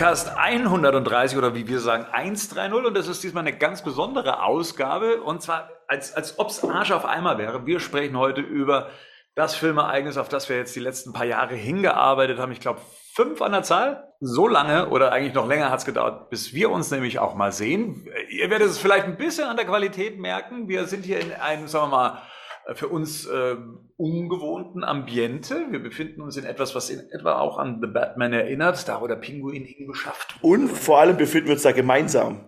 Badcast 130 oder wie wir sagen 130 und das ist diesmal eine ganz besondere Ausgabe und zwar als, als ob es Arsch auf einmal wäre. Wir sprechen heute über das Filmereignis, auf das wir jetzt die letzten paar Jahre hingearbeitet haben. Ich glaube, fünf an der Zahl. So lange oder eigentlich noch länger hat es gedauert, bis wir uns nämlich auch mal sehen. Ihr werdet es vielleicht ein bisschen an der Qualität merken. Wir sind hier in einem, sagen wir mal, für uns äh, ungewohnten Ambiente. Wir befinden uns in etwas, was in etwa auch an The Batman erinnert, da wo der Pinguin hingeschafft wurde. Und vor allem befinden wir uns da gemeinsam.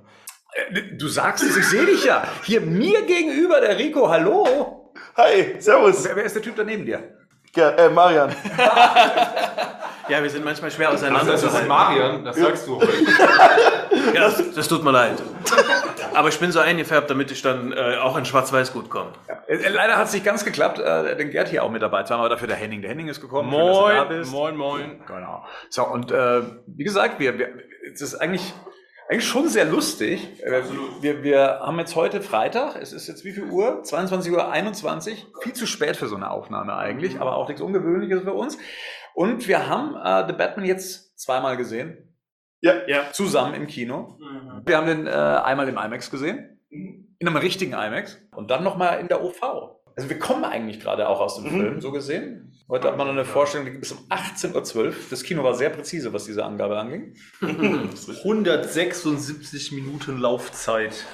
Äh, du sagst es, ich sehe dich ja. Hier mir gegenüber, der Rico, hallo. Hi, servus. Wer, wer ist der Typ da neben dir? Ja, äh, Marian. ja, wir sind manchmal schwer auseinander. Also, das ist Marian, das sagst du heute. ja, das, das, tut mir leid. Aber ich bin so eingefärbt, damit ich dann äh, auch in Schwarz-Weiß gut komme. Ja, äh, leider hat es nicht ganz geklappt, äh, den Gerd hier auch mit dabei zu haben, aber dafür der Henning. Der Henning ist gekommen. Moin, Schön, moin, moin. Genau. So, und äh, wie gesagt, wir, wir, es ist eigentlich eigentlich schon sehr lustig. Äh, Absolut. Wir, wir haben jetzt heute Freitag. Es ist jetzt wie viel Uhr? 22 Uhr 21. Viel zu spät für so eine Aufnahme eigentlich, aber auch nichts Ungewöhnliches für uns. Und wir haben äh, The Batman jetzt zweimal gesehen. Ja, ja. Zusammen im Kino. Mhm. Wir haben den äh, einmal im IMAX gesehen. In einem richtigen IMAX. Und dann nochmal in der OV. Also wir kommen eigentlich gerade auch aus dem mhm. Film, so gesehen. Heute hat man eine Vorstellung, die bis um 18.12 Uhr. Das Kino war sehr präzise, was diese Angabe anging. 176 Minuten Laufzeit.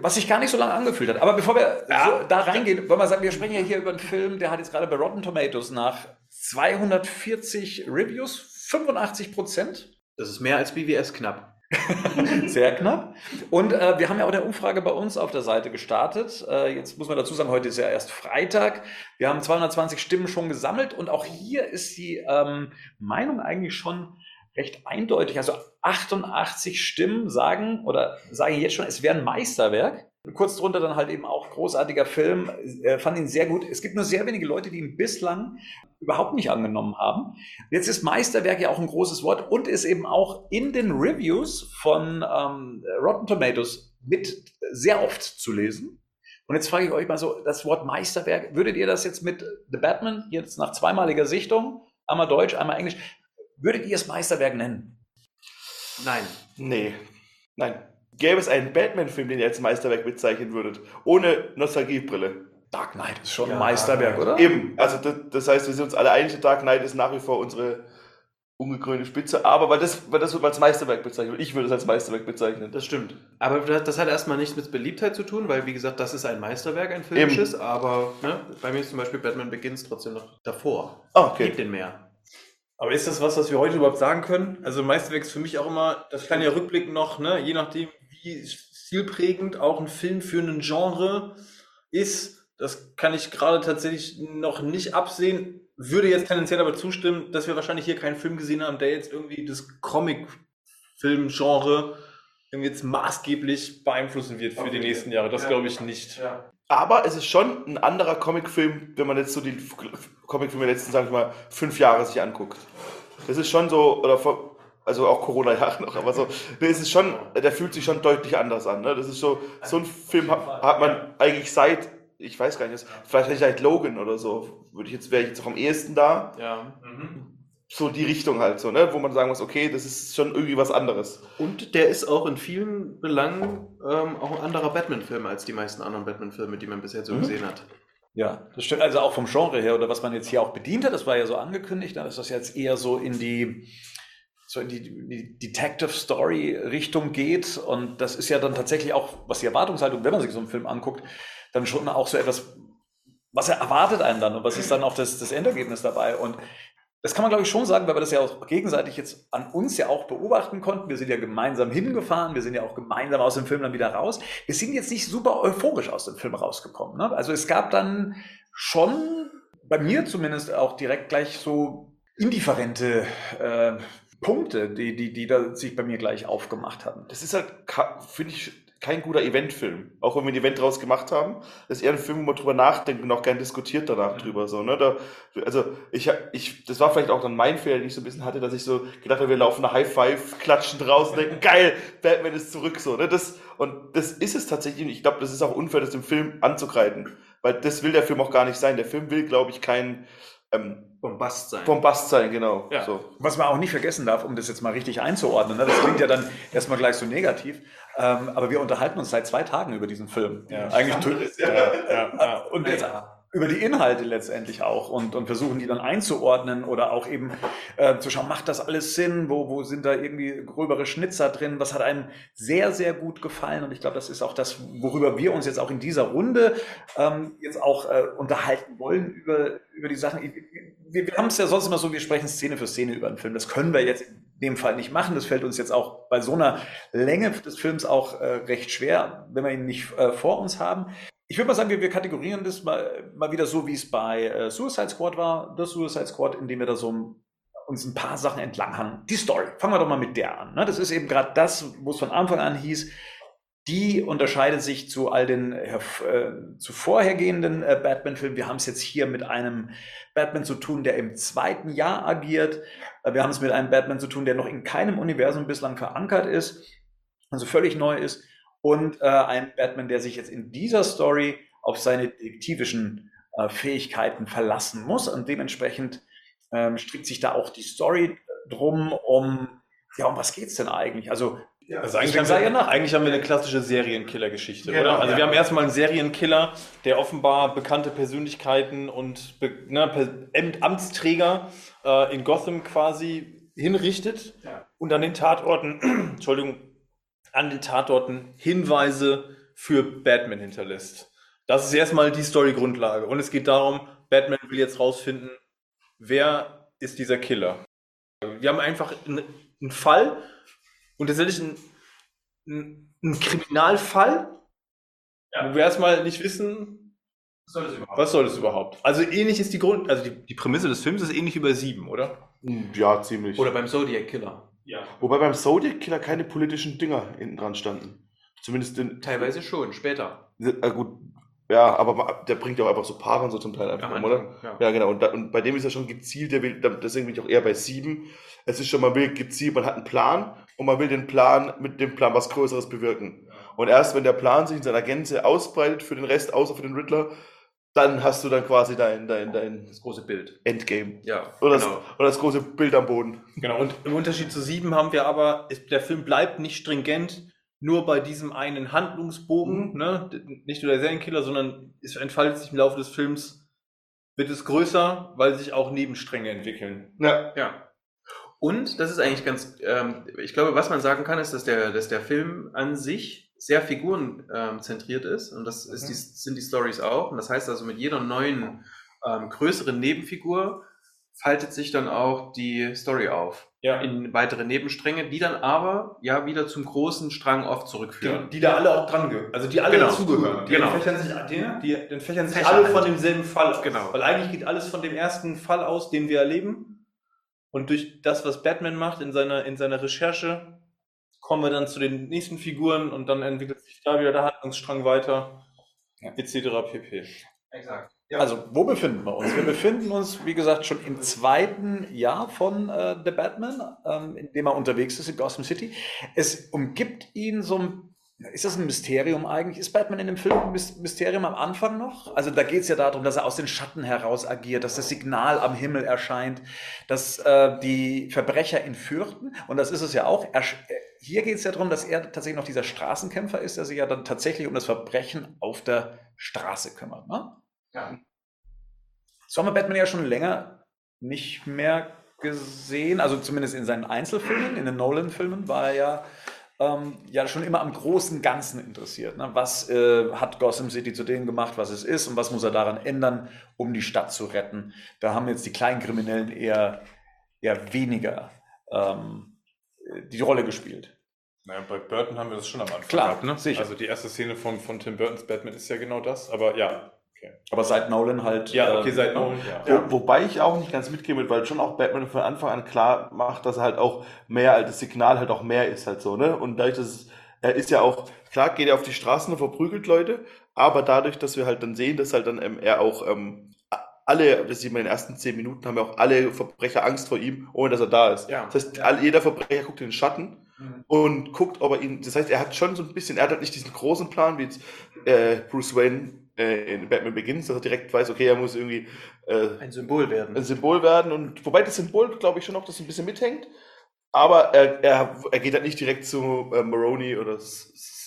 Was sich gar nicht so lange angefühlt hat. Aber bevor wir ja. so da reingehen, wollen wir sagen, wir sprechen ja hier über einen Film, der hat jetzt gerade bei Rotten Tomatoes nach 240 Reviews 85 Prozent. Das ist mehr als BWS knapp. Sehr knapp. Und äh, wir haben ja auch eine Umfrage bei uns auf der Seite gestartet. Äh, jetzt muss man dazu sagen, heute ist ja erst Freitag. Wir haben 220 Stimmen schon gesammelt und auch hier ist die ähm, Meinung eigentlich schon recht eindeutig. Also 88 Stimmen sagen oder sagen jetzt schon, es wäre ein Meisterwerk. Kurz drunter dann halt eben auch großartiger Film, äh, fand ihn sehr gut. Es gibt nur sehr wenige Leute, die ihn bislang überhaupt nicht angenommen haben. Jetzt ist Meisterwerk ja auch ein großes Wort und ist eben auch in den Reviews von ähm, Rotten Tomatoes mit sehr oft zu lesen. Und jetzt frage ich euch mal so, das Wort Meisterwerk, würdet ihr das jetzt mit The Batman, jetzt nach zweimaliger Sichtung, einmal Deutsch, einmal Englisch, würdet ihr es Meisterwerk nennen? Nein. Nee. Nein. Gäbe es einen Batman-Film, den ihr als Meisterwerk bezeichnen würdet, ohne Nostalgiebrille? Dark Knight ist schon ja, ein Meisterwerk, oder? Eben. Also das, das, heißt, wir sind uns alle einig, Dark Knight ist nach wie vor unsere ungekrönte Spitze, aber weil das, weil das wird als Meisterwerk bezeichnet. Ich würde es als Meisterwerk bezeichnen. Das stimmt. Aber das hat erstmal nichts mit Beliebtheit zu tun, weil wie gesagt, das ist ein Meisterwerk, ein filmisches, Eben. aber ne, bei mir ist zum Beispiel Batman Begins trotzdem noch davor. Oh, okay. Gibt den mehr. Aber ist das was, was wir heute überhaupt sagen können? Also Meisterwerk ist für mich auch immer, das kann ja rückblickend noch, ne, je nachdem, wie stilprägend auch ein Film für ein Genre ist, das kann ich gerade tatsächlich noch nicht absehen. Würde jetzt tendenziell aber zustimmen, dass wir wahrscheinlich hier keinen Film gesehen haben, der jetzt irgendwie das Comic-Film-Genre irgendwie jetzt maßgeblich beeinflussen wird für okay. die nächsten Jahre. Das ja. glaube ich nicht. Ja. Aber es ist schon ein anderer Comicfilm, wenn man jetzt so die Comicfilme der letzten, sag ich mal, fünf Jahre sich anguckt. Das ist schon so, oder vor, also auch Corona-Jahre noch, aber so, nee, es ist schon, der fühlt sich schon deutlich anders an. Ne? Das ist so, so ein Film hat, hat man eigentlich seit, ich weiß gar nicht, vielleicht seit Logan oder so, würde ich jetzt, wäre ich jetzt auch am ehesten da. Ja. Mhm. So die Richtung halt so, ne? wo man sagen muss, okay, das ist schon irgendwie was anderes. Und der ist auch in vielen Belangen ähm, auch ein anderer Batman-Film als die meisten anderen Batman-Filme, die man bisher so mhm. gesehen hat. Ja, das stimmt also auch vom Genre her oder was man jetzt hier auch bedient hat, das war ja so angekündigt, ne, dass das jetzt eher so in die so in die, die Detective Story Richtung geht. Und das ist ja dann tatsächlich auch, was die Erwartungshaltung, wenn man sich so einen Film anguckt, dann schon auch so etwas, was er erwartet einen dann und was ist dann auch das, das Endergebnis dabei. Und das kann man, glaube ich, schon sagen, weil wir das ja auch gegenseitig jetzt an uns ja auch beobachten konnten. Wir sind ja gemeinsam hingefahren, wir sind ja auch gemeinsam aus dem Film dann wieder raus. Wir sind jetzt nicht super euphorisch aus dem Film rausgekommen. Ne? Also es gab dann schon, bei mir zumindest auch direkt gleich so indifferente äh, Punkte, die, die, die da sich bei mir gleich aufgemacht hatten. Das ist halt, finde ich, kein guter Eventfilm. Auch wenn wir ein Event draus gemacht haben, das ist eher ein Film, wo man drüber nachdenkt und auch gern diskutiert danach mhm. drüber. So, ne? Da, also ich, ich, das war vielleicht auch dann mein Fehler, den ich so ein bisschen hatte, dass ich so gedacht habe, wir laufen eine High Five, klatschen draußen, denken, geil, Batman ist zurück. So, ne? das, und das ist es tatsächlich. Und ich glaube, das ist auch unfair, das dem Film anzugreifen. Weil das will der Film auch gar nicht sein. Der Film will, glaube ich, kein ähm, Bombast sein. Bombast sein, genau. Ja. So. Was man auch nicht vergessen darf, um das jetzt mal richtig einzuordnen, ne? das klingt ja dann erstmal gleich so negativ, ähm, aber wir unterhalten uns seit zwei Tagen über diesen Film. Ja. Eigentlich Ja, ja, ja. und jetzt über die Inhalte letztendlich auch und, und versuchen die dann einzuordnen oder auch eben äh, zu schauen, macht das alles Sinn? Wo, wo sind da irgendwie gröbere Schnitzer drin? Was hat einem sehr, sehr gut gefallen? Und ich glaube, das ist auch das, worüber wir uns jetzt auch in dieser Runde ähm, jetzt auch äh, unterhalten wollen über, über die Sachen. Wir, wir haben es ja sonst immer so, wir sprechen Szene für Szene über einen Film. Das können wir jetzt in dem Fall nicht machen. Das fällt uns jetzt auch bei so einer Länge des Films auch äh, recht schwer, wenn wir ihn nicht äh, vor uns haben. Ich würde mal sagen, wir, wir kategorieren das mal, mal wieder so, wie es bei äh, Suicide Squad war. Das Suicide Squad, indem wir da so uns ein paar Sachen entlanghangen. Die Story. Fangen wir doch mal mit der an. Ne? Das ist eben gerade das, wo es von Anfang an hieß, die unterscheidet sich zu all den äh, zu vorhergehenden äh, Batman-Filmen. Wir haben es jetzt hier mit einem Batman zu tun, der im zweiten Jahr agiert. Äh, wir haben es mit einem Batman zu tun, der noch in keinem Universum bislang verankert ist, also völlig neu ist. Und äh, ein Batman, der sich jetzt in dieser Story auf seine detektivischen äh, Fähigkeiten verlassen muss. Und dementsprechend ähm, strickt sich da auch die Story drum um, ja, um was geht's denn eigentlich? Also Also eigentlich ja nach. eigentlich haben wir eine klassische Serienkiller-Geschichte, Genau, oder? Also ja. wir haben erstmal einen Serienkiller, der offenbar bekannte Persönlichkeiten und ne, Amtsträger äh, in Gotham quasi hinrichtet und an den Tatorten, Entschuldigung, an den Tatorten Hinweise für Batman hinterlässt. Das ist erstmal die Story-Grundlage. Und es geht darum, Batman will jetzt rausfinden, wer ist dieser Killer. Wir haben einfach einen, einen Fall und tatsächlich einen, einen, einen Kriminalfall, wo wir erstmal nicht wissen, was soll das überhaupt. Also ähnlich ist die Grund, also die, die Prämisse des Films ist ähnlich wie bei Sieben, oder? Ja, ziemlich. Oder beim Zodiac Killer. Ja. Wobei beim Zodiac Killer keine politischen Dinger hinten dran standen. Zumindest in. Teilweise schon, später. Äh, gut, ja, aber der bringt ja auch einfach so Paare und so zum Teil einfach Am um, oder? Ja. Ja, genau. Und, da, und bei dem ist er schon gezielt, der will, deswegen bin ich auch eher bei sieben. Es ist schon, man will gezielt, man hat einen Plan und man will den Plan mit dem Plan was Größeres bewirken. Und erst wenn der Plan sich in seiner Gänze ausbreitet für den Rest, außer für den Riddler, dann hast du dann quasi dein, dein, dein Das große Bild. Endgame. Ja, Oder, das, genau. oder das große Bild am Boden. Genau, und im Unterschied zu Sieben haben wir aber, ist, der Film bleibt nicht stringent nur bei diesem einen Handlungsbogen, ne? D- nicht nur der Serienkiller, sondern es entfaltet sich im Laufe des Films, wird es größer, weil sich auch Nebenstränge entwickeln. Ja. Ja. Und das ist eigentlich ganz, ähm, ich glaube, was man sagen kann, ist, dass der, dass der Film an sich sehr figurenzentriert ähm, zentriert ist. Und das ist die, sind die Stories auch. Und das heißt also, mit jeder neuen ähm, größeren Nebenfigur faltet sich dann auch die Story auf Ja. in weitere Nebenstränge, die dann aber ja wieder zum großen Strang oft zurückführen. Die, die da alle auch dran gehören. Also die alle Genau. dazugehören. Die Genau. entfächern sich, die, die entfächern sich Fächer alle halt. von demselben Fall aus. Genau. Weil eigentlich geht alles von dem ersten Fall aus, den wir erleben. Und durch das, was Batman macht in seiner, in seiner Recherche, kommen wir dann zu den nächsten Figuren und dann entwickelt sich da wieder der Handlungsstrang weiter, Ja. etc. pp. Exakt. Also, wo befinden wir uns? Wir befinden uns, wie gesagt, schon im zweiten Jahr von äh, The Batman, ähm, in dem er unterwegs ist in Gotham City. Es umgibt ihn so ein. Ist das ein Mysterium eigentlich? Ist Batman in dem Film ein Mys- Mysterium am Anfang noch? Also da geht es ja darum, dass er aus den Schatten heraus agiert, dass das Signal am Himmel erscheint, dass äh, die Verbrecher ihn fürchten. Und das ist es ja auch. Er, äh, hier geht es ja darum, dass er tatsächlich noch dieser Straßenkämpfer ist, der sich ja dann tatsächlich um das Verbrechen auf der Straße kümmert. Ne? Ja. So haben wir Batman ja schon länger nicht mehr gesehen, also zumindest in seinen Einzelfilmen, in den Nolan-Filmen war er ja, ähm, ja schon immer am großen Ganzen interessiert. Ne? Was äh, hat Gotham City zu dem gemacht, was es ist und was muss er daran ändern, um die Stadt zu retten? Da haben jetzt die kleinen Kriminellen eher, eher weniger ähm, die Rolle gespielt. Naja, bei Burton haben wir das schon am Anfang Klar, gehabt, ne? sicher. Also die erste Szene von, von Tim Burtons Batman ist ja genau das, aber ja. Aber seit Nolan halt. Ja, okay, äh, seit ne? Nolan, ja. Wo, wobei ich auch nicht ganz mitgehe mit, weil schon auch Batman von Anfang an klar macht, dass er halt auch mehr, als das Signal halt auch mehr ist halt so, ne? Und dadurch, dass es, er ist ja auch, klar geht er auf die Straßen und verprügelt Leute, aber dadurch, dass wir halt dann sehen, dass halt dann ähm, er auch ähm, alle, das sieht man in den ersten zehn Minuten, haben ja auch alle Verbrecher Angst vor ihm, ohne dass er da ist. Ja. Das heißt, all, jeder Verbrecher guckt in den Schatten und guckt, ob er ihn, das heißt, er hat schon so ein bisschen, er hat halt nicht diesen großen Plan, wie jetzt äh, Bruce Wayne äh, in Batman Begins, dass er direkt weiß, okay, er muss irgendwie äh, Ein Symbol werden. ein Symbol werden. Und wobei das Symbol, glaube ich, schon noch das ein bisschen mithängt. Aber er, er, er geht halt nicht direkt zu äh, Maroney oder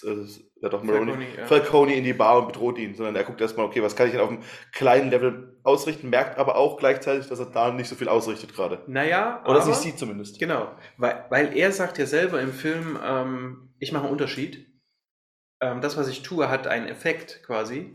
äh, ja doch Maroney, Falcone, ja. Falcone in die Bar und bedroht ihn, sondern er guckt erstmal, okay, was kann ich denn auf einem kleinen Level ausrichten, merkt aber auch gleichzeitig, dass er da nicht so viel ausrichtet gerade. Naja, Oder aber, sie sieht zumindest. Genau, weil, weil er sagt ja selber im Film, ähm, ich mache einen Unterschied. Ähm, das, was ich tue, hat einen Effekt quasi.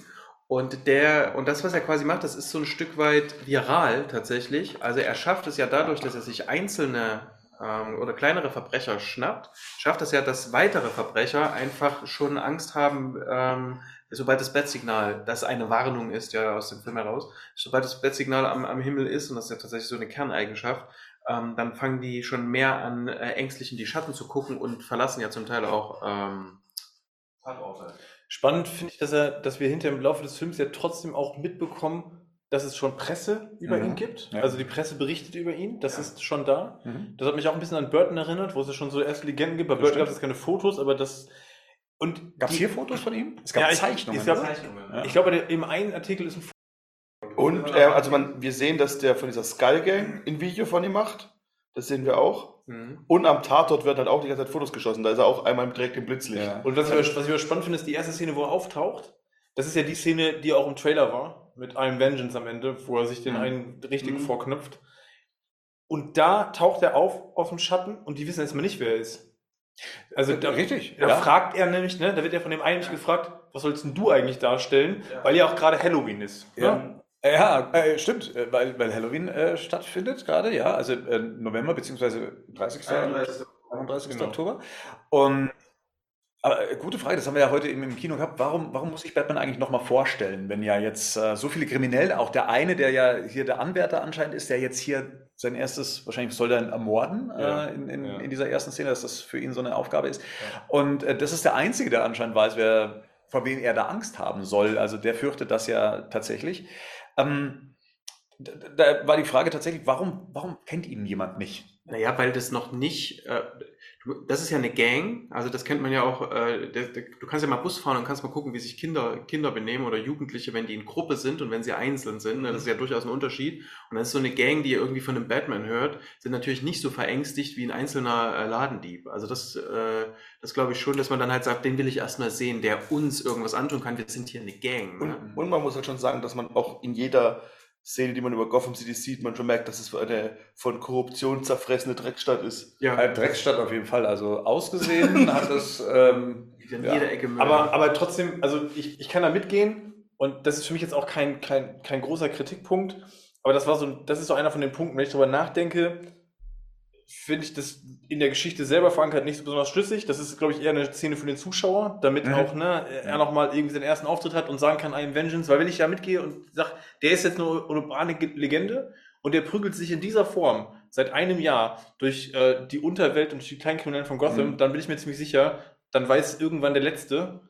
Und der, und das, was er quasi macht, das ist so ein Stück weit viral tatsächlich. Also er schafft es ja dadurch, dass er sich einzelne ähm, oder kleinere Verbrecher schnappt, schafft es ja, dass weitere Verbrecher einfach schon Angst haben, ähm, sobald das Bettsignal, das eine Warnung ist, ja aus dem Film heraus, sobald das Bettsignal am, am Himmel ist, und das ist ja tatsächlich so eine Kerneigenschaft, ähm, dann fangen die schon mehr an, äh, ängstlich in die Schatten zu gucken und verlassen ja zum Teil auch ähm, Tatorte. Spannend finde ich, dass, er, dass wir hinter im Laufe des Films ja trotzdem auch mitbekommen, dass es schon Presse über Mhm. ihn gibt. Ja. Also die Presse berichtet über ihn, das Ja. ist schon da. Mhm. Das hat mich auch ein bisschen an Burton erinnert, wo es ja schon so erste Legenden gibt. Bei Das Burton gab es keine Fotos, aber das. Und Gab es hier Fotos von ihm? Es gab Ja, ich- Zeichnungen. es gab-? Zeichnungen. Ich glaube, im einen Artikel ist ein Foto. Und äh, also man, wir sehen, dass der von dieser Skull Gang ein Video von ihm macht. Das sehen wir auch. Mhm. Und am Tatort werden halt auch die ganze Zeit Fotos geschossen. Da ist er auch einmal direkt im Blitzlicht. Ja. Und was ich, aber- was ich aber spannend finde, ist die erste Szene, wo er auftaucht. Das ist ja die Szene, die auch im Trailer war, mit einem Vengeance am Ende, wo er sich den Mhm. einen richtig Mhm. vorknüpft. Und da taucht er auf aus dem Schatten und die wissen erstmal nicht, wer er ist. Also da, Richtig, da ja. fragt er nämlich, ne, da wird er von dem einen nicht gefragt, was sollst denn du eigentlich darstellen, Ja. weil ja auch gerade Halloween ist. Ja. Ne? Ja, äh, stimmt, äh, weil, weil Halloween äh, stattfindet gerade, ja, also äh, November beziehungsweise 30. 31. 31. Genau. Oktober. Und aber äh, gute Frage, das haben wir ja heute eben im Kino gehabt. Warum, warum muss ich Batman eigentlich nochmal vorstellen, wenn ja jetzt äh, so viele Kriminelle, auch der eine, der ja hier der Anwärter anscheinend ist, der jetzt hier sein erstes, wahrscheinlich soll er ihn ermorden Ja, äh, in, in, ja. in dieser ersten Szene, dass das für ihn so eine Aufgabe ist. Und äh, das ist der Einzige, der anscheinend weiß, wer, vor wen er da Angst haben soll. Also der fürchtet das ja tatsächlich. Ähm, da, da war die Frage tatsächlich, warum, warum kennt ihn jemand nicht? Naja, weil das noch nicht, äh, du- das ist ja eine Gang, also das kennt man ja auch, äh, der, der, du kannst ja mal Bus fahren und kannst mal gucken, wie sich Kinder, Kinder benehmen oder Jugendliche, wenn die in Gruppe sind und wenn sie einzeln sind, ne, das ist ja durchaus ein Unterschied. Und dann ist so eine Gang, die irgendwie von einem Batman hört, sind natürlich nicht so verängstigt wie ein einzelner äh, Ladendieb. Also das, äh, das glaube ich schon, dass man dann halt sagt, den will ich erstmal sehen, der uns irgendwas antun kann, wir sind hier eine Gang. Und, Ne? und man muss halt schon sagen, dass man auch in jeder Szene, die man über Gotham City sieht, man schon merkt, dass es eine von Korruption zerfressene Dreckstadt ist. Ja, Äh, Drecksstadt auf jeden Fall. Also ausgesehen hat es. Ähm, in ja. jeder Ecke Müll. Aber, aber trotzdem, also ich, ich kann da mitgehen und das ist für mich jetzt auch kein, kein, kein großer Kritikpunkt, aber das war so, das ist so einer von den Punkten, wenn ich darüber nachdenke, finde ich das in der Geschichte selber verankert nicht so besonders schlüssig. Das ist, glaube ich, eher eine Szene für den Zuschauer, damit Mhm. auch ne, er nochmal irgendwie seinen ersten Auftritt hat und sagen kann, I am Vengeance, weil wenn ich da mitgehe und sage, der ist jetzt eine urbane Ge- Legende und der prügelt sich in dieser Form seit einem Jahr durch äh, die Unterwelt und die Kleinkriminellen von Gotham, Mhm. dann bin ich mir ziemlich sicher, dann weiß irgendwann der Letzte,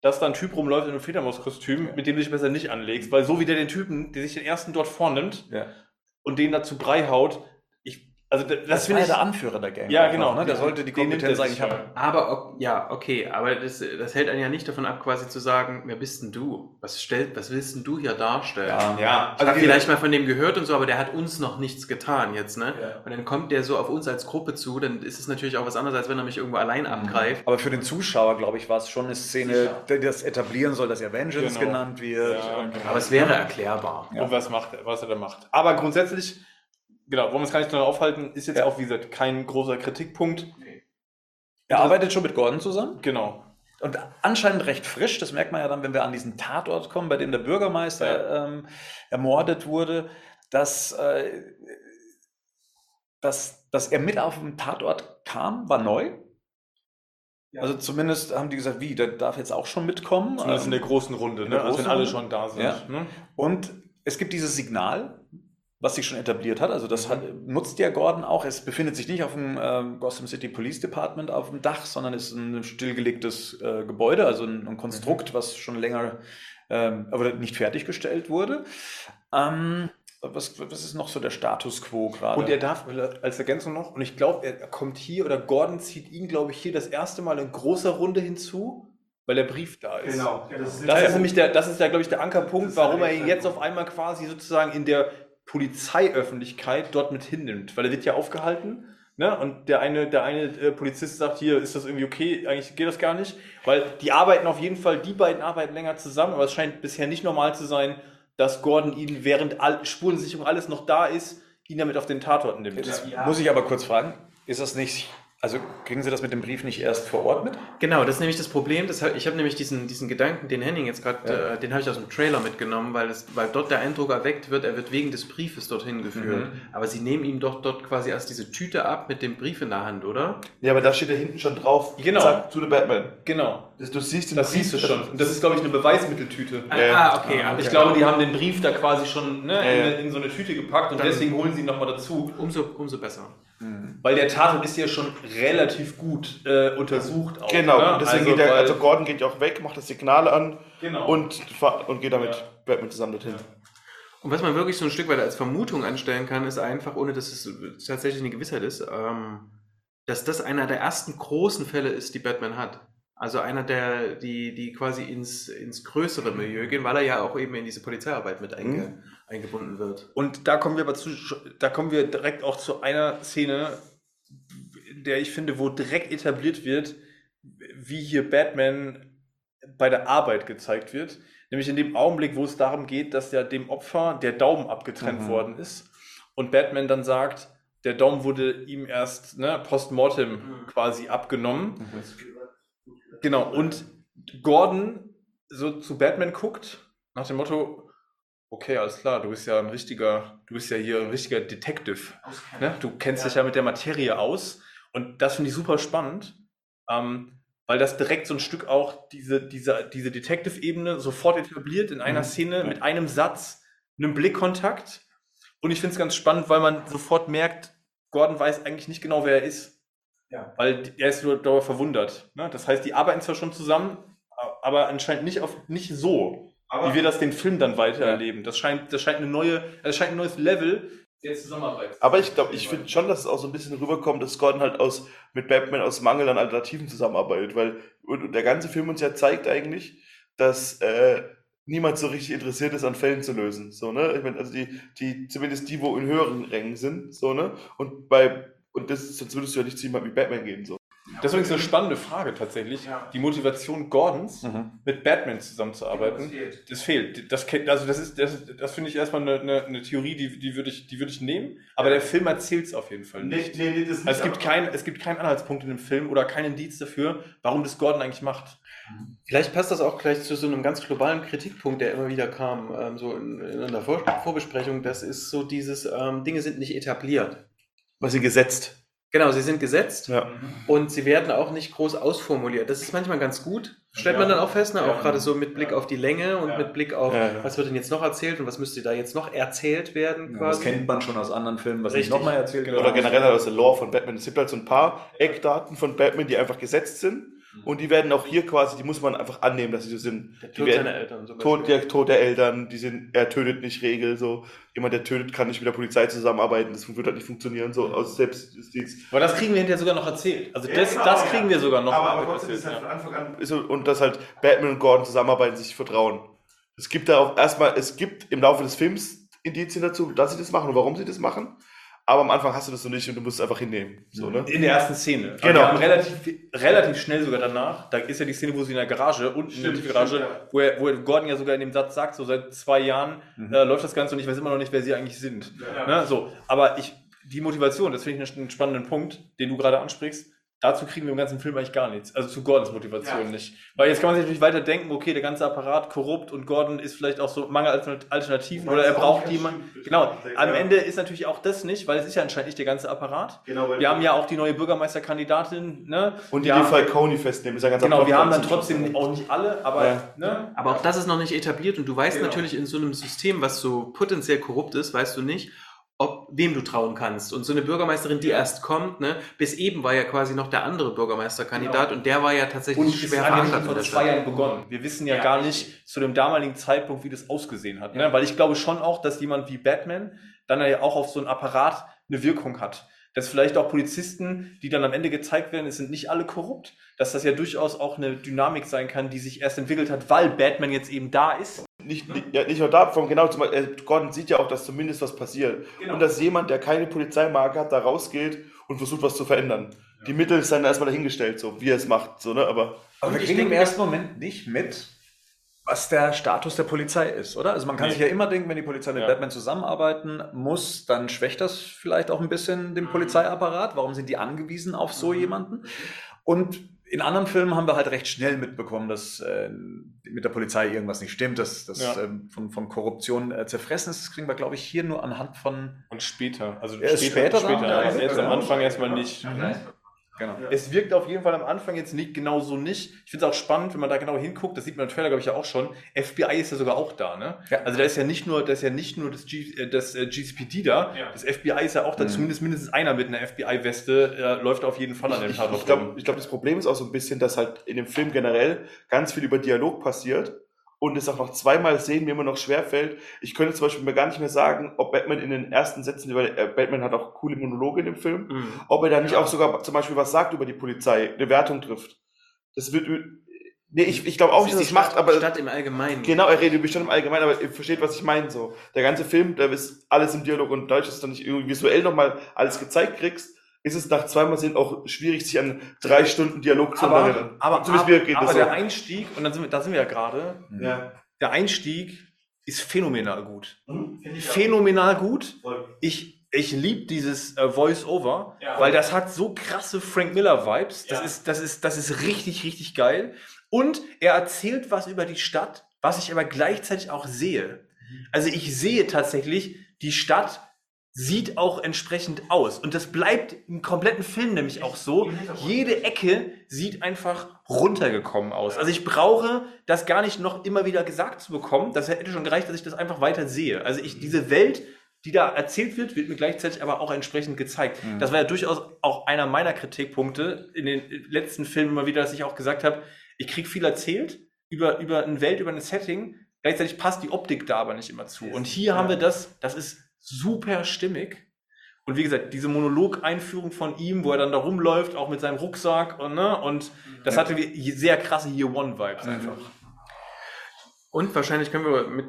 dass da ein Typ rumläuft in einem Fledermauskostüm, mit dem du dich besser nicht anlegst, weil so wie der den Typen, der sich den ersten dort vornimmt ja. und den dazu Brei haut, also das, Das, finde ja ich, der Anführer der Gang. Ja, auch genau. noch, Ne? Der sollte die Kompetenz eigentlich haben. Aber ok- ja, okay, aber das, das hält einen ja nicht davon ab, quasi zu sagen, wer bist denn du? Was stellt, was willst denn du hier darstellen? Ja. ja, Ich habe die- vielleicht mal von dem gehört und so, aber der hat uns noch nichts getan jetzt, ne? Ja. Und dann kommt der so auf uns als Gruppe zu, dann ist es natürlich auch was anderes, als wenn er mich irgendwo allein abgreift. Aber für den Zuschauer, glaube ich, war es schon eine Szene, Sicher. die das etablieren soll, dass er Vengeance Genau. genannt wird. Ja, genau. Aber es wäre erklärbar. Ja. und was macht er, was er da macht. Aber grundsätzlich, genau, wollen wir uns gar nicht dran aufhalten, ist jetzt Ja. auch, wie gesagt, kein großer Kritikpunkt. Er arbeitet schon mit Gordon zusammen. Genau. Und anscheinend recht frisch, das merkt man ja dann, wenn wir an diesen Tatort kommen, bei dem der Bürgermeister ähm, ermordet wurde, dass, äh, dass, dass er mit auf den Tatort kam, war neu. Also zumindest haben die gesagt, wie, der darf jetzt auch schon mitkommen. Zumindest in der Ähm, großen Runde, ne? der also wenn großen alle Runde? schon da sind. Ja. Ne? Und es gibt dieses Signal, was sich schon etabliert hat. Also das hat, nutzt ja Gordon auch. Es befindet sich nicht auf dem ähm, Gotham City Police Department auf dem Dach, sondern ist ein stillgelegtes äh, Gebäude, also ein, ein Konstrukt, was schon länger ähm, aber nicht fertiggestellt wurde. Ähm, was, was ist noch so der Status quo gerade? Und er darf, als Ergänzung noch, und ich glaube, er kommt hier, oder Gordon zieht ihn, glaube ich, hier das erste Mal in großer Runde hinzu. weil der Brief da ist. Genau. Das ist, Das ist nämlich der, das ist ja, glaube ich, der Ankerpunkt, warum er ihn jetzt auf einmal quasi sozusagen in der Polizeiöffentlichkeit dort mit hinnimmt. Weil er wird ja aufgehalten, ne? Und der eine, der eine äh, Polizist sagt hier, ist das irgendwie okay? Eigentlich geht das gar nicht. Weil die arbeiten auf jeden Fall, die beiden arbeiten länger zusammen, aber es scheint bisher nicht normal zu sein, dass Gordon ihn, während all, Spurensicherung alles noch da ist, ihn damit auf den Tatort nimmt. Das muss ich aber kurz fragen. Ist das nicht, also kriegen Sie das mit dem Brief nicht erst vor Ort mit? Genau, das ist nämlich das Problem. Das, ich habe nämlich diesen, diesen Gedanken, den Henning jetzt gerade, Ja. äh, den habe ich aus dem Trailer mitgenommen, weil, es, weil dort der Eindruck erweckt wird, er wird wegen des Briefes dorthin geführt. Mhm. Aber sie nehmen ihm doch dort quasi erst diese Tüte ab mit dem Brief in der Hand, oder? ja, aber da steht da hinten schon drauf. Genau. Zack, to the Batman. Genau. Das, du siehst den Das Brief siehst du schon. Und das ist, glaube ich, eine Beweismitteltüte. Ah, Ja. ah, okay. Ich alles glaube, klar. die haben den Brief da quasi schon ne, Ja, ja. in, in so eine Tüte gepackt und Dann- deswegen holen sie ihn nochmal dazu. umso, umso besser. Weil der Tatort ist ja schon relativ gut äh, untersucht. Auch, Genau, ne? und deswegen also, geht er, weil- also Gordon geht ja auch weg, macht das Signal an genau. und, und geht damit Ja. Batman zusammen dorthin. Und was man wirklich so ein Stück weit als Vermutung anstellen kann, ist einfach, ohne dass es tatsächlich eine Gewissheit ist, ähm, dass das einer der ersten großen Fälle ist, die Batman hat. Also einer der, die, die quasi ins, ins größere Milieu gehen, weil er ja auch eben in diese Polizeiarbeit mit einge, eingebunden wird. Und da kommen wir aber zu, da kommen wir direkt auch zu einer Szene, in der ich finde, wo direkt etabliert wird, wie hier Batman bei der Arbeit gezeigt wird. Nämlich in dem Augenblick, wo es darum geht, dass ja dem Opfer der Daumen abgetrennt Mhm. worden ist und Batman dann sagt, der Daumen wurde ihm erst ne, postmortem Mhm. quasi abgenommen. Genau, und Gordon so zu Batman guckt, nach dem Motto, okay, alles klar, du bist ja ein richtiger, du bist ja hier ein richtiger Detective. Ne? Du kennst dich ja mit der Materie aus. Und das finde ich super spannend, ähm, weil das direkt so ein Stück auch diese, diese, diese Detective-Ebene sofort etabliert in einer Mhm. Szene mit einem Satz, einem Blickkontakt. Und ich finde es ganz spannend, weil man sofort merkt, Gordon weiß eigentlich nicht genau, wer er ist. Ja. Weil er ist nur darüber verwundert. Ne? Das heißt, die arbeiten zwar schon zusammen, aber anscheinend nicht, auf, nicht so, wie wir das den Film dann weitererleben. Das scheint, das scheint eine neue, das scheint ein neues Level der Zusammenarbeit. Aber ich glaube, ich finde schon, dass es auch so ein bisschen rüberkommt, dass Gordon halt aus, mit Batman aus Mangel an Alternativen zusammenarbeitet, weil und, und der ganze Film uns ja zeigt eigentlich, dass äh, niemand so richtig interessiert ist, an Fällen zu lösen. So, ne? Ich meine, also die, die, zumindest die, wo in höheren Rängen sind, so, ne? Und bei, und das ist, sonst würdest du ja nicht zu jemandem wie Batman gehen. So. Das ist übrigens eine spannende Frage tatsächlich. Ja. Die Motivation Gordons, Mhm. mit Batman zusammenzuarbeiten, das fehlt. Das, kennt- also das ist, das, das finde ich erstmal eine, eine, eine Theorie, die, die würde ich, die würde ich nehmen. Aber der Film erzählt es auf jeden Fall nicht. nee, nee, das Also es, gibt kein, es gibt keinen Anhaltspunkt in dem Film oder keinen Indiz dafür, warum das Gordon eigentlich macht. Vielleicht passt das auch gleich zu so einem ganz globalen Kritikpunkt, der immer wieder kam, ähm, so in, in einer Vor Vorbesprechung. Das ist so dieses, ähm, Dinge sind nicht etabliert. Was sie gesetzt. Genau, sie sind gesetzt Ja. und sie werden auch nicht groß ausformuliert. Das ist manchmal ganz gut, stellt man Ja. dann auch fest, ne? Ja. auch gerade so mit Blick Ja. auf die Länge und Ja. mit Blick auf, Ja, ja. was wird denn jetzt noch erzählt und was müsste da jetzt noch erzählt werden Das quasi. kennt man schon aus anderen Filmen, was Richtig. nicht nochmal erzählt Genau. wird. Oder generell aus der Lore von Batman. Es gibt halt so ein paar Eckdaten von Batman, die einfach gesetzt sind. Und die werden auch hier quasi, die muss man einfach annehmen, dass sie so sind. Der Tod werden, seiner Eltern zum Tod, der Tod der Eltern, die sind, er tötet nicht Regel, so. Jemand, der tötet, kann nicht mit der Polizei zusammenarbeiten, das wird halt nicht funktionieren, so, aus Selbstjustiz. Aber das kriegen wir hinterher sogar noch erzählt. Also Ja, das, genau, das ja. kriegen wir sogar noch Aber, aber trotzdem ist halt ja. von Anfang an, ist so, und dass halt Batman und Gordon zusammenarbeiten, sich vertrauen. Es gibt da auch erstmal, es gibt im Laufe des Films Indizien dazu, dass sie das machen und warum sie das machen. Aber am Anfang hast du das noch nicht und du musst es einfach hinnehmen, so, ne? In der ersten Szene. Genau. Haben relativ, relativ schnell sogar danach, da ist ja die Szene, wo sie in der Garage, unten in der Stimmt, Garage, stimmt, ja. wo, er, wo Gordon ja sogar in dem Satz sagt, so seit zwei Jahren Mhm. äh, läuft das Ganze und ich weiß immer noch nicht, wer sie eigentlich sind. Ne? So, aber ich, die Motivation, das finde ich einen spannenden Punkt, den du gerade ansprichst. Dazu kriegen wir im ganzen Film eigentlich gar nichts. Also zu Gordons Motivation Ja. nicht. Weil jetzt kann man sich natürlich weiter denken, okay, der ganze Apparat korrupt und Gordon ist vielleicht auch so Mangel Alternat- Alternativen oder er braucht jemanden. Genau, am Ende ist natürlich auch das nicht, weil es ist ja anscheinend nicht der ganze Apparat. Genau, weil Wir haben ja auch die neue Bürgermeisterkandidatin, ne? und die die Falcone festnehmen, ist ja ganz Genau, wir haben dann trotzdem auch nicht alle, aber Ja. ne? Aber auch das ist noch nicht etabliert und du weißt Genau. natürlich in so einem System, was so potenziell korrupt ist, weißt du nicht, ob wem du trauen kannst. Und so eine Bürgermeisterin, die erst kommt, ne, bis eben war ja quasi noch der andere Bürgermeisterkandidat Genau. und der war ja tatsächlich Und schwer ja verankert vor zwei. Jahren begonnen. Wir wissen ja, Ja, gar nicht zu dem damaligen Zeitpunkt, wie das ausgesehen hat. Ne? Weil ich glaube schon auch, dass jemand wie Batman dann ja auch auf so einen Apparat eine Wirkung hat. Dass vielleicht auch Polizisten, die dann am Ende gezeigt werden, es sind nicht alle korrupt, dass das ja durchaus auch eine Dynamik sein kann, die sich erst entwickelt hat, weil Batman jetzt eben da ist. Nicht, nicht, ja, nicht nur davon, genau, zum, äh, Gordon sieht ja auch, dass zumindest was passiert. Genau. Und dass jemand, der keine Polizeimarke hat, da rausgeht und versucht, was zu verändern. Die Mittel ist dann erstmal dahingestellt, so wie er es macht. So, ne? Aber Aber wir ich kriegen im ersten Moment nicht mit, was der Status der Polizei ist, oder? Also man kann Nee. sich ja immer denken, wenn die Polizei mit Ja. Batman zusammenarbeiten muss, dann schwächt das vielleicht auch ein bisschen den Polizeiapparat. Warum sind die angewiesen auf so jemanden? Und in anderen Filmen haben wir halt recht schnell mitbekommen, dass äh, mit der Polizei irgendwas nicht stimmt, dass das Ja. ähm, von, von Korruption äh, zerfressen ist. Das kriegen wir, glaube ich, hier nur anhand von. Und später, also Er ist später da? später, Ja, also jetzt am. Anfang erstmal nicht. Genau. Es wirkt auf jeden Fall am Anfang jetzt nicht genau so nicht. Ich finde es auch spannend, wenn man da genau hinguckt, das sieht man im Trailer, glaube ich, ja auch schon. FBI ist ja sogar auch da, ne? Ja. Also da ist ja nicht nur, da ist ja nicht nur das, G, äh, das äh, GCPD da, Ja. das FBI ist ja auch da, Mhm. zumindest mindestens einer mit einer FBI-Weste äh, läuft auf jeden Fall an dem Tatort ich glaube, ich glaub, das Problem ist auch so ein bisschen, dass halt in dem Film generell ganz viel über Dialog passiert und es auch noch zweimal sehen mir immer noch schwerfällt. Ich könnte zum Beispiel mir gar nicht mehr sagen, ob Batman in den ersten Sätzen, weil äh, Batman hat auch coole Monologe in dem Film, Mhm. ob er da nicht auch sogar zum Beispiel was sagt über die Polizei, eine Wertung trifft. Das wird, nee, ich, ich glaube auch nicht, dass es die macht, Stadt, aber Stadt im Allgemeinen. Genau, er redet bestimmt im Allgemeinen, aber ihr versteht, was ich meine. So. Der ganze Film, da ist alles im Dialog und dadurch, dass du dann nicht irgendwie visuell nochmal alles gezeigt kriegst, ist es nach zweimal sehen auch schwierig, sich an drei Stunden Dialog zu Aber, erinnern. aber, Zumindest aber, aber das der. Einstieg, und dann sind wir, da sind wir ja gerade, Ja. der Einstieg ist phänomenal gut. Phänomenal gut. Ich, ich liebe dieses äh, Voice-Over, weil das hat so krasse Frank Miller-Vibes. Das, ist, das, ist, das ist richtig, richtig geil. Und er erzählt was über die Stadt, was ich aber gleichzeitig auch sehe. Also ich sehe tatsächlich, die Stadt sieht auch entsprechend aus. Und das bleibt im kompletten Film nämlich auch so. Jede Ecke sieht einfach runtergekommen aus. Also ich brauche das gar nicht noch immer wieder gesagt zu bekommen. Das hätte schon gereicht, dass ich das einfach weiter sehe. Also ich, diese Welt, die da erzählt wird, wird mir gleichzeitig aber auch entsprechend gezeigt. Mhm. Das war ja durchaus auch einer meiner Kritikpunkte in den letzten Filmen immer wieder, dass ich auch gesagt habe, ich kriege viel erzählt über, über eine Welt, über ein Setting. Gleichzeitig passt die Optik da aber nicht immer zu. Und hier haben wir das, das ist super stimmig. Und wie gesagt, diese Monolog-Einführung von ihm, wo er dann da rumläuft, auch mit seinem Rucksack und, ne, und das hatte wie sehr krasse Year One-Vibes einfach. Und wahrscheinlich können wir, mit,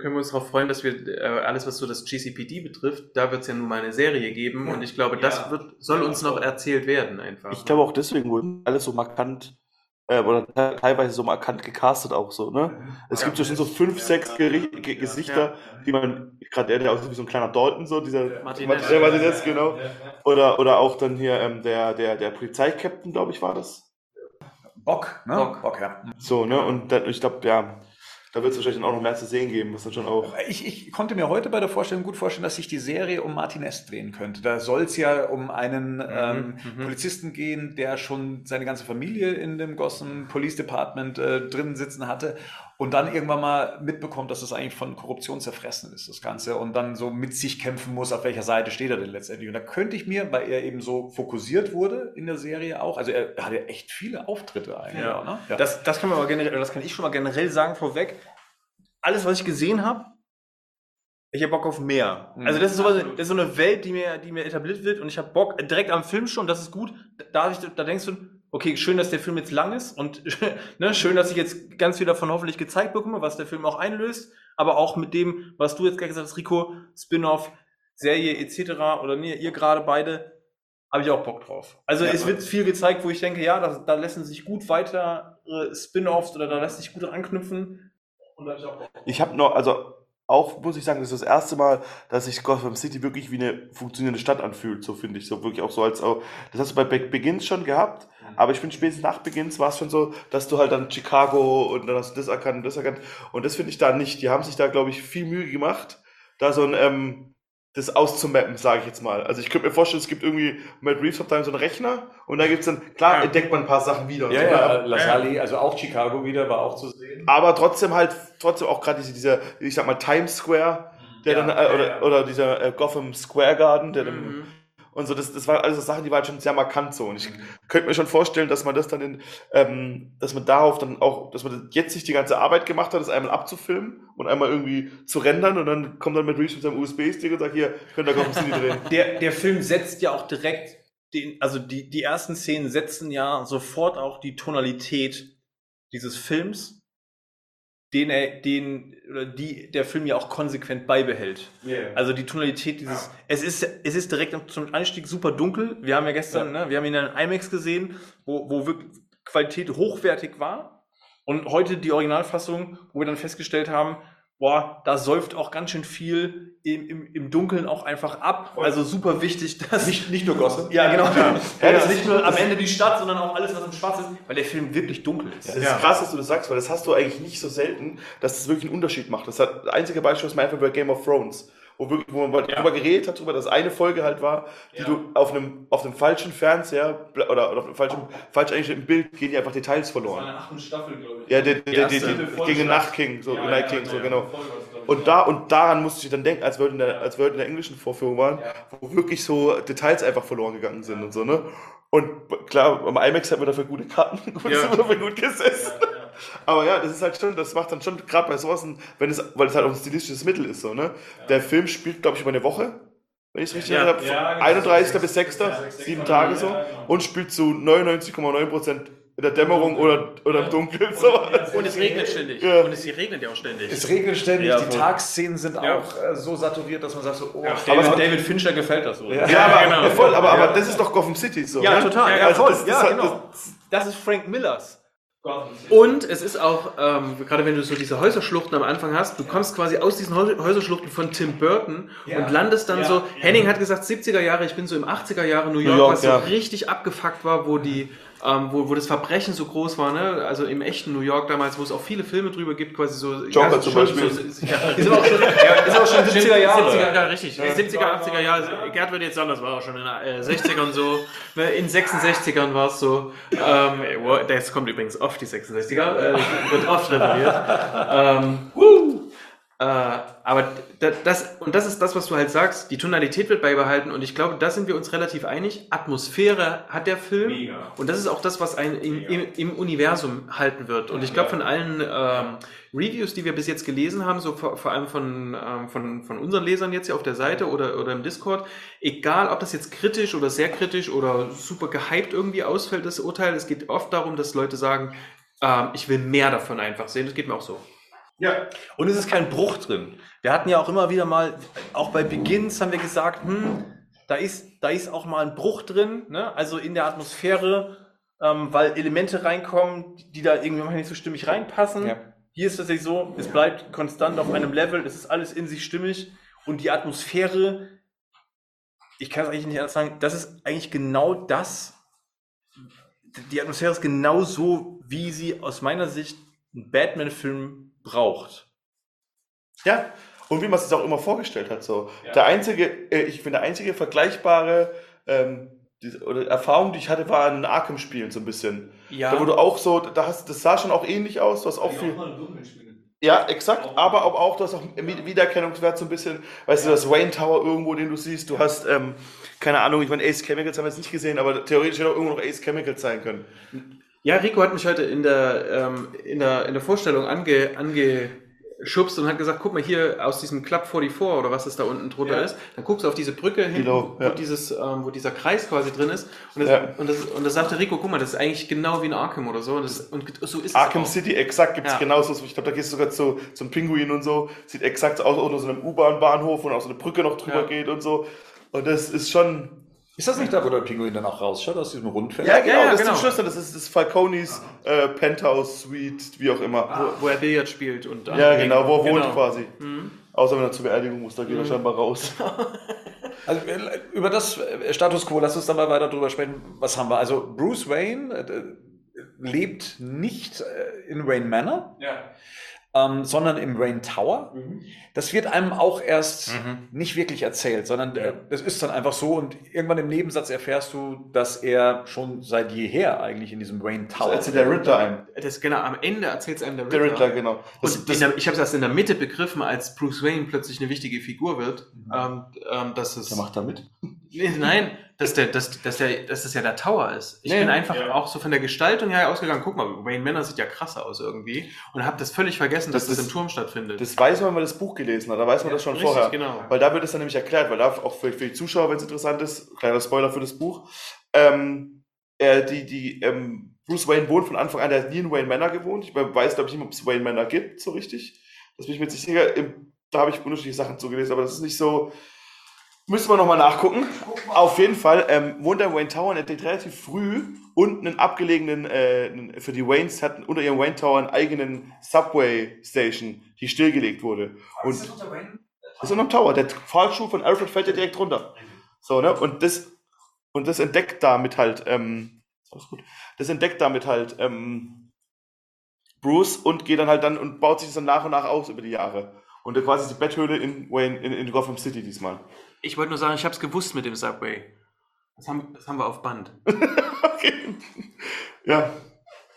können wir uns darauf freuen, dass wir äh, alles, was so das GCPD betrifft, da wird es ja nun mal eine Serie geben und ich glaube, das Ja. wird, soll uns noch erzählt werden einfach. Ich glaube auch deswegen wurde alles so markant äh, oder te- teilweise so markant gecastet auch so, ne? Es Ja. gibt ja schon so fünf, sechs Geri Ge Gesichter, die man, gerade der, der aussieht wie so ein kleiner Dalton, so, dieser Martinez. der Martinez, genau. Oder, oder auch dann hier ähm, der, der, der Polizeikapitän, glaube ich, war das. Bock, ne? Bock. Bock ja. So, ne? Und dann, ich glaube, ja, da wird es wahrscheinlich dann auch noch mehr zu sehen geben, was dann schon auch. Ich, ich konnte mir heute bei der Vorstellung gut vorstellen, dass sich die Serie um Martin Est drehen könnte. Da soll es ja um einen ähm, mhm. Polizisten gehen, der schon seine ganze Familie in dem Gotham Police Department äh, drin sitzen hatte und dann irgendwann mal mitbekommt, dass es eigentlich von Korruption zerfressen ist, das Ganze, und dann so mit sich kämpfen muss, auf welcher Seite steht er denn letztendlich. Und da könnte ich mir, weil er eben so fokussiert wurde in der Serie auch, also er hatte echt viele Auftritte eigentlich. Ja. auch, ne? ja. Das, das kann man aber generell, das kann ich schon mal generell sagen vorweg. Alles, was ich gesehen habe, ich habe Bock auf mehr. Mhm. Also das ist, sowas, das ist so eine Welt, die mir, die mir etabliert wird und ich habe Bock direkt am Film schon, das ist gut. Da, ich, da denkst du, okay, schön, dass der Film jetzt lang ist und ne, schön, dass ich jetzt ganz viel davon hoffentlich gezeigt bekomme, was der Film auch einlöst, aber auch mit dem, was du jetzt gerade gesagt hast, Rico, Spin-off, Serie etc. oder nee, ihr gerade beide, habe ich auch Bock drauf. Also Ja. es wird viel gezeigt, wo ich denke, ja, da, da lassen sich gut weiter äh, Spin-offs oder da lässt sich gut anknüpfen. Und da hab ich habe noch, also auch muss ich sagen, das ist das erste Mal, dass sich Gotham City wirklich wie eine funktionierende Stadt anfühlt, so finde ich. So wirklich auch so als auch. Das hast du bei Be Begins schon gehabt, aber ich finde spätestens nach Begins war es schon so, dass du halt dann Chicago und dann hast du das erkannt und das erkannt. Und das finde ich da nicht. Die haben sich da, glaube ich, viel Mühe gemacht, da so ein ähm, das auszumappen, sage ich jetzt mal. Also ich könnte mir vorstellen, es gibt irgendwie, Matt Reeves hat dann so einen Rechner und da gibt's dann, klar, Ja. entdeckt man ein paar Sachen wieder. ja, so, ja, aber- Lasali, also auch Chicago wieder, war auch zu sehen. aber trotzdem halt, trotzdem auch gerade diese, dieser, ich sag mal, Times Square, der Ja, dann, äh, ja, oder, ja. oder dieser äh, Gotham Square Garden, der dann, Mhm. Und so. Das, das waren alles so Sachen, die waren schon sehr markant so. Und ich könnte mir schon vorstellen, dass man das dann in, ähm, dass man darauf dann auch, dass man jetzt sich die ganze Arbeit gemacht hat, das einmal abzufilmen und einmal irgendwie zu rendern und dann kommt dann mit Reese mit seinem USB-Stick und sagt, hier, könnt ihr Gotham City drehen. Der, der Film setzt ja auch direkt den, also die, die ersten Szenen setzen ja sofort auch die Tonalität dieses Films, den er, den, oder die der Film ja auch konsequent beibehält. Also die Tonalität dieses, es ist, es ist direkt zum Einstieg super dunkel. Wir haben ja gestern, ne, wir haben ihn in einem IMAX gesehen, wo, wo wirklich Qualität hochwertig war. Und heute die Originalfassung, wo wir dann festgestellt haben, boah, da säuft auch ganz schön viel im, im, im Dunkeln auch einfach ab. Also super wichtig, dass. Nicht, nicht nur Gossip. ja, genau. Ja, das das nicht nur am Ende die Stadt, sondern auch alles, was im Schwarz ist, weil der Film wirklich dunkel ist. Das ist krass, dass du das sagst, weil das hast du eigentlich nicht so selten, dass das wirklich einen Unterschied macht. Das hat das einzige Beispiel ist mir einfach bei Game of Thrones. Wo, wirklich, wo man Ja. drüber geredet hat, darüber, dass eine Folge halt war, die Ja. du auf einem, auf einem falschen Fernseher oder, oder auf einem falschen, falsch eingestellten Bild gehen die einfach Details verloren. achten Staffel, glaube ich. Ja, der, der, der, erste. der, gegen Nacht King, so, Night King, so, genau. Und da, und daran musste ich dann denken, als wir in der, als wir in der englischen Vorführung waren, wo wirklich so Details einfach verloren gegangen sind und so, ne? Und klar, am IMAX hat man dafür gute Karten, gut, Ja. sind wir dafür gut gesessen. Aber ja, das ist halt schon, das macht dann schon, gerade bei sowas, wenn es, weil es halt auch ein stilistisches Mittel ist, so, ne? Der Film spielt, glaube ich, über eine Woche, wenn ich es richtig Ja. erinnere, von Ja, genau. 31. bis 6. Ja, sechs- sieben sechs- Tage ja, so, genau. und spielt zu 99,9 Prozent der Dämmerung oder, oder im Dunkeln, so. Und es regnet ständig. Ja. Und es regnet ja auch ständig. Es regnet ständig, Ja, die. Tagsszenen sind Ja. auch äh, so saturiert, dass man sagt so, oh, David, Aber- David Fincher gefällt das so. Ja. Ja, aber genau. ja, voll, aber, aber das ist doch Gotham City so. Ja, ne? total. Ja, Ja, also voll. das- das ja, hat- genau. Das ist Frank Millers. Und es ist auch, ähm, gerade wenn du so diese Häuserschluchten am Anfang hast, du kommst quasi aus diesen Häu- Häuserschluchten von Tim Burton Ja. und landest dann Ja. so, Henning hat gesagt 70er Jahre, ich bin so im 80er Jahre New York, York, was ja. so richtig abgefuckt war, wo die, ähm, wo, wo das Verbrechen so groß war, ne? also im echten New York damals, wo es auch viele Filme drüber gibt, quasi so. Joker ja, zum Beispiel. So, ja, Ist aber auch schon, ja, ist aber schon 70er Jahre. 70er, ja, richtig. 70er, 80er Jahre. Gerd wird jetzt sagen, das war auch schon in den äh, 60ern so. Ne, In 66ern war es so. Ähm, das kommt übrigens oft, die 66er. Äh, wird oft referiert. Ähm, äh, aber da- das, und das ist das, was du halt sagst, die Tonalität wird beibehalten und ich glaube, da sind wir uns relativ einig. Atmosphäre hat der Film Mega. und das ist auch das, was einen im, im, im Universum halten wird. Und ich glaube, von allen ähm, Reviews, die wir bis jetzt gelesen haben, so vor, vor allem von, ähm, von, von unseren Lesern jetzt hier auf der Seite oder, oder im Discord, egal ob das jetzt kritisch oder sehr kritisch oder super gehypt irgendwie ausfällt, das Urteil, es geht oft darum, dass Leute sagen, ähm, ich will mehr davon einfach sehen. Das geht mir auch so. Ja. Und es ist kein Bruch drin. Wir hatten ja auch immer wieder mal, auch bei Begins haben wir gesagt, hm, da ist, da ist auch mal ein Bruch drin, ne? also in der Atmosphäre, ähm, weil Elemente reinkommen, die da irgendwie manchmal nicht so stimmig reinpassen. Ja. Hier ist es tatsächlich so, es bleibt konstant auf einem Level, es ist alles in sich stimmig und die Atmosphäre, ich kann es eigentlich nicht anders sagen, das ist eigentlich genau das, die Atmosphäre ist genau so, wie sie aus meiner Sicht ein Batman-Film braucht. Ja, und wie man es sich auch immer vorgestellt hat. So. Der einzige, äh, ich finde, der einzige vergleichbare ähm, diese, oder Erfahrung, die ich hatte, war in Arkham-Spielen so ein bisschen. Ja. Da wo du auch so, da hast, das sah schon auch ähnlich aus, du hast auch viel. Ja, exakt, aber auch, auch du hast auch Wiedererkennungswert so ein bisschen, weißt du, das Wayne Tower irgendwo, den du siehst, du hast, ähm, keine Ahnung, ich meine, Ace Chemicals haben wir jetzt nicht gesehen, aber theoretisch hätte auch irgendwo noch Ace Chemicals sein können. Ja, Rico hat mich heute in der, ähm, in der, in der Vorstellung ange, angeschubst und hat gesagt, guck mal hier aus diesem Club 44 oder was es da unten drunter Ja. ist. Dann guckst du auf diese Brücke hin, Genau, ja. wo, dieses, ähm, wo dieser Kreis quasi drin ist. Und das, Ja. und, das, und das sagte Rico, guck mal, das ist eigentlich genau wie in Arkham oder so. Und, das, und so ist Arkham es auch. City, exakt, gibt es Ja. genauso. Ich glaube, da gehst du sogar zu, zum Pinguin und so. Sieht exakt so aus, unter so einem U-Bahn-Bahnhof und auch so eine Brücke noch drüber geht und so. Und das ist schon. Ist das nicht da, wo der Pinguin dann auch rausschaut, aus diesem Rundfeld? Ja, genau, ja, das genau. ist zum Schluss, das ist das Falconis äh, Penthouse Suite, wie auch immer. Wo, wo er Billard spielt und Ja, genau, wo er wohnt Genau. quasi. Außer wenn er zur Beerdigung muss, da geht er scheinbar raus. Also äh, über das äh, Status Quo, lass uns dann mal weiter drüber sprechen. Was haben wir? Also Bruce Wayne äh, lebt nicht äh, in Wayne Manor, Ja. Ähm, sondern im Wayne Tower. Das wird einem auch erst Mhm. nicht wirklich erzählt, sondern äh, das ist dann einfach so und irgendwann im Nebensatz erfährst du, dass er schon seit jeher eigentlich in diesem Das Tower erzählt der Ritter ein. Das, genau, am Ende erzählt es einem der Ritter. Der Ritter, genau. Das, Und das, der, ich habe es erst in der Mitte begriffen, als Bruce Wayne plötzlich eine wichtige Figur wird. Ähm, ähm, dass es, der macht da mit. Nee, nein, dass, der, dass, dass, der, dass das ja der Tower ist. Ich Nee. bin einfach Ja. auch so von der Gestaltung her ausgegangen, guck mal, Wayne Manor sieht ja krasser aus irgendwie. Und habe das völlig vergessen, dass Das das, ist- im Turm stattfindet. Das weiß man, wenn man das Buch gelesen hat. Da weiß man das schon Richtig, vorher. genau. Weil da wird es dann nämlich erklärt, weil da auch für, für die Zuschauer, wenn es interessant ist, kleiner Spoiler für das Buch, ähm, äh, die, die, ähm, Bruce Wayne wohnt von Anfang an, der hat nie in Wayne Manor gewohnt. Ich weiß, glaube ich, nicht, ob es Wayne Manor gibt, so richtig. Das bin ich mir jetzt nicht sicher. Im, da habe ich unterschiedliche Sachen zugelesen, aber das ist nicht so. Müssen wir nochmal nachgucken. Auf jeden Fall ähm, wohnt er in Wayne Tower und er entdeckt relativ früh unten einen abgelegenen, äh, für die Waynes hatten unter ihrem Wayne Tower einen eigenen Subway Station, die stillgelegt wurde. Und das ist unterm Tower. Der Fallschuh von Alfred fällt ja direkt runter. So, ne? Und das, und das entdeckt damit halt, ähm, alles gut. Das entdeckt damit halt, ähm, Bruce und geht dann halt dann und baut sich das dann nach und nach aus über die Jahre. Und quasi die Betthöhle in Wayne, in, in Gotham City diesmal. Ich wollte nur sagen, ich habe es gewusst mit dem Subway. Das haben, das haben wir auf Band. Okay. Ja.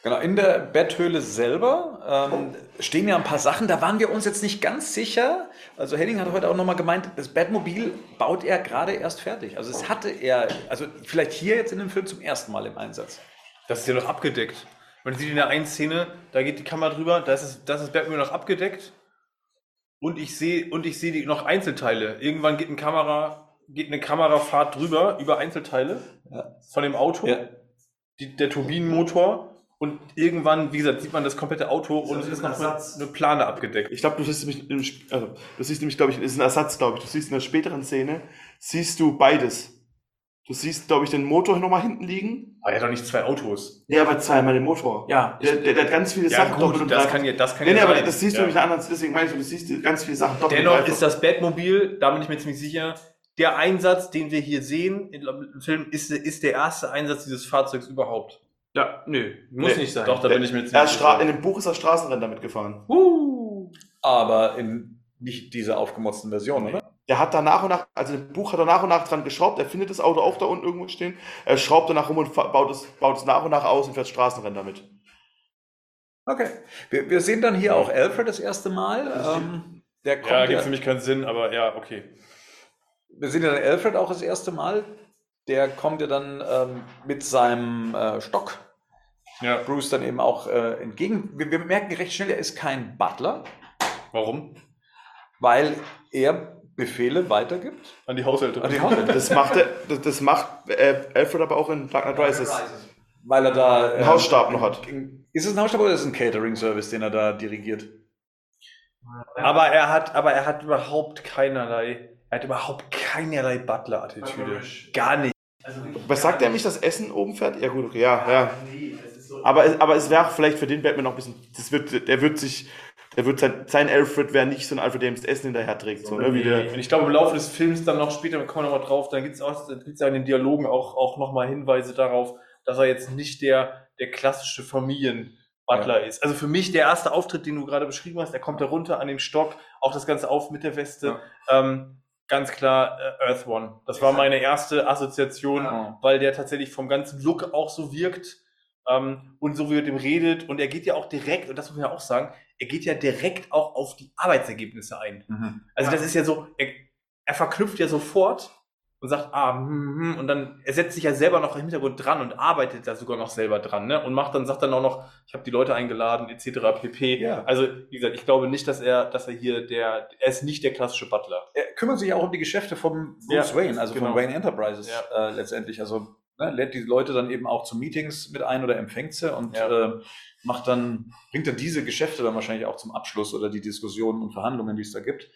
Genau, in der Betthöhle selber ähm, stehen ja ein paar Sachen, da waren wir uns jetzt nicht ganz sicher. Also Henning hat heute auch nochmal gemeint, das Batmobil baut er gerade erst fertig. Also es hatte er, also vielleicht hier jetzt in dem Film zum ersten Mal im Einsatz. Das ist ja noch abgedeckt. Man sieht in der einen Szene, da geht die Kamera drüber, da ist das, das ist Batman noch abgedeckt. Und ich sehe und ich sehe noch Einzelteile. Irgendwann geht eine Kamera, geht eine Kamerafahrt drüber über Einzelteile Ja. von dem Auto, Ja. die, der Turbinenmotor und irgendwann, wie gesagt, sieht man das komplette Auto und es ist noch eine, eine Plane abgedeckt. Ich glaube, du siehst nämlich, also, du siehst nämlich, glaube ich, ist ein Ersatz, glaube ich. Du siehst in der späteren Szene, siehst du beides. Du siehst, glaube ich, den Motor nochmal hinten liegen. Aber er hat doch nicht zwei Autos. Ja, aber zweimal den Motor. Ja, Der, der, der hat ganz viele Ja, Sachen doppelt gut, und das dreifach. kann ja, das kann Nee, nee, ja aber sein. das siehst du Ja. nämlich in anderen, deswegen meine ich, du siehst ganz viele Sachen doppelt Dennoch und ist das Batmobil, da bin ich mir ziemlich sicher, der Einsatz, den wir hier sehen im Film, ist, ist der erste Einsatz dieses Fahrzeugs überhaupt. Ja, nö, muss Nee, nicht sein. Doch, da bin ich mir Er ziemlich ist Stra in sicher. dem Buch ist er Straßenrennen damit gefahren. Uh. Aber in nicht dieser aufgemotzten Version, oder? Der hat da nach und nach, also im Buch hat er nach und nach dran geschraubt. Er findet das Auto auch da unten irgendwo stehen. Er schraubt danach rum und baut es, baut es nach und nach aus und fährt Straßenrennen damit. Okay. Wir, wir sehen dann hier auch Alfred das erste Mal. Ähm, der kommt Ja, ja, gibt für mich keinen Sinn, aber ja, okay. wir sehen ja dann Alfred auch das erste Mal. Der kommt ja dann ähm, mit seinem äh, Stock Ja, Bruce dann eben auch äh, entgegen. Wir, wir merken recht schnell, er ist kein Butler, warum? Weil er Befehle weitergibt An die Haushälterin. an die Haushälter. Das macht, er, das, das macht äh, Alfred aber auch in Dark Knight Rises. weil er da Einen Hausstab noch hat. Ist es ein Hausstab oder ist es ein Catering-Service, den er da dirigiert? Aber er hat, aber er hat überhaupt keinerlei, er hat überhaupt keinerlei Butler-Attitüde. Gar nicht. Was sagt er nicht, das Essen oben fährt? Ja, gut, okay, ja, ja. Aber, es- aber es wäre auch vielleicht für den Batman noch ein bisschen, das wird, der wird sich, der wird sein, sein Alfred wäre nicht so ein Alfred, der ihm das Essen hinterher trägt, so, ne, wie der, Und ich glaube, im Laufe des Films dann noch später, kommen wir nochmal drauf, dann gibt es auch, dann gibt's ja in den Dialogen auch, auch nochmal Hinweise darauf, dass er jetzt nicht der, der klassische Familienbutler ist. Also für mich der erste Auftritt, den du gerade beschrieben hast, der kommt da runter an den Stock, auch das Ganze auf mit der Weste. Ähm, ganz klar äh, Earth One. Das war meine erste Assoziation, Ja. weil der tatsächlich vom ganzen Look auch so wirkt. Ähm, und so wie er mit dem redet. Und er geht ja auch direkt, und das muss man ja auch sagen, er geht ja direkt auch auf die Arbeitsergebnisse ein. Also das ist ja so, er, er verknüpft ja sofort und sagt, ah, hm, hm, und dann, er setzt sich ja selber noch im Hintergrund dran und arbeitet da sogar noch selber dran, ne? Und macht dann, sagt dann auch noch, ich habe die Leute eingeladen, etc. pp. Ja. Also, wie gesagt, ich glaube nicht, dass er, dass er hier der, er ist nicht der klassische Butler. Er kümmert sich auch um die Geschäfte von Bruce Ja, Wayne, also genau. von Wayne Enterprises Ja. äh, letztendlich. Also ne, lädt die Leute dann eben auch zu Meetings mit ein oder empfängt sie und äh, macht dann, bringt dann diese Geschäfte dann wahrscheinlich auch zum Abschluss oder die Diskussionen und Verhandlungen, die es da gibt,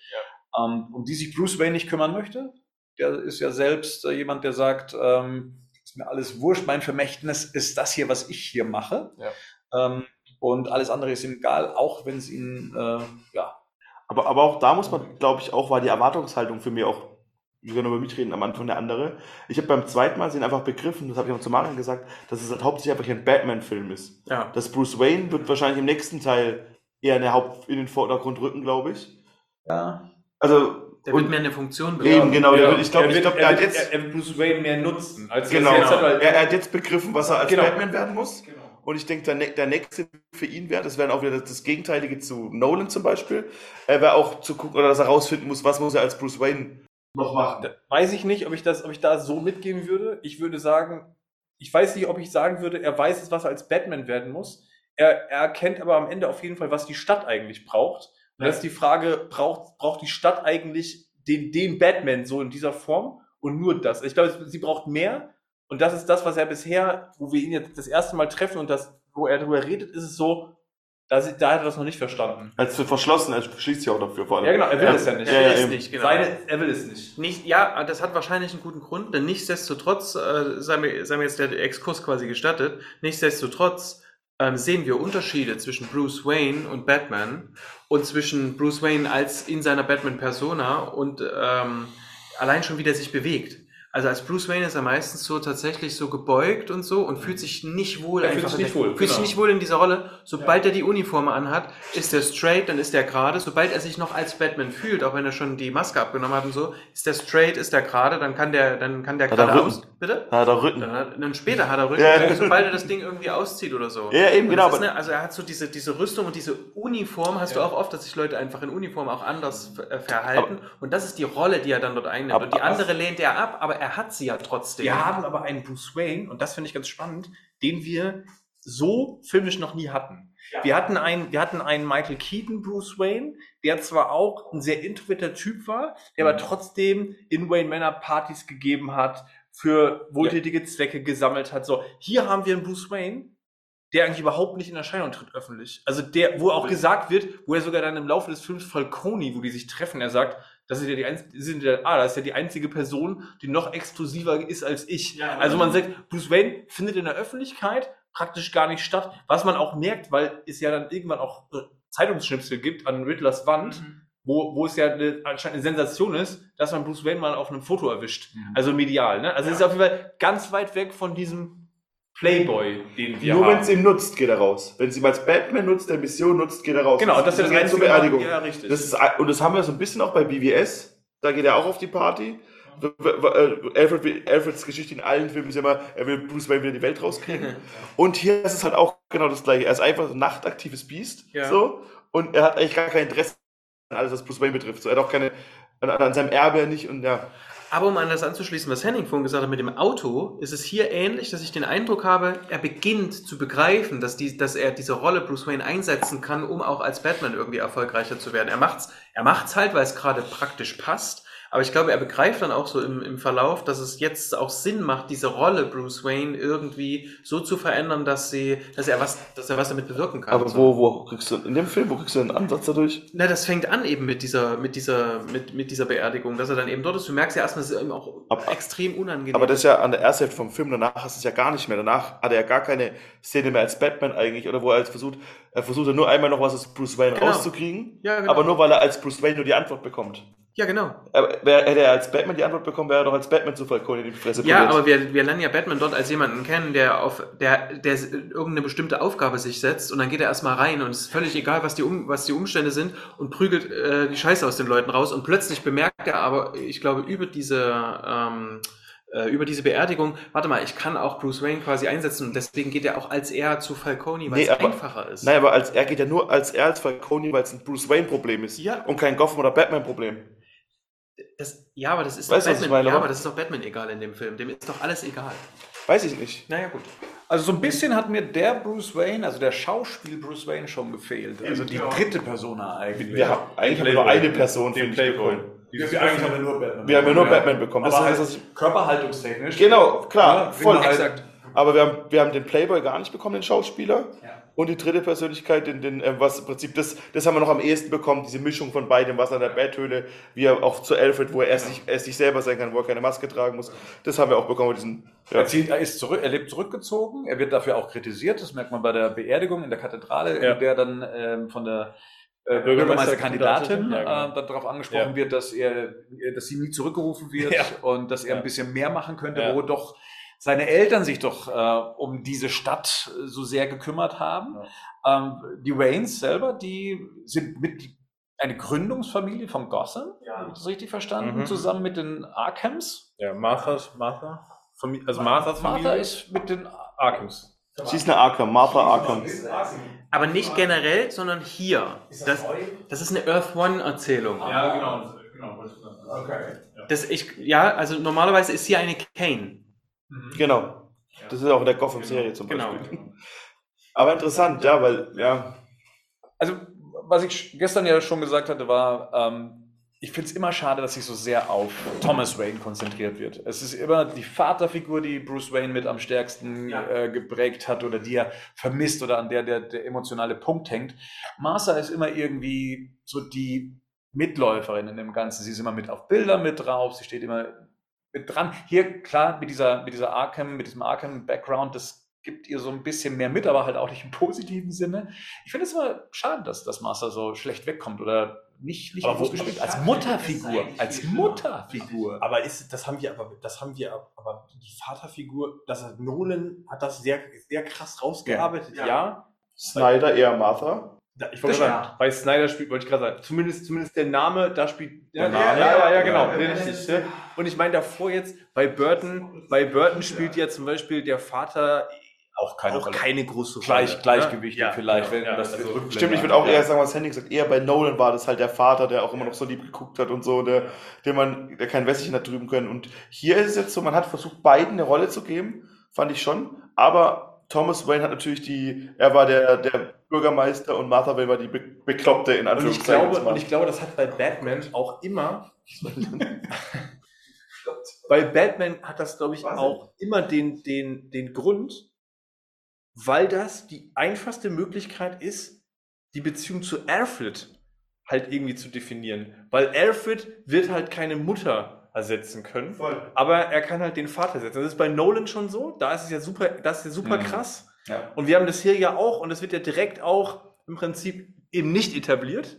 ähm, um die sich Bruce Wayne nicht kümmern möchte. Der ist ja selbst äh, jemand, der sagt, ähm, ist mir alles wurscht, mein Vermächtnis ist das hier, was ich hier mache. Ähm, und alles andere ist ihm egal, auch wenn es ihn, äh, ja, aber, aber auch da muss man, glaube ich, auch war die Erwartungshaltung für mich auch, wir können über mich reden, am Anfang eine andere. Ich habe beim zweiten Mal sehen einfach begriffen, das habe ich auch zu Marian gesagt, dass es halt hauptsächlich einfach ein Batman-Film ist. Ja. Das Bruce Wayne wird wahrscheinlich im nächsten Teil eher in, der Haupt, in den Vordergrund rücken, glaube ich. ja, Also, Der wird mehr eine Funktion Eben, genau. Ja, der wird- ich glaube, er ich wird- glaub, er, er wird- jetzt, er, er wird Bruce Wayne mehr nutzen. Als genau, jetzt hat er- er, er hat jetzt begriffen, was er als Genau. Batman werden muss. Und ich denke, der, ne- der nächste für ihn wäre, das wäre auch wieder das, das Gegenteilige zu Nolan zum Beispiel, er wäre auch zu gucken, oder dass er rausfinden muss, was muss er als Bruce Wayne noch machen. Weiß ich nicht, ob ich das, ob ich da so mitgehen würde. Ich würde sagen, ich weiß nicht, ob ich sagen würde, er weiß es, was er als Batman werden muss. Er, er erkennt aber am Ende auf jeden Fall, was die Stadt eigentlich braucht. Und das ist die Frage, braucht, braucht die Stadt eigentlich den, den Batman so in dieser Form und nur das? Ich glaube, sie braucht mehr. Und das ist das, was er bisher, wo wir ihn jetzt das erste Mal treffen und das, wo er darüber redet, ist es so, da, da hat er das noch nicht verstanden. Als für verschlossen, er schließt sich auch dafür vor allem. Ja, genau, er will es ja nicht. Ja, Er ja, will es eben. nicht, genau. Seine, er will es nicht. Nicht, ja, das hat wahrscheinlich einen guten Grund, denn nichtsdestotrotz, äh, sei, mir, sei mir jetzt der Exkurs quasi gestattet, nichtsdestotrotz ähm, sehen wir Unterschiede zwischen Bruce Wayne und Batman und zwischen Bruce Wayne als in seiner Batman-Persona und ähm, allein schon, wie der sich bewegt. Also als Bruce Wayne ist er meistens so tatsächlich so gebeugt und so und fühlt sich nicht wohl. Er fühlt einfach sich in nicht wohl, Fühlt sich genau. nicht wohl in dieser Rolle. Sobald er die Uniform anhat, ist er straight, dann ist er gerade. Sobald er sich noch als Batman fühlt, auch wenn er schon die Maske abgenommen hat und so, ist der straight, ist er gerade, dann kann der, dann kann der Hat er gerade Rücken? aus. Bitte? Hat er Rücken. Dann, hat, dann später hat er Rücken, Ja. sobald er das Ding irgendwie auszieht oder so. Ja, eben, Und genau, das Ist, aber- ne, also er hat so diese, diese Rüstung und diese Uniform, hast du auch oft, dass sich Leute einfach in Uniform auch anders äh, verhalten. und das ist die Rolle, die er dann dort einnimmt. Aber- und die aber- andere lehnt er ab, aber er hat sie ja trotzdem. Wir haben aber einen Bruce Wayne, und das finde ich ganz spannend, den wir so filmisch noch nie hatten. Wir hatten einen, wir hatten einen Michael Keaton Bruce Wayne, der zwar auch ein sehr introverter Typ war, der aber trotzdem in Wayne Manor Partys gegeben hat, für wohltätige Zwecke gesammelt hat. So, hier haben wir einen Bruce Wayne, der eigentlich überhaupt nicht in Erscheinung tritt öffentlich. Also der, wo auch gesagt wird, wo er sogar dann im Laufe des Films Falcone, wo die sich treffen, er sagt, das ist ja die einzige, sind ja, ah, das ist ja die einzige Person, die noch exklusiver ist als ich. Ja, also man sagt, Bruce Wayne findet in der Öffentlichkeit praktisch gar nicht statt, was man auch merkt, weil es ja dann irgendwann auch äh, Zeitungsschnipsel gibt an Riddlers Wand, Mhm. wo, wo es ja eine, anscheinend eine Sensation ist, dass man Bruce Wayne mal auf einem Foto erwischt. Mhm. Also medial, ne? Also es ist auf jeden Fall ganz weit weg von diesem Playboy, den wir Nur haben. wenn es ihm nutzt, geht er raus. Wenn es ihm als Batman nutzt, der Mission nutzt, geht er raus. Genau, das ist ja das eine einzige Beerdigung. Ja, richtig. Das ist, und das haben wir so ein bisschen auch bei BWS. Da geht er auch auf die Party. Äh, Alfred, Alfreds Geschichte in allen Filmen ist ja immer, er will Bruce Wayne wieder die Welt rauskriegen. und hier ist es halt auch genau das gleiche. Er ist einfach ein nachtaktives Biest. Ja. So, und er hat eigentlich gar kein Interesse an alles, was Bruce Wayne betrifft. So, er hat auch keine, an, an seinem Erbe nicht und ja. Aber um an das anzuschließen, was Henning vorhin gesagt hat mit dem Auto, ist es hier ähnlich, dass ich den Eindruck habe, er beginnt zu begreifen, dass, die, dass er diese Rolle Bruce Wayne einsetzen kann, um auch als Batman irgendwie erfolgreicher zu werden. Er macht's, er macht's halt, weil es gerade praktisch passt. Aber ich glaube, er begreift dann auch so im, im Verlauf, dass es jetzt auch Sinn macht, diese Rolle Bruce Wayne irgendwie so zu verändern, dass sie, dass er was, dass er was damit bewirken kann. Aber So. wo, wo kriegst du, in dem Film, wo kriegst du einen Ansatz dadurch? Na, das fängt an eben mit dieser, mit dieser, mit, mit dieser Beerdigung, dass er dann eben dort ist. Du merkst ja erstmal, es ist ihm auch Aber- extrem unangenehm. Aber das ist ja an der ersten Hälfte vom Film, danach hast du es ja gar nicht mehr. Danach hat er ja gar keine Szene mehr als Batman eigentlich, oder wo er als versucht, er versucht ja nur einmal noch was aus Bruce Wayne Genau. rauszukriegen, Ja, genau. aber nur weil er als Bruce Wayne nur die Antwort bekommt. Ja, genau. Aber wär, hätte er als Batman die Antwort bekommen, wäre er doch als Batman zu Falcone in die Fresse Ja, poliert. aber wir, wir lernen ja Batman dort als jemanden kennen, der auf, der, der irgendeine bestimmte Aufgabe sich setzt und dann geht er erstmal rein und es ist völlig egal, was die, um, was die Umstände sind und prügelt äh, die Scheiße aus den Leuten raus und plötzlich bemerkt er aber, ich glaube, über diese, ähm, äh, über diese Beerdigung, warte mal, ich kann auch Bruce Wayne quasi einsetzen und deswegen geht er auch als er zu Falcone, weil Nee, es aber- einfacher ist. Nein, aber als, er geht ja nur als er als Falcone, weil es ein Bruce Wayne-Problem ist Ja. und kein Gotham- oder Batman-Problem. Das, ja, aber das ist Weißt doch was ich Batman, meine, ja, aber das ist doch Batman egal in dem Film. Dem ist doch alles egal. Weiß ich nicht. Naja, gut. Also so ein bisschen hat mir der Bruce Wayne, also der Schauspiel Bruce Wayne schon gefehlt. Also die dritte Persona eigentlich. Wir haben, eigentlich haben wir nur eine Person, den Playboy. bekommen. Wir, eigentlich haben wir nur Batman. Wir haben ja nur Batman bekommen. Das Aber halt das, was körperhaltungstechnisch. Genau, klar, Ja, voll. wir halt- Exakt. Aber wir haben, wir haben den Playboy gar nicht bekommen, den Schauspieler. Ja. Und die dritte Persönlichkeit, den, den, äh, was im Prinzip, das, das haben wir noch am ehesten bekommen, diese Mischung von beidem, was an der Betthöhle, wie er auch zu Alfred, wo er erst, sich, erst sich selber sein kann, wo er keine Maske tragen muss. Das haben wir auch bekommen, diesen, ja. Er, zieht, er, ist zurück, er lebt zurückgezogen, er wird dafür auch kritisiert, das merkt man bei der Beerdigung in der Kathedrale, Ja. in der dann ähm, von der äh, Bürgermeisterkandidatin, ja, genau. äh, dann darauf angesprochen Ja. wird, dass er, dass sie nie zurückgerufen wird Ja. und dass er Ja. ein bisschen mehr machen könnte, Ja. wo doch seine Eltern sich doch äh, um diese Stadt äh, so sehr gekümmert haben. Ähm, die Waynes selber, die sind mit eine Gründungsfamilie von Gotham, habe ich das richtig verstanden, Mhm. zusammen mit den Arkhams. Ja, Marthas, Martha? Famili- Also Marthas Familie? Martha ist mit den Arkhams. Sie ist eine Arkham, Martha Arkham. Aber nicht generell, sondern hier. Das, das ist eine Earth One-Erzählung. Ja, genau. Genau, okay. Das ich, ja, also normalerweise ist sie eine Kane. Genau. Das ist auch in der Gotham-Serie zum Genau. Beispiel. Aber interessant, ja, weil, ja, Also, was ich gestern ja schon gesagt hatte, war, ähm, ich finde es immer schade, dass sich so sehr auf Thomas Wayne konzentriert wird. Es ist immer die Vaterfigur, die Bruce Wayne mit am stärksten Ja. äh, geprägt hat oder die er vermisst oder an der der, der emotionale Punkt hängt. Martha ist immer irgendwie so die Mitläuferin in dem Ganzen. Sie ist immer mit auf Bildern mit drauf, sie steht immer mit dran. Hier, klar, mit dieser, mit dieser Arkham, mit diesem Arkham-Background, das gibt ihr so ein bisschen mehr mit, aber halt auch nicht im positiven Sinne. Ich finde es immer schade, dass das Master so schlecht wegkommt oder nicht, nicht Aber wo- gespielt. Als Mutterfigur. Als Mutterfigur. Aber ist, das haben wir aber, das haben wir ab- aber die Vaterfigur, das hat Nolan hat das sehr, sehr krass rausgearbeitet, Ja. ja. Snyder eher Martha. Da- Ich wollte gerade sagen, bei Snyder spielt, wollte ich gerade sagen, zumindest, zumindest der Name, da spielt Der ja, Name. ja, ja, ja, genau, Ja. Ne? Und ich meine davor jetzt, bei Burton, bei Burton spielt ja zum Beispiel der Vater Auch keine auch keine große Rolle. Gleich? Gleichgewichtig Ja, vielleicht, ja, wenn ja, das also. Stimmt, ich würde auch Ja. eher sagen, was Henning sagt, eher bei Nolan war das halt der Vater, der auch immer noch so lieb geguckt hat und so, der, der man, der kein Wässerchen hat drüben können. Und hier ist es jetzt so, man hat versucht, beiden eine Rolle zu geben, fand ich schon, aber Thomas Wayne hat natürlich die, er war der, der Bürgermeister und Martha Wayne war die Be Bekloppte in Und ich, Anführungszeichen. glaube, und ich glaube, das hat bei Batman auch immer. bei Batman hat das, glaube ich, Was? auch immer den, den, den Grund, weil das die einfachste Möglichkeit ist, die Beziehung zu Alfred halt irgendwie zu definieren. Weil Alfred wird halt keine Mutter ersetzen können. Voll. Aber er kann halt den Vater ersetzen. Das ist bei Nolan schon so. Da ist es ja super, das ist ja super Mhm. krass. Ja. Und wir haben das hier ja auch, und das wird ja direkt auch im Prinzip eben nicht etabliert,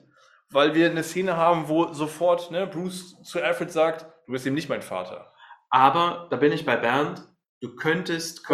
weil wir eine Szene haben, wo sofort ne, Bruce zu Alfred sagt, du bist eben nicht mein Vater. Aber da bin ich bei Bernd. Du könntest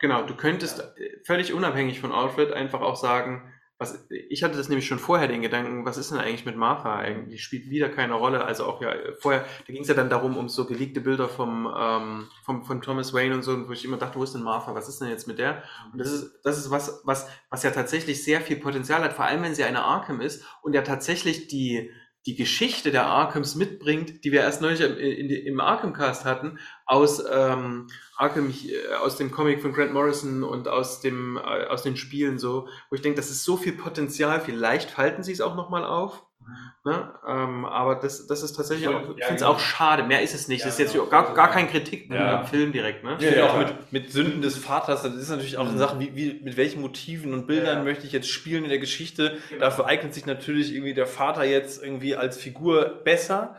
Genau, du könntest äh, völlig unabhängig von Alfred einfach auch sagen, was, ich hatte das nämlich schon vorher den Gedanken, was ist denn eigentlich mit Martha eigentlich? Spielt wieder keine Rolle. Also auch ja, vorher, da ging es ja dann darum, um so geleakte Bilder vom, ähm, vom, von Thomas Wayne und so, wo ich immer dachte, wo ist denn Martha? Was ist denn jetzt mit der? Und das ist, das ist was, was, was ja tatsächlich sehr viel Potenzial hat, vor allem wenn sie eine Arkham ist und ja tatsächlich die, die Geschichte der Arkhams mitbringt, die wir erst neulich im, in, im Arkham-Cast hatten, aus ähm, Arkham, äh, aus dem Comic von Grant Morrison und aus, dem, äh, aus den Spielen so, wo ich denke, das ist so viel Potenzial, vielleicht falten sie es auch nochmal auf. Ne? Ähm, aber das, das ist tatsächlich Ja, auch, ich ja, finde es genau. auch schade. Mehr ist es nicht. Ja, das ist jetzt genau. gar, gar kein Kritik Ja. am Film direkt. Ne? Ich finde Ja, auch mit, mit Sünden des Vaters, das ist natürlich auch eine Mhm. Sache, wie, wie, mit welchen Motiven und Bildern Ja. möchte ich jetzt spielen in der Geschichte. Dafür eignet sich natürlich irgendwie der Vater jetzt irgendwie als Figur besser.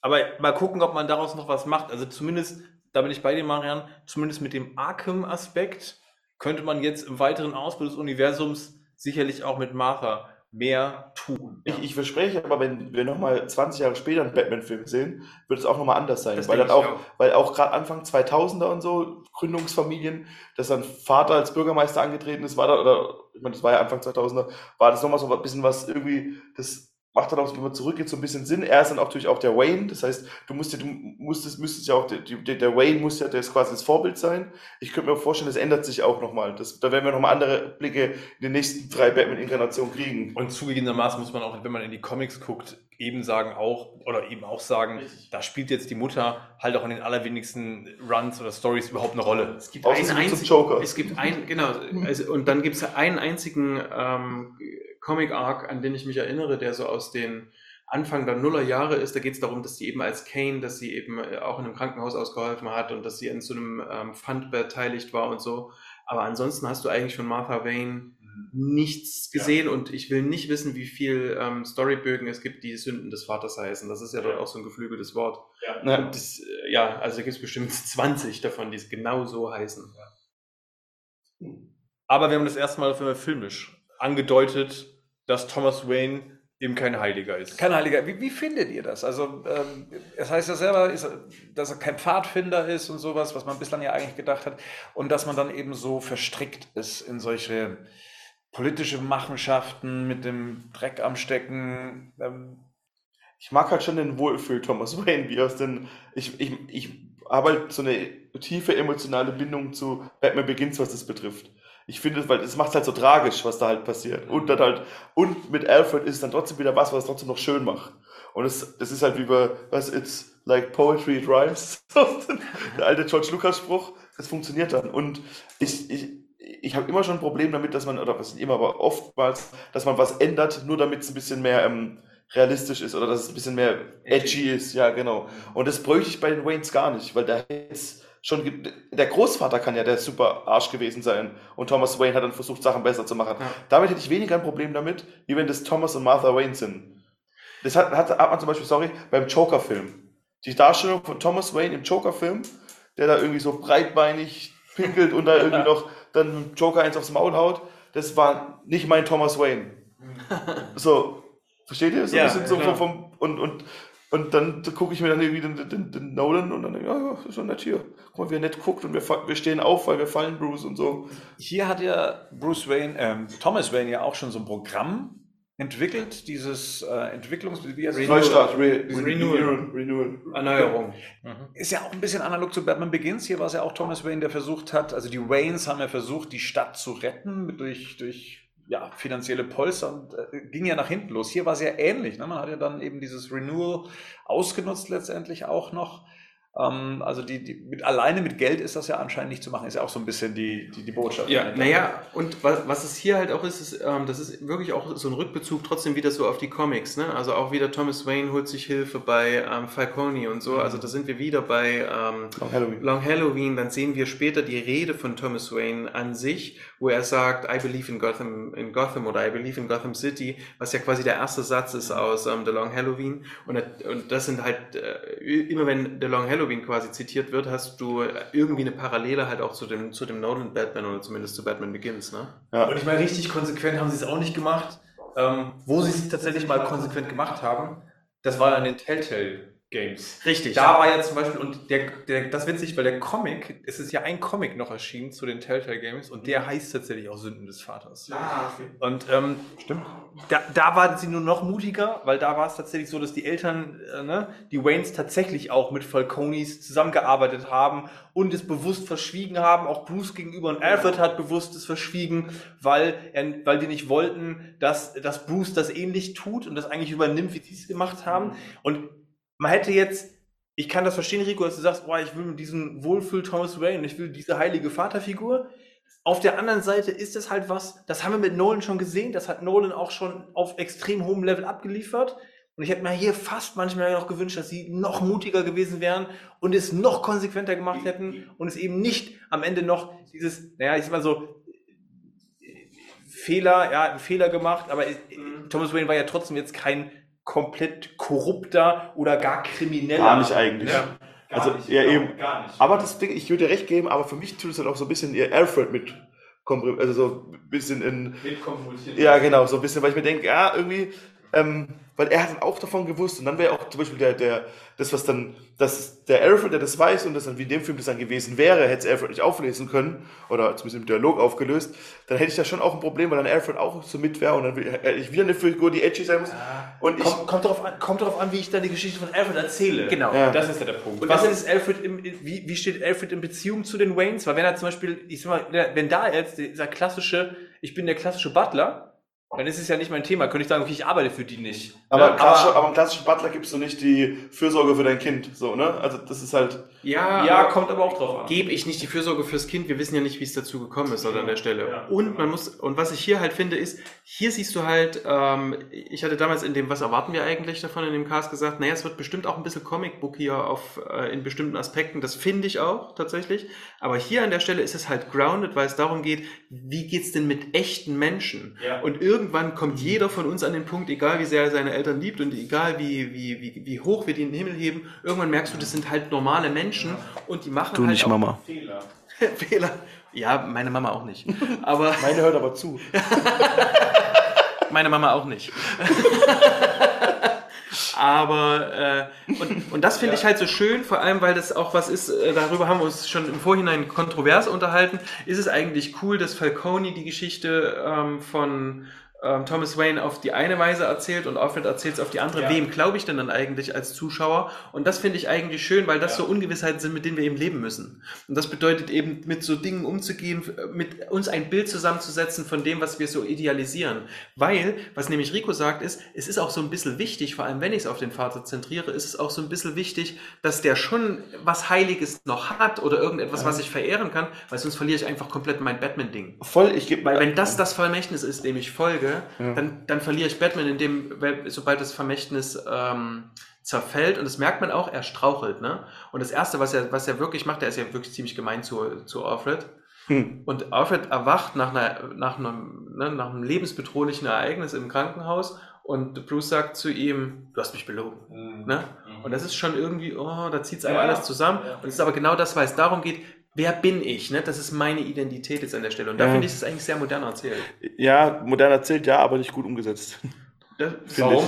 Aber mal gucken, ob man daraus noch was macht. Also zumindest, da bin ich bei dir, Marian, zumindest mit dem Arkham-Aspekt könnte man jetzt im weiteren Ausbau des Universums sicherlich auch mit Martha mehr tun. Ich, ich verspreche aber, wenn wir nochmal 20 Jahre später einen Batman-Film sehen, wird es auch nochmal anders sein. Das weil dann ich auch, weil auch gerade Anfang 2000er und so, Gründungsfamilien, dass dann Vater als Bürgermeister angetreten ist, war da, oder, ich meine, das war ja Anfang 2000er, war das nochmal so ein bisschen was irgendwie, das macht dann auch, wenn man zurückgeht, so ein bisschen Sinn. Er ist dann auch natürlich auch der Wayne, das heißt, du musst ja, du musstest, müsstest ja auch, der, der, der Wayne muss ja das quasi das Vorbild sein. Ich könnte mir vorstellen, das ändert sich auch nochmal. Das, da werden wir nochmal andere Blicke in den nächsten drei Batman-Inkarnationen kriegen. Und zugegebenermaßen muss man auch, wenn man in die Comics guckt, eben sagen auch, oder eben auch sagen, da spielt jetzt die Mutter halt auch in den allerwenigsten Runs oder Stories überhaupt eine Rolle. Es gibt einen einzigen, Joker. es gibt ein, genau, also, und dann gibt es einen einzigen ähm, Comic-Arc, an den ich mich erinnere, der so aus den Anfang der Nullerjahre ist. Da geht es darum, dass sie eben als Kane, dass sie eben äh, auch in einem Krankenhaus ausgeholfen hat und dass sie in so einem ähm, Fund beteiligt war und so. Aber ansonsten hast du eigentlich von Martha Wayne nichts gesehen und ich will nicht wissen, wie viel ähm, Storybögen es gibt, die Sünden des Vaters heißen. Das ist ja dort auch so ein geflügeltes Wort. Ja. Und das, äh, ja, also da gibt es bestimmt 20 davon, die es genau so heißen. Aber wir haben das erste Mal auf einmal filmisch angedeutet, dass Thomas Wayne eben kein Heiliger ist. Kein Heiliger. Wie, wie findet ihr das? Also, ähm, es heißt ja selber, ist, dass er kein Pfadfinder ist und sowas, was man bislang ja eigentlich gedacht hat. Und dass man dann eben so verstrickt ist in solche politische Machenschaften mit dem Dreck am Stecken. Ähm, Ich mag halt schon den Wohlfühl Thomas Wayne, wie aus den. Ich, ich, ich habe halt so eine tiefe emotionale Bindung zu Batman Begins, was das betrifft. Ich finde, weil es macht halt so tragisch, was da halt passiert. Und dann halt, und mit Alfred ist es dann trotzdem wieder was, was es trotzdem noch schön macht. Und es, das ist halt wie bei, was, it's like poetry, it rhymes. Der alte George Lucas Spruch, das funktioniert dann. Und ich, ich, ich habe immer schon ein Problem damit, dass man, oder was nicht immer, aber oftmals, dass man was ändert, nur damit es ein bisschen mehr ähm, realistisch ist oder dass es ein bisschen mehr edgy ist. Ja, genau. Und das bräuchte ich bei den Waynes gar nicht, weil der jetzt schon, der Großvater kann ja der super Arsch gewesen sein und Thomas Wayne hat dann versucht, Sachen besser zu machen. Ja. Damit hätte ich weniger ein Problem damit, wie wenn das Thomas und Martha Wayne sind. Das hat, hat, hat man zum Beispiel, sorry, beim Joker-Film. Die Darstellung von Thomas Wayne im Joker-Film, der da irgendwie so breitbeinig pinkelt und da irgendwie noch dann Joker eins aufs Maul haut, das war nicht mein Thomas Wayne. So, versteht ihr? So Ja, ein bisschen so vom, und, und, und dann gucke ich mir dann irgendwie den, den, den Nolan und dann denke ich, ja, ist schon nett hier. Guck mal, wie er nett guckt und wir, wir stehen auf, weil wir fallen, Bruce und so. Hier hat ja Bruce Wayne, ähm, Thomas Wayne ja auch schon so ein Programm entwickelt, dieses äh, Entwicklungs... Wie heißt. Neustart, Re Renewal. Renewal. Renewal. Erneuerung. Ist ja auch ein bisschen analog zu Batman Begins. Hier war es ja auch Thomas Wayne, der versucht hat, also die Waynes haben ja versucht, die Stadt zu retten durch, durch ja, finanzielle Polster und äh, ging ja nach hinten los. Hier war es ja ähnlich. Ne? Man hat ja dann eben dieses Renewal ausgenutzt letztendlich auch noch. Ähm, also die, die, mit, alleine mit Geld ist das ja anscheinend nicht zu machen. Ist ja auch so ein bisschen die, die, die Botschaft. Ja, dahinter. naja, und was, was es hier halt auch ist, ist ähm, das ist wirklich auch so ein Rückbezug trotzdem wieder so auf die Comics, ne? Also auch wieder Thomas Wayne holt sich Hilfe bei ähm, Falcone und so. Also da sind wir wieder bei ähm, Long Halloween. Long Halloween, dann sehen wir später die Rede von Thomas Wayne an sich, wo er sagt, I believe in Gotham, in Gotham oder I believe in Gotham City, was ja quasi der erste Satz ist aus ähm, The Long Halloween. Und, das- und das sind halt, äh, immer wenn The Long Halloween quasi zitiert wird, hast du irgendwie eine Parallele halt auch zu dem, zu dem Nolan Batman oder zumindest zu Batman Begins, ne? Ja. Und ich meine, richtig konsequent haben sie es auch nicht gemacht. Ähm, wo sie es tatsächlich mal konsequent gemacht haben, das war dann in den Telltale Games. Richtig. Da war ja zum Beispiel, und der, der, das ist witzig, weil der Comic, es ist ja ein Comic noch erschienen zu den Telltale Games und der heißt tatsächlich auch Sünden des Vaters. Ah, okay. Und ähm, stimmt. Da, da waren sie nur noch mutiger, weil da war es tatsächlich so, dass die Eltern, äh, ne, die Waynes tatsächlich auch mit Falconis zusammengearbeitet haben und es bewusst verschwiegen haben, auch Bruce gegenüber und Alfred hat bewusst es verschwiegen, weil, er, weil die nicht wollten, dass, dass Bruce das ähnlich tut und das eigentlich übernimmt, wie sie es gemacht haben. Und man hätte jetzt, ich kann das verstehen, Rico, dass du sagst, boah, ich will mit diesem Wohlfühl Thomas Wayne und ich will diese heilige Vaterfigur. Auf der anderen Seite ist es halt was, das haben wir mit Nolan schon gesehen, das hat Nolan auch schon auf extrem hohem Level abgeliefert. Und ich hätte mir hier fast manchmal noch gewünscht, dass sie noch mutiger gewesen wären und es noch konsequenter gemacht hätten und es eben nicht am Ende noch dieses, naja, ich sag mal so, Fehler, ja, einen Fehler gemacht, aber äh, Thomas Wayne war ja trotzdem jetzt kein komplett korrupter oder gar krimineller. Gar nicht eigentlich. Ja, gar Also, nicht, ja, genau, eben. Gar nicht. Aber das Ding, ich würde dir recht geben, aber für mich tut es halt auch so ein bisschen ihr Alfred mit, also so ein bisschen in, Mitkonvolutiert. ja genau, so ein bisschen, weil ich mir denke, ja, irgendwie, ähm, weil er hat dann auch davon gewusst und dann wäre auch zum Beispiel der, der, das, was dann, dass der Alfred, der das weiß und das dann wie in dem Film das dann gewesen wäre, hätte es Alfred nicht auflesen können oder zumindest im Dialog aufgelöst, dann hätte ich da schon auch ein Problem, weil dann Alfred auch so mit wäre und dann hätte ich wieder eine Figur, die edgy sein muss. Und ich, Kommt, kommt, darauf an, kommt darauf an, wie ich dann die Geschichte von Alfred erzähle. Genau. Ja. Das ist ja der Punkt. Und Was das ist Alfred im, wie, wie steht Alfred in Beziehung zu den Waynes? Weil wenn er zum Beispiel, ich sag mal, wenn da jetzt dieser klassische, ich bin der klassische Butler, dann ist es ja nicht mein Thema. Könnte ich sagen, okay, ich arbeite für die nicht. aber, Ja, klassischer, aber, im klassischen Butler gibst du nicht die Fürsorge für dein Kind, so, ne? Also das ist halt, Ja, ja, aber kommt aber auch drauf an. gebe ich nicht die Fürsorge fürs Kind. Wir wissen ja nicht, wie es dazu gekommen ist oder an der Stelle. Ja. Und man muss, und was ich hier halt finde, ist, hier siehst du halt, ähm, ich hatte damals in dem, was erwarten wir eigentlich davon in dem Cast gesagt, naja, es wird bestimmt auch ein bisschen Comicbook hier auf, äh, in bestimmten Aspekten. Das finde ich auch tatsächlich. Aber hier an der Stelle ist es halt grounded, weil es darum geht, wie geht's denn mit echten Menschen? Ja. Und irgendwann kommt jeder von uns an den Punkt, egal wie sehr er seine Eltern liebt und egal wie, wie, wie, wie hoch wir die in den Himmel heben, irgendwann merkst du, das sind halt normale Menschen und die machen halt auch Mama. Fehler. Fehler. Ja, meine Mama auch nicht. Aber Meine hört aber zu. meine Mama auch nicht. Aber äh, und, und das finde ich halt so schön, vor allem weil das auch was ist, äh, darüber haben wir uns schon im Vorhinein kontrovers unterhalten, ist es eigentlich cool, dass Falcone die Geschichte ähm, von ähm, Thomas Wayne auf die eine Weise erzählt und Alfred erzählt es auf die andere. Ja. Wem glaube ich denn dann eigentlich als Zuschauer? Und das finde ich eigentlich schön, weil das Ja. so Ungewissheiten sind, mit denen wir eben leben müssen. Und das bedeutet eben, mit so Dingen umzugehen, mit uns ein Bild zusammenzusetzen von dem, was wir so idealisieren. Weil, was nämlich Rico sagt, ist, es ist auch so ein bisschen wichtig, vor allem wenn ich es auf den Vater zentriere, ist es auch so ein bisschen wichtig, dass der schon was Heiliges noch hat oder irgendetwas, was ich verehren kann, weil sonst verliere ich einfach komplett mein Batman-Ding. Voll, ich gebe Weil wenn das das Vermächtnis ist, dem ich folge, dann, dann verliere ich Batman, in dem, weil- sobald das Vermächtnis ähm, zerfällt. Und das merkt man auch, er strauchelt. Ne? Und das Erste, was er, was er wirklich macht, er ist ja wirklich ziemlich gemein zu, zu Alfred. Hm. Und Alfred erwacht nach, einer, nach, einem, ne, nach einem lebensbedrohlichen Ereignis im Krankenhaus und Bruce sagt zu ihm, du hast mich belogen. Ne? Und das ist schon irgendwie, oh, da zieht es einem Ja. alles zusammen. Ja. Und es ist aber genau das, weil es darum geht, wer bin ich? Ne? Das ist meine Identität jetzt an der Stelle. Und da Ja. finde ich es eigentlich sehr modern erzählt. Ja, modern erzählt, ja, aber nicht gut umgesetzt. Das, Finde ich.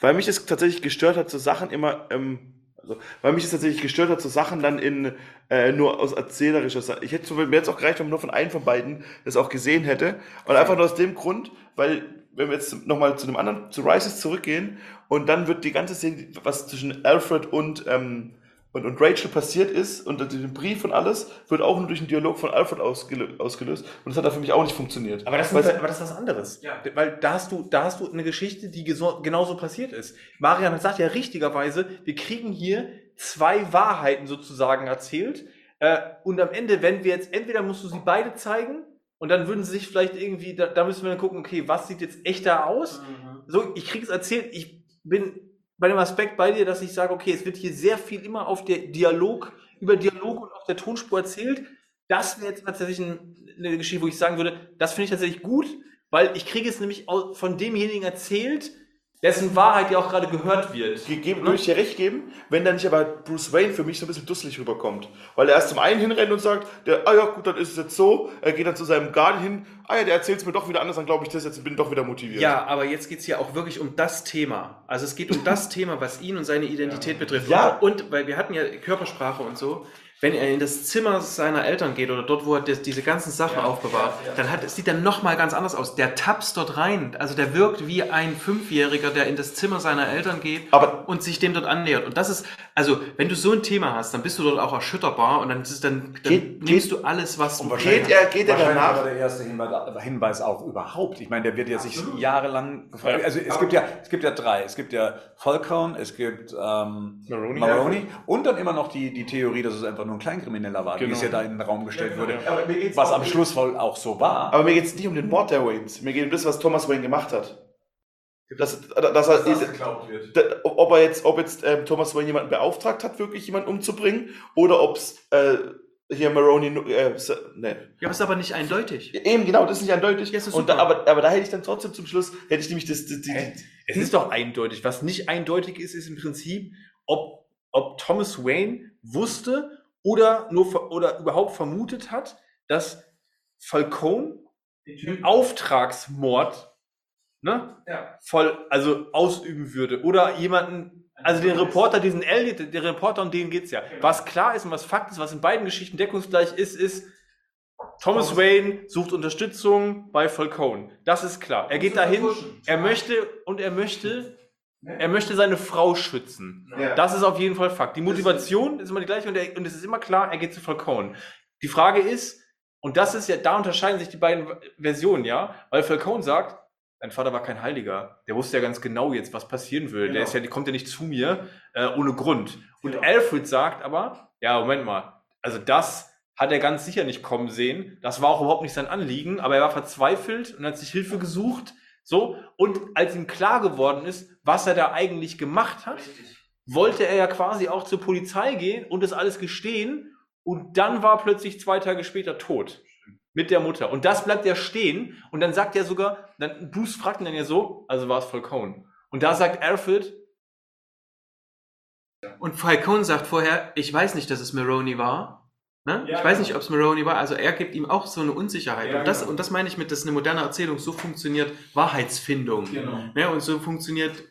Weil mich es tatsächlich gestört hat, so Sachen immer, ähm, also, weil mich es tatsächlich gestört hat, so Sachen dann in, äh, nur aus erzählerischer Sache. Ich hätte so, mir jetzt auch gereicht, wenn man nur von einem von beiden das auch gesehen hätte. Und einfach nur aus dem Grund, weil, wenn wir jetzt nochmal zu dem anderen, zu Rises zurückgehen, und dann wird die ganze Szene, was zwischen Alfred und, ähm, und, und Rachel passiert ist, und den Brief und alles, wird auch nur durch den Dialog von Alfred ausgelö ausgelöst. Und das hat da für mich auch nicht funktioniert. Aber das, ist, aber das ist was anderes. Ja. Weil da hast du, da hast du eine Geschichte, die genauso passiert ist. Marian sagt ja richtigerweise, wir kriegen hier zwei Wahrheiten sozusagen erzählt. Äh, und am Ende, wenn wir jetzt, entweder musst du sie beide zeigen, und dann würden sie sich vielleicht irgendwie, da, da müssen wir dann gucken, okay, was sieht jetzt echter aus? So, ich kriege es erzählt, ich bin bei dem Aspekt bei dir, dass ich sage, okay, es wird hier sehr viel immer auf der Dialog, über Dialog und auf der Tonspur erzählt. Das wäre jetzt tatsächlich ein, eine Geschichte, wo ich sagen würde, das finde ich tatsächlich gut, weil ich kriege es nämlich von demjenigen erzählt, dessen Wahrheit ja auch gerade gehört wird. gegeben, würde ich dir recht geben, wenn dann nicht aber Bruce Wayne für mich so ein bisschen dusselig rüberkommt. Weil er erst zum einen hinrennt und sagt, der, ah ja, gut, dann ist es jetzt so. Er geht dann zu seinem Guardian hin, ah ja, der erzählt es mir doch wieder anders, dann glaube ich das jetzt, bin doch wieder motiviert. Ja, aber jetzt geht es ja auch wirklich um das Thema. Also es geht um das Thema, was ihn und seine Identität betrifft. Ja. Und, und weil wir hatten ja Körpersprache und so, wenn er in das Zimmer seiner Eltern geht oder dort, wo er das, diese ganzen Sachen aufbewahrt, dann hat, sieht er nochmal ganz anders aus. Der tapst dort rein. Also der wirkt wie ein Fünfjähriger, der in das Zimmer seiner Eltern geht Aber- und sich dem dort annähert. Und das ist, also wenn du so ein Thema hast, dann bist du dort auch erschütterbar und dann, ist es- dann, dann Geht- nimmst geht- du alles, was du Geht er, geht er danach? war der erste Hinweis, auch überhaupt. Ich meine, der wird ja sich jahrelang gefragt. Also es gibt ja, es gibt ja drei. Es gibt ja Falcone, es gibt ähm, Maroni. Maroni und dann immer noch die, die Theorie, dass es einfach nur ein Kleinkrimineller war, wie Genau. es ja da in den Raum gestellt wurde. Aber mir geht's Was am Schluss wohl auch so war. Aber mir geht es nicht um den Mord der Waynes. Mir geht um das, was Thomas Wayne gemacht hat. Dass, dass er, geglaubt wird. da- ob er jetzt, ob jetzt ähm, Thomas Wayne jemanden beauftragt hat, wirklich jemanden umzubringen, oder ob es äh, hier Maroni, nu- äh, ne. Ja, aber ist aber nicht eindeutig. Eben, genau, das ist nicht eindeutig. Ja, ist da, aber, aber da hätte ich dann trotzdem zum Schluss, hätte ich nämlich das, das die, Hä? Es ist doch eindeutig. Was nicht eindeutig ist, ist im Prinzip, ob, ob Thomas Wayne wusste oder nur oder überhaupt vermutet hat, dass Falcone den Auftragsmord ne, Ja. voll also ausüben würde. Oder jemanden also den Reporter diesen Elliot der Reporter um den geht's ja. Was klar ist und was Fakt ist was in beiden Geschichten deckungsgleich ist ist Thomas Wayne sucht Unterstützung bei Falcone das ist klar. Er geht dahin er möchte und er möchte er möchte seine Frau schützen. Ja. das ist auf jeden Fall Fakt. Die Motivation ist immer die gleiche und, er, und es ist immer klar, er geht zu Falcone. Die Frage ist, und das ist ja, da unterscheiden sich die beiden Versionen, ja, weil Falcone sagt, dein Vater war kein Heiliger. Der wusste ja ganz genau jetzt, was passieren will. Der Genau. ist ja, der kommt ja nicht zu mir äh, ohne Grund. Und Genau. Alfred sagt aber, ja, Moment mal, also das hat er ganz sicher nicht kommen sehen. Das war auch überhaupt nicht sein Anliegen, aber er war verzweifelt und hat sich Hilfe gesucht. So, und als ihm klar geworden ist, was er da eigentlich gemacht hat, wollte er ja quasi auch zur Polizei gehen und das alles gestehen. Und dann war plötzlich zwei Tage später tot. Mit der Mutter. Und das bleibt ja stehen. Und dann sagt er sogar, dann, Bruce fragt ihn dann ja so, also war es Falcone. Und da sagt Alfred, Und Falcone sagt vorher, ich weiß nicht, dass es Maroney war. Ne? Ja, ich weiß genau. nicht, ob es Maroney war. Also er gibt ihm auch so eine Unsicherheit. Ja, und, das, genau. und das meine ich mit, dass eine moderne Erzählung so funktioniert, Wahrheitsfindung. Genau. Ne? Und so funktioniert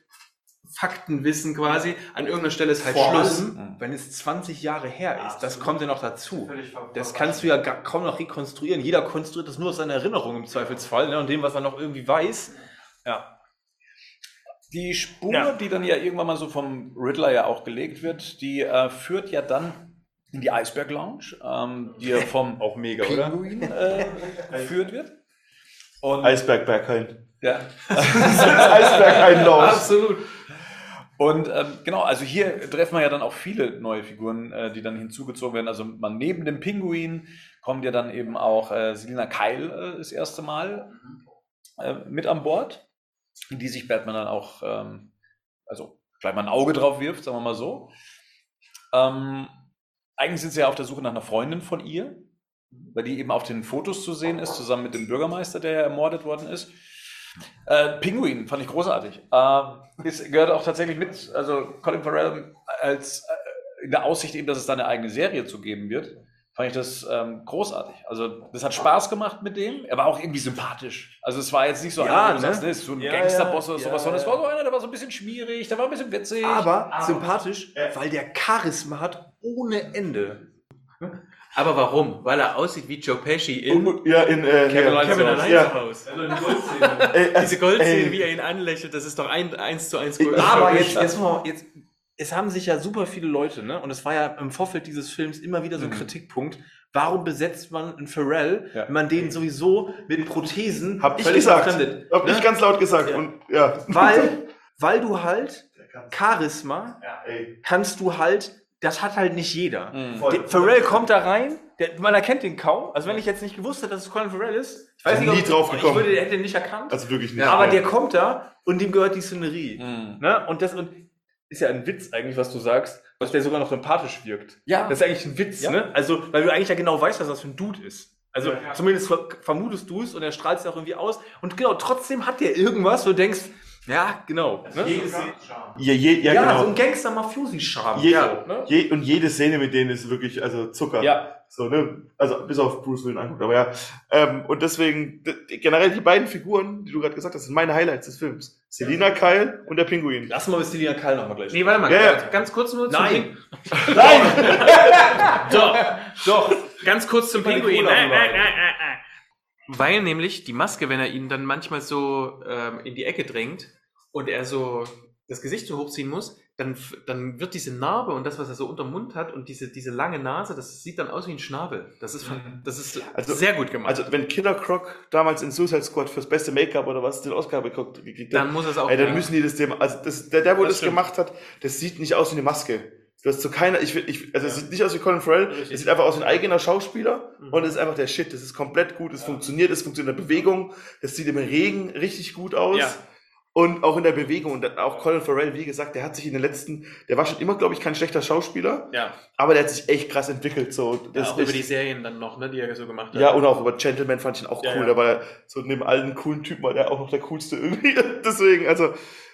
Faktenwissen quasi. An irgendeiner Stelle ist halt Vor Schluss. allem, wenn es 20 Jahre her ist, das kommt ja noch dazu. Das kannst du ja kaum noch rekonstruieren. Jeder konstruiert das nur aus seiner Erinnerung im Zweifelsfall ne, und dem, was er noch irgendwie weiß. Ja. Die Spur, Ja. die dann ja irgendwann mal so vom Riddler ja auch gelegt wird, die äh, führt ja dann in die Eisberg Lounge, ähm, die ja vom Auch mega, oder? Pinguin äh, geführt wird. Und, Eisberg Berghain. ja. Eisberg Einlauf. Absolut. Und ähm, genau, also hier treffen wir ja dann auch viele neue Figuren, äh, die dann hinzugezogen werden. Also man neben dem Pinguin kommt ja dann eben auch äh, Selina Kyle äh, das erste Mal äh, mit an Bord, die sich Batman dann auch, ähm, also gleich mal ein Auge drauf wirft, sagen wir mal so. Ähm, eigentlich sind sie ja auf der Suche nach einer Freundin von ihr, weil die eben auf den Fotos zu sehen ist, zusammen mit dem Bürgermeister, der ja ermordet worden ist. Äh, Pinguin fand ich großartig. Äh, das gehört auch tatsächlich mit, also Colin Farrell als äh, in der Aussicht eben, dass es da eine eigene Serie zu geben wird, fand ich das ähm, großartig. Also das hat Spaß gemacht mit dem. Er war auch irgendwie sympathisch. Also es war jetzt nicht so Ja, einer, ne? sagst, ne, ist so ein Ja, Gangsterboss ja, oder sowas, sondern es war so einer, der war so ein bisschen schwierig, der war ein bisschen witzig. Aber sympathisch, weil der Charisma hat ohne Ende. Aber warum? Weil er aussieht wie Joe Pesci in Und- Ja, in äh, Kevin. Allein Kevin Haus. allein Ja. Haus. Ey, äh, Diese Goldszene, wie er ihn anlächelt, das ist doch ein, eins zu eins Ich- Aber jetzt, jetzt, mal, jetzt, es haben sich ja super viele Leute, ne? Und es war ja im Vorfeld dieses Films immer wieder so ein Mhm. Kritikpunkt. Warum besetzt man einen Pharrell, Ja. wenn man den sowieso mit Prothesen Hab ich gesagt. befremdet, Hab ne? ich ganz laut gesagt. Ja. Und ja. Weil, weil du halt Charisma kannst du halt, das hat halt nicht jeder. Mhm. Voll. Der Pharrell kommt da rein, der, man erkennt den kaum. Also wenn ich jetzt nicht gewusst hätte, dass es Colin Pharrell ist, ich weiß Bin nicht, nie ob drauf ich gekommen. würde, hätte ihn nicht erkannt. Also wirklich nicht. aber der kommt da und dem gehört die Szenerie. Mhm. Ne? Und das und ist ja ein Witz eigentlich, was du sagst, dass der sogar noch sympathisch wirkt. Ja. Das ist eigentlich ein Witz, Ja. ne? Also, weil du eigentlich ja genau weißt, was das für ein Dude ist. Also Ja, ja. zumindest ver vermutest du es und er strahlt es auch irgendwie aus. Und genau, trotzdem hat der irgendwas, wo du denkst, ja, genau. Ne? Ja, je, ja, ja, genau. so ein Gangster-Mafiosi-Charme. Je, Ja, ne? je, und jede Szene mit denen ist wirklich, also Zucker. Ja. So, ne? Also bis auf Bruce Willis anguckt, aber ja. Ähm, und deswegen, generell die beiden Figuren, die du gerade gesagt hast, sind meine Highlights des Films. Selina Kyle und der Pinguin. Lass mal bis Selina Kyle nochmal gleich. Nee, warte mal, Ja, ja. ganz kurz nur zum Nein. Nein! Doch, Doch. ganz kurz zum Pinguin. Cola Äh, rüber. Weil nämlich die Maske, wenn er ihn dann manchmal so ähm, in die Ecke drängt und er so das Gesicht so hochziehen muss, dann, dann wird diese Narbe und das, was er so unterm Mund hat und diese, diese lange Nase, das sieht dann aus wie ein Schnabel. Das ist, Mhm. das ist Also- sehr gut gemacht. Also, wenn Killer Croc damals in Suicide Squad fürs beste Make-up oder was den Oscar bekommt, gekriegt hat, dann muss es auch. ey, dann müssen die das Thema, also das, der, der, wo Das das, gemacht hat, das sieht nicht aus wie eine Maske. Du hast so keiner, ich, will- ich, also es sieht nicht aus wie Colin Farrell, Richtig. es sieht einfach aus wie ein eigener Schauspieler Mhm. und es ist einfach der Shit, das ist komplett gut, es funktioniert, es funktioniert in der Bewegung, es sieht im Regen richtig gut aus. Ja. Und auch in der Bewegung. Und auch Colin Farrell, wie gesagt, der hat sich in den letzten, der war schon immer, glaube ich, kein schlechter Schauspieler, ja, aber der hat sich echt krass entwickelt. So, ja, das auch ist über die Serien dann noch, ne, die er so gemacht hat. ja, und auch über Gentleman fand ich ihn auch Ja, cool. ja. Da war er so neben allen coolen Typen war der auch noch der coolste irgendwie. Deswegen, also,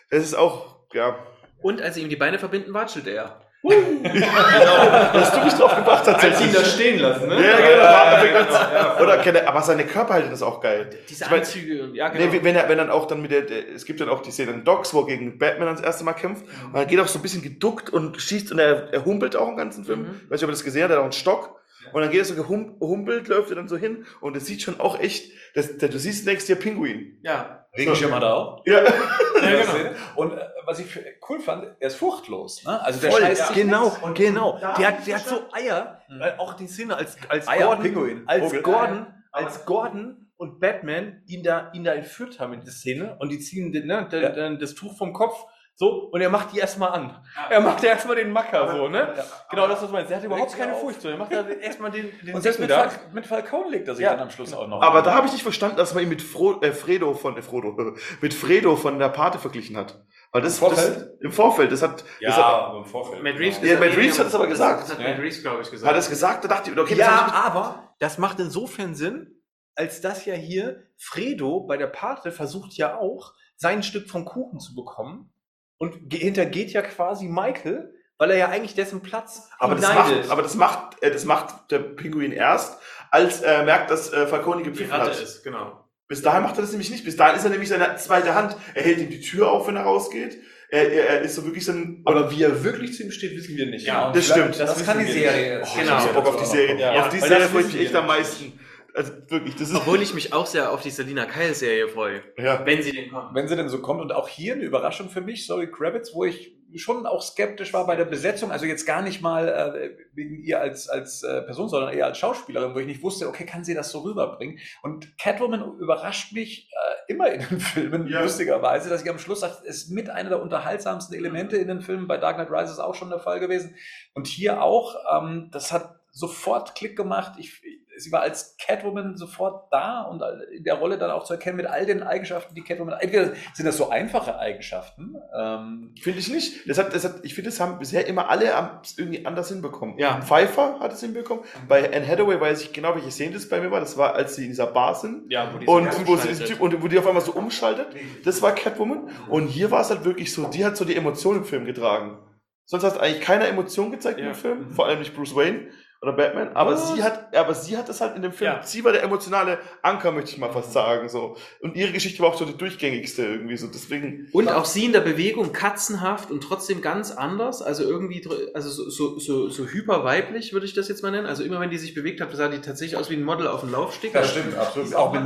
es ist auch, ja. Und als sie ihm die Beine verbinden, watschelt er. Hast du mich drauf gebracht Als tatsächlich? ihn da stehen lassen, ne? Ja, genau. war- Oder, keine- aber seine Körperhaltung ist auch geil. Diese Ich mein- Anzüge und ja, genau. Nee, wenn er, wenn dann auch dann mit der, der, es gibt dann auch die Szene in Docs, wo er gegen Batman das erste Mal kämpft. Und er geht auch so ein bisschen geduckt und schießt und er, er humpelt auch im ganzen Film. Mhm. Ich weiß nicht, ob ihr das gesehen habt, er hat auch einen Stock. Und dann geht er so gehum- gehumpelt, läuft er dann so hin und es sieht schon auch echt, das, das, du siehst und denkst dir Pinguin. ja. Regenschirm hat er auch. Ja. Ja, genau. Und äh, was ich für- cool fand, er ist furchtlos. Ne? Also der Voll, scheißt sich genau, nichts. genau. Der hat, der hat so Eier, Mhm. weil auch die Szene als, als Eier, Gordon, Pinguin, als Vogel. Gordon, als Gordon und Batman ihn da, ihn da entführt haben in die Szene und die ziehen den, ne, den, Ja. den, das Tuch vom Kopf so und er macht die erstmal an. Er macht ja erstmal den Macker so, ne? Genau das, was du meinst. Er hat überhaupt keine auf. Furcht so. Er macht da erstmal den, den Und selbst mit. Fal mit Falcone legt er sich Ja, dann am Schluss auch noch. Aber da habe ich nicht verstanden, dass man ihn mit Fro äh, Fredo von äh, Frodo, mit Fredo von der Pate verglichen hat. Weil das, Im Vorfeld? das im Vorfeld, das hat, das hat, im Vorfeld. Matt Reeves, Ja, Matt Reeves hat es aber gesagt. Das hat Ja. Matt Reeves, glaube ich, gesagt. hat es gesagt, da dachte ich, okay, das Ja, aber das macht insofern Sinn, als dass ja hier Fredo bei der Pate versucht ja auch, sein Stück vom Kuchen zu bekommen und ge- hintergeht ja quasi Michael, weil er ja eigentlich dessen Platz aber das macht, aber das macht, äh, das macht der Pinguin erst, als er merkt, dass äh, Falcone gepfiffen hat. ist, genau. Bis dahin macht er das nämlich nicht. Bis dahin ist er nämlich seine zweite Hand. Er hält ihm die Tür auf, wenn er rausgeht. Er, er, er ist so wirklich so ein. aber wie er wirklich zu ihm steht, wissen wir nicht. Ja, das stimmt. Das, Das kann die Serie. Oh, Genau. ich hab so Bock auf die Serie. Ja, auf die Serie freue ich mich echt am nicht. meisten. Also wirklich, das ist. Obwohl ich mich auch sehr auf die Selina Kyle-Serie freue, Ja. wenn sie denn kommt. wenn sie denn so kommt. Und auch hier eine Überraschung für mich, sorry Kravitz, wo ich schon auch skeptisch war bei der Besetzung. Also jetzt gar nicht mal äh, wegen ihr als, als äh, Person, sondern eher als Schauspielerin, wo ich nicht wusste, okay, kann sie das so rüberbringen? Und Catwoman überrascht mich äh, immer in den Filmen, Ja. lustigerweise, dass ich am Schluss sage, es ist mit einer der unterhaltsamsten Elemente in den Filmen. Bei Dark Knight Rises auch schon der Fall gewesen. Und hier auch, ähm, das hat sofort Klick gemacht. Ich, sie war als Catwoman sofort da und in der Rolle dann auch zu erkennen mit all den Eigenschaften, die Catwoman. Entweder sind das so einfache Eigenschaften. Ähm, Finde ich nicht. Das hat, das hat, ich finde, das haben bisher immer alle irgendwie anders hinbekommen. Ja. Pfeiffer hat es hinbekommen. Bei Anne Hathaway weiß ich genau, welche Szene das bei mir war. Das war, als sie in dieser Bar sind. Ja, wo die Und wo, sie diesen Typ, und wo die auf einmal so umschaltet. Das war Catwoman. Und hier war es halt wirklich so, die hat so die Emotionen im Film getragen. Sonst hast du eigentlich keine Emotion gezeigt Ja. im Film. Vor allem nicht Bruce Wayne oder Batman. Aber Was? sie hat, aber sie hat das halt in dem Film. Ja. Sie war der emotionale Anker, möchte ich mal fast sagen, so. Und ihre Geschichte war auch so die durchgängigste irgendwie, so. Deswegen. Und auch sie in der Bewegung katzenhaft und trotzdem ganz anders. Also irgendwie, also so, so, so, so hyperweiblich würde ich das jetzt mal nennen. Also immer wenn die sich bewegt hat, sah die tatsächlich aus wie ein Model auf dem Laufsteg. Das stimmt, absolut. Auch mit,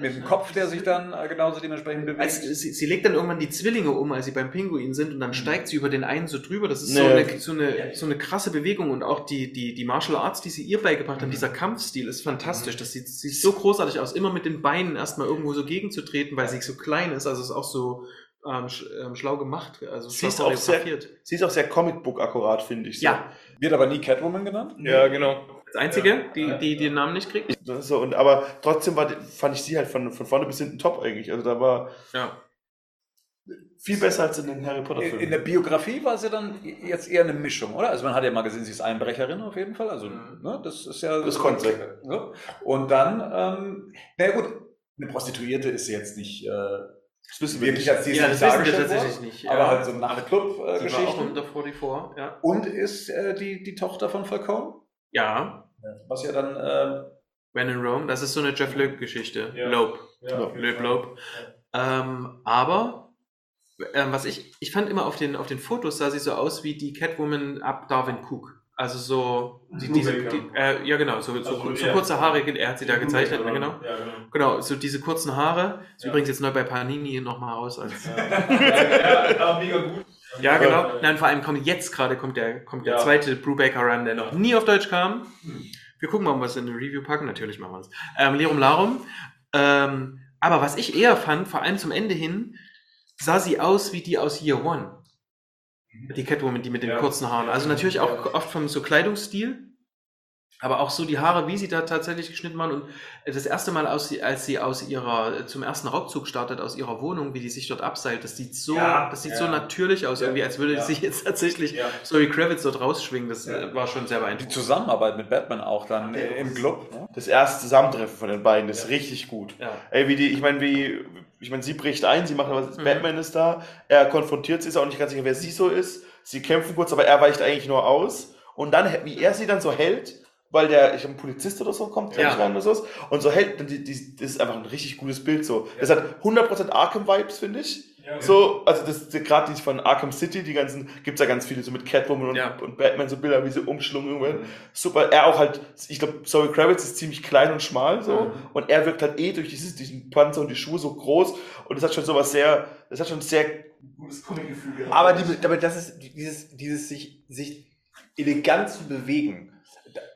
mit dem? Kopf, der sich dann äh, genauso dementsprechend bewegt. Als, sie, sie legt dann irgendwann die Zwillinge um, als sie beim Pinguin sind und dann steigt sie über den einen so drüber. Das ist so, Nee. eine, so, eine, so eine krasse Bewegung und auch die, die, die Martial Arts, die sie ihr beigebracht haben, dieser Kampfstil ist fantastisch. Das sieht, sieht so großartig aus, immer mit den Beinen erstmal irgendwo so gegenzutreten, weil sie so klein ist. Also ist auch so ähm, sch, ähm, schlau gemacht. Also Sie ist auch sehr-. Sie ist auch sehr Comicbook-akkurat, finde ich. So. Ja, Wird aber nie Catwoman genannt. Ja, genau. das Einzige, die, die, die den Namen nicht kriegt. So, und, aber trotzdem war, fand ich sie halt von, von vorne bis hinten top eigentlich. Also da war Ja. Viel besser als in den Harry Potter In, Filmen. in der Biografie war sie dann jetzt eher eine Mischung, oder? Also man hat ja mal gesehen, sie ist Einbrecherin auf jeden Fall. Also, Mhm. ne, das ist ja. Das konnte sie. Ja. Und dann, ähm, na ja, gut, eine Prostituierte ist jetzt nicht äh, das wissen wir wirklich nicht. als die Ja, ist das wissen wir tatsächlich worden, nicht. Aber ja. halt so Sie war auch Nachtclub-Geschichten. unter 44, ja. Und ist äh, die, die Tochter von Falcone, Ja, was ja dann äh, When in Rome, das ist so eine Jeff Loeb-Geschichte. Ja. Loeb. Ja, Loeb. Loeb. Ähm, aber, ähm, was ich, ich fand immer auf den, auf den Fotos sah sie so aus wie die Catwoman ab Darwin Cook. Also so, die, diese, die, äh, ja genau, so, so, Also, so ja. kurze Haare, er hat sie da gezeichnet, ne, genau. Ja, genau. Genau, so diese kurzen Haare. Ist Ja. übrigens jetzt neu bei Panini nochmal raus. Als, Ja, mega gut. ja, genau. Nein, vor allem kommt jetzt gerade kommt der, kommt der zweite Brubaker Run, der noch nie auf Deutsch kam. Wir gucken mal, ob wir es in eine Review packen. Natürlich machen wir es. Ähm, Lirum Larum. Ähm, aber was ich eher fand, vor allem zum Ende hin, sah sie aus wie die aus Year One. Die Catwoman, die mit den Ja. kurzen Haaren. Also natürlich auch oft vom so Kleidungsstil. Aber auch so die Haare, wie sie da tatsächlich geschnitten waren. Und das erste Mal, aus, als sie aus ihrer, zum ersten Raubzug startet, aus ihrer Wohnung, wie die sich dort abseilt, das sieht so, Ja, das sieht ja. so natürlich aus, Ja, irgendwie, als würde ja. sie jetzt tatsächlich Ja. Zoe Kravitz dort rausschwingen. Das Ja. äh, war schon sehr die beeindruckend. Zusammenarbeit mit Batman auch dann Ja, im Club. Ne? Das erste Zusammentreffen von den beiden ist richtig gut. Ja. Ey, wie die, ich meine, wie, ich meine, sie bricht ein, sie macht was, Mhm. Batman ist da, er konfrontiert sie, ist auch nicht ganz sicher, wer sie so ist. Sie kämpfen kurz, aber er weicht eigentlich nur aus. Und dann, wie er sie dann so hält, weil der, ich ein Polizist oder so kommt, Ja. rein oder so, und so hält, dann die, die, das ist einfach ein richtig gutes Bild so. Das hat 100% Arkham-Vibes, finde ich. Ja, So, also das gerade die von Arkham City, die ganzen, gibt's ja ganz viele, so mit Catwoman und, Ja. und Batman, so Bilder, wie sie umschlungen werden. Super, er auch halt, ich glaube, Zoe Kravitz ist ziemlich klein und schmal so, Mhm. und er wirkt halt eh durch dieses, diesen Panzer und die Schuhe so groß, und das hat schon sowas sehr, das hat schon ein sehr gutes Comic-Gefühl gehabt. Aber, die, aber das ist dieses, dieses sich, sich elegant zu bewegen.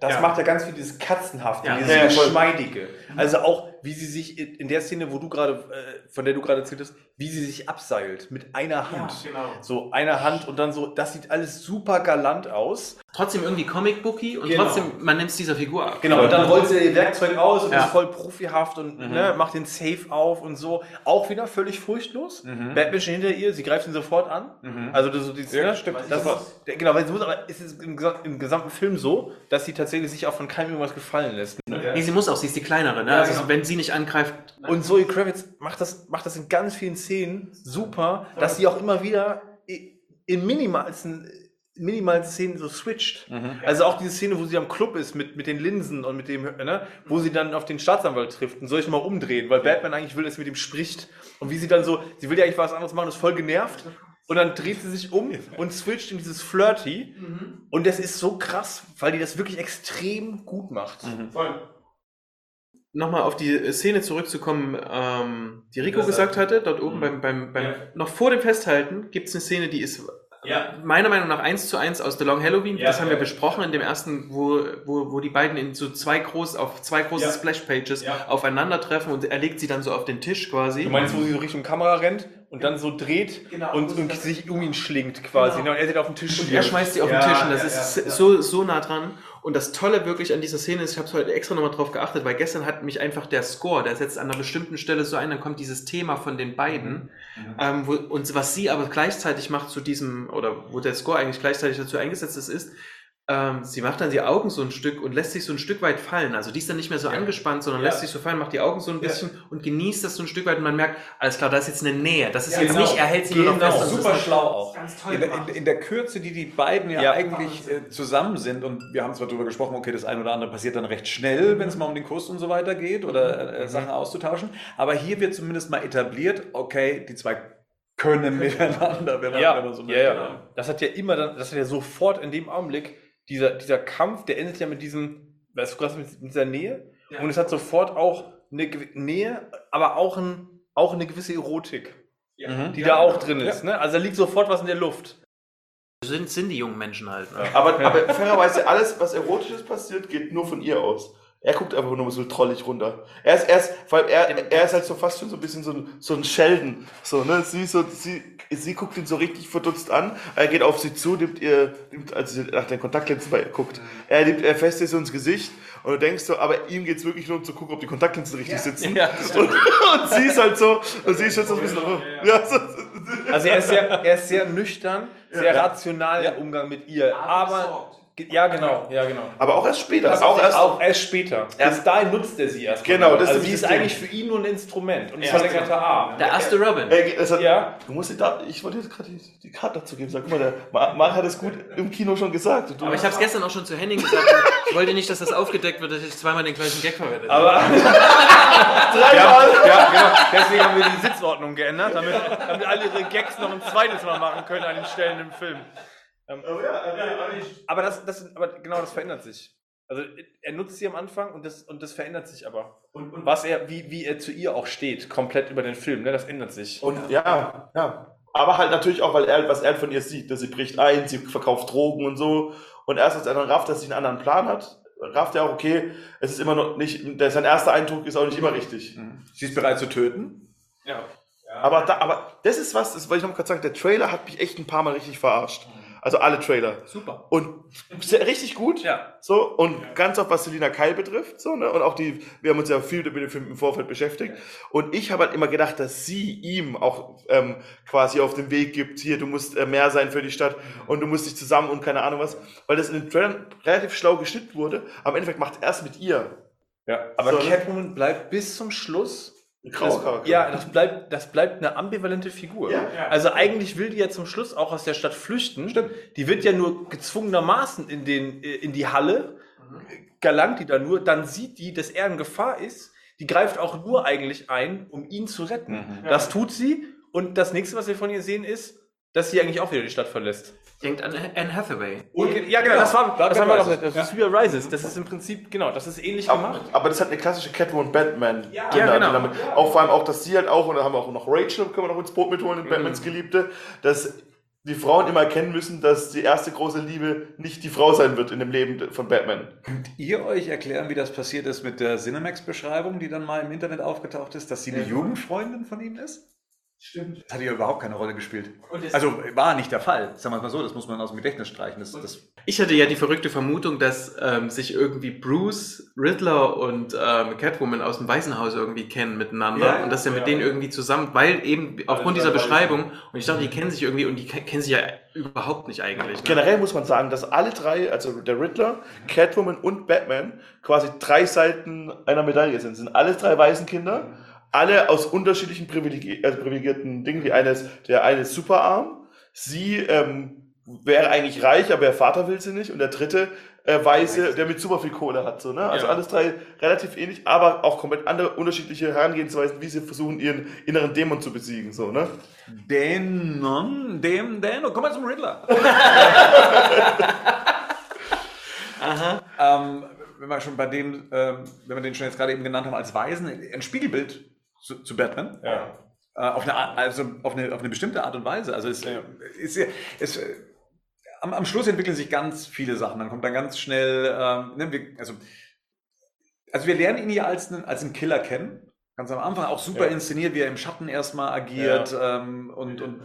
Das Ja. macht ja ganz viel dieses Katzenhafte, Ja. dieses Ja, ja, voll. Geschmeidige. Also auch, wie sie sich in der Szene, wo du gerade, äh, von der du gerade erzählt hast, wie sie sich abseilt mit einer Hand. genau. So einer Hand und dann so, das sieht alles super galant aus. Trotzdem irgendwie Comic-Booky und Genau. trotzdem, man nimmt es dieser Figur ab. Genau, und dann rollt sie ihr Werkzeug aus und Ja. ist voll profihaft und Mhm. ne, macht den Safe auf und so. Auch wieder völlig furchtlos. Mhm. Batman steht hinter ihr, sie greift ihn sofort an. Mhm. Also das, so dieses, Ja, ne, stimmt. Das ist, der- genau, weil sie muss, aber es ist im, im gesamten Film so, dass sie tatsächlich sich auch von keinem irgendwas gefallen lässt. Nee, sie muss auch, sie ist die kleinere. Ne? Ja, also genau. wenn sie nicht angreift, Und Zoe Kravitz macht das, macht das in ganz vielen Szenen super, dass sie auch immer wieder in minimalsten, minimalsten Szenen so switcht. Mhm. Also auch diese Szene, wo sie am Club ist mit, mit den Linsen und mit dem, ne, wo sie dann auf den Staatsanwalt trifft und soll ich mal umdrehen, weil Batman eigentlich will, dass sie mit ihm spricht. Und wie sie dann so, sie will ja eigentlich was anderes machen, ist voll genervt. Und dann dreht sie sich um und switcht in dieses Flirty. Und das ist so krass, weil die das wirklich extrem gut macht. Mhm. Voll. Nochmal auf die Szene zurückzukommen, ähm, die Rico Das- gesagt hatte, dort oben Mhm. beim, beim, beim Ja. noch vor dem Festhalten gibt es eine Szene, die ist Ja. meiner Meinung nach eins zu eins aus The Long Halloween. Ja, das haben wir besprochen in dem ersten, wo, wo, wo die beiden in so zwei groß, auf zwei große Ja. Splash-Pages Ja. aufeinandertreffen und er legt sie dann so auf den Tisch quasi. Du meinst, wo sie so Richtung Kamera rennt und dann so dreht Genau. und, und sich um ihn schlingt quasi. Genau. Und er sieht auf den Tisch Und er schmeißt sie auf Ja, den Tisch und das ja, ist ja, ja. so, so nah dran. Und das Tolle wirklich an dieser Szene ist, ich habe heute extra nochmal drauf geachtet, weil gestern hat mich einfach der Score, der setzt an einer bestimmten Stelle so ein, dann kommt dieses Thema von den beiden. Ähm, wo, und was sie aber gleichzeitig macht zu diesem, oder wo der Score eigentlich gleichzeitig dazu eingesetzt ist, ist, ähm, sie macht dann die Augen so ein Stück und lässt sich so ein Stück weit fallen. Also die ist dann nicht mehr so Ja. angespannt, sondern Ja. lässt sich so fallen, macht die Augen so ein Ja. bisschen und genießt das so ein Stück weit und man merkt, alles klar, da ist jetzt eine Nähe. Das ist Ja, jetzt genau. nicht, er hält sie nur noch Genau. fest. das Super ist schlau auch. Ganz toll In, in, in der Kürze, die die beiden ja, Ja. eigentlich äh, zusammen sind, und wir haben zwar darüber gesprochen, okay, das eine oder andere passiert dann recht schnell, wenn es mal um den Kuss und so weiter geht oder äh, Sachen auszutauschen, aber hier wird zumindest mal etabliert, okay, die zwei können miteinander, wenn man, Ja, wenn man so ja, ja. Das hat ja immer dann, das hat ja sofort in dem Augenblick, dieser, dieser Kampf, der endet ja mit diesem, weißt du, krass, mit, mit dieser Nähe. Ja. Und es hat sofort auch eine Nähe, aber auch, ein, auch eine gewisse Erotik, Mhm. die da auch drin ist. Ne? Also da liegt sofort was in der Luft. sind, sind die jungen Menschen halt. Ne? Aber, aber fairerweise, alles, was Erotisches passiert, geht nur von ihr aus. Er guckt einfach nur so trollig runter. Er ist, er ist, vor allem er, er ist halt so fast schon so ein bisschen so ein, so ein Sheldon. So, ne? sie, so, sie, sie guckt ihn so richtig verdutzt an. Er geht auf sie zu, nimmt ihr, nimmt, als sie nach den Kontaktlinsen bei ihr guckt. Er nimmt, er fässt ihr so ins Gesicht und du denkst so, aber ihm geht's wirklich nur um zu gucken, ob die Kontaktlinsen richtig sitzen. Ja, Und, und sie ist halt so, und sie ist schon so ein bisschen, ja, so, Also er ist sehr, er ist sehr nüchtern, sehr Ja. rational im Umgang mit ihr. Aber, ja genau, ja genau. aber auch erst später. Das auch erst, auch erst später. Bis dahin nutzt er sie erst. Genau, das ist also ist das Ding. eigentlich für ihn nur ein Instrument und ein Ja. verlängerter Arm. Der erste Robin. Es hat, Ja. Du musst dir da, ich wollte jetzt gerade die, die Karte dazu geben. Sag guck mal, der Ma- Marc hat es gut im Kino schon gesagt. Aber ich habe es gestern auch schon zu Henning gesagt. Ich wollte nicht, dass das aufgedeckt wird, dass ich zweimal den gleichen Gag verwende. Aber dreimal. ja, genau. Deswegen haben wir die Sitzordnung geändert, damit, damit alle ihre Gags noch ein zweites Mal machen können an den Stellen im Film. Ähm, aber das, das, aber genau, das verändert sich. Also er nutzt sie am Anfang und das, und das verändert sich aber. Und, und was er, wie, wie er zu ihr auch steht, komplett über den Film, ne, das ändert sich. Und ja, ja. Aber halt natürlich auch, weil er, was er von ihr sieht. Dass sie bricht ein, sie verkauft Drogen und so. Und erst als er dann rafft, dass sie einen anderen Plan hat, rafft er auch, okay, es ist immer noch nicht, der, sein erster Eindruck ist auch nicht immer richtig. Mhm. Sie ist bereit zu töten. Ja. Aber, da, aber das ist was, das wollte ich noch gerade sagen, der Trailer hat mich echt ein paar Mal richtig verarscht. Also alle Trailer. Super. Und sehr, richtig gut. Ja. So, und ganz auf was Selina Keil betrifft, so, ne? Und auch die, wir haben uns ja viel mit dem Film im Vorfeld beschäftigt. Und ich habe halt immer gedacht, dass sie ihm auch ähm, quasi auf den Weg gibt, hier, du musst äh, mehr sein für die Stadt und du musst dich zusammen und keine Ahnung was. Weil das in den Trailern relativ schlau geschnitten wurde. Am Endeffekt macht er es mit ihr. Ja, aber So, ne? Catwoman bleibt bis zum Schluss. Graucharakter. ja, das bleibt, das bleibt eine ambivalente Figur. Ja. Also eigentlich will die ja zum Schluss auch aus der Stadt flüchten. Stimmt. Die wird ja nur gezwungenermaßen in, den, in die Halle, galant die da nur, dann sieht die, dass er in Gefahr ist. Die greift auch nur eigentlich ein, um ihn zu retten. Mhm. Das tut sie. Und das nächste, was wir von ihr sehen, ist, dass sie eigentlich auch wieder die Stadt verlässt. Denkt an Anne Hathaway. ja, genau, das war, Dark das haben wir Rises. doch, das ist wie Rises. Das ist im Prinzip, genau, das ist ähnlich gemacht. Aber, aber das hat eine klassische Catwoman Batman. Ja, Kinder, genau. damit, auch vor allem auch, dass sie halt auch, und da haben wir auch noch Rachel, können wir noch ins Boot mitholen, in Batmans Geliebte, dass die Frauen immer erkennen müssen, dass die erste große Liebe nicht die Frau sein wird in dem Leben von Batman. Könnt ihr euch erklären, wie das passiert ist mit der Cinemax-Beschreibung, die dann mal im Internet aufgetaucht ist, dass sie eine Jugendfreundin von ihm ist? Stimmt. Das hat ja überhaupt keine Rolle gespielt. Also war nicht der Fall. Sagen wir es mal so, das muss man aus dem Gedächtnis streichen. Das, das Ich hatte ja die verrückte Vermutung, dass ähm, sich irgendwie Bruce, Riddler und ähm, Catwoman aus dem Waisenhaus irgendwie kennen miteinander Ja, und dass er ja. mit denen irgendwie zusammen, weil eben aufgrund dieser Beschreibung und ich dachte, die kennen sich irgendwie und die ke- kennen sich ja überhaupt nicht eigentlich. Ne? Generell muss man sagen, dass alle drei, also der Riddler, Catwoman und Batman, quasi drei Seiten einer Medaille sind. Sind alles drei Waisenkinder, alle aus unterschiedlichen privilegi also privilegierten Dingen. Die eine ist, der eine ist superarm, sie ähm, wäre eigentlich reich, aber ihr Vater will sie nicht. Und der dritte äh, Weiße, der mit super viel Kohle hat. So, ne? Also Ja. alles drei relativ ähnlich, aber auch komplett andere unterschiedliche Herangehensweisen, wie sie versuchen, ihren inneren Dämon zu besiegen. So, ne? Denon, dem, den, komm mal zum Riddler. Aha. ähm, wenn wir schon bei dem, ähm, wenn wir den schon jetzt gerade eben genannt haben, als Weisen, ein Spiegelbild zu, zu Batman. Ja. Äh, auf, eine, also auf, eine, auf eine bestimmte Art und Weise. Also es, Ja. ist, es, äh, am, am Schluss entwickeln sich ganz viele Sachen. Dann kommt dann ganz schnell, ähm, ne, wir, also, also wir lernen ihn ja als einen, als einen Killer kennen. Ganz am Anfang auch super Ja. inszeniert, wie er im Schatten erstmal agiert ähm, und, und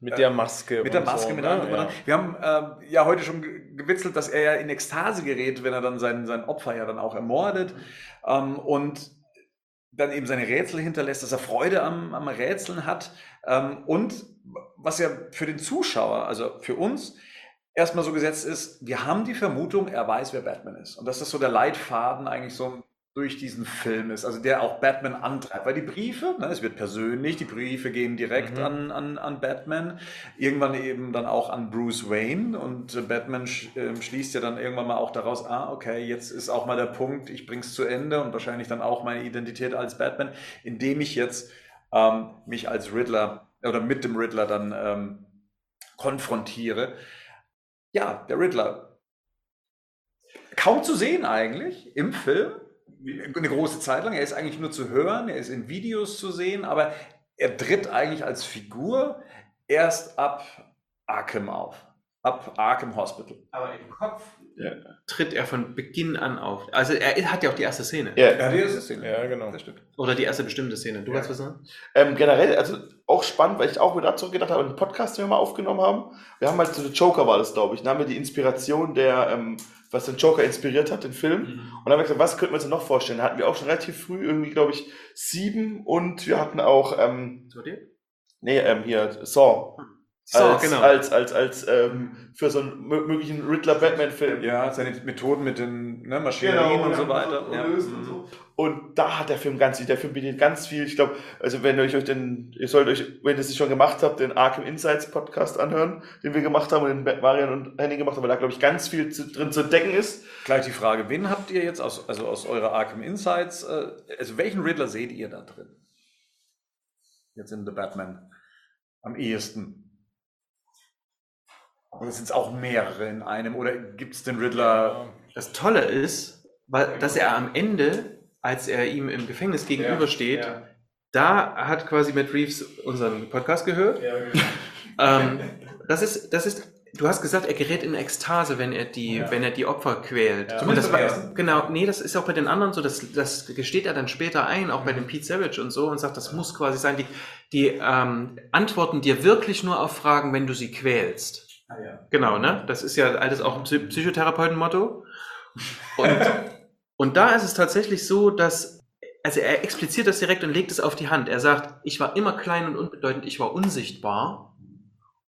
Mit der Maske. mit der Maske, so, mit ne? allem. dran. Wir haben ähm, ja heute schon ge- gewitzelt, dass er ja in Ekstase gerät, wenn er dann sein, sein Opfer ja dann auch ermordet ähm, und dann eben seine Rätsel hinterlässt, dass er Freude am, am Rätseln hat ähm, und was ja für den Zuschauer, also für uns, erstmal so gesetzt ist, wir haben die Vermutung, er weiß, wer Batman ist. Und das so der Leitfaden eigentlich so durch diesen Film ist, also der auch Batman antreibt. Weil die Briefe, ne, es wird persönlich, die Briefe gehen direkt Mhm. an, an, an Batman, irgendwann eben dann auch an Bruce Wayne und äh, Batman sch, ähm, schließt ja dann irgendwann mal auch daraus, ah, okay, jetzt ist auch mal der Punkt, ich bring's zu Ende und wahrscheinlich dann auch meine Identität als Batman, indem ich jetzt ähm, mich als Riddler oder mit dem Riddler dann ähm, konfrontiere. Ja, der Riddler. Kaum zu sehen eigentlich im Film. Eine große Zeit lang. Er ist eigentlich nur zu hören, er ist in Videos zu sehen, aber er tritt eigentlich als Figur erst ab Arkham auf. Ab Arkham Hospital. Aber im Kopf Ja. tritt er von Beginn an auf. Also er hat ja auch die erste Szene. Ja, Ja, das ist Ja, genau. Das stimmt. Oder die erste bestimmte Szene. Du Ja. weißt was sagen? Ähm, generell, also auch spannend, weil ich auch wieder zurückgedacht habe, einen Podcast, den wir mal aufgenommen haben. Wir haben halt so der Joker war das, glaube ich. Da haben wir die Inspiration der, ähm, was den Joker inspiriert hat, den Film. Und dann haben wir gesagt, was könnten wir uns noch vorstellen? Da hatten wir auch schon relativ früh irgendwie, glaube ich, sieben und wir hatten auch, ähm, So dir? nee, ähm, hier, Saw. So, als, genau. als, als, als, ähm, für so einen mö- möglichen Riddler-Batman-Film. Ja, seine Methoden mit den ne, Maschinerien und so weiter. Ja. lösen und so. Und da hat der Film ganz viel, der Film bietet ganz viel. Ich glaube, also wenn ihr euch den, ihr sollt euch, wenn ihr es nicht schon gemacht habt, den Arkham Insights Podcast anhören, den wir gemacht haben und den Marian und Henning gemacht haben, weil da glaube ich ganz viel zu, drin zu entdecken ist. Gleich die Frage, wen habt ihr jetzt aus, also aus eurer Arkham Insights, äh, also welchen Riddler seht ihr da drin? Jetzt in The Batman am ehesten. Oder sind es auch mehrere in einem? Oder gibt es den Riddler? Das Tolle ist, weil, dass er am Ende, als er ihm im Gefängnis gegenübersteht, da hat quasi Matt Reeves unseren Podcast gehört. Ähm, das ist, das ist, du hast gesagt, er gerät in Ekstase, wenn er die, Ja. wenn er die Opfer quält. Ja. Zumindest war, ersten. genau, nee, das ist auch bei den anderen so, das, das gesteht er dann später ein, auch bei dem Pete Savage und so, und sagt, das muss quasi sein, die, die ähm, antworten dir wirklich nur auf Fragen, wenn du sie quälst. Ah, ja. Genau, ne? Das ist ja alles auch ein Psy- Psychotherapeuten-Motto. Und, und da ist es tatsächlich so, dass, also er expliziert das direkt und legt es auf die Hand. Er sagt, ich war immer klein und unbedeutend, ich war unsichtbar.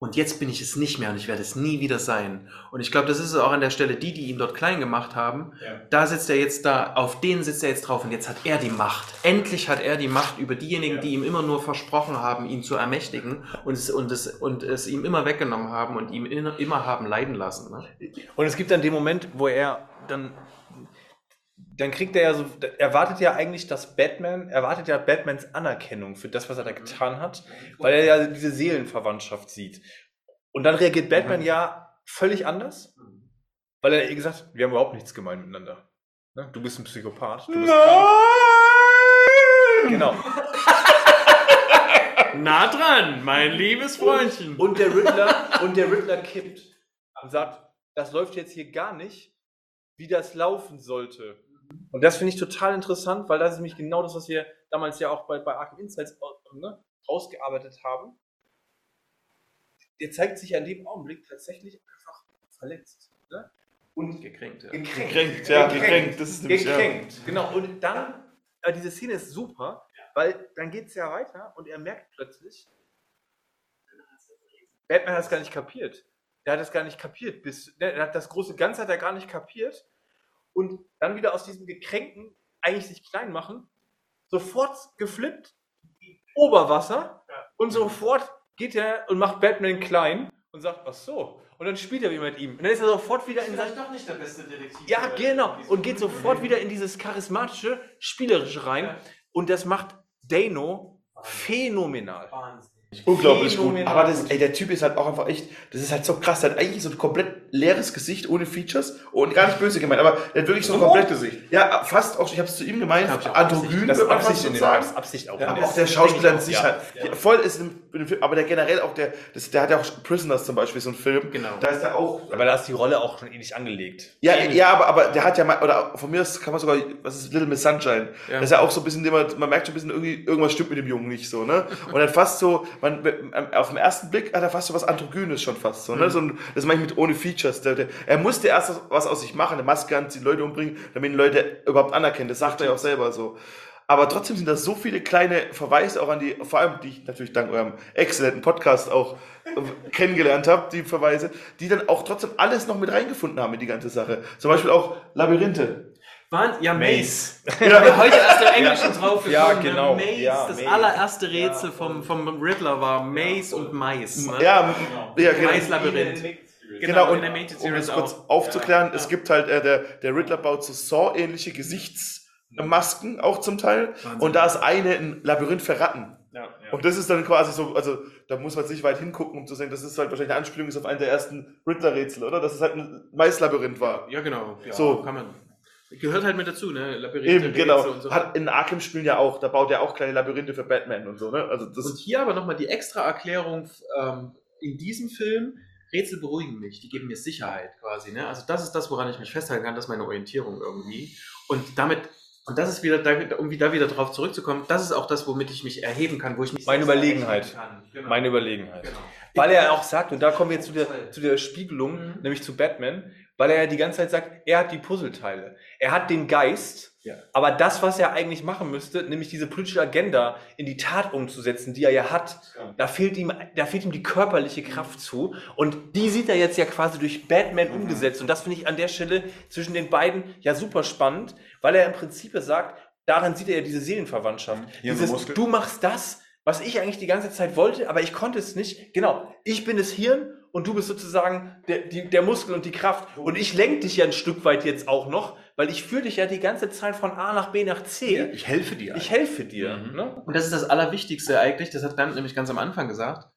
Und jetzt bin ich es nicht mehr und ich werde es nie wieder sein. Und ich glaube, das ist es auch an der Stelle, die, die ihn dort klein gemacht haben, Ja. da sitzt er jetzt da, auf den sitzt er jetzt drauf und jetzt hat er die Macht. Endlich hat er die Macht über diejenigen, Ja. die ihm immer nur versprochen haben, ihn zu ermächtigen und es, und es, und es ihm immer weggenommen haben und ihm immer, immer haben leiden lassen. Ne? Und es gibt dann den Moment, wo er dann, dann kriegt er ja so, er wartet ja eigentlich, dass Batman, er wartet ja Batmans Anerkennung für das, was er da getan hat, weil er ja diese Seelenverwandtschaft sieht. Und dann reagiert Batman ja völlig anders, weil er ihr gesagt hat, wir haben überhaupt nichts gemein miteinander. Ne? Du bist ein Psychopath. Du bist krank. Genau. Na dran, mein liebes Freundchen. Und der Riddler, und der Riddler kippt und sagt, das läuft jetzt hier gar nicht, wie das laufen sollte. Und das finde ich total interessant, weil das ist nämlich genau das, was wir damals ja auch bei, bei Arkham Insights ne, ausgearbeitet haben. Der zeigt sich an dem Augenblick tatsächlich einfach verletzt. Ne? Und Gekränkt, ja. gekränkt. Gekränkt, ja, gekränkt. Das ist nämlich, ja. Gekränkt, genau. Und dann, äh, diese Szene ist super, weil dann geht es ja weiter und er merkt plötzlich, Batman hat es gar nicht kapiert. Der hat es gar nicht kapiert. Bis, der hat das große Ganze hat er gar nicht kapiert. Und dann wieder aus diesem Gekränkten eigentlich sich klein machen, sofort geflippt, Oberwasser und sofort geht er und macht Batman klein und sagt, ach so. Und dann spielt er wieder mit ihm. Und dann ist er sofort wieder in sein doch nicht der beste Detektiv. ja, genau. Und geht sofort wieder in dieses charismatische, spielerische rein. Und das macht Dano phänomenal. Wahnsinn. Unglaublich gut. Phänomenal Aber das, gut. ey, der Typ ist halt auch einfach echt, das ist halt so krass. Der hat eigentlich so ein komplett leeres Gesicht ohne Features und gar nicht böse gemeint, aber der hat wirklich so ein So ein komplett Gesicht. Ja, fast auch, ich habe es zu ihm gemeint, androgyn, Das ist Absicht so in sagen. das Absicht auch. Ja, aber auch der Schauspieler an sich Ja. halt. Ja. Voll ist im, in dem Film, aber der generell auch der, das, der hat ja auch Prisoners zum Beispiel, so ein Film. Genau. Da ist er auch. Aber da ist die Rolle auch schon ähnlich angelegt. Ja, ja, aber, aber der hat ja mal, oder von mir aus kann man sogar, was ist Little Miss Sunshine? Ja. Das ist ja auch so ein bisschen, man, man merkt schon ein bisschen, irgendwie, irgendwas stimmt mit dem Jungen nicht so, ne? Und hat fast so, man, auf den ersten Blick hat er fast so was Androgynes schon fast so, ne? So ein, das meine ich mit ohne Features. Der, der, er musste erst was aus sich machen, eine Maske anziehen, Leute umbringen, damit ihn Leute überhaupt anerkennen. Das sagt er ja auch selber so. Aber trotzdem sind da so viele kleine Verweise auch an die, vor allem die ich natürlich dank eurem exzellenten Podcast auch kennengelernt habe, die Verweise, die dann auch trotzdem alles noch mit reingefunden haben in die ganze Sache. Zum Beispiel auch Labyrinthe. Waren, ja, Maze. Maze. Ja. Wir heute erst im Englischen drauf Ja, gekommen, genau. Ne? Maze, Ja, das Maze. allererste Rätsel vom, vom Riddler war Maze und Mais. Ne? Ja, ja genau. Mais-Labyrinth. Genau, und der Mated um das kurz auch. aufzuklären, es gibt halt, äh, der, der Riddler baut so Saw-ähnliche Gesichtsmasken auch zum Teil. Und da ist eine ein Labyrinth für Ratten. Ja, Und das ist dann quasi so, also da muss man nicht weit hingucken, um zu sehen, das ist halt wahrscheinlich eine Anspielung ist auf einen der ersten Riddler-Rätsel, oder? Dass es halt ein Maislabyrinth war. Ja, genau. Ja, So. kann man. Gehört halt mit dazu, ne? Labyrinthe, Eben, genau. Rätsel und so. Hat in Arkham-Spielen ja auch, da baut er auch kleine Labyrinthe für Batman und so, ne? Also das Und hier aber nochmal die extra Erklärung ähm, in diesem Film. Rätsel beruhigen mich, die geben mir Sicherheit quasi. Ne? Also das ist das, woran ich mich festhalten kann, das ist meine Orientierung irgendwie. Und damit, und das ist wieder, da, um wieder, wieder darauf zurückzukommen, das ist auch das, womit ich mich erheben kann, wo ich mich Meine Überlegenheit. Genau. Meine Überlegenheit. Genau. Weil er auch sagt, und da kommen wir jetzt zu der, zu der Spiegelung, Mhm. nämlich zu Batman, weil er ja die ganze Zeit sagt, er hat die Puzzleteile. Er hat den Geist, Ja. aber das, was er eigentlich machen müsste, nämlich diese politische Agenda in die Tat umzusetzen, die er ja hat, da fehlt ihm, da fehlt ihm die körperliche Kraft zu. Und die sieht er jetzt ja quasi durch Batman umgesetzt. Und das finde ich an der Stelle zwischen den beiden ja super spannend, weil er im Prinzip sagt, daran sieht er ja diese Seelenverwandtschaft. So Dieses, du machst das, was ich eigentlich die ganze Zeit wollte, aber ich konnte es nicht. Genau, ich bin das Hirn und du bist sozusagen der, die, der Muskel und die Kraft. Und ich lenke dich ja ein Stück weit jetzt auch noch, weil ich führe dich ja die ganze Zeit von A nach B nach C. Ich helfe dir. Ich helfe dir. Mhm. Ne? Und das ist das Allerwichtigste eigentlich, das hat Grant nämlich ganz am Anfang gesagt.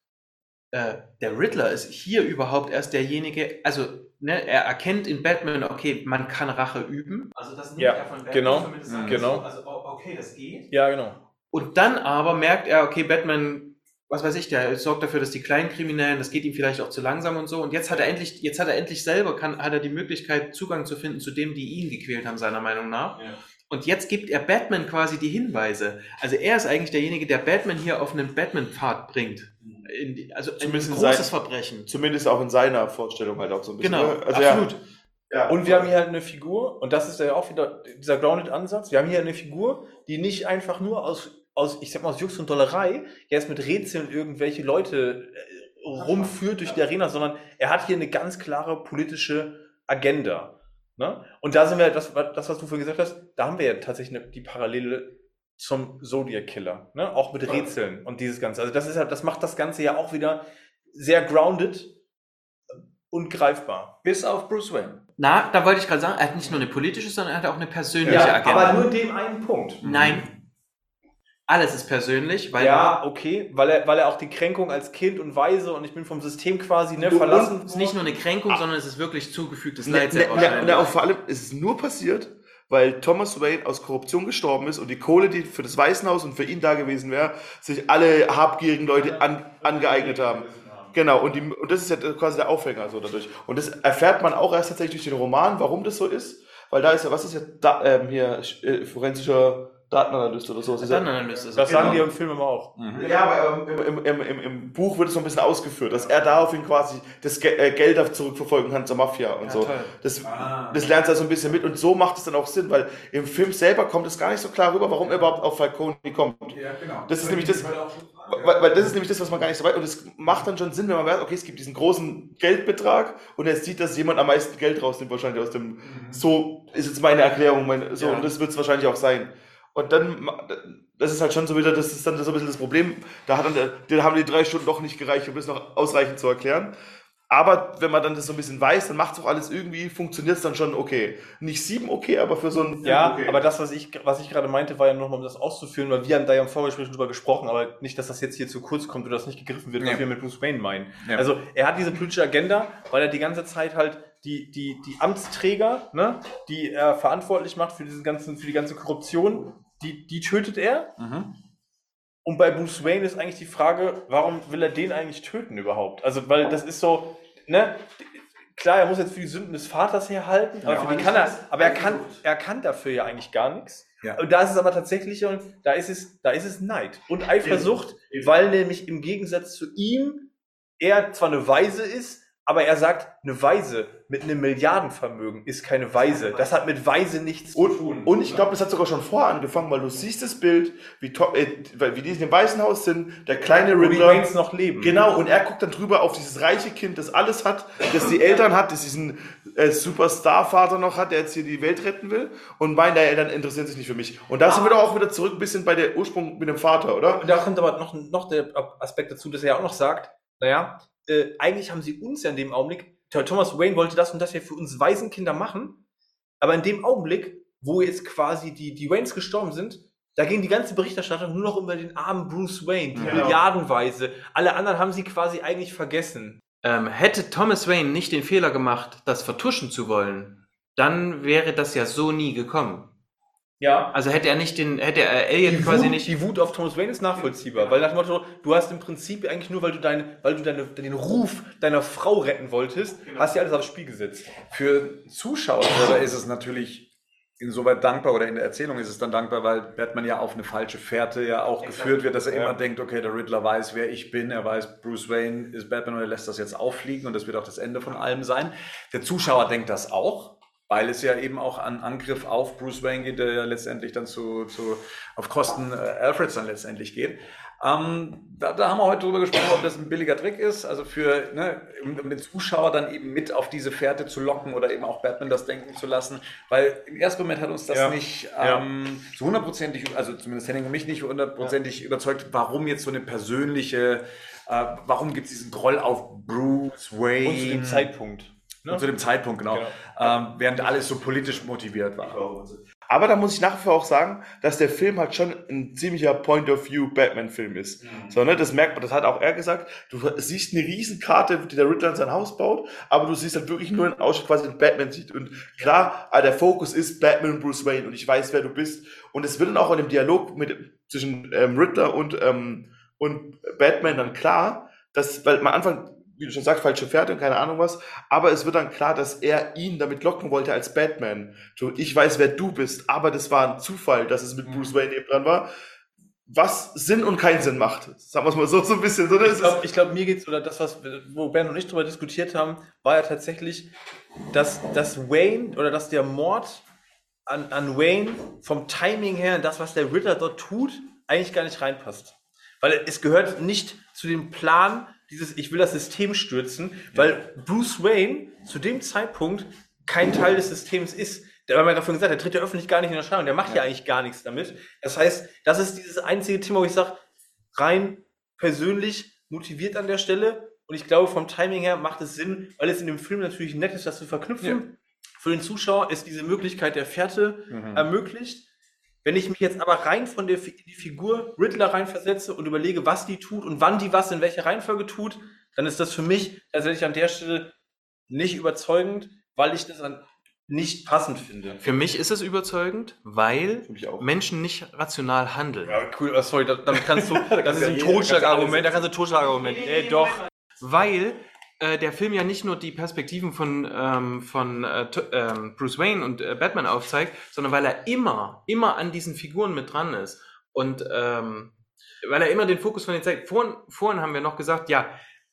Äh, der Riddler ist hier überhaupt erst derjenige, also ne, er erkennt in Batman, okay, man kann Rache üben. Also das nimmt Ja, er von Batman genau, zumindest mhm, an. genau. Also okay, das geht. Ja, genau. Und dann aber merkt er, okay, Batman, was weiß ich, der sorgt dafür, dass die kleinen Kriminellen, das geht ihm vielleicht auch zu langsam und so. Und jetzt hat er endlich, jetzt hat er endlich selber, kann, hat er die Möglichkeit, Zugang zu finden zu dem, die ihn gequält haben, seiner Meinung nach. Ja. Und jetzt gibt er Batman quasi die Hinweise. Also er ist eigentlich derjenige, der Batman hier auf einen Batman-Pfad bringt. In die, also Zumindest ein in großes sein- Verbrechen. zumindest auch in seiner Vorstellung halt auch so ein bisschen. Genau, ne? also, absolut. Ja, ja. Und wir haben hier halt eine Figur, und das ist ja auch wieder dieser Grounded-Ansatz, wir haben hier eine Figur, die nicht einfach nur aus, aus ich sag mal, aus Jux und Dollerei jetzt mit Rätseln irgendwelche Leute äh, rumführt durch die Arena, sondern er hat hier eine ganz klare politische Agenda. Ne? Und da sind wir, das, das, was du vorhin gesagt hast, da haben wir ja tatsächlich eine, die Parallele zum Zodiac Killer, ne? auch mit Rätseln und dieses Ganze. Also das ist ja, das macht das Ganze ja auch wieder sehr grounded und greifbar. Bis auf Bruce Wayne. Na, da wollte ich gerade sagen, er hat nicht nur eine politische, sondern er hat auch eine persönliche Ja, Agenda. aber nur in dem einen Punkt. Nein. Alles ist persönlich, weil ja, okay, weil er, weil er auch die Kränkung als Kind und Weise und ich bin vom System quasi ne, verlassen. es ist nicht nur eine Kränkung, sondern es ist wirklich zugefügtes Ne, Leid. ne, ne, ne, auch vor allem ist es nur passiert, weil Thomas Wayne aus Korruption gestorben ist und die Kohle, die für das Waisenhaus und für ihn da gewesen wäre, sich alle habgierigen Leute an, angeeignet haben. Genau, und, die, und das ist ja quasi der Aufhänger so dadurch. Und das erfährt man auch erst tatsächlich durch den Roman, warum das so ist. Weil da ist ja, was ist ja da, ähm, hier, äh, forensischer Datenanalyst oder so. Das ist ja- Datenanalyst ist Das es. sagen Genau. die im Film immer auch. Ja, aber im, im, im, im Buch wird es so ein bisschen ausgeführt, dass er daraufhin quasi das äh, Geld auf zurückverfolgen kann zur Mafia und Ja, so. toll. Das, das lernt er so ein bisschen mit und so macht es dann auch Sinn, weil im Film selber kommt es gar nicht so klar rüber, warum er überhaupt auf Falcone kommt. Ja, genau. Das ist nämlich das, weil, weil das ist nämlich das, was man gar nicht so weiß. Und es macht dann schon Sinn, wenn man weiß, okay, es gibt diesen großen Geldbetrag und er sieht, dass jemand am meisten Geld rausnimmt, wahrscheinlich aus dem. So ist jetzt meine Erklärung, meine, so, Ja. und das wird es wahrscheinlich auch sein. Und dann, das ist halt schon so wieder, das ist dann so ein bisschen das Problem. Da hat dann, der- den haben die drei Stunden doch nicht gereicht, um das noch ausreichend zu erklären. Aber wenn man dann das so ein bisschen weiß, dann macht es auch alles irgendwie, funktioniert es dann schon okay. Nicht sieben okay, aber für so ein Ja, okay. aber das, was ich, was ich gerade meinte, war ja nochmal, um das auszuführen, weil wir haben da ja im Vorgespräch drüber gesprochen, aber nicht, dass das jetzt hier zu kurz kommt oder das nicht gegriffen wird, was Ja. wir mit Bruce Wayne meinen. Ja. Also, er hat diese politische Agenda, weil er die ganze Zeit halt die, die, die Amtsträger, ne, die er verantwortlich macht für, diesen ganzen, für die ganze Korruption, die, die tötet er. Mhm. Und bei Bruce Wayne ist eigentlich die Frage, warum will er den eigentlich töten überhaupt? Also, weil das ist so, ne? Klar, er muss jetzt für die Sünden des Vaters herhalten, aber, Ja, für aber die kann er, aber er kann, er kann dafür ja eigentlich gar nichts. Ja. Und da ist es aber tatsächlich, und da ist es, da ist es Neid und Eifersucht, Eben. weil nämlich im Gegensatz zu ihm er zwar eine Weise ist, aber er sagt, eine Weise mit einem Milliardenvermögen ist keine Weise. Das hat mit Weise nichts zu tun. Und ich glaube, das hat sogar schon vorher angefangen, weil du siehst das Bild, wie, to- äh, wie die in dem Weißen Haus sind, der kleine Riddler. Waynes noch leben. Genau, und er guckt dann drüber auf dieses reiche Kind, das alles hat, das die Eltern hat, das diesen äh, Superstar-Vater noch hat, der jetzt hier die Welt retten will. Und meint, die Eltern interessieren sich nicht für mich. Und da sind wir doch auch wieder zurück ein bisschen bei der Ursprung mit dem Vater, oder? Und da kommt aber noch, noch der Aspekt dazu, dass er ja auch noch sagt, naja, äh, eigentlich haben sie uns ja in dem Augenblick, Thomas Wayne wollte das und das ja für uns Waisenkinder machen, aber in dem Augenblick, wo jetzt quasi die, die Waynes gestorben sind, da ging die ganze Berichterstattung nur noch über den armen Bruce Wayne, die Genau. Milliardenweise. Alle anderen haben sie quasi eigentlich vergessen. Ähm, hätte Thomas Wayne nicht den Fehler gemacht, das vertuschen zu wollen, dann wäre das ja so nie gekommen. Ja. Also hätte er nicht den, hätte er Elliot Die quasi Wut, nicht. die Wut auf Thomas Wayne ist nachvollziehbar, weil nach dem Motto, du hast im Prinzip eigentlich nur, weil du, deine, weil du deine, den Ruf deiner Frau retten wolltest, hast du alles aufs Spiel gesetzt. Für Zuschauer selber ist es natürlich insoweit dankbar oder in der Erzählung ist es dann dankbar, weil Batman ja auf eine falsche Fährte ja auch geführt wird, dass er Ja. immer denkt, okay, der Riddler weiß, wer ich bin, er weiß, Bruce Wayne ist Batman und er lässt das jetzt auffliegen und das wird auch das Ende von allem sein. Der Zuschauer denkt das auch, weil es ja eben auch an Angriff auf Bruce Wayne geht, der ja letztendlich dann zu, zu auf Kosten äh, Alfreds dann letztendlich geht. Ähm, da, da haben wir heute drüber gesprochen, ob das ein billiger Trick ist, also für, ne, um, um den Zuschauer dann eben mit auf diese Fährte zu locken oder eben auch Batman das denken zu lassen, weil im ersten Moment hat uns das Ja. nicht Ja. ähm, so hundertprozentig, also zumindest Henning und mich nicht hundertprozentig überzeugt, warum jetzt so eine persönliche, äh, warum gibt es diesen Groll auf Bruce Wayne? Und zu dem Zeitpunkt. Ne? Zu dem Zeitpunkt, genau. Genau. Ähm, während alles so politisch motiviert war. Aber da muss ich nach wie vor auch sagen, dass der Film halt schon ein ziemlicher Point-of-View-Batman-Film ist. So, ne, das merkt man, das hat auch er gesagt. Du siehst eine Riesenkarte, die der Riddler in sein Haus baut, aber du siehst halt wirklich nur einen Ausschnitt, quasi den Batman sieht. Und klar, ah, der Fokus ist Batman und Bruce Wayne und ich weiß, wer du bist. Und es wird dann auch in dem Dialog mit, zwischen ähm, Riddler und, ähm, und Batman dann klar, dass, weil am Anfang, wie du schon sagst, falsche Fährte und keine Ahnung was, aber es wird dann klar, dass er ihn damit locken wollte als Batman. So, ich weiß, wer du bist, aber das war ein Zufall, dass es mit Bruce Wayne eben dran war. Was Sinn und keinen Sinn macht. Sagen wir es mal so, so ein bisschen. So, ne? Ich glaube, glaub, mir geht's, oder das, was, wo Ben und ich drüber diskutiert haben, war ja tatsächlich, dass, dass Wayne oder dass der Mord an, an Wayne vom Timing her, das, was der Ritter dort tut, eigentlich gar nicht reinpasst. Weil es gehört nicht zu dem Plan, dieses, ich will das System stürzen, weil Bruce Wayne zu dem Zeitpunkt kein Teil des Systems ist. Der wir ja davon gesagt, der tritt ja öffentlich gar nicht in Erscheinung, der macht ja. eigentlich gar nichts damit. Das heißt, das ist dieses einzige Thema, wo ich sage, rein persönlich motiviert an der Stelle. Und ich glaube, vom Timing her macht es Sinn, weil es in dem Film natürlich nett ist, das zu verknüpfen. Für den Zuschauer ist diese Möglichkeit der Fährte Mhm. ermöglicht. Wenn ich mich jetzt aber rein von der die Figur Riddler reinversetze und überlege, was die tut und wann die was in welcher Reihenfolge tut, dann ist das für mich tatsächlich an der Stelle nicht überzeugend, weil ich das an nicht passend finde. Für mich ist es überzeugend, weil. Menschen nicht rational handeln. Ja, cool, oh, sorry, da- damit kannst du, das ist ein Totschlagargument, da kannst du Totschlagargument. Nee, doch. Weil äh, der Film ja nicht nur die Perspektiven von, ähm, von äh, ähm, Bruce Wayne und äh, Batman aufzeigt, sondern weil er immer, immer an diesen Figuren mit dran ist. Und ähm, weil er immer den Fokus von den zeigt. Vorhin, vorhin haben wir noch gesagt, ja,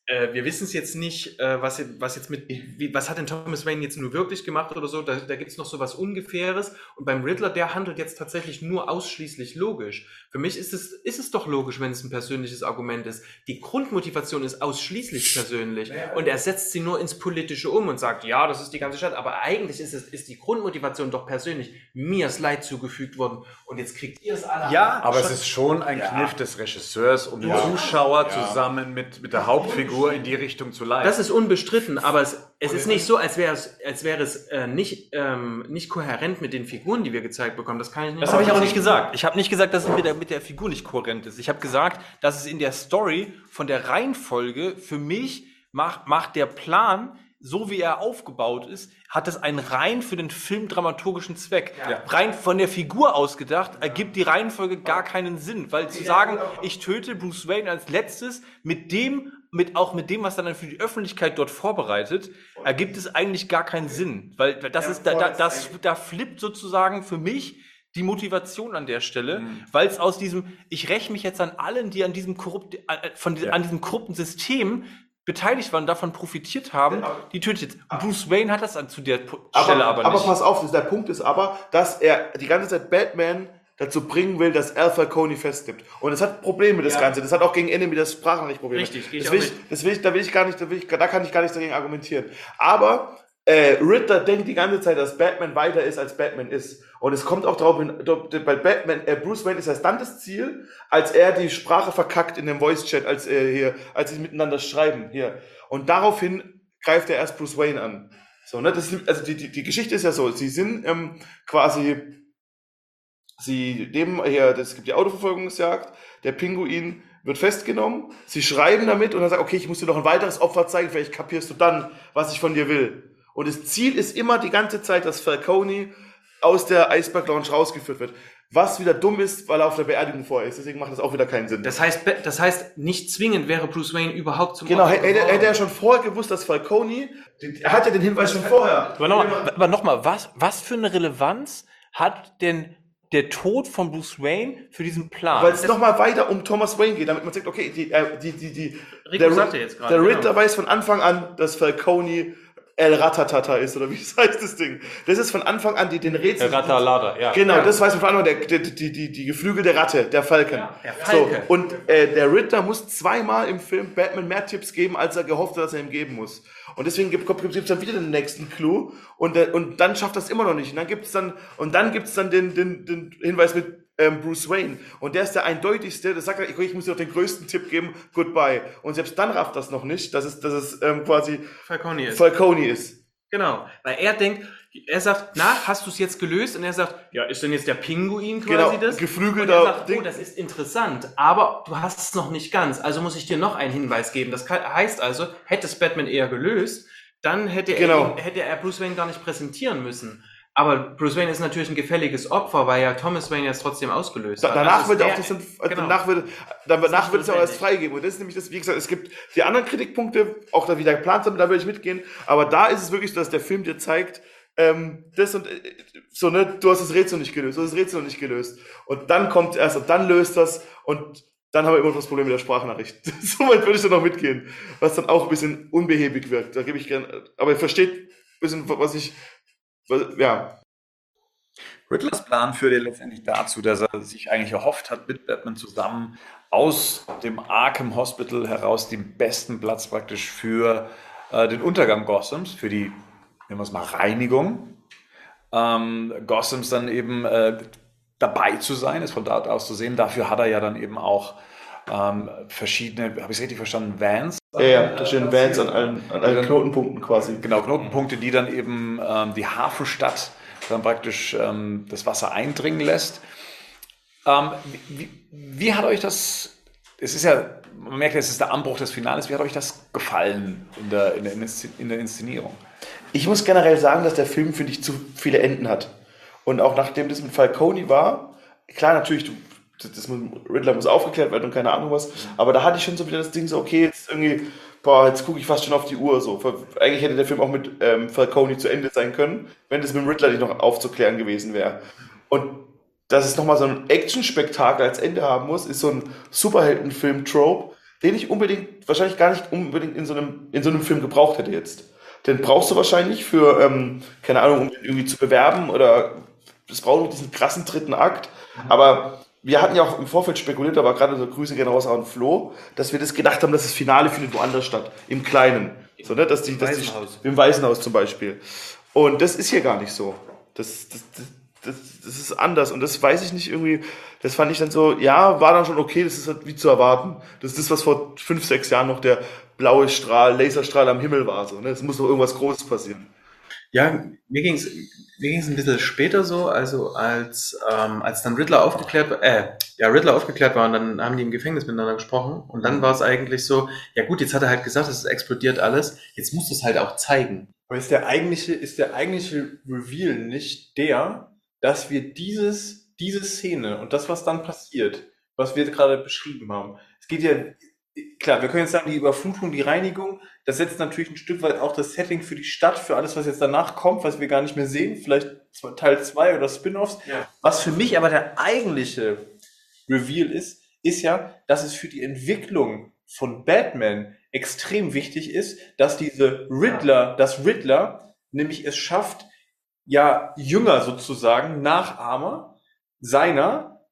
äh, wir wissen es jetzt nicht, äh, was, was jetzt mit, wie, was hat denn Thomas Wayne jetzt nur wirklich gemacht oder so, da, da gibt es noch so was Ungefähres. Und beim Riddler, der handelt jetzt tatsächlich nur ausschließlich logisch. Für mich ist es, ist es doch logisch, wenn es ein persönliches Argument ist. Die Grundmotivation ist ausschließlich persönlich. Und er setzt sie nur ins Politische um und sagt, ja, das ist die ganze Stadt. Aber eigentlich ist es, ist die Grundmotivation doch persönlich. Mir ist Leid zugefügt worden. Und jetzt kriegt ihr es alle. Ja, Aber es ist schon ein Kniff des Regisseurs, um den Zuschauer zusammen mit, mit der Hauptfigur Figur in die Richtung zu leiten. Das ist unbestritten, aber es, es ist nicht so, als wäre es, als wäre es äh, nicht, ähm, nicht kohärent mit den Figuren, die wir gezeigt bekommen. Das kann ich nicht Das habe ich auch nicht gesagt. Ich habe nicht gesagt, dass es mit der, mit der Figur nicht kohärent ist. Ich habe gesagt, dass es in der Story von der Reihenfolge für mich macht, macht der Plan, so wie er aufgebaut ist, hat es einen rein für den Film dramaturgischen Zweck. Ja. Rein von der Figur ausgedacht, ergibt die Reihenfolge gar keinen Sinn. Weil zu sagen, ich töte Bruce Wayne als letztes, mit dem, mit, auch mit dem, was dann für die Öffentlichkeit dort vorbereitet, ergibt es eigentlich gar keinen Sinn. Weil das ist, da, da, das, da flippt sozusagen für mich die Motivation an der Stelle, weil es aus diesem, ich räche mich jetzt an allen, die an diesem korrupt, äh, von, an diesem korrupten System beteiligt waren, davon profitiert haben, die tötet. Bruce Wayne hat das an zu der Po- Stelle aber, aber, aber nicht. pass auf, der Punkt ist aber, dass er die ganze Zeit Batman dazu bringen will, dass Al Falcone festnimmt. Und es hat Probleme, das Ganze. Das hat auch gegen Ende mit der Sprachnachricht Probleme. Richtig, das will ich, das will ich, da will ich gar nicht, da, will ich, da kann ich gar nicht dagegen argumentieren. Aber äh, Ritter denkt die ganze Zeit, dass Batman weiter ist, als Batman ist. Und es kommt auch darauf hin, bei Batman, äh, Bruce Wayne ist erst dann das Ziel, als er die Sprache verkackt in dem Voice-Chat, als äh, hier, als sie miteinander schreiben, hier. Und daraufhin greift er erst Bruce Wayne an. So, ne, das ist, also die, die, die Geschichte ist ja so, sie sind ähm, quasi, sie nehmen hier, es gibt die Autoverfolgungsjagd, der Pinguin wird festgenommen, sie schreiben damit und dann sagt, okay, ich muss dir noch ein weiteres Opfer zeigen, vielleicht kapierst du dann, was ich von dir will. Und das Ziel ist immer die ganze Zeit, dass Falcone aus der Iceberg Lounge rausgeführt wird. Was wieder dumm ist, weil er auf der Beerdigung vorher ist. Deswegen macht das auch wieder keinen Sinn. Das heißt, das heißt, nicht zwingend wäre Bruce Wayne überhaupt zum genau, hätte, hätte er schon vorher gewusst, dass Falcone, er hat ja den Hinweis schon vorher. Aber nochmal, aber noch mal, was, was für eine Relevanz hat denn der Tod von Bruce Wayne für diesen Plan? Weil es nochmal weiter um Thomas Wayne geht, damit man sagt, okay, die, äh, die, die, die, Rico sagte jetzt gerade, der genau. Ritter weiß von Anfang an, dass Falcone El Ratatata ist, oder wie das heißt das Ding. Das ist von Anfang an die, den Rätsel. Ratalada, ja. Genau, das weiß man von Anfang an, der, der, die, die, die geflügelte Ratte, der Falcon. der Falke. So, und äh, der Ritter muss zweimal im Film Batman mehr Tipps geben, als er gehofft hat, dass er ihm geben muss. Und deswegen gibt es dann wieder den nächsten Clou und, äh, und dann schafft das immer noch nicht. Und dann gibt's dann, und dann gibt's dann den, den, den Hinweis mit ähm, Bruce Wayne. Und der ist der eindeutigste, das sagt er, okay, ich muss dir doch den größten Tipp geben, goodbye. Und selbst dann rafft das noch nicht, dass es, dass es ähm, quasi Falcone ist. Falcone ist. Genau, weil er denkt, er sagt, na, hast du es jetzt gelöst? Und er sagt, ja, ist denn jetzt der Pinguin quasi Genau, das? geflügelter Und er sagt, Ding. oh, das ist interessant, aber du hast es noch nicht ganz, also muss ich dir noch einen Hinweis geben. Das kann, heißt also, hätte es Batman eher gelöst, dann hätte er, Genau. ihn, hätte er Bruce Wayne gar nicht präsentieren müssen. Aber Bruce Wayne ist natürlich ein gefälliges Opfer, weil ja Thomas Wayne jetzt trotzdem ausgelöst Da, hat. danach Also wird auch das dann, äh, genau. danach wird, danach wird es auch erst freigegeben. Und das ist nämlich das, wie gesagt, es gibt die anderen Kritikpunkte, auch da wieder geplant sind, da würde ich mitgehen. Aber da ist es wirklich so, dass der Film dir zeigt, ähm, das und äh, so, ne, du hast das Rätsel nicht gelöst, du hast das Rätsel noch nicht gelöst. Und dann kommt erst und dann löst das und dann haben wir immer noch das Problem mit der Sprachnachricht. so weit würde ich dann noch mitgehen. Was dann auch ein bisschen unbehäbig wirkt. Da gebe ich gerne, aber ihr versteht ein bisschen, was ich, ja. Riddlers Plan führt ja letztendlich dazu, dass er sich eigentlich erhofft hat, mit Batman zusammen aus dem Arkham Hospital heraus den besten Platz praktisch für äh, den Untergang Gothams, für die, nennen wir es mal, Reinigung ähm, Gothams dann eben äh, dabei zu sein, ist von dort aus zu sehen. Dafür hat er ja dann eben auch ähm, verschiedene, habe ich es richtig verstanden, Vans? Ja, ja, da stehen Vans an allen, an allen Knotenpunkten quasi. Genau, Knotenpunkte, die dann eben ähm, die Hafenstadt dann praktisch ähm, das Wasser eindringen lässt. Ähm, wie, wie, wie hat euch das, es ist ja, man merkt, es ist der Anbruch des Finales, wie hat euch das gefallen in der, in der, in der Inszenierung? Ich muss generell sagen, dass der Film, finde ich, zu viele Enden hat. Und auch nachdem das mit Falcone war, klar, natürlich, du, das, muss, Riddler muss aufgeklärt werden und keine Ahnung was, aber da hatte ich schon so wieder das Ding so, okay, jetzt irgendwie, boah, jetzt gucke ich fast schon auf die Uhr so. Eigentlich hätte der Film auch mit ähm, Falcone zu Ende sein können, wenn das mit Riddler nicht noch aufzuklären gewesen wäre. Und dass es nochmal so ein Action-Spektakel als Ende haben muss, ist so ein Superheldenfilm-Trope, den ich unbedingt, wahrscheinlich gar nicht unbedingt in so einem, in so einem Film gebraucht hätte jetzt. Den brauchst du wahrscheinlich für, ähm, keine Ahnung, um den irgendwie zu bewerben oder es braucht noch diesen krassen dritten Akt. Aber wir hatten ja auch im Vorfeld spekuliert, aber gerade so Grüße gehen raus an Flo, dass wir das gedacht haben, dass das Finale findet woanders statt. Im Kleinen. So, ne? dass die, dass die. Im Waisenhaus zum Beispiel. Und das ist hier gar nicht so. Das, das, das, das, ist anders. Und das weiß ich nicht irgendwie. Das fand ich dann so, ja, war dann schon okay, das ist halt wie zu erwarten. Das ist das, was vor fünf, sechs Jahren noch der blaue Strahl, Laserstrahl am Himmel war. So, ne? Es muss doch irgendwas Großes passieren. Ja, mir ging's mir ging's ein bisschen später so, also als, ähm, als dann Riddler aufgeklärt war, äh, ja, Riddler aufgeklärt war und dann haben die im Gefängnis miteinander gesprochen und dann war es eigentlich so, ja gut, jetzt hat er halt gesagt, es explodiert alles, jetzt muss es halt auch zeigen. Aber ist der eigentliche, ist der eigentliche Reveal nicht der, dass wir dieses, diese Szene und das, was dann passiert, was wir gerade beschrieben haben, es geht ja, klar, wir können jetzt sagen, die Überflutung, die Reinigung, das setzt natürlich ein Stück weit auch das Setting für die Stadt, für alles, was jetzt danach kommt, was wir gar nicht mehr sehen, vielleicht Teil 2 oder Spin-offs. Ja. Was für mich aber der eigentliche Reveal ist, ist ja, dass es für die Entwicklung von Batman extrem wichtig ist, dass diese Riddler, dass Riddler nämlich es schafft, ja, Jünger sozusagen, Nachahmer seiner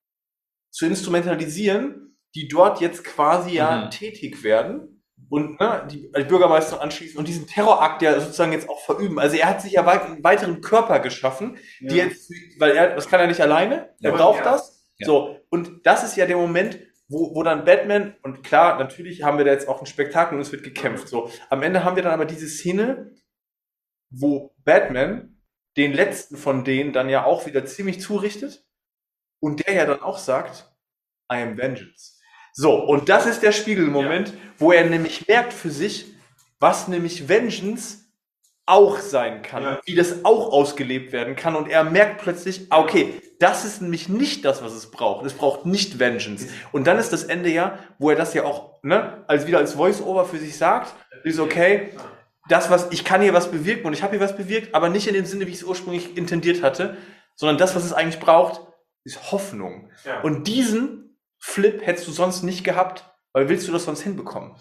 zu instrumentalisieren, die dort jetzt quasi ja Mhm. tätig werden und ne, die als Bürgermeister anschließen und diesen Terrorakt ja sozusagen jetzt auch verüben. Also er hat sich ja weit- einen weiteren Körper geschaffen, die jetzt, weil er, das kann er nicht alleine, er Ja. braucht Ja. das. Ja. So, und das ist ja der Moment, wo, wo dann Batman, und klar, natürlich haben wir da jetzt auch ein Spektakel und es wird gekämpft. So, am Ende haben wir dann aber diese Szene, wo Batman den letzten von denen dann ja auch wieder ziemlich zurichtet und der ja dann auch sagt, I am vengeance. So, und das ist der Spiegelmoment, wo er nämlich merkt für sich, was nämlich Vengeance auch sein kann, Ja. wie das auch ausgelebt werden kann und er merkt plötzlich, ah, okay, das ist nämlich nicht das, was es braucht. Es braucht nicht Vengeance. Und dann ist das Ende ja, wo er das ja auch, ne, als wieder als Voice-Over für sich sagt, ist okay, das, was, ich kann hier was bewirken und ich habe hier was bewirkt, aber nicht in dem Sinne, wie ich es ursprünglich intendiert hatte, sondern das, was es eigentlich braucht, ist Hoffnung. Ja. Und diesen Flip hättest du sonst nicht gehabt, weil willst du das sonst hinbekommen?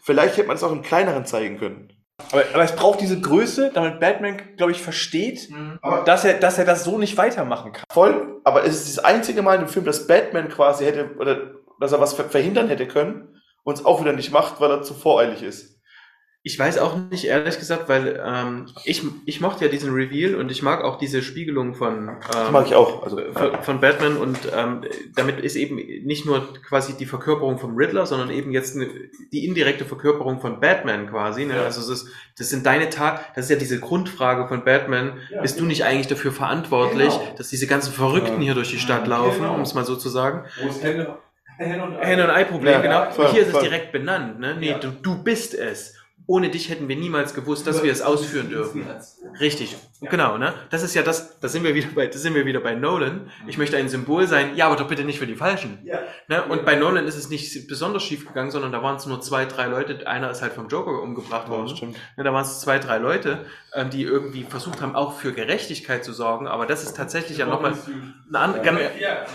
Vielleicht hätte man es auch im kleineren zeigen können. Aber, aber es braucht diese Größe, damit Batman, glaube ich, versteht, Aber dass er, dass er das so nicht weitermachen kann. voll, aber es ist das einzige Mal im Film, dass Batman quasi hätte, oder dass er was ver- verhindern hätte können und es auch wieder nicht macht, weil er zu voreilig ist. Ich weiß auch nicht, ehrlich gesagt, weil ähm, ich, ich mochte ja diesen Reveal und ich mag auch diese Spiegelung von, Das ähm, mag ich auch. Also, von, von Batman und ähm, damit ist eben nicht nur quasi die Verkörperung vom Riddler, sondern eben jetzt eine, die indirekte Verkörperung von Batman quasi. Ne? Ja. Also es ist, das sind deine Tat, das ist ja diese Grundfrage von Batman. Bist du nicht eigentlich dafür verantwortlich, Genau. dass diese ganzen Verrückten hier durch die Stadt laufen, Genau. um es mal so zu sagen? Wo ist Henne, Henne und Ei-Problem, Ja, genau. voll, hier ist es voll. direkt benannt. Ne? Nee, Ja. du, du bist es. Ohne dich hätten wir niemals gewusst, dass wir es ausführen dürfen. Richtig, genau, ne? Das ist ja das, da sind wir wieder bei, da sind wir wieder bei Nolan. Ich möchte ein Symbol sein, ja, aber doch bitte nicht für die Falschen. Ja. Ne? Und bei Nolan ist es nicht besonders schief gegangen, sondern da waren es nur zwei, drei Leute. Einer ist halt vom Joker umgebracht worden. stimmt. Ne, da waren es zwei, drei Leute, ähm, die irgendwie versucht haben, auch für Gerechtigkeit zu sorgen. Aber das ist tatsächlich ja nochmal ein an, gan-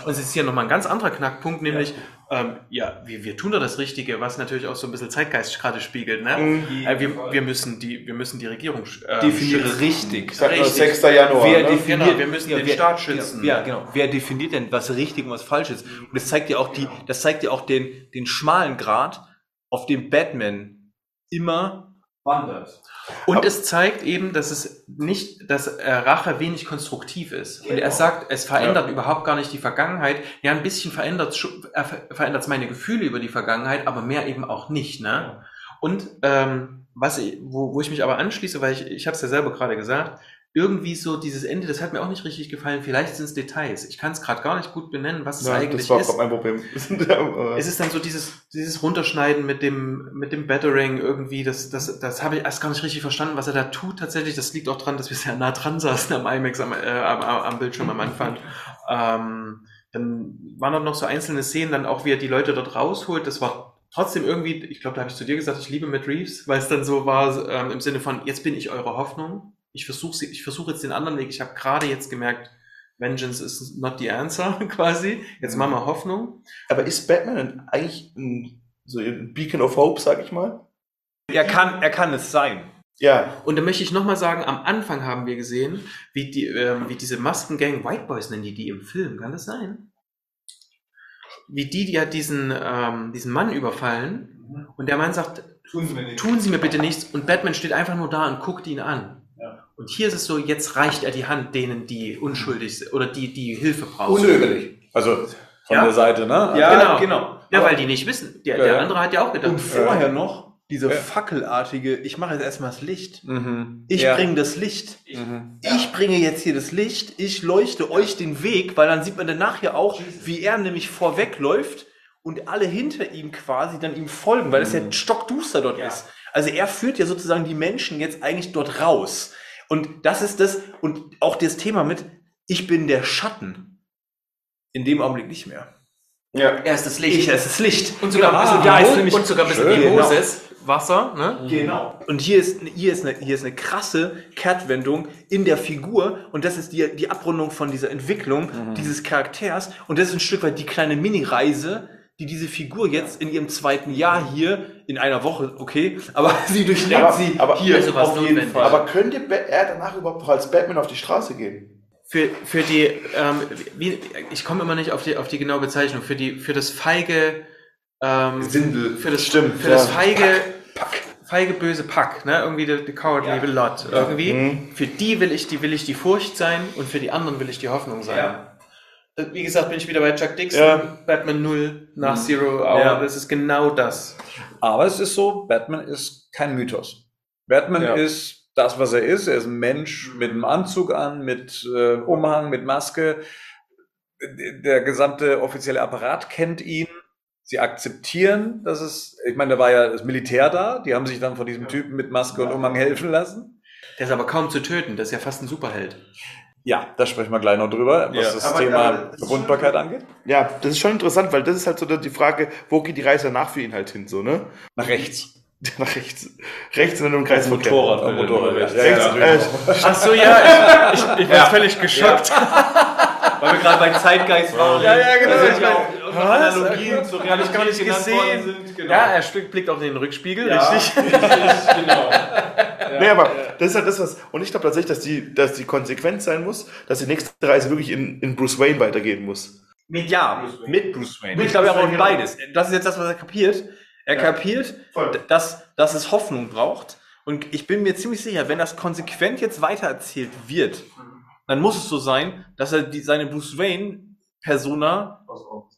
und es ist hier nochmal ein ganz anderer Knackpunkt, nämlich, ähm, ja, wir, wir tun da das Richtige, was natürlich auch so ein bisschen Zeitgeist gerade spiegelt. Ne? Mhm. Äh, wir, wir, müssen die, wir müssen die Regierung ähm, definiert schützen. richtig. Ich sag Richtig. 6. Januar. Wer ne? definiert, Genau, wir müssen den wer, Staat schützen. Ja, genau. Wer definiert denn, was richtig und was falsch ist? Und das zeigt ja auch die, das zeigt ja auch den, den schmalen Grad, auf dem Batman immer wandert. Und es zeigt eben, dass es nicht, dass äh, Rache wenig konstruktiv ist. Und er sagt, es verändert überhaupt gar nicht die Vergangenheit. Ja, ein bisschen verändert es meine Gefühle über die Vergangenheit, aber mehr eben auch nicht. Ne? Und ähm, was ich, wo, wo ich mich aber anschließe, weil ich, ich habe es ja selber gerade gesagt, irgendwie so dieses Ende, das hat mir auch nicht richtig gefallen. Vielleicht sind es Details. Ich kann es gerade gar nicht gut benennen, was es Ja, eigentlich das war ist. mein Problem. Es ist dann so dieses, dieses Runterschneiden mit dem, mit dem Battering irgendwie, das, das, das habe ich erst gar nicht richtig verstanden, was er da tut tatsächlich. Das liegt auch dran, dass wir sehr nah dran saßen am IMAX, am, äh, am, am Bildschirm am Anfang. Ähm, dann waren dort noch so einzelne Szenen, dann auch wie er die Leute dort rausholt. Das war trotzdem irgendwie, ich glaube, da habe ich zu dir gesagt, ich liebe Matt Reeves, weil es dann so war ähm, im Sinne von, jetzt bin ich eure Hoffnung. Ich versuche ich versuche jetzt den anderen Weg. Ich habe gerade jetzt gemerkt, Vengeance is not the answer, quasi. Jetzt machen wir Hoffnung. Aber ist Batman eigentlich ein, so ein Beacon of Hope, sag ich mal? Er kann, er kann es sein. Ja. Und da möchte ich nochmal sagen, am Anfang haben wir gesehen, wie, die, ähm, wie diese Maskengang, White Boys nennen die die im Film, kann das sein? Wie die, die ja diesen, ähm, diesen Mann überfallen und der Mann sagt, Tun Sie mir tun Sie mir bitte nichts und Batman steht einfach nur da und guckt ihn an. Und hier ist es so, jetzt reicht er die Hand denen, die unschuldig sind oder die, die Hilfe brauchen. Unögerlich. Also von Ja. der Seite, ne? Ja, Genau. genau. Ja, weil die nicht wissen. Der, Ja, der andere hat ja auch gedacht. Und vorher noch diese Ja. fackelartige, ich mache jetzt erstmal das Licht. Mhm. Ich Ja. bringe das Licht. Mhm. Ich bringe jetzt hier das Licht, ich leuchte euch den Weg, weil dann sieht man danach ja auch, wie er nämlich vorwegläuft und alle hinter ihm quasi dann ihm folgen, weil es ja stockduster dort ist. Also er führt ja sozusagen die Menschen jetzt eigentlich dort raus. Und das ist das, und auch das Thema mit, ich bin der Schatten. In dem Augenblick nicht mehr. Ja. Er ist das Ich, Licht. es ist Licht. und sogar ein Genau. Mo- nämlich- und sogar ein bisschen Schön, wie genau. Moses. Wasser, ne? Genau. Und hier ist, hier, ist eine, hier ist eine krasse Kehrtwendung in der Figur und das ist die, die Abrundung von dieser Entwicklung dieses Charakters und das ist ein Stück weit die kleine Mini-Reise, die diese Figur jetzt in ihrem zweiten Jahr hier in einer Woche, okay, aber sie durchlebt Aber- sie aber- hier Also was auf jeden notwendig. Fall. Aber könnte er danach überhaupt noch als Batman auf die Straße gehen? Für, für die, ähm, wie, ich komme immer nicht auf die, auf die genaue Bezeichnung, für die, für das feige, ähm, Sindel. für das, Stimmt, für ja. das feige, feige böse Pack, ne, irgendwie the, the cowardly lot, irgendwie. Mhm. Für die will ich, die will ich die Furcht sein und für die anderen will ich die Hoffnung sein. Ja. Das- Wie gesagt, bin ich wieder bei Chuck Dixon, Ja. Batman 0 nach Zero Hour, Ja. das ist genau das. Aber es ist so, Batman ist kein Mythos. Batman Ja. ist das, was er ist. Er ist ein Mensch mit einem Anzug an, mit äh, Umhang, mit Maske. Der gesamte offizielle Apparat kennt ihn. Sie akzeptieren, dass es, ich meine, da war ja das Militär da, die haben sich dann von diesem Typen mit Maske und Umhang helfen lassen. Der ist aber kaum zu töten, das ist ja fast ein Superheld. Ja, da sprechen wir gleich noch drüber, was Ja. das Aber- Thema aber das ist Verwundbarkeit angeht. Ja, das ist schon interessant, weil das ist halt so die Frage, wo geht die Reise danach für ihn halt hin, so, ne? Nach rechts. Nach rechts. Rechts in einem Kreisverkehr. Motorrad. Am Motorrad, ja. Rechts, Ja, ja. äh, Ach so, ja, ich, ich, ich war völlig geschockt. Weil wir gerade bei Zeitgeist waren. Ja, ja, genau. Da sind Ich ja mein, auch was? Analogien zur Hab ich gar nicht Realität gesehen. Sind. Genau. Ja, er blickt auf den Rückspiegel, Ja, richtig? genau. Nee, aber das ist halt das, was. Und ich glaube tatsächlich, dass die, dass die Konsequenz sein muss, dass die nächste Reise wirklich in, in Bruce Wayne weitergehen muss. Mit, ja, mit Bruce Wayne. Ich glaube ja auch in beides. Das ist jetzt das, was er kapiert. Er kapiert, Voll. d- dass, dass es Hoffnung braucht. Und ich bin mir ziemlich sicher, wenn das konsequent jetzt weitererzählt wird, dann muss es so sein, dass er die, seine Bruce Wayne Persona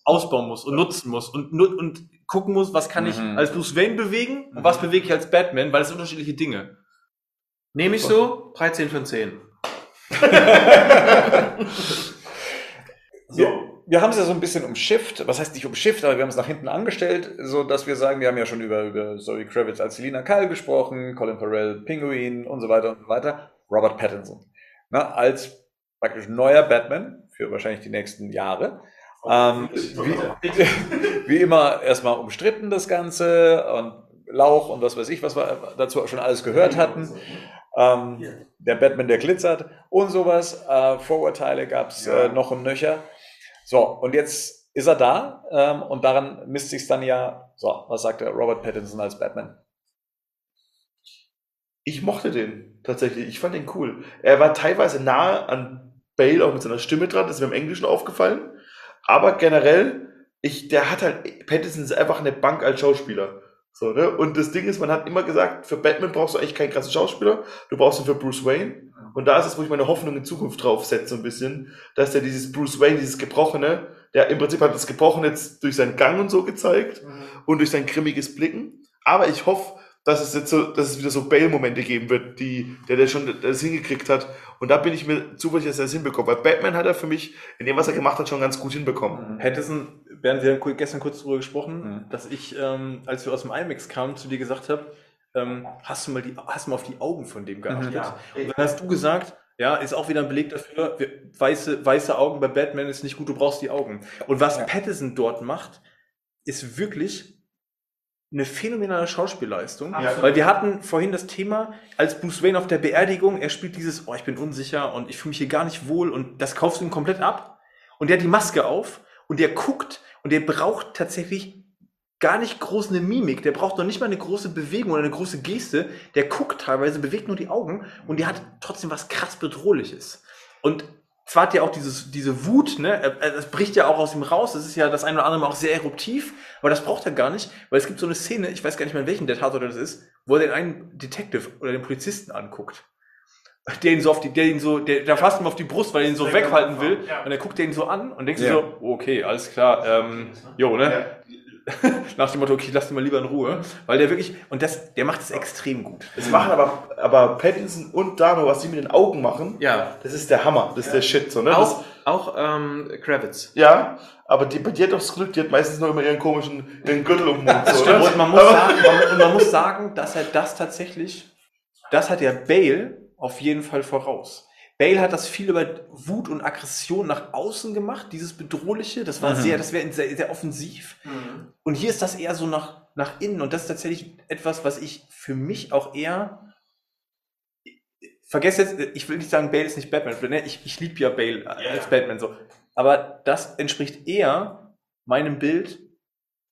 ausbauen muss und nutzen muss und, und gucken muss, was kann ich Mhm. als Bruce Wayne bewegen und was bewege ich als Batman, weil es sind unterschiedliche Dinge. Nehme ich so, 13 von 10. Wir, wir haben es ja so ein bisschen umschifft, was heißt nicht umschifft, aber wir haben es nach hinten angestellt, so dass wir sagen, wir haben ja schon über, über Zoe Kravitz als Selina Kyle gesprochen, Colin Farrell, Pinguin und so weiter und so weiter. Robert Pattinson. Na, als praktisch neuer Batman für wahrscheinlich die nächsten Jahre. Ähm, wie, wie immer erstmal umstritten das Ganze und Lauch und was weiß ich, was wir dazu schon alles gehört hatten. Ähm, der Batman, der glitzert und sowas. Äh, Vorurteile gab es äh, noch und nöcher. So, und jetzt ist er da ähm, und daran misst sich dann ja, so, was sagt der Robert Pattinson als Batman? Ich mochte den tatsächlich. Ich fand den cool. Er war teilweise nahe an Bale auch mit seiner Stimme dran. Das ist mir im Englischen aufgefallen. Aber generell, ich, der hat halt, Pattinson ist einfach eine Bank als Schauspieler. So, ne? Und das Ding ist, man hat immer gesagt, für Batman brauchst du eigentlich keinen krassen Schauspieler. Du brauchst ihn für Bruce Wayne. Und da ist es, wo ich meine Hoffnung in Zukunft drauf setze, so ein bisschen, dass der dieses Bruce Wayne, dieses Gebrochene, der im Prinzip hat das Gebrochene jetzt durch seinen Gang und so gezeigt und durch sein grimmiges Blicken. Aber ich hoffe, dass es jetzt so, dass es wieder so Bale-Momente geben wird, die, der, der schon das hingekriegt hat. Und da bin ich mir zuversichtlich, dass er das hinbekommt. Weil Batman hat er für mich, in dem, was er gemacht hat, schon ganz gut hinbekommen. Pattinson, während wir gestern kurz darüber gesprochen, Mhm. dass ich, ähm, als wir aus dem IMAX kamen, zu dir gesagt habe, ähm, hast du mal die, hast mal auf die Augen von dem geachtet? Mhm. Und dann hast du gesagt, ja, ist auch wieder ein Beleg dafür, weiße, weiße Augen bei Batman ist nicht gut, du brauchst die Augen. Und was Ja. Pattinson dort macht, ist wirklich eine phänomenale Schauspielleistung. Ja. Weil wir hatten vorhin das Thema, als Bruce Wayne auf der Beerdigung, er spielt dieses, oh, ich bin unsicher und ich fühle mich hier gar nicht wohl und das kaufst du ihm komplett ab. Und der hat die Maske auf und der guckt und der braucht tatsächlich gar nicht groß eine Mimik, der braucht noch nicht mal eine große Bewegung oder eine große Geste, der guckt teilweise, bewegt nur die Augen und der hat trotzdem was krass Bedrohliches. Und zwar hat ja auch dieses, diese Wut, ne, er- er- das bricht ja auch aus ihm raus, das ist ja das eine oder andere Mal auch sehr eruptiv, aber das braucht er gar nicht, weil es gibt so eine Szene, ich weiß gar nicht mehr, in welchem der Tatort das ist, wo er den einen Detective oder den Polizisten anguckt. Der ihn so auf die, der ihn so, der, der fasst ihm auf die Brust, weil er ihn so weghalten will. Und er guckt den so an und denkt sich Ja. so, okay, alles klar, ähm, jo, ne? nach dem Motto, okay, lass den mal lieber in Ruhe, weil der wirklich, und das, der macht es extrem gut. Das machen aber, aber Pattinson und Dano, was die mit den Augen machen, Ja. das ist der Hammer, das ist der Shit, so, ne? Auch, auch ähm, Kravitz. Das, ja, aber die, bei dir hat doch das Glück, die hat meistens noch immer ihren komischen, ihren Gürtel um den Mund, so, ne? Und man muss sagen, man, und man muss sagen, dass er das tatsächlich, das hat der Bale auf jeden Fall voraus. Bale hat das viel über Wut und Aggression nach außen gemacht, dieses Bedrohliche, das war Mhm. sehr, das wäre sehr, sehr offensiv. Und hier ist das eher so nach, nach innen und das ist tatsächlich etwas, was ich für mich auch eher vergesst jetzt, ich will nicht sagen, Bale ist nicht Batman, ne? ich, ich liebe ja Bale als Batman so, aber das entspricht eher meinem Bild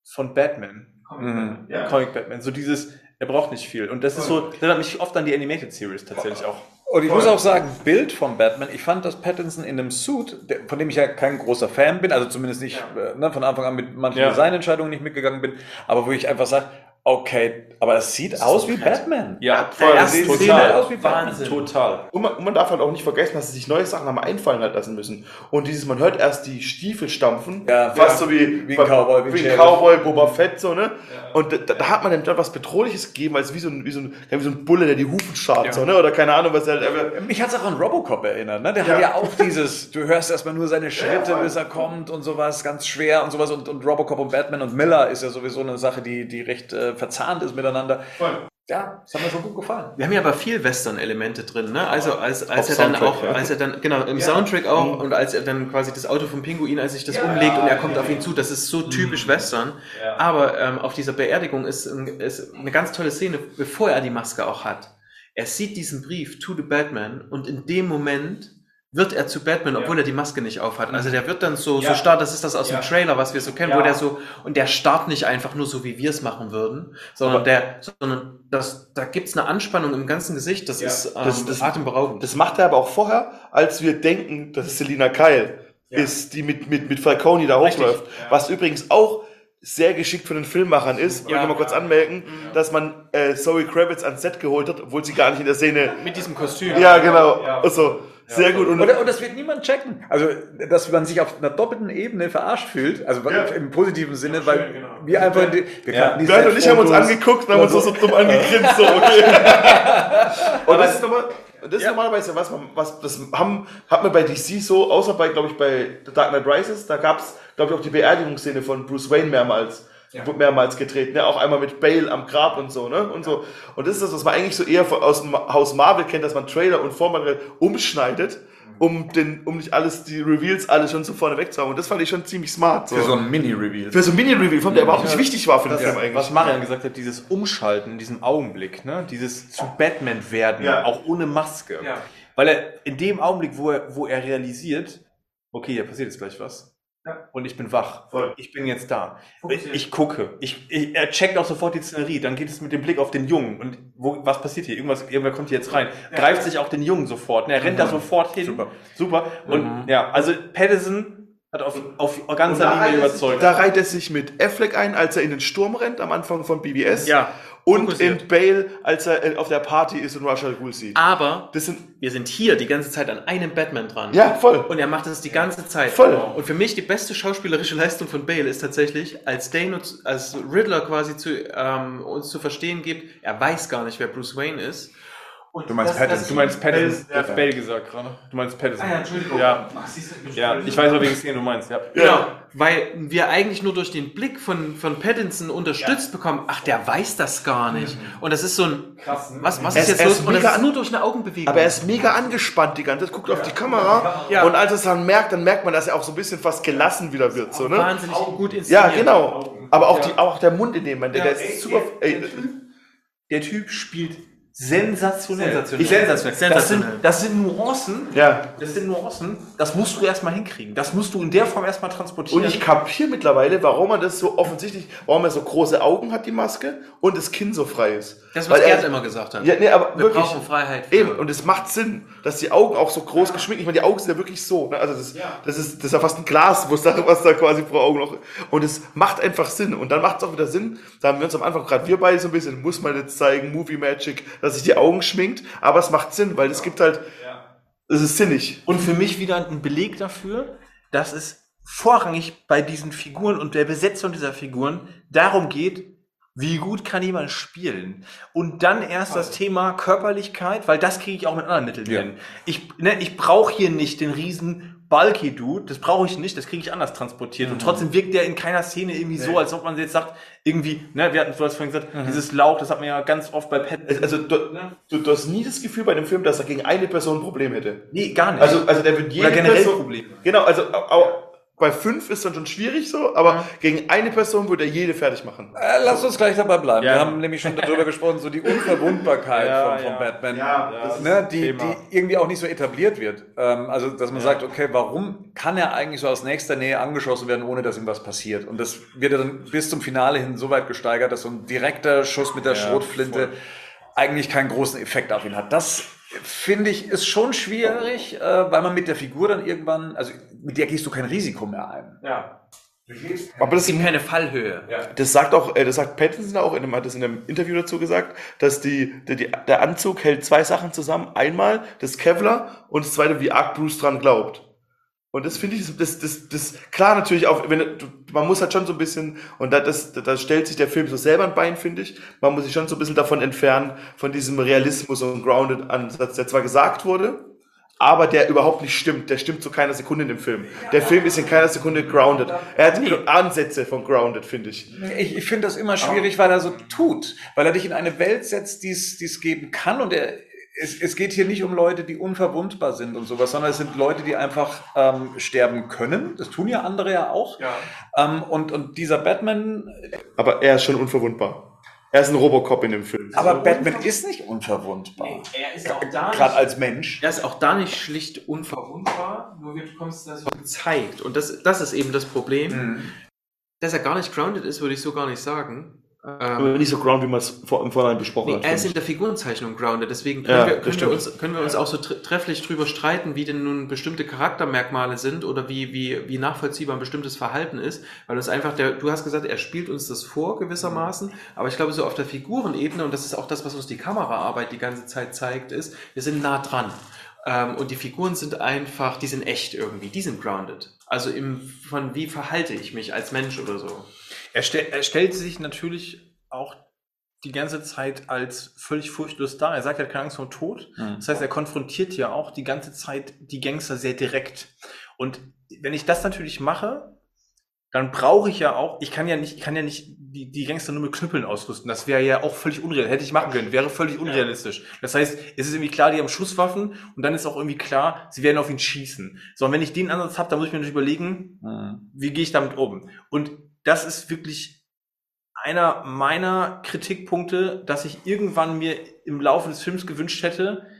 von Batman. Mhm. Ja. Comic Batman. So dieses, er braucht nicht viel. Und das ist so, das erinnert mich oft an die Animated Series tatsächlich auch. Und ich muss auch sagen, Bild von Batman, ich fand, dass Pattinson in einem Suit, von dem ich ja kein großer Fan bin, also zumindest nicht äh, ne, von Anfang an mit manchen Ja. Designentscheidungen nicht mitgegangen bin, aber wo ich einfach sage, okay, aber es sieht aus wie Batman. Ja, voll, Der das erste total. aus wie Batman. Wahnsinn. Total. Und man, und man darf halt auch nicht vergessen, dass sie sich neue Sachen haben einfallen halt lassen müssen. Und dieses, man hört erst die Stiefel stampfen, Ja, fast ja. so wie, Wie ein Cowboy, wie wie. Cowboy, Boba Fett, so, ne? Und da, da hat man dem dann was Bedrohliches gegeben, als wie so ein, wie so ein, ja, wie so ein Bulle, der die Hufen scharrt, Ja. so, ne? Oder keine Ahnung, was er halt, Mich hat es auch an Robocop erinnert, ne? Der Ja. hat ja auch dieses, du hörst erstmal nur seine Schritte, bis er kommt und sowas, ganz schwer und sowas. Und, und Robocop und Batman und Miller ist ja sowieso eine Sache, die, die recht äh, verzahnt ist miteinander. Ja, das hat mir schon gut gefallen. Wir haben ja aber viel Western-Elemente drin, ne? Also als, als Auf er dann Soundtrack, auch, ja. als er dann, genau, im Soundtrack auch und als er dann quasi das Auto vom Pinguin, als sich das umlegt und er kommt auf ihn zu, das ist so typisch Western. Aber ähm, auf dieser Beerdigung ist, ist eine ganz tolle Szene, bevor er die Maske auch hat. Er sieht diesen Brief to the Batman und in dem Moment wird er zu Batman, obwohl er die Maske nicht aufhat. Also der wird dann so, so Ja. starr, das ist das aus Ja. dem Trailer, was wir so kennen, Ja. wo der so, und der starrt nicht einfach nur so, wie wir es machen würden, sondern der, sondern das, da gibt's eine Anspannung im ganzen Gesicht, das Ja. ist ähm, Das- das- atemberaubend. Das macht er aber auch vorher, als wir denken, dass es Selina Kyle ist, die mit, mit, mit Falcone da Richtig, hochläuft. ja. Was übrigens auch sehr geschickt von den Filmemachern ist, Ja. wollte ich mal kurz anmerken, dass man äh, Zoe Kravitz ans Set geholt hat, obwohl sie gar nicht in der Szene. Mit diesem Kostüm. Ja, genau. Ja. Also, sehr gut. Und, Und, und das wird niemand checken. Also, dass man sich auf einer doppelten Ebene verarscht fühlt, also Ja. im positiven Sinne, weil schön, genau. wir einfach, die, wir Ja. kannten die Bernd und ich haben uns angeguckt und haben uns so, so dumm angegrinst, so, okay. und das ist, normal, das ist normalerweise was, man, was das haben, hat man bei DC so, außer bei, glaube ich, bei The Dark Knight Rises, da gab es, glaube ich, auch die Beerdigungsszene von Bruce Wayne mehrmals. Wurde mehrmals gedreht, ne? auch einmal mit Bale am Grab und so, ne? Und so. Und das ist das, was man eigentlich so eher aus dem Haus Marvel kennt, dass man Trailer und Vormaterial umschneidet, um den, um nicht alles, die Reveals alle schon so vorne weg zu haben. Und das fand ich schon ziemlich smart. So. Für so ein Mini-Reveal. Für so ein Mini-Reveal, der überhaupt nicht wichtig war für den Das, Film eigentlich. was Marian gesagt hat, dieses Umschalten in diesem Augenblick, ne? dieses zu Batman werden, Ja. auch ohne Maske. Ja. Weil er in dem Augenblick, wo er, wo er realisiert, okay, hier passiert jetzt gleich was. Und ich bin wach. Voll. Ich bin jetzt da. Ich, ich gucke. Ich, ich, er checkt auch sofort die Szenerie. Dann geht es mit dem Blick auf den Jungen. Und wo, was passiert hier? Irgendwas, irgendwer kommt hier jetzt rein. Greift sich auch den Jungen sofort. Ne? Er rennt da sofort hin. Super. Super. Und ja, also Patterson hat auf, auf Und ganzer Linie überzeugt. da reiht es sich mit Affleck ein, als er in den Sturm rennt am Anfang von BBS. Ja, Und fokussiert. in Bale, als er äh, auf der Party ist und Rachel Ghul sieht. Aber sind, wir sind hier die ganze Zeit an einem Batman dran. ja, voll. Und er macht das die ganze Zeit. Voll. Und für mich die beste schauspielerische Leistung von Bale ist tatsächlich, als Dano, zu- als Riddler quasi zu, ähm, uns zu verstehen gibt, er weiß gar nicht, wer Bruce Wayne ist. Und Du meinst das- Du meinst Patterson. Ja. Du hast Bale gesagt gerade. Du meinst Patterson. Ah ja, Entschuldigung. Ja, Ach, siehst du, ja ich weiß, welche Szene du meinst. Ja. Genau, weil wir eigentlich nur durch den Blick von, von Pattinson unterstützt bekommen, ach, der weiß das gar nicht. Und das ist so ein, Krass, ne? was, was Er ist jetzt los? ist Und das ist nur durch eine Augenbewegung. Aber er ist mega angespannt die ganze Zeit, guckt auf die Kamera. Ja. Und als er es dann merkt, dann merkt man, dass er auch so ein bisschen fast gelassen wieder wird. So, ne? wahnsinnig gut Ja, inszeniert. genau. Aber auch, die, auch der Mund in dem Moment, der, der ist super. Ey, Der Typ spielt sensationell. Sensationell. Ich, sensationell. Das, sind, Sensationell. das sind Nuancen. ja. Das sind Nuancen. Das musst du erstmal hinkriegen. Das musst du in der Form erstmal transportieren. Und ich kapiere mittlerweile, warum er das so offensichtlich, warum er so große Augen hat, die Maske, und das Kinn so frei ist. Das, was Weil Gerd er, immer gesagt hat. Ja, nee, aber wir wirklich. brauchen Freiheit. für- Eben, und es macht Sinn, dass die Augen auch so groß geschminkt, ich meine, die Augen sind ja wirklich so, ne? also das, das, ist, das ist ja fast ein Glas, wo es da, was da quasi pro Augen noch, und es macht einfach Sinn, und dann macht es auch wieder Sinn, da haben wir uns am Anfang, gerade wir beide so ein bisschen, muss man jetzt zeigen, Movie Magic, dass sich die Augen schminkt, aber es macht Sinn, weil es gibt halt, es ist sinnig. Und für mich wieder ein Beleg dafür, dass es vorrangig bei diesen Figuren und der Besetzung dieser Figuren darum geht, wie gut kann jemand spielen? Und dann erst das Thema Körperlichkeit, weil das kriege ich auch mit anderen Mitteln Ja. hin. Ich, ne, ich brauche hier nicht den riesen bulky Dude, das brauche ich nicht, das kriege ich anders transportiert. Und trotzdem wirkt der in keiner Szene irgendwie so, als ob man jetzt sagt, irgendwie, ne, wir hatten, vorhin gesagt, dieses Lauch, das hat man ja ganz oft bei Pet. Also du, du, du hast nie das Gefühl bei dem Film, dass er gegen eine Person ein Problem hätte. nee, gar nicht. Also, also der wird jede Oder generell Person, Probleme. Genau, also au- au- bei fünf ist dann schon schwierig so, aber gegen eine Person würde er jede fertig machen. Äh, lass uns gleich dabei bleiben. Ja. Wir haben nämlich schon darüber gesprochen, so die Unverwundbarkeit Ja, von, von ja. Batman, ne, die, die irgendwie auch nicht so etabliert wird. Ähm, also, dass man sagt, okay, warum kann er eigentlich so aus nächster Nähe angeschossen werden, ohne dass ihm was passiert? Und das wird dann bis zum Finale hin so weit gesteigert, dass so ein direkter Schuss mit der Schrotflinte eigentlich keinen großen Effekt auf ihn hat. Das finde ich ist schon schwierig, äh, weil man mit der Figur dann irgendwann, also mit der gehst du kein Risiko mehr ein. ja. Aber das, Es gibt keine Fallhöhe. das sagt auch, äh, das sagt Pattinson auch, in dem, hat das in einem Interview dazu gesagt, dass die, die, die, der Anzug hält zwei Sachen zusammen. Einmal das Kevlar und das zweite, wie arg Bruce dran glaubt. Und das finde ich, das, das, das, klar natürlich auch, wenn, du, man muss halt schon so ein bisschen, und da, das, da stellt sich der Film so selber ein Bein, finde ich. Man muss sich schon so ein bisschen davon entfernen, von diesem Realismus und Grounded-Ansatz, der zwar gesagt wurde, aber der überhaupt nicht stimmt. Der stimmt zu keiner Sekunde in dem Film. Der Film ist in keiner Sekunde grounded. Er hat Ansätze von grounded, finde ich. Ich, ich finde das immer schwierig, weil er so tut, weil er dich in eine Welt setzt, die es die es geben kann und er, es, es geht hier nicht um Leute, die unverwundbar sind und sowas, sondern es sind Leute, die einfach ähm, sterben können. Das tun ja andere ja auch. Ähm, und, und dieser Batman, Aber er ist schon unverwundbar. Er ist ein Robocop in dem Film. aber Batman ist nicht unverwundbar. Er ist auch da Gerade als Mensch. Er ist auch da nicht schlicht unverwundbar, nur wir bekommst das gezeigt. Und das, das ist eben das Problem. Mhm. Dass er gar nicht grounded ist, würde ich so gar nicht sagen. Aber Ähm, nicht so ground, wie man es vor, im Vorhinein besprochen nee, hat. er ist in der Figurenzeichnung grounded, deswegen Ja, können, wir, das können, wir, uns, können wir uns auch so tre trefflich drüber streiten, wie denn nun bestimmte Charaktermerkmale sind oder wie, wie, wie nachvollziehbar ein bestimmtes Verhalten ist, weil uns einfach der, du hast gesagt, er spielt uns das vor gewissermaßen, aber ich glaube so auf der Figurenebene, und das ist auch das, was uns die Kameraarbeit die ganze Zeit zeigt, ist, wir sind nah dran. Ähm, und die Figuren sind einfach, die sind echt irgendwie, die sind grounded. Also im, von wie verhalte ich mich als Mensch oder so. Er, stell, er stellt sich natürlich auch die ganze Zeit als völlig furchtlos dar. Er sagt, er hat keine Angst vor dem Tod. Mhm. Das heißt, er konfrontiert ja auch die ganze Zeit die Gangster sehr direkt. Und wenn ich das natürlich mache, dann brauche ich ja auch, ich kann ja nicht, ich kann ja nicht die, die Gangster nur mit Knüppeln ausrüsten. Das wäre ja auch völlig unrealistisch. Hätte ich machen können, wäre völlig unrealistisch. Das heißt, es ist irgendwie klar, die haben Schusswaffen und dann ist auch irgendwie klar, sie werden auf ihn schießen. So, und wenn ich den Ansatz habe, dann muss ich mir natürlich überlegen, Mhm. wie gehe ich damit um? Und das ist wirklich einer meiner Kritikpunkte, dass ich irgendwann mir im Laufe des Films gewünscht hätte,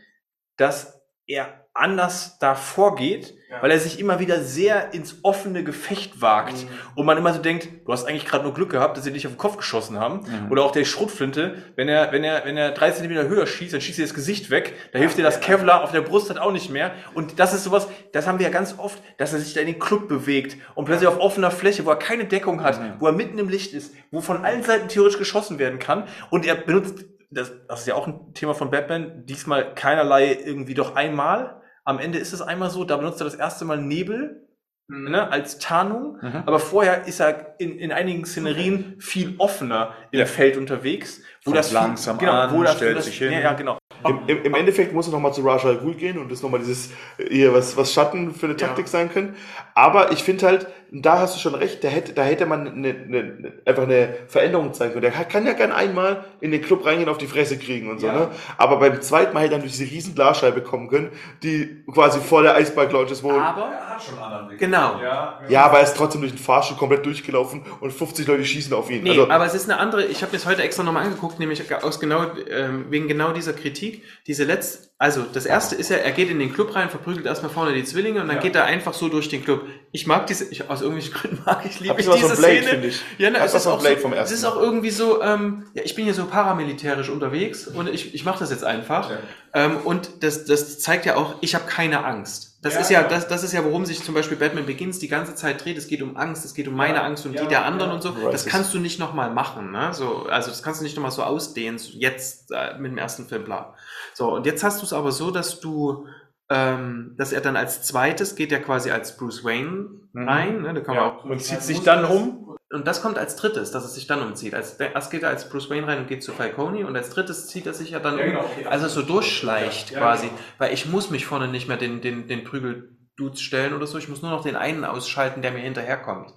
dass er anders da vorgeht, weil er sich immer wieder sehr ins offene Gefecht wagt und man immer so denkt, du hast eigentlich gerade nur Glück gehabt, dass sie dich auf den Kopf geschossen haben Mhm. oder auch der Schrotflinte, wenn er wenn er wenn er drei Zentimeter höher schießt, dann schießt er das Gesicht weg, da hilft dir das Kevlar auf der Brust halt auch nicht mehr. Und das ist sowas, das haben wir ja ganz oft, dass er sich da in den Club bewegt und plötzlich auf offener Fläche, wo er keine Deckung hat, Mhm. wo er mitten im Licht ist, wo von allen Seiten theoretisch geschossen werden kann. Und er benutzt das, das ist ja auch ein Thema von Batman, diesmal keinerlei irgendwie doch einmal. Am Ende ist es einmal so, da benutzt er das erste Mal Nebel ne, als Tarnung, Mhm. aber vorher ist er in, in einigen Szenerien viel offener im Ja. Feld unterwegs, wo Kommt das langsam genau, an, wo das, stellt das, sich hin. Ja, ja, genau. Im, im, Im Endeffekt muss er nochmal zu Ra's al Ghul gehen und das nochmal dieses, äh, hier, was, was Schatten für eine Ja. Taktik sein können. Aber ich finde halt, da hast du schon recht, da hätte, da hätte man eine, eine, einfach eine Veränderung zeigen können. Der kann ja gern einmal in den Club reingehen, auf die Fresse kriegen und so, Ja. ne? Aber beim zweiten Mal hätte er durch diese riesen Glasscheibe kommen können, die quasi vor der Eisbike Lounge ist, wo, Aber, hat schon anderen Weg. genau. ja, aber er ist trotzdem durch den Fahrstuhl komplett durchgelaufen und 50 Leute schießen auf ihn. Nee, also, aber es ist eine andere, ich habe mir das heute extra nochmal angeguckt, nämlich aus genau, ähm, wegen genau dieser Kritik. Diese letzte, also das erste ist ja, er geht in den Club rein, verprügelt erstmal vorne die Zwillinge und dann geht er einfach so durch den Club. Ich mag diese, ich, aus irgendwelchen Gründen mag ich, liebe ich diese von Blade, Szene. finde ich. Ja, Hat es ist auch Blade so, vom es ersten ist Mal. auch irgendwie so, ähm, ja, ich bin hier so paramilitärisch unterwegs und ich, ich mache das jetzt einfach. Ähm, und das, das zeigt ja auch, ich habe keine Angst. Das ist ja, das, das ist ja, worum sich zum Beispiel Batman Begins die ganze Zeit dreht. Es geht um Angst, es geht um meine Angst und die der anderen und so. Das kannst du nicht nochmal machen, ne? So, also das kannst du nicht nochmal so ausdehnen, so jetzt äh, mit dem ersten Film, bla. So, und jetzt hast du es aber so, dass du ähm, dass er dann als zweites geht er quasi als Bruce Wayne Mhm. rein. Ne? Da kann man Ja, auch und zieht sich dann um. Und das kommt als drittes, dass es sich dann umzieht. Als, erst geht er als Bruce Wayne rein und geht zu Falcone und als drittes zieht er sich ja dann Ja, um, genau, okay. also so durchschleicht Ja, quasi. genau. Weil ich muss mich vorne nicht mehr den, den, den Prügeldudes stellen oder so, ich muss nur noch den einen ausschalten, der mir hinterherkommt.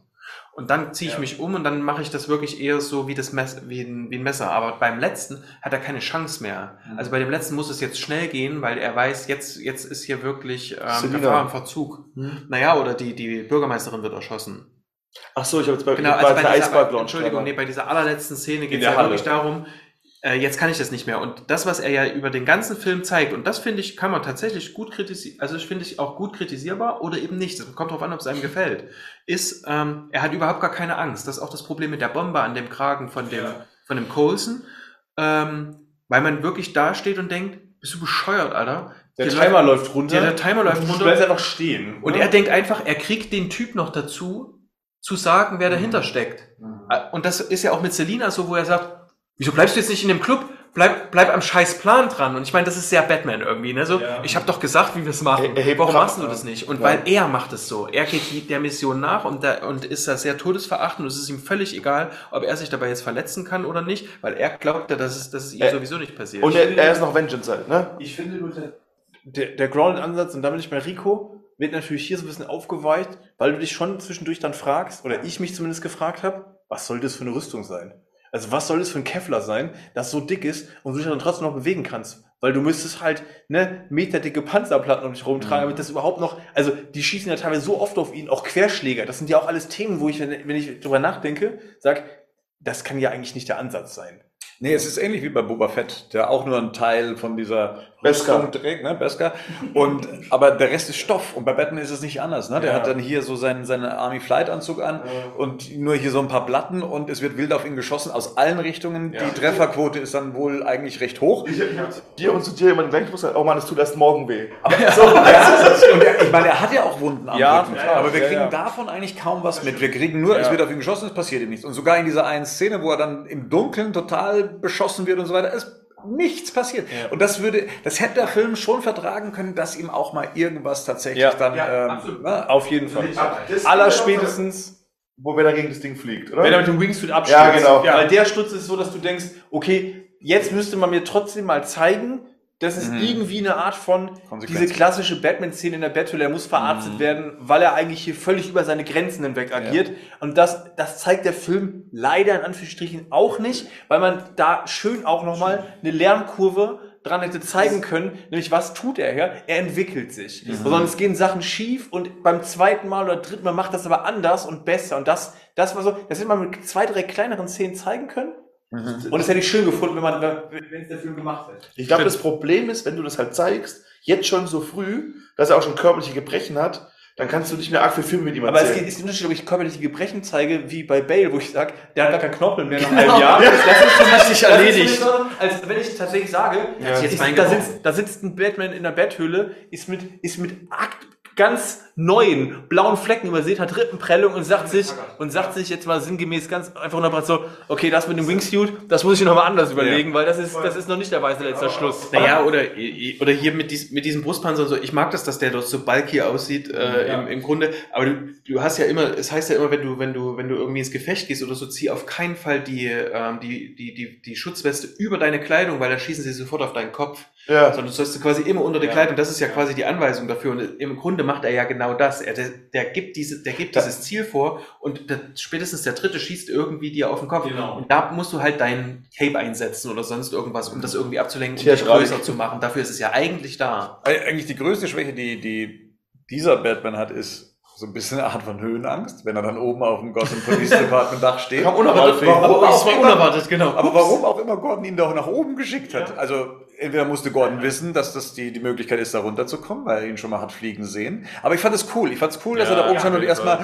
Und dann ziehe ich Ja. mich um und dann mache ich das wirklich eher so wie, das Mess, wie, ein, wie ein Messer. Aber beim letzten hat er keine Chance mehr. Mhm. Also bei dem letzten muss es jetzt schnell gehen, weil er weiß, jetzt, jetzt ist hier wirklich ähm. Gefahr im Verzug. Hm? Naja, oder die, die Bürgermeisterin wird erschossen. Ach so, ich habe jetzt bei, Genau, bei also bei der dieser, Eisberg-Launch Entschuldigung, nee, bei dieser allerletzten Szene geht es der ja Halle. wirklich darum, äh, jetzt kann ich das nicht mehr. Und das, was er ja über den ganzen Film zeigt, und das finde ich, kann man tatsächlich gut kritisieren, also ich finde ich auch gut kritisierbar oder eben nicht. Es kommt darauf an, ob es einem gefällt. Ist, ähm, er hat überhaupt gar keine Angst. Das ist auch das Problem mit der Bombe an dem Kragen von dem, Ja. von dem Coulson. Ähm, weil man wirklich da steht und denkt, bist du bescheuert, Alter? Der Die Timer Leute- läuft runter. Ja, der Timer läuft runter. Du bleibst einfach stehen. Und oder? er denkt einfach, er kriegt den Typ noch dazu, zu sagen, wer dahinter steckt. Äh, Und das ist ja auch mit Selina so, wo er sagt, wieso bleibst du jetzt nicht in dem Club? Bleib, bleib am scheiß Plan dran. Und ich meine, das ist sehr Batman irgendwie, ne? So, Ja. ich habe doch gesagt, wie wir es machen. Er- er Warum machst du das nicht? Und Ja. weil er macht es so. Er geht der Mission nach und, da, und ist da sehr todesverachtend und es ist ihm völlig egal, ob er sich dabei jetzt verletzen kann oder nicht, weil er glaubt ja, dass es, dass es ihm Äh, sowieso nicht passiert. Und er, er ist noch Vengeance halt, ne? Ich finde nur der, der, der Grounded-Ansatz, und da bin ich bei Rico, wird natürlich hier so ein bisschen aufgeweicht, weil du dich schon zwischendurch dann fragst, oder ich mich zumindest gefragt habe, was soll das für eine Rüstung sein? Also was soll das für ein Kevlar sein, das so dick ist und du dich dann trotzdem noch bewegen kannst? Weil du müsstest halt ne meterdicke Panzerplatten um dich rumtragen, damit das überhaupt noch, also die schießen ja teilweise so oft auf ihn, auch Querschläger. Das sind ja auch alles Themen, wo ich, wenn, wenn ich drüber nachdenke, sag, das kann ja eigentlich nicht der Ansatz sein. Nee, es ist ähnlich wie bei Boba Fett, der auch nur einen Teil von dieser Rüstung trägt, ne, Beskar. Und, aber der Rest ist Stoff. Und bei Batman ist es nicht anders, ne? Der Ja. hat dann hier so seinen, seinen Army Flight Anzug an und nur hier so ein paar Platten und es wird wild auf ihn geschossen aus allen Richtungen. Ja. Die Trefferquote ist dann wohl eigentlich recht hoch. Ich, ich hab dir und zu dir immer gleich, ich muss oh Mann, es tut erst morgen weh. Ja, und er, ich meine, er hat ja auch Wunden am Ja, Rücken. aber wir ja, kriegen ja. davon eigentlich kaum was mit. Wir kriegen nur, es Ja. wird auf ihn geschossen, es passiert ihm nichts. Und sogar in dieser einen Szene, wo er dann im Dunkeln total beschossen wird und so weiter, ist nichts passiert. Ja. Und das würde, das hätte der Film schon vertragen können, dass ihm auch mal irgendwas tatsächlich Ja. dann, Ja, ähm, absolut. ne, Auf jeden Fall. Das- Aller spätestens Wo wer dagegen das Ding fliegt, oder? Wenn er mit dem Wingsuit abstürzt. Ja, genau. Weil der Sturz ist so, dass du denkst, okay, jetzt müsste man mir trotzdem mal zeigen, dass es Mhm. irgendwie eine Art von diese klassische Batman-Szene in der Betthöhle, er muss verarztet Mhm. werden, weil er eigentlich hier völlig über seine Grenzen hinweg agiert. Und das, das zeigt der Film leider in Anführungsstrichen auch nicht, weil man da schön auch nochmal eine Lernkurve dran hätte zeigen können, nämlich was tut er hier? Er entwickelt sich. Sondern es gehen Sachen schief und beim zweiten Mal oder dritten Mal macht das aber anders und besser. Und das, das war so, das hätte man mit zwei, drei kleineren Szenen zeigen können. Und das hätte ich schön gefunden, wenn man, wenn es der Film gemacht hätte. Ich glaube, das Problem ist, wenn du das halt zeigst, jetzt schon so früh, dass er auch schon körperliche Gebrechen hat, dann kannst du nicht mehr arg viel Filme mit ihm Aber es erzählen. geht- ist ein Unterschied, ob ich körperliche Gebrechen zeige, wie bei Bale, wo ich sage, der hat gar keinen Knorpel mehr nach Genau. einem Jahr. Das ist sich das erledigt. So, als wenn ich tatsächlich sage, Ja. mein da, sitzt, da sitzt ein Batman in der Betthöhle, ist mit, ist mit ganz neuen blauen Flecken übersät, hat Rippenprellung und sagt sich, und sagt sich jetzt mal sinngemäß ganz einfach nur so, okay, das mit dem Wingsuit, das muss ich nochmal anders überlegen, weil das ist, das ist noch nicht der weiße letzter Schluss. Naja, oder, oder hier mit, dies, mit diesem Brustpanzer und so. Ich mag das, dass der dort so bulky aussieht, äh, Ja. im, im Grunde. Aber du, du hast ja immer, es heißt ja immer, wenn du, wenn du, wenn du irgendwie ins Gefecht gehst oder so, zieh auf keinen Fall die, ähm, die, die, die, die Schutzweste über deine Kleidung, weil dann schießen sie sofort auf deinen Kopf. ja. Sondern du sollst quasi immer unter der Ja. Kleidung. Das ist ja quasi die Anweisung dafür. Und im Grunde macht er ja genau das. Er, der, der gibt diese, der gibt Ja. dieses Ziel vor und der, spätestens der dritte schießt irgendwie dir auf den Kopf. Genau. Und da musst du halt dein Cape einsetzen oder sonst irgendwas, um das irgendwie abzulenken, um Tja, dich größer zu machen. Dafür ist es ja eigentlich da. Eig- Eigentlich die größte Schwäche, die, die dieser Batman hat, ist so ein bisschen eine Art von Höhenangst, wenn er dann oben auf dem Gotham Police Department Dach steht. Kam unerwartet. Warum Aber auch unerwartet, genau. Aber warum auch immer Gordon ihn doch nach oben geschickt hat. Also entweder musste Gordon wissen, dass das die, die Möglichkeit ist, da runterzukommen, weil er ihn schon mal hat fliegen sehen. Aber ich fand es cool. Ich fand es cool, dass Ja, er da oben ja, stand und erstmal.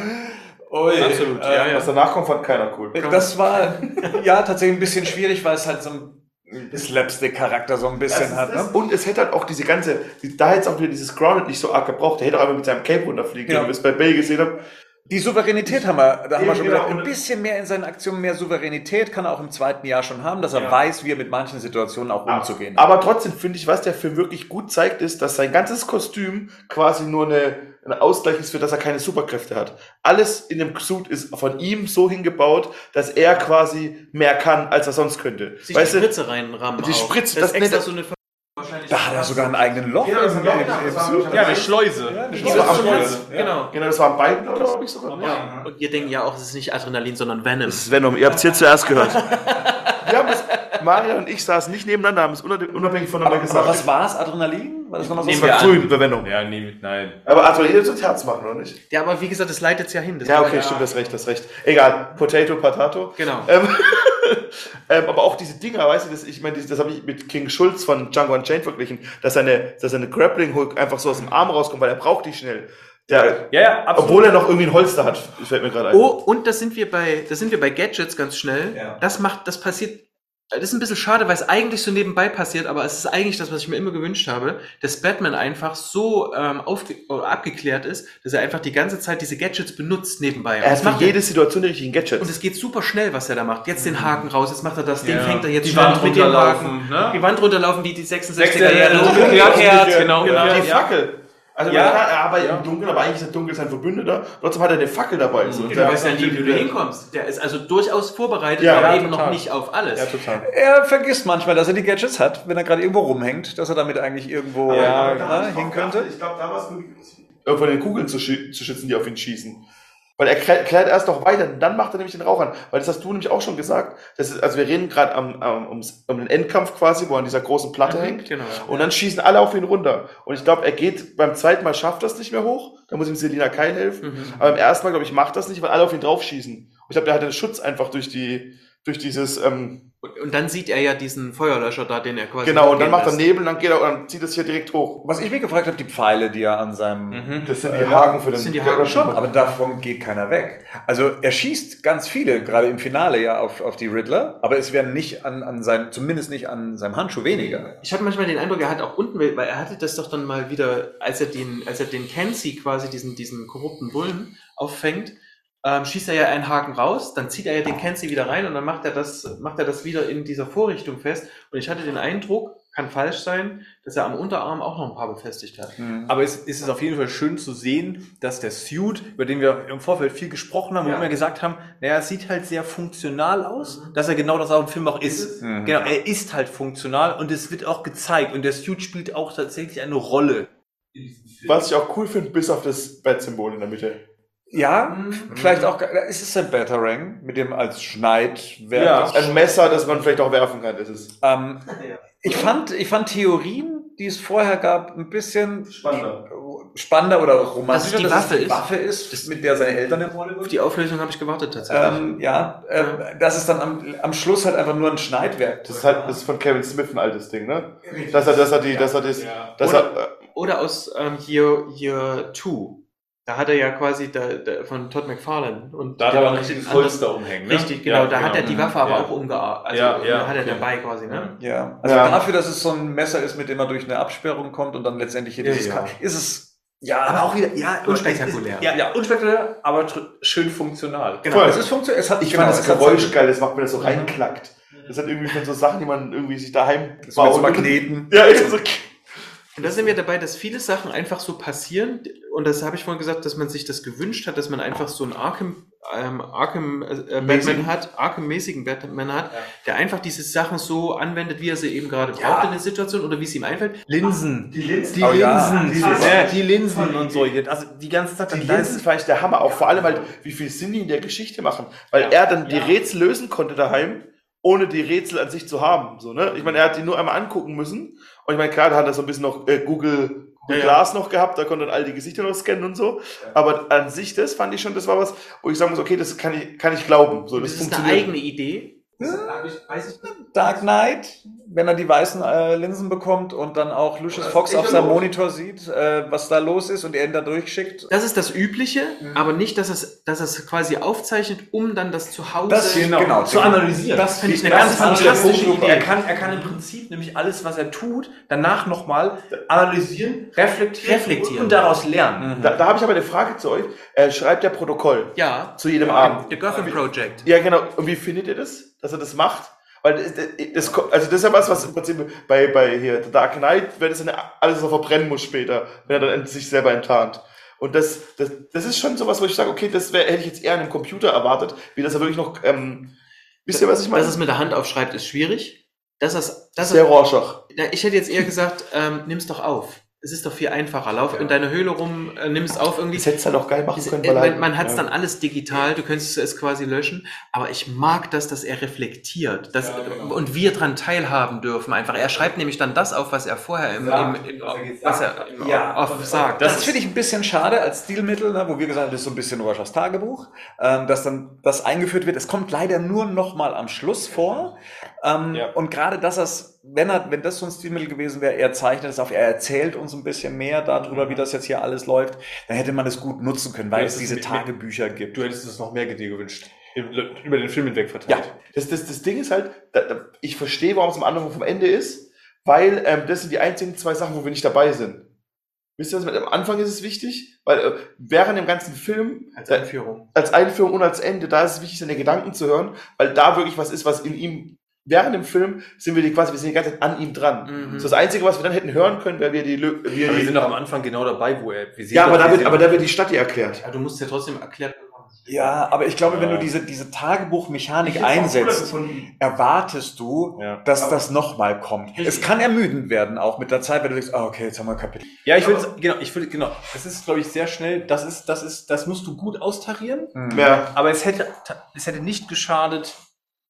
Ui, Absolut, äh, ja, ja. Was danach kommt, fand keiner cool. Das war ja tatsächlich ein bisschen schwierig, weil es halt so ein Slapstick-Charakter so ein bisschen hat. Ne? Und es hätte halt auch diese ganze, die- da hätte es auch wieder dieses Grounded nicht so arg gebraucht. Der hätte auch einfach mit seinem Cape runterfliegen können, Ja. wie wir es bei Bale gesehen haben. Die Souveränität haben wir, da haben wir schon Genau, gesagt, ein bisschen mehr in seinen Aktionen, mehr Souveränität kann er auch im zweiten Jahr schon haben, dass er Ja. weiß, wie er mit manchen Situationen auch umzugehen hat. Aber trotzdem finde ich, was der Film wirklich gut zeigt, ist, dass sein ganzes Kostüm quasi nur eine, ein Ausgleich ist für, dass er keine Superkräfte hat. Alles in dem Suit ist von ihm so hingebaut, dass er quasi mehr kann, als er sonst könnte. Sich weißt die? Spritze reinrammen. Die auch. Spritze, das das- ist extra so eine. Da hat er sogar einen eigenen Loch. Ja, das ist ein Loch, das war- Ja, eine Schleuse. Ja, eine Schleuse. ist am zum Hals. Hals. Genau. Genau, das war am Bein, glaube ich sogar. Ja. Und wir denken ja auch, es ist nicht Adrenalin, sondern Venom. Das ist Venom, ihr habt es hier zuerst gehört. Wir haben es, Maria und ich saßen nicht nebeneinander, haben es unab- unabhängig voneinander Aber, gesagt. aber was war es? Adrenalin? War das nochmal so? Nehmen das war grün Venom. Ja, nee, nein. Aber Adrenalin das Herz machen, oder nicht? Ja, aber wie gesagt, das leitet ja hin. Das Ja, war okay, stimmt, das recht, das recht. Egal, Potato, Patato. Genau. Ähm, ähm, aber auch diese Dinger, weißt du, das, ich meine, das, das habe ich mit King Schulz von Django Unchained verglichen, dass seine, dass seine Grappling Hook einfach so aus dem Arm rauskommt, weil er braucht die schnell. Der, Ja, ja, absolut. obwohl er noch irgendwie ein Holster hat, fällt mir gerade ein. Oh, und da sind wir bei, da sind wir bei Gadgets ganz schnell. Ja. Das macht, das passiert, das ist ein bisschen schade, weil es eigentlich so nebenbei passiert, aber es ist eigentlich das, was ich mir immer gewünscht habe, dass Batman einfach so ähm, abgeklärt ist, dass er einfach die ganze Zeit diese Gadgets benutzt nebenbei. Er hat macht jede Situation die richtigen Gadgets. Und es geht super schnell, was er da macht. Jetzt den Haken raus, jetzt macht er das, den Ja. fängt er jetzt Die Wand mit dem runterlaufen, Haken. ne? Die Wand runterlaufen wie die 66er Sechster Jahre. Umgekehrt, genau. Genau. die Fackel. Also Ja. kann, er arbeitet Ja. im Dunkeln, aber eigentlich ist der Dunkel sein Verbündeter. Trotzdem hat er eine Fackel dabei. So. Du weißt ja nie, wie du hinkommst. Der ist also durchaus vorbereitet, Ja, aber ja, eben noch total. nicht auf alles. Ja, total. Er vergisst manchmal, dass er die Gadgets hat, wenn er gerade irgendwo rumhängt, dass er damit eigentlich irgendwo Ja, na, hin könnte. Ich glaube, da war es nur, von den Kugeln zu, schü zu schützen, die auf ihn schießen. Weil er klä- klärt erst noch weiter, dann macht er nämlich den Rauch an. Weil das hast du nämlich auch schon gesagt. Das ist, also wir reden gerade am, am, ums, um den Endkampf quasi, wo er an dieser großen Platte hängt. Genau. Und dann schießen alle auf ihn runter. Und ich glaube, er geht beim zweiten Mal schafft das nicht mehr hoch. Da muss ihm Selina Keil helfen. Mhm. Aber beim ersten Mal, glaube ich, macht das nicht, weil alle auf ihn draufschießen. Und ich glaube, der hat den Schutz einfach durch die, durch dieses, ähm, Und, und dann sieht er ja diesen Feuerlöscher da, den er quasi. genau, und dann macht er. Nebel, dann geht er, und dann zieht es hier direkt hoch. Was ich mich gefragt habe, die Pfeile, die er an seinem Mhm. Das sind die Haken für den, Das sind die Haken Schon, aber davon geht keiner weg. Also er schießt ganz viele, gerade im Finale ja auf, auf die Riddler, aber es werden nicht an, an seinem, zumindest nicht an seinem Handschuh weniger. Ich hatte manchmal den Eindruck, er hat auch unten, weil er hatte das doch dann mal wieder, als er den, als er den Kenzie quasi diesen, diesen korrupten Bullen auffängt, ähm, schießt er ja einen Haken raus, dann zieht er ja den Kenzie wieder rein und dann macht er das, macht er das wieder in dieser Vorrichtung fest. Und ich hatte den Eindruck, kann falsch sein, dass er am Unterarm auch noch ein paar befestigt hat. Aber es, es ist auf jeden Fall schön zu sehen, dass der Suit, über den wir im Vorfeld viel gesprochen haben, wo Ja. wir immer gesagt haben, naja, es sieht halt sehr funktional aus, dass er genau das auch im Film auch ist. Mhm. Genau, er ist halt funktional und es wird auch gezeigt und der Suit spielt auch tatsächlich eine Rolle. Was ich auch cool finde, bis auf das Bat-Symbol in der Mitte. Ja, Mhm. vielleicht auch, ist es ein Batarang mit dem als Schneidwerk? Ja. Das- Ein Messer, das man vielleicht auch werfen kann, ist es. Ähm, ich, fand, ich fand Theorien, die es vorher gab, ein bisschen Spannender. spannender oder romantischer, die dass Waffe es die ist. Waffe ist, mit der seine Eltern ermordet Auf wurden. die Auflösung habe ich gewartet tatsächlich. Ähm, ja, ähm, dass es dann am, am Schluss halt einfach nur ein Schneidwerk Das ist halt, das ist von Kevin Smith ein altes Ding, ne? Dass er, dass er die, dass er das, dass er, äh, Oder aus ähm, Year, Year 2. Da hat er ja quasi da, da, von Todd McFarlane. Und Da hat er aber ein richtig richtiges Holster umhängen. Ne? Richtig, genau. Ja, da hat er die Waffe aber Ja. auch umgearbeitet. Also Ja, ja, hat er okay. dabei quasi, ne? Ja, also Ja. dafür, dass es so ein Messer ist, mit dem er durch eine Absperrung kommt und dann letztendlich hier Ja, dieses ja. Ist es ja, Aber auch wieder, ja, Unspektakulär. Ja, ja, unspektakulär, aber schön funktional. Genau. Voll. es ist funktioniert. Es hat ich genau, fand das Geräusch geil, das macht mir das so reinklackt. Das hat irgendwie von so Sachen, die man irgendwie sich daheim Das mit so baut. Magneten. Ja, ist so. Und da sind wir dabei, dass viele Sachen einfach so passieren. Und das habe ich vorhin gesagt, dass man sich das gewünscht hat, dass man einfach so einen Arkham, ähm, Arkham äh, äh, Batman hat, Arkham-mäßigen Batman hat, der einfach diese Sachen so anwendet, wie er sie eben gerade braucht in der Situation oder wie es ihm einfällt. Linsen. Die Linsen. Die Oh ja. Linsen. Die Die, Linsen. ja, die Linsen und so. Also die ganze Zeit. Die Linsen ist- fand ich der Hammer, auch vor allem halt, wie viel Sinn die in der Geschichte machen. Weil er dann die Rätsel lösen konnte daheim, ohne die Rätsel an sich zu haben. So, ne? Ich meine, er hat die nur einmal angucken müssen. Und ich meine, klar, da hat er so ein bisschen noch äh, Google, Google Ja, ja. Glass noch gehabt, da konnte er all die Gesichter noch scannen und so. Aber an sich, das fand ich schon, das war was, wo ich sagen muss, okay, das kann ich, kann ich glauben. So, das, Das ist eine eigene Idee. Hab ich- weiß ich. Dark Knight, wenn er die weißen äh, Linsen bekommt und dann auch Lucius Das Fox auf seinem los. Monitor sieht, äh, was da los ist und er ihn da durchschickt. Das ist das Übliche, Mhm. aber nicht, dass es, dass es quasi aufzeichnet, um dann das zu Hause. Das- Genau, zu analysieren. Das finde ich eine ganz fantastische Idee. Er kann, er kann im Prinzip nämlich alles, was er tut, danach nochmal analysieren, reflektieren, Reflektieren. und daraus lernen. Da, da habe ich aber eine Frage zu euch. Er schreibt ja Protokoll ja, zu jedem Abend. The Gotham Project. Ja, genau. Und wie findet ihr das, dass er das macht? Weil das, das, das, also das ist ja was, was im Prinzip bei, bei hier The Dark Knight, wenn es dann alles so verbrennen muss später, wenn er dann sich selber enttarnt. Und das, das, das ist schon sowas, wo ich sage, okay, das wär, hätte ich jetzt eher an einem Computer erwartet, wie das er wirklich noch, ähm, wisst ihr, was ich meine? Dass es mit der Hand aufschreibt, ist schwierig. Dass es, dass sehr es, Rorschach. Ich hätte jetzt eher gesagt, ähm, nimm's doch auf. Es ist doch viel einfacher. Lauf in deine Höhle rum, äh, nimm es auf irgendwie. Das hättest du halt auch geil machen können. weil man man hat es ja. dann alles digital, du könntest es quasi löschen, aber ich mag das, dass er reflektiert dass, und wir dran teilhaben dürfen einfach. Er schreibt nämlich dann das auf, was er vorher im, Sagt, im, im, was er was er im Ja. off sagt. Das, finde ich ein bisschen schade als Stilmittel, ne, wo wir gesagt haben, das ist so ein bisschen Rorschachs Tagebuch, ähm, dass dann das eingeführt wird. Es kommt leider nur noch mal am Schluss vor. Ähm, Ja. Und gerade, dass das, wenn er, wenn das so ein Stilmittel gewesen wäre, er zeichnet es auf, er erzählt uns ein bisschen mehr darüber, wie das jetzt hier alles läuft, dann hätte man es gut nutzen können, weil es diese mit- Tagebücher gibt. Du hättest es noch mehr dir gewünscht. Über den Film hinweg verteilt. Ja, das, das, das Ding ist halt, da, da, ich verstehe, warum es am Anfang vom Ende ist, weil ähm, das sind die einzigen zwei Sachen, wo wir nicht dabei sind. Wisst ihr, was mit, am Anfang ist es wichtig, weil äh, während dem ganzen Film, als Einführung. als Einführung und als Ende, da ist es wichtig, seine Gedanken zu hören, weil da wirklich was ist, was in ihm, während dem Film sind wir die quasi, wir sind die ganze Zeit an ihm dran. Mhm. So das Einzige, was wir dann hätten hören können, wäre wir die, Lö- wir Aber wir sind doch am Anfang genau dabei, wo er. Wir sehen ja, aber doch, da wir wird, aber da wird die Stadt dir erklärt. Ja, du musst ja trotzdem erklärt. Ja, aber ich glaube, wenn Ja. du diese, diese Tagebuchmechanik es einsetzt, erwartest du, Ja. dass das nochmal kommt. Es kann ermüdend werden, auch mit der Zeit, wenn du denkst, ah, okay, jetzt haben wir ein Kapitel. Ja, ich will, genau, ich will, genau. Das ist, glaube ich, sehr schnell. Das ist, das ist, das musst du gut austarieren. Ja. Aber es hätte, es hätte nicht geschadet,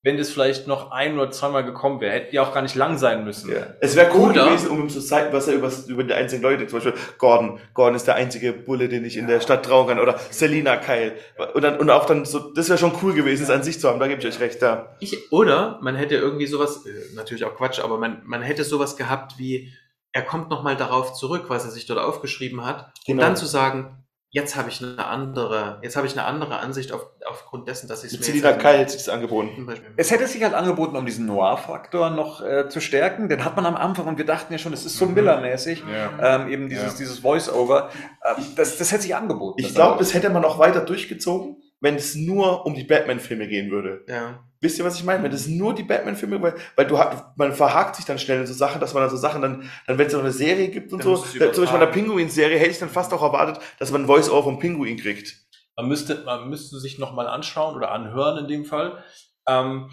wenn das vielleicht noch ein oder zweimal gekommen wäre. Hätte ja auch gar nicht lang sein müssen. Ja. Es wäre cool Oder- gewesen, um ihm zu zeigen, was er über, über die einzigen Leute, zum Beispiel Gordon. Gordon ist der einzige Bulle, den ich in der Stadt trauen kann. Oder Selina Kyle. Und, dann, und auch dann so, das wäre schon cool gewesen, es an sich zu haben. Da gebe ich euch recht, da. Ich, oder man hätte irgendwie sowas, äh, natürlich auch Quatsch, aber man, man hätte sowas gehabt wie, er kommt nochmal darauf zurück, was er sich dort aufgeschrieben hat, um Genau. dann zu sagen, jetzt habe ich eine andere, jetzt habe ich eine andere Ansicht auf, aufgrund dessen, dass ich es Mit mir hätte sich das angeboten. Es hätte sich halt angeboten, um diesen Noir-Faktor noch äh, zu stärken. Den hat man am Anfang und wir dachten ja schon, es ist so Miller-mäßig. Ja. Ähm, eben dieses, Ja. dieses Voice-Over. Ähm, das, das hätte sich angeboten. Ich glaube, das hätte man noch weiter durchgezogen, wenn es nur um die Batman-Filme gehen würde. Ja. Wisst ihr, was ich meine? Wenn es nur die Batman-Filme, weil, weil du hat, man verhakt sich dann schnell in so Sachen, dass man dann so Sachen dann, dann wenn es noch eine Serie gibt und Dann so, da, zum Beispiel bei der. Pinguin-Serie hätte ich dann fast auch erwartet, dass man ein Voice-Over vom Pinguin kriegt. Man müsste, man müsste sich nochmal anschauen oder anhören in dem Fall. Ähm,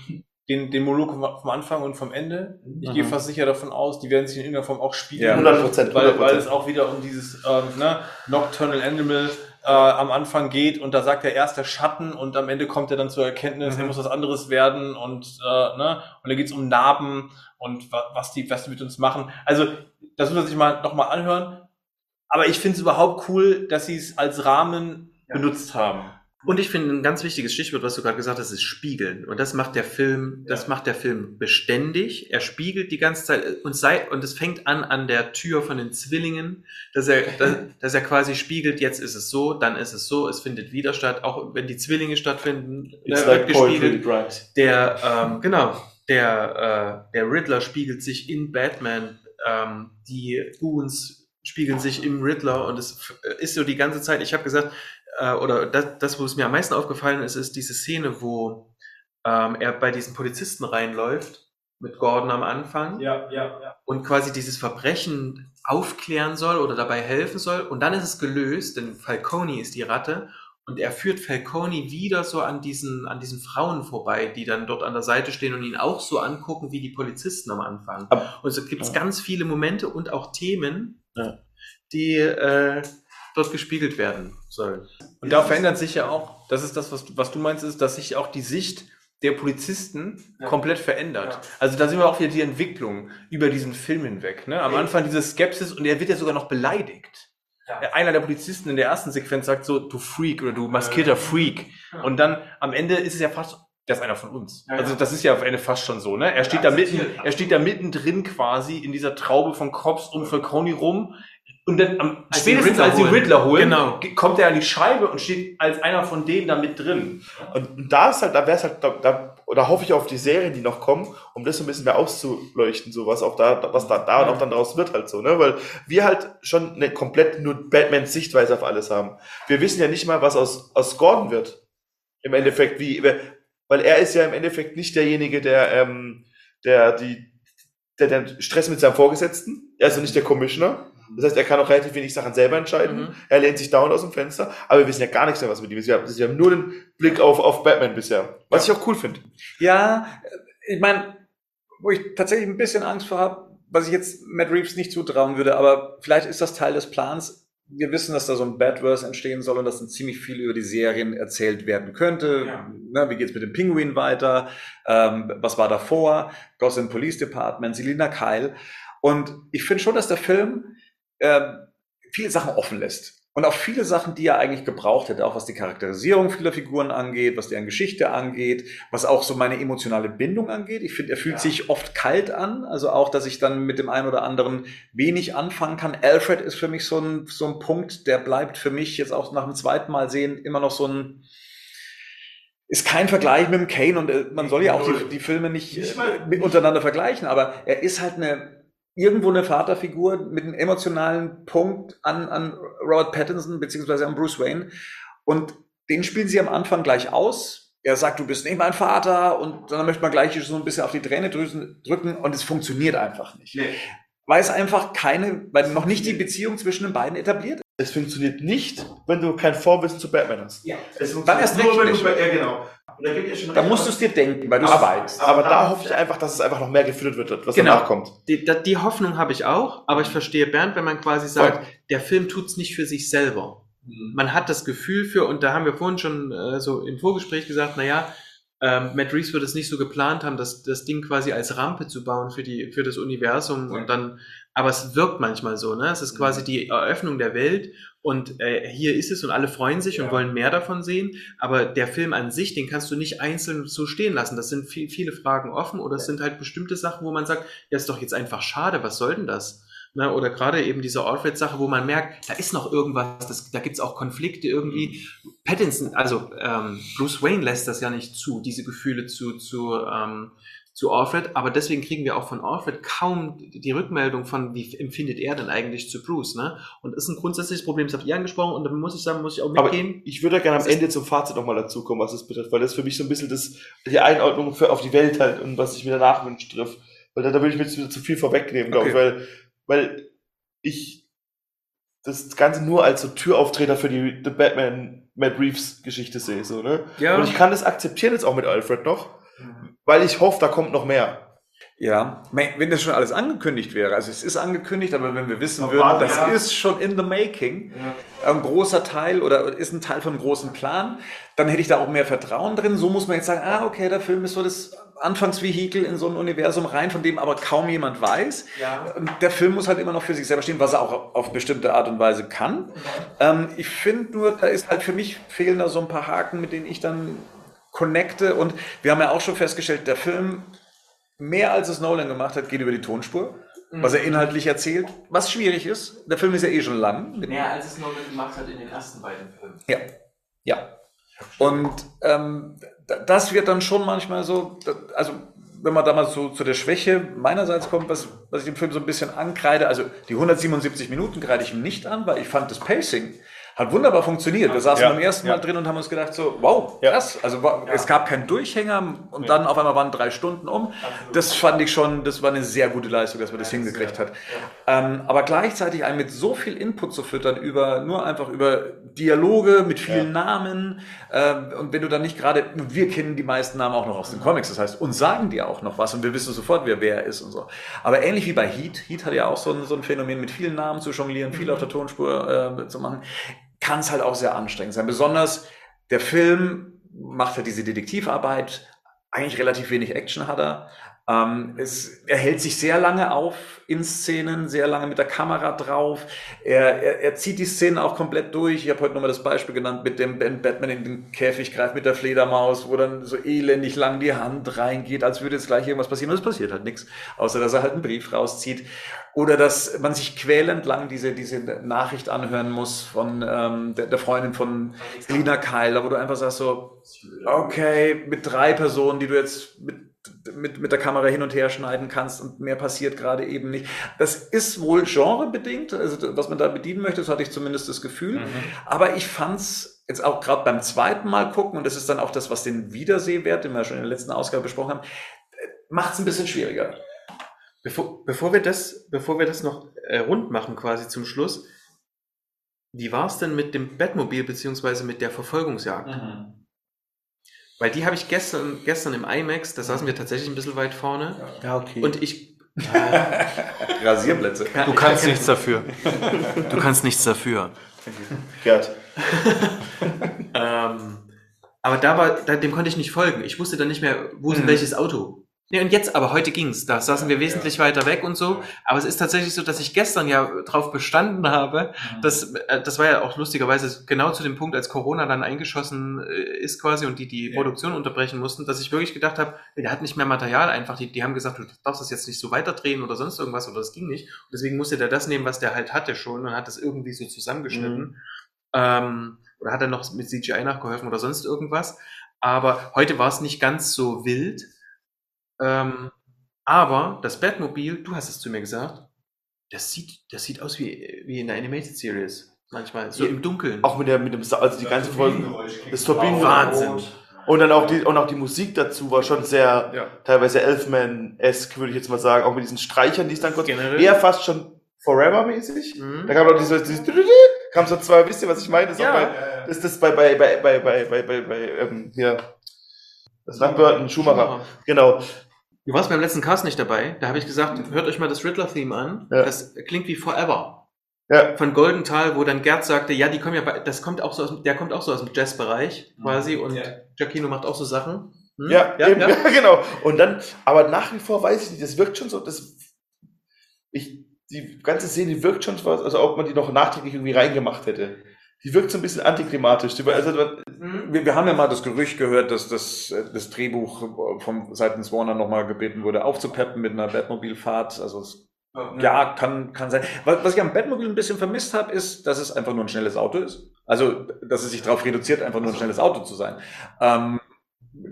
den, den Monolog vom- Anfang und vom Ende. Ich Mhm. gehe fast sicher davon aus, die werden sich in irgendeiner Form auch spiegeln. Ja. 100 Prozent, weil, 100 weil es auch wieder um dieses ähm, ne, Nocturnal Animal äh, am Anfang geht und da sagt er erst der Schatten und am Ende kommt er dann zur Erkenntnis, Mhm. er muss was anderes werden und äh, ne, und da geht es um Narben und wa was die was die mit uns machen. Also das muss man sich mal nochmal anhören. Aber ich finde es überhaupt cool, dass sie es als Rahmen benutzt haben. Und ich finde ein ganz wichtiges Stichwort, was du gerade gesagt hast, ist Spiegeln. Und das macht der Film, das Ja. macht der Film beständig. Er spiegelt die ganze Zeit und sei, und es fängt an an der Tür von den Zwillingen, dass er, dass, dass er quasi spiegelt, jetzt ist es so, dann ist es so, es findet wieder statt, auch wenn die Zwillinge stattfinden, It's äh, like wird poetry gespiegelt. Der, ähm, genau, der, äh, der Riddler spiegelt sich in Batman, ähm, die Goons spiegeln sich im Riddler und es f- ist so die ganze Zeit, ich habe gesagt, äh, oder das, das, wo es mir am meisten aufgefallen ist, ist diese Szene, wo ähm, er bei diesen Polizisten reinläuft, mit Gordon am Anfang Ja, ja, ja. und quasi dieses Verbrechen aufklären soll oder dabei helfen soll. Und dann ist es gelöst, denn Falcone ist die Ratte. Und er führt Falcone wieder so an diesen, an diesen Frauen vorbei, die dann dort an der Seite stehen und ihn auch so angucken wie die Polizisten am Anfang. Ab- und so gibt es ja. ganz viele Momente und auch Themen, Ja. die äh, dort gespiegelt werden sollen. Und da verändert sich ja auch, das ist das, was du, was du meinst, ist, dass sich auch die Sicht der Polizisten Ja. komplett verändert. Ja. Also da sehen wir auch wieder die Entwicklung über diesen Film hinweg. Ne? Am Anfang diese Skepsis und er wird ja sogar noch beleidigt. Ja. Einer der Polizisten in der ersten Sequenz sagt so, du Freak oder du maskierter Freak. Ja. Und dann am Ende ist es ja fast der ist einer von uns. Ja, also ja. das ist ja auf Ende fast schon so, ne? Er steht da mitten, er steht da mittendrin quasi in dieser Traube von Cops um Falcone rum. Und dann am, Als spätestens Riddler als die holen. Riddler holen, Genau. ge- kommt er an die Scheibe und steht als einer von denen da mit drin. Und, und da ist halt, da wäre es halt, da, da, oder hoffe ich auf die Serien, die noch kommen, um das so ein bisschen mehr auszuleuchten, so was auch da, was da, da und auch dann draus wird halt so, ne? Weil wir halt schon eine komplett nur Batmans Sichtweise auf alles haben. Wir wissen ja nicht mal, was aus, aus Gordon wird. Im Endeffekt, wie, weil er ist ja im Endeffekt nicht derjenige, der, ähm, der die, der den Stress mit seinem Vorgesetzten, er ist also nicht der Commissioner. Das heißt, er kann auch relativ wenig Sachen selber entscheiden. Mhm. Er lehnt sich dauernd aus dem Fenster, aber wir wissen ja gar nichts mehr, was mit ihm ist. Wir haben, wir haben nur den Blick auf, auf Batman bisher. Was ich auch cool finde. Ja, ich meine, wo ich tatsächlich ein bisschen Angst vor habe, was ich jetzt Matt Reeves nicht zutrauen würde, aber vielleicht ist das Teil des Plans. Wir wissen, dass da so ein Badverse entstehen soll und dass dann ziemlich viel über die Serien erzählt werden könnte. Ja. Ne, wie geht's mit dem Pinguin weiter? Ähm, was war davor? Gotham Police Department, Selina Kyle. Und ich finde schon, dass der Film ähm, viele Sachen offen lässt. Und auch viele Sachen, die er eigentlich gebraucht hätte, auch was die Charakterisierung vieler Figuren angeht, was deren Geschichte angeht, was auch so meine emotionale Bindung angeht. Ich finde, er fühlt Ja. sich oft kalt an, also auch, dass ich dann mit dem einen oder anderen wenig anfangen kann. Alfred ist für mich so ein, so ein Punkt, der bleibt für mich jetzt auch nach dem zweiten Mal sehen immer noch so ein, ist kein Vergleich mit dem Kane und äh, man soll ja auch die, die Filme nicht, Nicht äh, untereinander vergleichen, aber er ist halt eine, irgendwo eine Vaterfigur mit einem emotionalen Punkt an, an Robert Pattinson beziehungsweise an Bruce Wayne und den spielen sie am Anfang gleich aus. Er sagt, du bist nicht mein Vater und dann möchte man gleich so ein bisschen auf die Tränedrüsen drücken und es funktioniert einfach nicht. Weil es einfach keine, weil noch nicht die Beziehung zwischen den beiden etabliert ist. Es funktioniert nicht, wenn du kein Vorwissen zu Batman hast. Ja. Es Dann erst recht wenn du, ja, genau. Und da dir schon Da musst du es dir denken, weil du es aber, weißt. aber da hoffe ich einfach, dass es einfach noch mehr gefüttert wird, was Genau. danach kommt. Die, die Hoffnung habe ich auch, aber ich verstehe Bernd, wenn man quasi sagt, der Film tut's nicht für sich selber. Man hat das Gefühl für, und da haben wir vorhin schon äh, so im Vorgespräch gesagt, naja, ähm, Matt Reeves wird es nicht so geplant haben, das, das Ding quasi als Rampe zu bauen für, die, für das Universum und dann, aber es wirkt manchmal so, ne? Es ist quasi die Eröffnung der Welt und äh, hier ist es und alle freuen sich und wollen mehr davon sehen, aber der Film an sich, den kannst du nicht einzeln so stehen lassen. Das sind viel, viele Fragen offen oder es sind halt bestimmte Sachen, wo man sagt, ja, ist doch jetzt einfach schade, was soll denn das? Ne, oder gerade eben diese Alfred-Sache, wo man merkt, da ist noch irgendwas, das, da gibt's auch Konflikte irgendwie. Pattinson, also ähm, Bruce Wayne lässt das ja nicht zu, diese Gefühle zu, zu, ähm, zu Alfred, aber deswegen kriegen wir auch von Alfred kaum die Rückmeldung von, wie empfindet er denn eigentlich zu Bruce, ne? Und das ist ein grundsätzliches Problem, das habt ihr angesprochen und da muss ich sagen, muss ich auch Aber mitgehen. ich würde gerne am Ende zum Fazit nochmal dazukommen, was es betrifft, weil das für mich so ein bisschen das, die Einordnung für, auf die Welt halt und was ich mir danach wünsche trifft. Weil da, da würde ich mir jetzt wieder zu viel vorwegnehmen, glaube ich, Okay. weil, weil ich das Ganze nur als so Türauftreter für die, die Batman Matt Reeves Geschichte sehe, so, ne? Ja. Und ich kann das akzeptieren jetzt auch mit Alfred noch, weil ich hoffe, da kommt noch mehr. Ja, wenn das schon alles angekündigt wäre, also es ist angekündigt, aber wenn wir wissen würden, warte, das ja. ist schon in the making, ein großer Teil oder ist ein Teil von einem großen Plan, dann hätte ich da auch mehr Vertrauen drin. So muss man jetzt sagen, ah, okay, der Film ist so das Anfangsvehikel in so ein Universum rein, von dem aber kaum jemand weiß. Ja. Und Der Film muss halt immer noch für sich selber stehen, was er auch auf bestimmte Art und Weise kann. Ähm, ich finde nur, da ist halt für mich fehlen da so ein paar Haken, mit denen ich dann connecte. Und wir haben ja auch schon festgestellt, der Film, mehr als es Nolan gemacht hat, geht über die Tonspur, was er inhaltlich erzählt, was schwierig ist. Der Film ist ja eh schon lang. Mehr als es Nolan gemacht hat in den ersten beiden Filmen. ja, ja. Und ähm, da- das wird dann schon manchmal so, also wenn man da mal so zu der Schwäche meinerseits kommt, was, was ich dem Film so ein bisschen ankreide, also die 177 Minuten kreide ich ihm nicht an, weil ich fand das Pacing hat wunderbar funktioniert. Wir saßen Ja, beim ersten ja. Mal drin und haben uns gedacht so, wow, Ja. krass. Also es gab keinen Durchhänger und dann auf einmal waren drei Stunden um. Das fand ich schon, das war eine sehr gute Leistung, dass man das hingekriegt hat. Ähm, aber gleichzeitig einen mit so viel Input zu füttern über, nur einfach über Dialoge mit vielen Namen. Ähm, und wenn du dann nicht gerade, wir kennen die meisten Namen auch noch aus den Comics, das heißt, uns sagen die auch noch was und wir wissen sofort, wer wer ist und so. Aber ähnlich wie bei Heat, Heat hat ja auch so ein, so ein Phänomen mit vielen Namen zu jonglieren, viel auf der Tonspur äh, zu machen, kann es halt auch sehr anstrengend sein. Besonders der Film macht halt diese Detektivarbeit, eigentlich relativ wenig Action hat er. Ähm, es, er hält sich sehr lange auf in Szenen, sehr lange mit der Kamera drauf. Er, er, er zieht die Szenen auch komplett durch. Ich habe heute nochmal das Beispiel genannt mit dem Ben Batman in den Käfig greift mit der Fledermaus, wo dann so elendig lang die Hand reingeht, als würde jetzt gleich irgendwas passieren. Und es passiert halt nichts, außer dass er halt einen Brief rauszieht. Oder dass man sich quälend lang diese, diese Nachricht anhören muss von ähm, der, der Freundin von Lina Keiler, wo du einfach sagst so, okay, mit drei Personen, die du jetzt mit mit, mit der Kamera hin und her schneiden kannst und mehr passiert gerade eben nicht. Das ist wohl genrebedingt, also was man da bedienen möchte, das hatte ich zumindest das Gefühl. Mhm. Aber ich fand's jetzt auch gerade beim zweiten Mal gucken, und das ist dann auch das, was den Wiedersehwert, den wir schon in der letzten Ausgabe besprochen haben, macht's ein bisschen schwieriger. Bevor, bevor, wir, das, bevor wir das noch äh, rund machen, quasi zum Schluss, wie war's denn mit dem Batmobil beziehungsweise mit der Verfolgungsjagd? Mhm. Weil die habe ich gestern, gestern im IMAX, da saßen wir tatsächlich ein bisschen weit vorne. Ja, okay. Und ich. Rasierplätze. Du kannst nichts dafür. Du kannst nichts dafür. Gerd. ähm, aber da war, da, dem konnte ich nicht folgen. Ich wusste dann nicht mehr, wo ist mhm. welches Auto. Nee, und jetzt, aber heute ging's. Da saßen wir wesentlich ja. weiter weg und so. Aber es ist tatsächlich so, dass ich gestern ja drauf bestanden habe, mhm. dass, äh, das war ja auch lustigerweise genau zu dem Punkt, als Corona dann eingeschossen äh, ist quasi und die die ja. Produktion unterbrechen mussten, dass ich wirklich gedacht habe, der hat nicht mehr Material einfach. Die, die haben gesagt, du darfst das jetzt nicht so weiterdrehen oder sonst irgendwas oder das ging nicht. Und deswegen musste der das nehmen, was der halt hatte schon und hat das irgendwie so zusammengeschnitten. Mhm. Ähm, oder hat er noch mit CGI nachgeholfen oder sonst irgendwas. Aber heute war es nicht ganz so wild ähm, aber das Batmobil, du hast es zu mir gesagt, das sieht, das sieht aus wie, wie in der Animated Series. Manchmal, so ja, im Dunkeln. Auch mit, der, mit dem, also die ja, ganze Folge. Das Turbinen. Wahnsinn. Und dann auch die, und auch die Musik dazu war schon sehr, ja. teilweise Elfman-esque, würde ich jetzt mal sagen. Auch mit diesen Streichern, die es dann kurz, Generell. eher fast schon Forever-mäßig. Mhm. Da kam noch dieses, dieses kam so zwei, wisst ihr, was ich meine? Das, ja. bei, ist das bei, bei, bei, bei, bei, bei, bei, bei, ähm, hier. Das Lamberton Schumacher. Schumacher. Genau. Du warst beim letzten Cast nicht dabei. Da habe ich gesagt, hört euch mal das Riddler-Theme an. Ja. Das klingt wie Forever. Ja. Von Goldenthal, wo dann Gerd sagte, ja, die kommen ja, bei, das kommt auch so aus, der kommt auch so aus dem Jazzbereich quasi und ja. Giacchino macht auch so Sachen. Hm? Ja, ja, eben, ja, genau. Und dann, aber nach wie vor weiß ich nicht, das wirkt schon so, das, ich, die ganze Szene wirkt schon so, also ob man die noch nachträglich irgendwie reingemacht hätte die wirkt so ein bisschen antiklimatisch. Also, mhm. wir, wir, haben ja mal das Gerücht gehört, dass das, das Drehbuch vom seitens Warner nochmal gebeten wurde, aufzupeppen mit einer Batmobilfahrt. Also es, ja, kann, kann sein. Was ich am Batmobil ein bisschen vermisst habe, ist, dass es einfach nur ein schnelles Auto ist. Also, dass es sich darauf reduziert, einfach nur ein schnelles Auto zu sein. Ähm,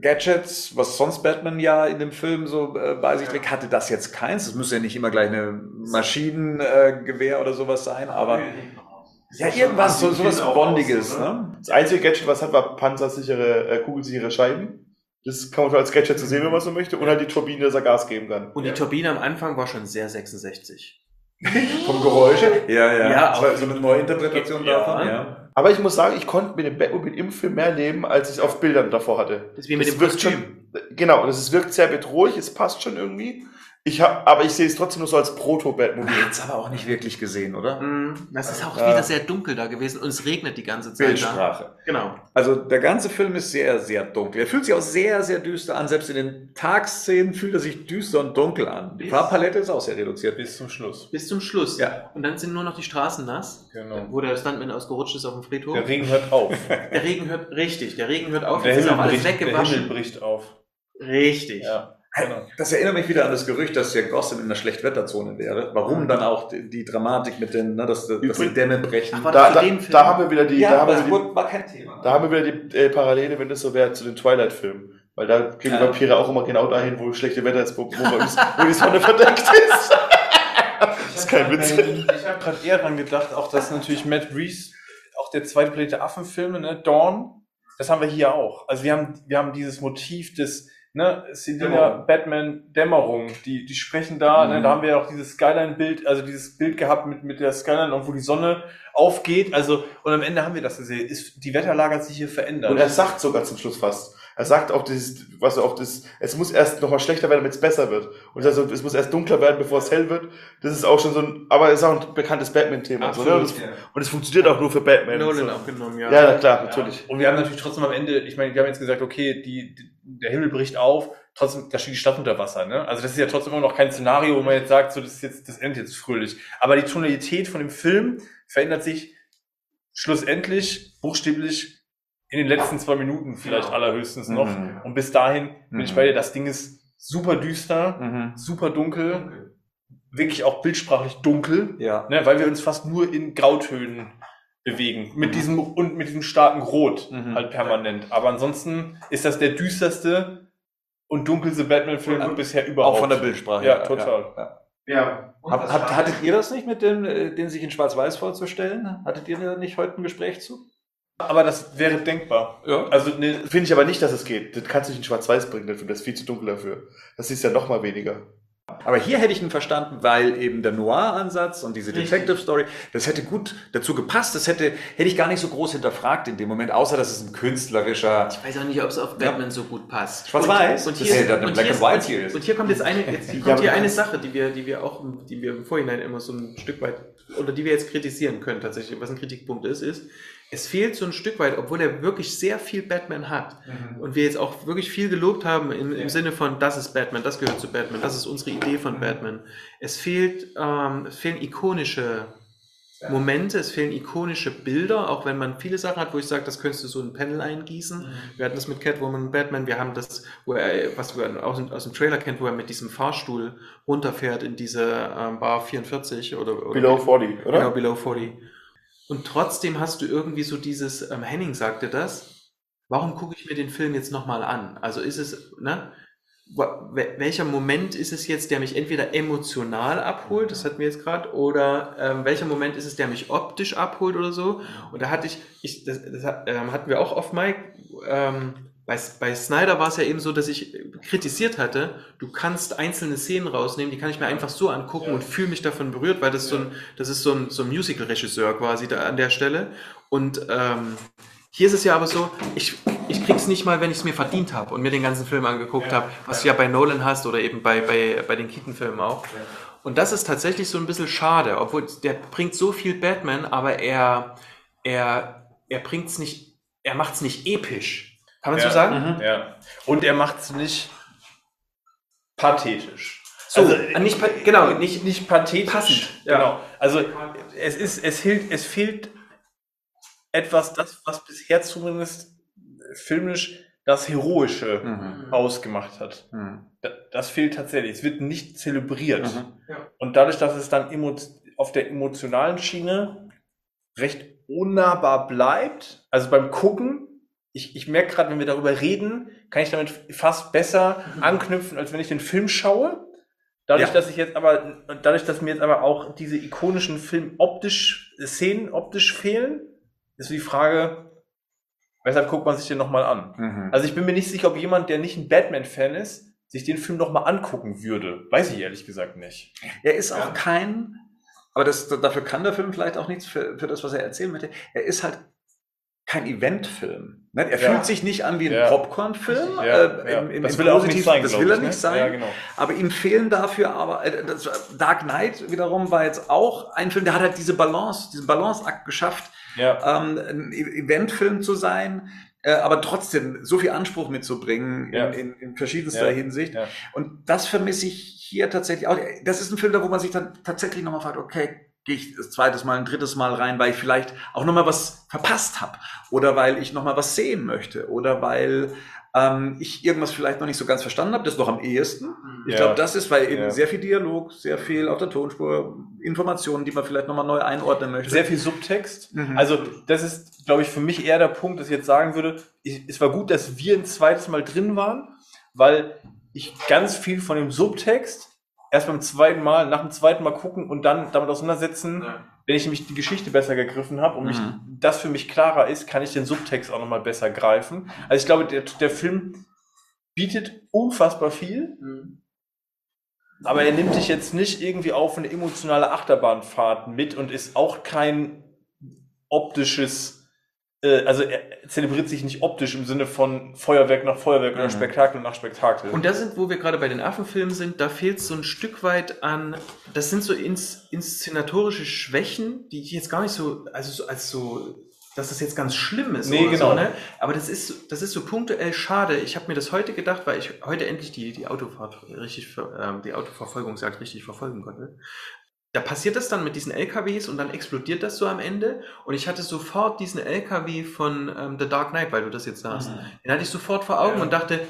Gadgets, was sonst Batman ja in dem Film so äh, bei sich trägt, hatte das jetzt keins. Es müsste ja nicht immer gleich eine Maschinengewehr äh, oder sowas sein, aber ja, irgendwas, so, sowas Bondiges. Ne? ne? Das einzige Gadget, was hat, war panzersichere, äh, kugelsichere Scheiben. Das kann man schon als Gadget zu sehen, wenn man so möchte. Und halt die Turbine, dass er Gas geben kann. Und die Turbine am Anfang war schon sehr 66. Vom Geräusch? Ja, ja. ja das war so eine neue Interpretation ja. davon. Ja. Aber ich muss sagen, ich konnte mit dem Batmobile im Film mehr leben, als ich auf Bildern davor hatte. Das ist wie mit das dem Kostüm. Schon, genau, das wirkt sehr bedrohlich, es passt schon irgendwie. Ich hab, aber ich sehe es trotzdem nur so als Proto-Batmobil. Man hat es aber auch nicht wirklich gesehen, oder? Mm, das ist auch ja. wieder sehr dunkel da gewesen und es regnet die ganze Zeit. Bildsprache. Da. Genau. Also der ganze Film ist sehr, sehr dunkel. Er fühlt sich auch sehr, sehr düster an. Selbst in den Tagsszenen fühlt er sich düster und dunkel an. Die Farbpalette ist auch sehr reduziert. Bis zum Schluss. Bis zum Schluss. Ja. Und dann sind nur noch die Straßen nass. Genau. Wo der Stuntman ausgerutscht ist auf dem Friedhof. Der Regen hört auf. der Regen hört, richtig, der Regen hört auf. Der Himmel, bricht, der Himmel bricht auf. Richtig. Ja. Genau. Das erinnert mich wieder an das Gerücht, dass ja Gotham in einer Schlechtwetterzone wäre. Warum dann auch die, die Dramatik mit den, ne, dass, dass die Dämme brechen. Ach, da, da, da, haben wir wieder die, ja, da, haben wir die war kein Thema. da haben wir wieder die äh, Parallele, wenn das so wäre, zu den Twilight-Filmen. Weil da gehen ja. Vampire auch immer genau dahin, wo schlechte Wetter ist, wo, wo die Sonne verdeckt ist. das ist kein Witz. Ich habe gerade eher dran gedacht, auch dass natürlich Matt Reeves, auch der zweite Planet der Affen-Filme, ne, Dawn, das haben wir hier auch. Also wir haben, wir haben dieses Motiv des ne, Selina, Batman, Dämmerung, die, die sprechen da, ne, mhm. ne, da haben wir ja auch dieses Skyline-Bild, also dieses Bild gehabt mit, mit der Skyline, wo die Sonne aufgeht, also, und am Ende haben wir das gesehen, ist, die Wetterlage hat sich hier verändert. Und er sagt sogar zum Schluss fast, er sagt auch dieses, was auch das, es muss erst noch mal schlechter werden, damit es besser wird. Und also, es muss erst dunkler werden, bevor es hell wird. Das ist auch schon so ein, aber es ist auch ein bekanntes Batman-Thema. So, ne? und, es, ja. und es funktioniert auch nur für Batman. Nolan so. auch genommen, ja. Ja, klar, natürlich. Und wir haben natürlich trotzdem am Ende, ich meine, wir haben jetzt gesagt, okay, die, die der Himmel bricht auf, trotzdem, da steht die Stadt unter Wasser, ne? Also das ist ja trotzdem immer noch kein Szenario, wo man jetzt sagt, so das ist jetzt, das endet jetzt fröhlich. Aber die Tonalität von dem Film verändert sich schlussendlich, buchstäblich, in den letzten zwei Minuten vielleicht Genau. allerhöchstens noch. Mhm. Und bis dahin bin ich Mhm. bei dir, das Ding ist super düster, Mhm. super dunkel, wirklich auch bildsprachlich dunkel, Ja. ne, weil wir uns fast nur in Grautönen bewegen. Mit Mhm. diesem und mit diesem starken Rot Mhm. halt permanent. Aber ansonsten ist das der düsterste und dunkelste Batman-Film Ja. bisher überhaupt. Auch von der Bildsprache. Ja, her, total. Ja. Ja. Hab, habt, hattet ihr das nicht mit dem, äh, den sich in Schwarz-Weiß vorzustellen? Hattet ihr da nicht heute ein Gespräch zu? Aber das wäre denkbar. Ja. Also ne, Finde ich aber nicht, dass es geht. Das kannst du nicht in Schwarz-Weiß bringen, Film. Das ist viel zu dunkel dafür. Das ist ja noch mal weniger. Aber hier hätte ich ihn verstanden, weil eben der Noir-Ansatz und diese. Detective-Story, das hätte gut dazu gepasst. Das hätte, hätte ich gar nicht so groß hinterfragt in dem Moment, außer dass es ein künstlerischer. Ich weiß auch nicht, ob es auf Batman so gut passt. Schwarz-Weiß? Und, und Das hier ist ja dann eine und hier and White ist-. Und hier kommt jetzt eine, jetzt Ja, kommt hier eine Sache, die wir, die wir auch, die wir im Vorhinein immer so ein Stück weit, oder die wir jetzt kritisieren können tatsächlich, was ein Kritikpunkt ist, ist, es fehlt so ein Stück weit, obwohl er wirklich sehr viel Batman hat und wir jetzt auch wirklich viel gelobt haben im, im Sinne von, das ist Batman, das gehört zu Batman, das ist unsere Idee von Batman. Es fehlt, ähm, es fehlen ikonische Momente, es fehlen ikonische Bilder, auch wenn man viele Sachen hat, wo ich sage, das könntest du so in ein Panel eingießen. Wir hatten das mit Catwoman und Batman, wir haben das, wo er, was wir aus, dem- aus dem Trailer kennt, wo er mit diesem Fahrstuhl runterfährt in diese ähm, Bar 44 oder, oder Below 40, oder? Genau, Below 40. Und trotzdem hast du irgendwie so dieses, ähm, Henning sagte das, warum gucke ich mir den Film jetzt nochmal an? Also ist es, ne? Welcher Moment ist es jetzt, der mich entweder emotional abholt, das hatten wir jetzt gerade, oder ähm, welcher Moment ist es, der mich optisch abholt oder so? Und da hatte ich, ich das, das ähm, hatten wir auch auf Mike, ähm, bei, bei Snyder war es ja eben so, dass ich kritisiert hatte, du kannst einzelne Szenen rausnehmen, die kann ich mir einfach so angucken und fühle mich davon berührt, weil das so ein, das ist so ein, so ein Musical-Regisseur quasi da an der Stelle. Und ähm, hier ist es ja aber so, ich, ich krieg's nicht mal, wenn ich es mir verdient habe und mir den ganzen Film angeguckt habe, was du ja bei Nolan hast oder eben bei, bei, bei den Keaton-Filmen auch. Und das ist tatsächlich so ein bisschen schade, obwohl der bringt so viel Batman, aber er, er, er bringt's nicht, er macht's nicht episch. Kann man ja, so sagen? Mhm. Ja. Und er macht es nicht pathetisch. So, Also, nicht, genau, nicht, nicht pathetisch. Passend, ja. Genau. Also es ist, es fehlt, es fehlt etwas, das, was bisher zumindest filmisch das Heroische Mhm. ausgemacht hat. Mhm. Da- Das fehlt tatsächlich. Es wird nicht zelebriert. Mhm. Ja. Und dadurch, dass es dann auf der emotionalen Schiene recht unnahbar bleibt, also beim Gucken, ich, ich merke gerade, wenn wir darüber reden, kann ich damit fast besser anknüpfen, als wenn ich den Film schaue. Dadurch, Ja. dass ich jetzt aber, dadurch, dass mir jetzt aber auch diese ikonischen Film optisch, Szenen optisch fehlen, ist die Frage, weshalb guckt man sich den nochmal an? Mhm. Also ich bin mir nicht sicher, ob jemand, der nicht ein Batman-Fan ist, sich den Film nochmal angucken würde. Weiß ich ehrlich gesagt nicht. Er ist auch Ja. kein, aber das, dafür kann der Film vielleicht auch nichts für, für das, was er erzählen möchte. Er ist halt kein Eventfilm. Ne? Er Ja. fühlt sich nicht an wie ein Ja. Popcorn-Film. Ja, äh, das will er auch nicht sein, Das will er ne? nicht sein. Ja, genau. Aber ihm fehlen dafür aber, äh, das, Dark Knight wiederum war jetzt auch ein Film, der hat halt diese Balance, diesen Balanceakt geschafft, ähm, ein E- Eventfilm zu sein, äh, aber trotzdem so viel Anspruch mitzubringen Ja. in, in, in verschiedenster Ja. Hinsicht. Ja. Und das vermisse ich hier tatsächlich auch. Das ist ein Film, da wo man sich dann tatsächlich nochmal fragt, okay, gehe ich das zweites Mal, ein drittes Mal rein, weil ich vielleicht auch nochmal was verpasst habe oder weil ich nochmal was sehen möchte oder weil ähm, ich irgendwas vielleicht noch nicht so ganz verstanden habe. Das ist doch am ehesten. Ich Ja. glaube, das ist, weil eben Ja. sehr viel Dialog, sehr viel auf der Tonspur, Informationen, die man vielleicht nochmal neu einordnen möchte. Sehr viel Subtext. Mhm. Also das ist, glaube ich, für mich eher der Punkt, dass ich jetzt sagen würde, ich, es war gut, dass wir ein zweites Mal drin waren, weil ich ganz viel von dem Subtext erst beim zweiten Mal, nach dem zweiten Mal gucken und dann damit auseinandersetzen, Ja. wenn ich nämlich die Geschichte besser gegriffen habe und mich, Mhm. das für mich klarer ist, kann ich den Subtext auch nochmal besser greifen. Also ich glaube, der, der Film bietet unfassbar viel, Mhm. aber er nimmt dich jetzt nicht irgendwie auf eine emotionale Achterbahnfahrt mit und ist auch kein optisches, also er zelebriert sich nicht optisch im Sinne von Feuerwerk nach Feuerwerk oder Mhm. Spektakel nach Spektakel. Und da sind, wo wir gerade bei den Affenfilmen sind, da fehlt so ein Stück weit an, das sind so ins, inszenatorische Schwächen, die ich jetzt gar nicht so, also so, als so dass das jetzt ganz schlimm ist. Nee, oder genau. So, ne? Aber das ist, das ist so punktuell schade. Ich habe mir das heute gedacht, weil ich heute endlich die, die Autofahrt richtig, ähm, die Autoverfolgungsjagd richtig verfolgen konnte. Da passiert das dann mit diesen LKWs und dann explodiert das so am Ende. Und ich hatte sofort diesen LKW von ähm, The Dark Knight, weil du das jetzt sagst. Den hatte ich sofort vor Augen Ja. und dachte,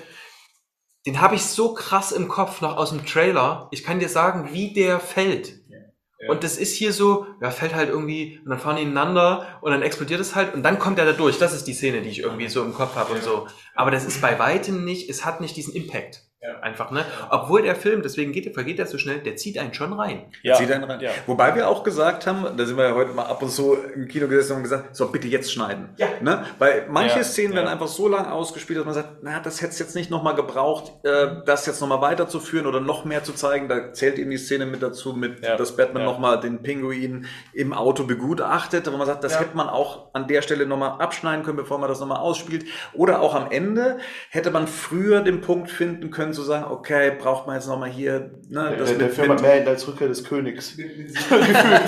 den habe ich so krass im Kopf noch aus dem Trailer. Ich kann dir sagen, wie der fällt. Ja. Und das ist hier so, ja, fällt halt irgendwie und dann fahren die ineinander und dann explodiert es halt und dann kommt er da durch. Das ist die Szene, die ich irgendwie so im Kopf habe und so. Aber das ist bei weitem nicht, es hat nicht diesen Impact. Ja. Einfach, ne? Obwohl der Film, deswegen geht, vergeht er so schnell, der zieht einen schon rein. Ja. Zieht einen rein. Ja. Wobei wir auch gesagt haben, da sind wir ja heute mal ab und zu im Kino gesessen und gesagt, so bitte jetzt schneiden. Ja. Ne? Weil manche Ja, Szenen werden einfach so lang ausgespielt, dass man sagt, na, das hätte es jetzt nicht nochmal gebraucht, äh, das jetzt nochmal weiterzuführen oder noch mehr zu zeigen. Da zählt eben die Szene mit dazu, mit, Ja. dass Batman Ja. nochmal den Pinguin im Auto begutachtet. Aber man sagt, das Ja. hätte man auch an der Stelle nochmal abschneiden können, bevor man das nochmal ausspielt. Oder auch am Ende hätte man früher den Punkt finden können, zu sagen, okay, braucht man jetzt nochmal hier, ne, das der, der mit, hat mehr als Rückkehr des Königs. Gefühlt,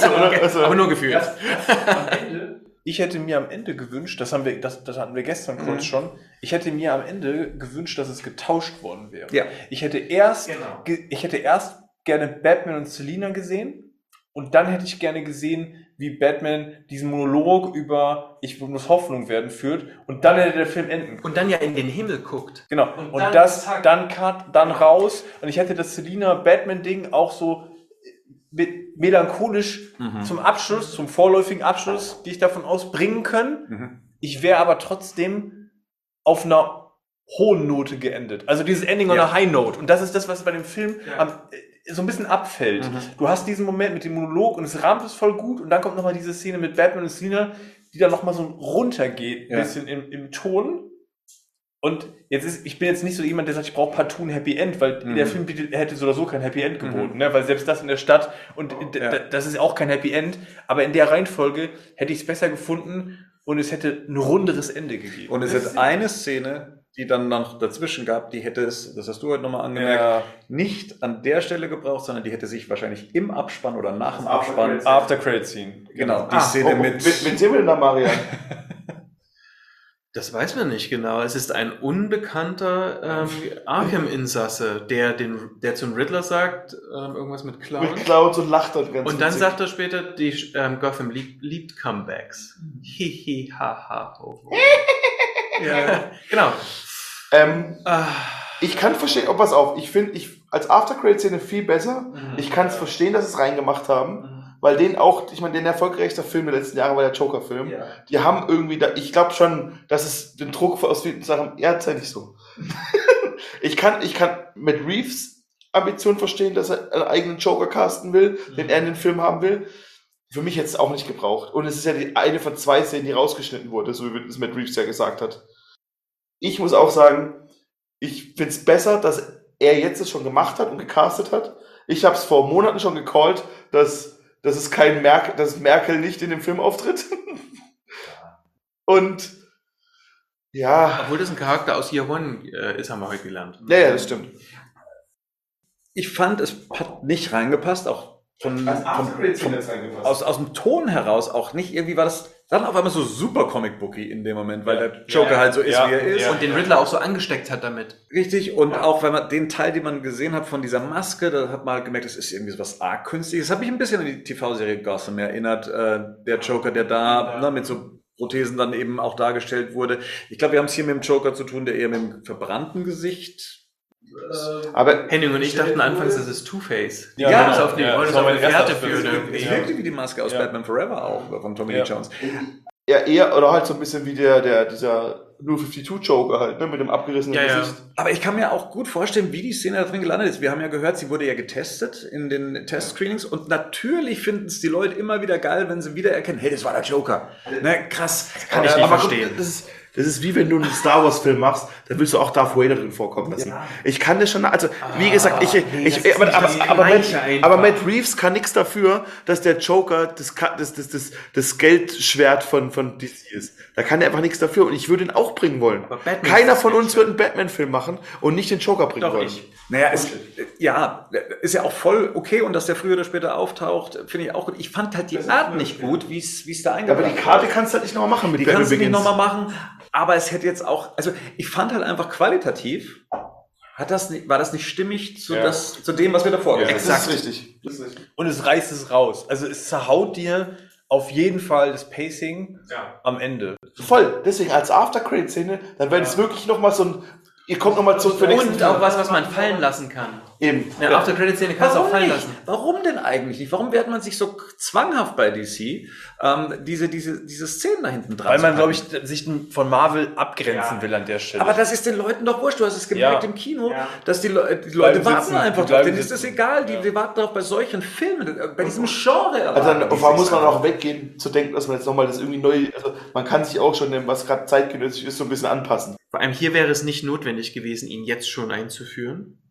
so, oder? Also, Aber nur gefühlt. am Ende, ich hätte mir am Ende gewünscht, das haben wir, das, das hatten wir gestern kurz Mhm. schon, ich hätte mir am Ende gewünscht, dass es getauscht worden wäre. Ja. Ich hätte erst, Genau. ge- ich hätte erst gerne Batman und Selina gesehen und dann hätte ich gerne gesehen, wie Batman diesen Monolog über Ich muss Hoffnung werden führt und dann hätte der Film enden. Und dann ja in den Himmel guckt. Genau. Und Und, dann das, zack. dann Cut, dann raus. Und ich hätte das Selina-Batman-Ding auch so mit melancholisch Mhm. zum Abschluss, zum vorläufigen Abschluss, die ich davon aus bringen können. Mhm. Ich wäre aber trotzdem auf einer hohen Note geendet. Also dieses Ending on Ja. a High Note. Und das ist das, was bei dem Film Ja. am, äh, so ein bisschen abfällt. Mhm. Du hast diesen Moment mit dem Monolog und es rahmt es voll gut und dann kommt nochmal diese Szene mit Batman und Selina, die dann nochmal so runtergeht, ein Ja. bisschen im, im Ton. Und jetzt ist, ich bin jetzt nicht so jemand, der sagt, ich brauche partout ein Happy End, weil Mhm. der Film hätte so oder so kein Happy End geboten, ne? weil selbst das in der Stadt und Ja. das ist auch kein Happy End, aber in der Reihenfolge hätte ich es besser gefunden und es hätte ein runderes Ende gegeben. Und es hätte eine Szene, die dann noch dazwischen gab, die hätte es, das hast du heute nochmal angemerkt, ja, nicht an der Stelle gebraucht, sondern die hätte sich wahrscheinlich im Abspann oder nach dem Das Abspann, After Credit Scene. genau, die Ah, Szene oh, mit, mit, mit denn da, Marian? Das weiß man nicht genau. Es ist ein unbekannter ähm, Arkham-Insasse, der, den, der zum Riddler sagt, ähm, irgendwas mit Clown. Mit Clouds und lacht dann ganz Und dann witzig. sagt er später, die ähm, Gotham liebt, liebt Comebacks. Hihi, haha. ho, ho. ja, genau. Ähm, Ah, ich kann verstehen, oh, pass auf, ich finde ich als After-Credit-Szene viel besser. Ich kann es verstehen, dass sie es reingemacht haben, weil den auch, ich meine, den erfolgreichste Film der letzten Jahre war der Joker-Film. ja. Die haben irgendwie, da, ich glaube schon, dass es den Druck aus vielen Sachen, er hat's ja nicht so. ich kann, ich kann mit Reeves Ambition verstehen, dass er einen eigenen Joker casten will, den er in den Film haben will. Für mich hätte es auch nicht gebraucht. Und es ist ja die eine von zwei Szenen, die rausgeschnitten wurde, so wie es Matt Reeves ja gesagt hat. Ich muss auch sagen, ich finde es besser, dass er jetzt es schon gemacht hat und gecastet hat. Ich habe es vor Monaten schon gecallt, dass, dass es kein Merkel, dass Merkel nicht in dem Film auftritt. und ja, Obwohl das ein Charakter aus Year One äh, ist, haben wir heute gelernt. ja, ja, das stimmt. ich fand, es hat nicht reingepasst, auch von, von, von aus, aus dem Ton heraus auch nicht. Irgendwie war das dann auf einmal so super Comic-Booky in dem Moment, weil Ja. der Joker Ja, halt so ist, ja, wie er ist. Und den Riddler auch so angesteckt hat damit. Richtig, und auch wenn man den Teil, den man gesehen hat von dieser Maske, da hat man halt gemerkt, das ist irgendwie so was arg künstliches. Das hat mich ein bisschen an die TV-Serie Gotham erinnert, äh, der Joker, der da Ja. ne, mit so Prothesen dann eben auch dargestellt wurde. Ich glaube, wir haben es hier mit dem Joker zu tun, der eher mit dem verbrannten Gesicht. Äh, Aber Henning und ich dachten anfangs, das ist Two-Face. Die Ja, ja, uns auf die, ja, wollen das war auf eine Fährte führen es wirkte wie die Maske aus Ja. Batman Forever auch, von Tommy Ja. Lee Jones. ja, eher, oder halt so ein bisschen wie der, der, dieser New 52 Joker halt, ne, mit dem abgerissenen Ja, ja. Gesicht. Aber ich kann mir auch gut vorstellen, wie die Szene da drin gelandet ist. Wir haben ja gehört, sie wurde ja getestet in den Test-Screenings und natürlich finden es die Leute immer wieder geil, wenn sie wiedererkennen, hey, das war der Joker. Ne, krass. Kann ich Ja, nicht aber guck, verstehen. Das ist, Das ist wie wenn du einen Star Wars Film machst, dann willst du auch Darth Vader drin vorkommen lassen. Ich kann das schon, also wie gesagt, ich, nee, ich, ist aber, aber, aber, Matt, aber Matt Reeves kann nichts dafür, dass der Joker das, das, das, das, das Geldschwert von, von DC ist. Da kann er einfach nichts dafür und ich würde ihn auch bringen wollen. Aber Keiner ist von uns wird einen Batman-Film machen und nicht den Joker bringen Doch, wollen. ich. Naja, es, ja, ist ja auch voll okay und dass der früher oder später auftaucht, finde ich auch gut. Ich fand halt die Art nicht gut, wie es wie es da Aber eingebaut die Karte kannst du halt nicht nochmal machen mit Die Batman kannst du nicht Begins. nochmal machen, aber es hätte jetzt auch, also ich fand halt einfach qualitativ, hat das nicht, war das nicht stimmig zu, Ja. das, zu dem, was wir davor Ja. gesehen Das ist richtig. Das ist richtig. Und es reißt es raus. Also es zerhaut dir auf jeden Fall das Pacing am Ende. Voll. Deswegen als After-Credit-Szene, dann wäre es wirklich nochmal so ein, ihr kommt nochmal zurück für den nächsten Und auch was, was man fallen lassen kann. Eben. Eine After-Credit-Szene kannst du auch fallen nicht? lassen. Warum denn eigentlich nicht? Warum wehrt man sich so zwanghaft bei DC, ähm, diese, diese, diese Szenen da hinten dran Weil man, glaube ich, sich von Marvel abgrenzen will an der Stelle. Aber das ist den Leuten doch wurscht. Du hast es gemerkt Ja. im Kino, Ja. dass die, Le die Leute Bleiben warten sitzen. einfach drauf. Denen ist das egal. Die, Ja. die warten drauf bei solchen Filmen, äh, bei diesem Genre. Also dann, die muss man auch weggehen, zu denken, dass man jetzt nochmal das irgendwie neu, also man kann sich auch schon dem, was gerade zeitgenössig ist, so ein bisschen anpassen. Vor allem hier wäre es nicht notwendig gewesen, ihn jetzt schon einzuführen,